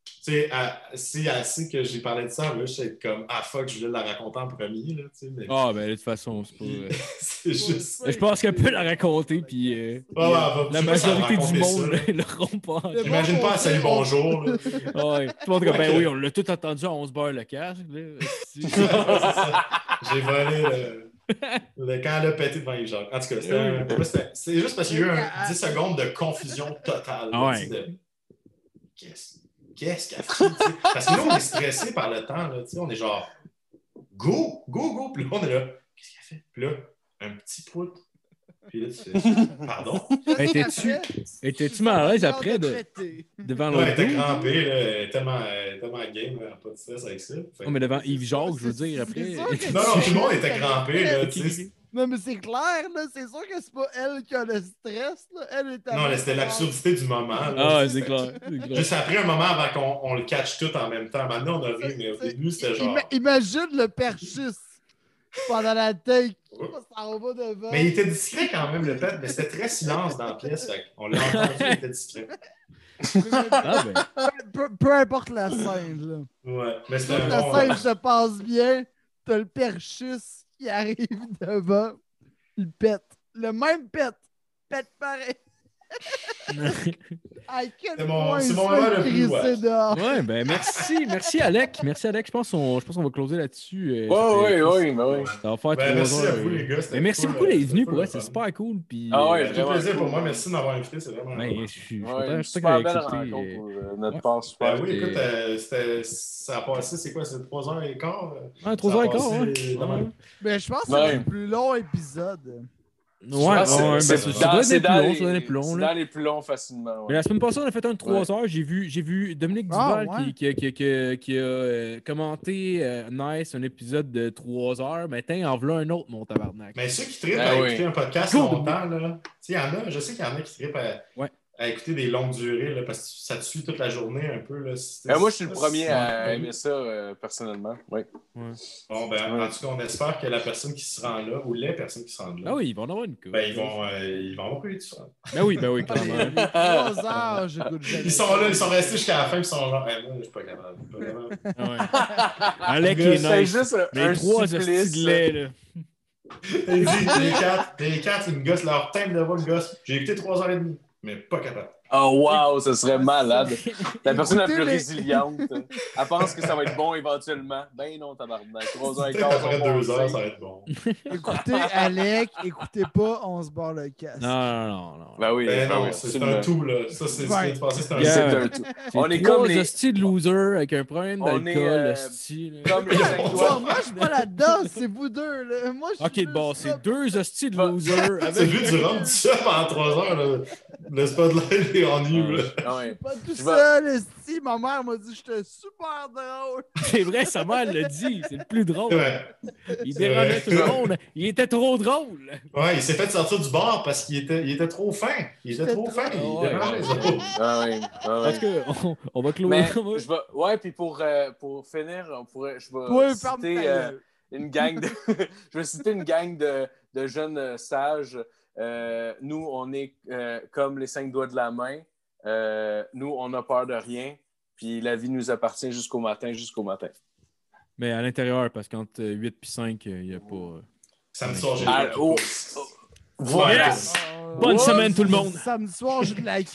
Tu sais, si assez que j'ai parlé de ça, là, je suis comme, ah fuck, je voulais la raconter en premier, là, tu sais, mais Ah, ben de toute façon, c'est pas. euh, [laughs] c'est juste... Je pense qu'elle peut la raconter, puis euh, ouais, la majorité du monde ne l'auront [laughs] pas. J'imagine pas à Salut Bonjour, là. Ah ouais. Tout le monde comme, ben oui, on l'a tout entendu à 11 beurre le [laughs] ça. J'ai volé le... le- quand elle a pété devant les gens. En tout cas, c'était c'était- c'est juste parce qu'il y a eu un 10 secondes de confusion totale. Ah ouais. de- Qu'est-ce qu'est-ce qu'elle fait? Parce que nous, on est stressé par le temps. Là, tu sais, on est genre go, go, go. Puis là, on est là. Qu'est-ce qu'elle fait? Puis là, un petit prout. Puis là, tu fais pardon? Étais-tu étais-tu mal à l'aise après de, devant Ouais, elle l'autre était dos? crampée. Là, elle est tellement, elle est tellement game. Elle pas de stress avec ça. Fait Non, mais devant Yves Jacques, je veux dire, après. Non, non, tout le monde était crampé. Là, tu sais. Non, mais c'est clair, là. C'est sûr que c'est pas elle qui a le stress, là. Elle est Non, c'était l'absurdité du moment. là. Ah, c'est clair. c'est clair. Juste après un moment avant qu'on on le catch tout en même temps. Maintenant, on a ri, mais au C'est- début, c'était genre. Ima- Imagine le perchus pendant la take. [laughs] Ça en va devant. Mais il était discret quand même, le pet, mais c'était très silence dans la pièce. Fait on l'a entendu, il était discret. Ah, ben. peu, peu importe la scène, là. Ouais, mais un la bon. scène se passe bien. T'as le perchus qui arrive devant. Il pète. Le même pète. Pète pareil. C'est mon- c'est mon moment le plus. Ouais, ben merci. Merci, Alec. Merci, Alec. Je pense qu'on je pense qu'on va closer là-dessus. euh, Ouais, ouais, ouais, mais ouais. Ça va faire Ben, trois merci heures. à vous, euh. les gars. Mais merci cool, beaucoup euh, d'être c'était venu cool, pour le vrai, c'est super cool. Puis, Ah ouais, euh, fait vraiment plaisir cool. pour moi. Merci de m'avoir invité. C'est vraiment. ben, cool. je suis je suis content je super belle rencontre euh, pour euh, notre ouais. part super. Ben oui, écoute, euh, ça a passé, c'est quoi, c'est 3h15? Ouais, trois heures et quart, passé ouais. dans Ouais. ma- Mais je pense que c'est le plus long épisode. Ouais, c'est- ouais, ben, c'est ça dans- les- là. dans les plus longs facilement. ouais. Mais la semaine passée, on a fait un de 3 Ouais. heures. J'ai vu, j'ai vu Dominique Ah, Duval ouais. qui, qui, qui- qui- qui a euh, commenté euh, Nice un épisode de 3 heures. Mais tiens, en voilà un autre, mon tabarnak. Mais ceux qui trippent Ben à oui. écouter un podcast Cool. longtemps, là, il y en a, je sais qu'il y en a qui trippent à, Ouais. À écouter des longues durées, là, parce que ça te suit toute la journée un peu. Là, si- Euh, moi, je suis le premier à aimer ça euh, personnellement. Oui. Bon, ben, en tout cas, on espère que la personne qui se rend là, ou les personnes qui se rendent là, Ah oui, ils vont en avoir une coupe. ben, ils vont, euh, ils vont avoir plus de ça. Ben oui, ben oui, [laughs] clairement. Ils sont là, ils sont restés jusqu'à la fin, ils sont genre, Eh, moi, je suis pas capable. pas capable. Ah ouais. Alec est nice. juste un, Les trois de lait, là. Les quatre, les quatre, ils me gossent, leur thème de voix me gosse. J'ai écouté trois heures et demie, mais pas capable. Oh wow, ça serait malade. [laughs] La personne la plus résiliente. Elle pense que ça va être bon éventuellement. Ben non, tabarnak. Trois heures et quart, après sont deux heures, passées. ça va être bon. [laughs] Écoutez Alec, écoutez pas, on se barre le casque. Non, non, non, non. Ben oui, ben non, oui, c'est un tout, là. Ça, c'est ce qui de passer, c'est un Yeah. Tout. un tout. C'est On est comme les- hosties de losers avec un problème On d'alcool, est, euh, là. Comme [laughs] les Moi, je suis pas là-dedans, c'est vous deux. Là. Moi, je Ok, bon, c'est deux hosties de losers C'est vu du rhum, du pendant trois heures, là. Le spotlight est en you, là. Ah ouais. Pas tout Je vais- seul, esti. Ma mère m'a dit que j'étais super drôle. [laughs] C'est vrai, sa mère l'a dit, c'est le plus drôle. Ouais. Il dérangeait tout le monde. Il était trop drôle. Ouais, il s'est fait sortir du bar parce qu'il était, il était trop fin. Il était trop trop- fin. Il Ouais. dérangeait les autres. Ah ouais. Ah ouais. Parce que on, on va clore. Mais [laughs] je vais... Ouais, puis pour, euh, pour finir, on pourrait, je vais citer euh, une gang de... [laughs] je vais citer une gang de, de jeunes euh, sages. Euh, nous, on est euh, comme les cinq doigts de la main. Euh, nous, on n'a peur de rien. Puis la vie nous appartient jusqu'au matin, jusqu'au matin. Mais à l'intérieur, parce qu'entre 8 et 5, il n'y a pas. Samedi soir, j'ai Ah, oh, pouce. Voilà. Bonne Oh, semaine, tout le monde. Samedi soir, j'ai de la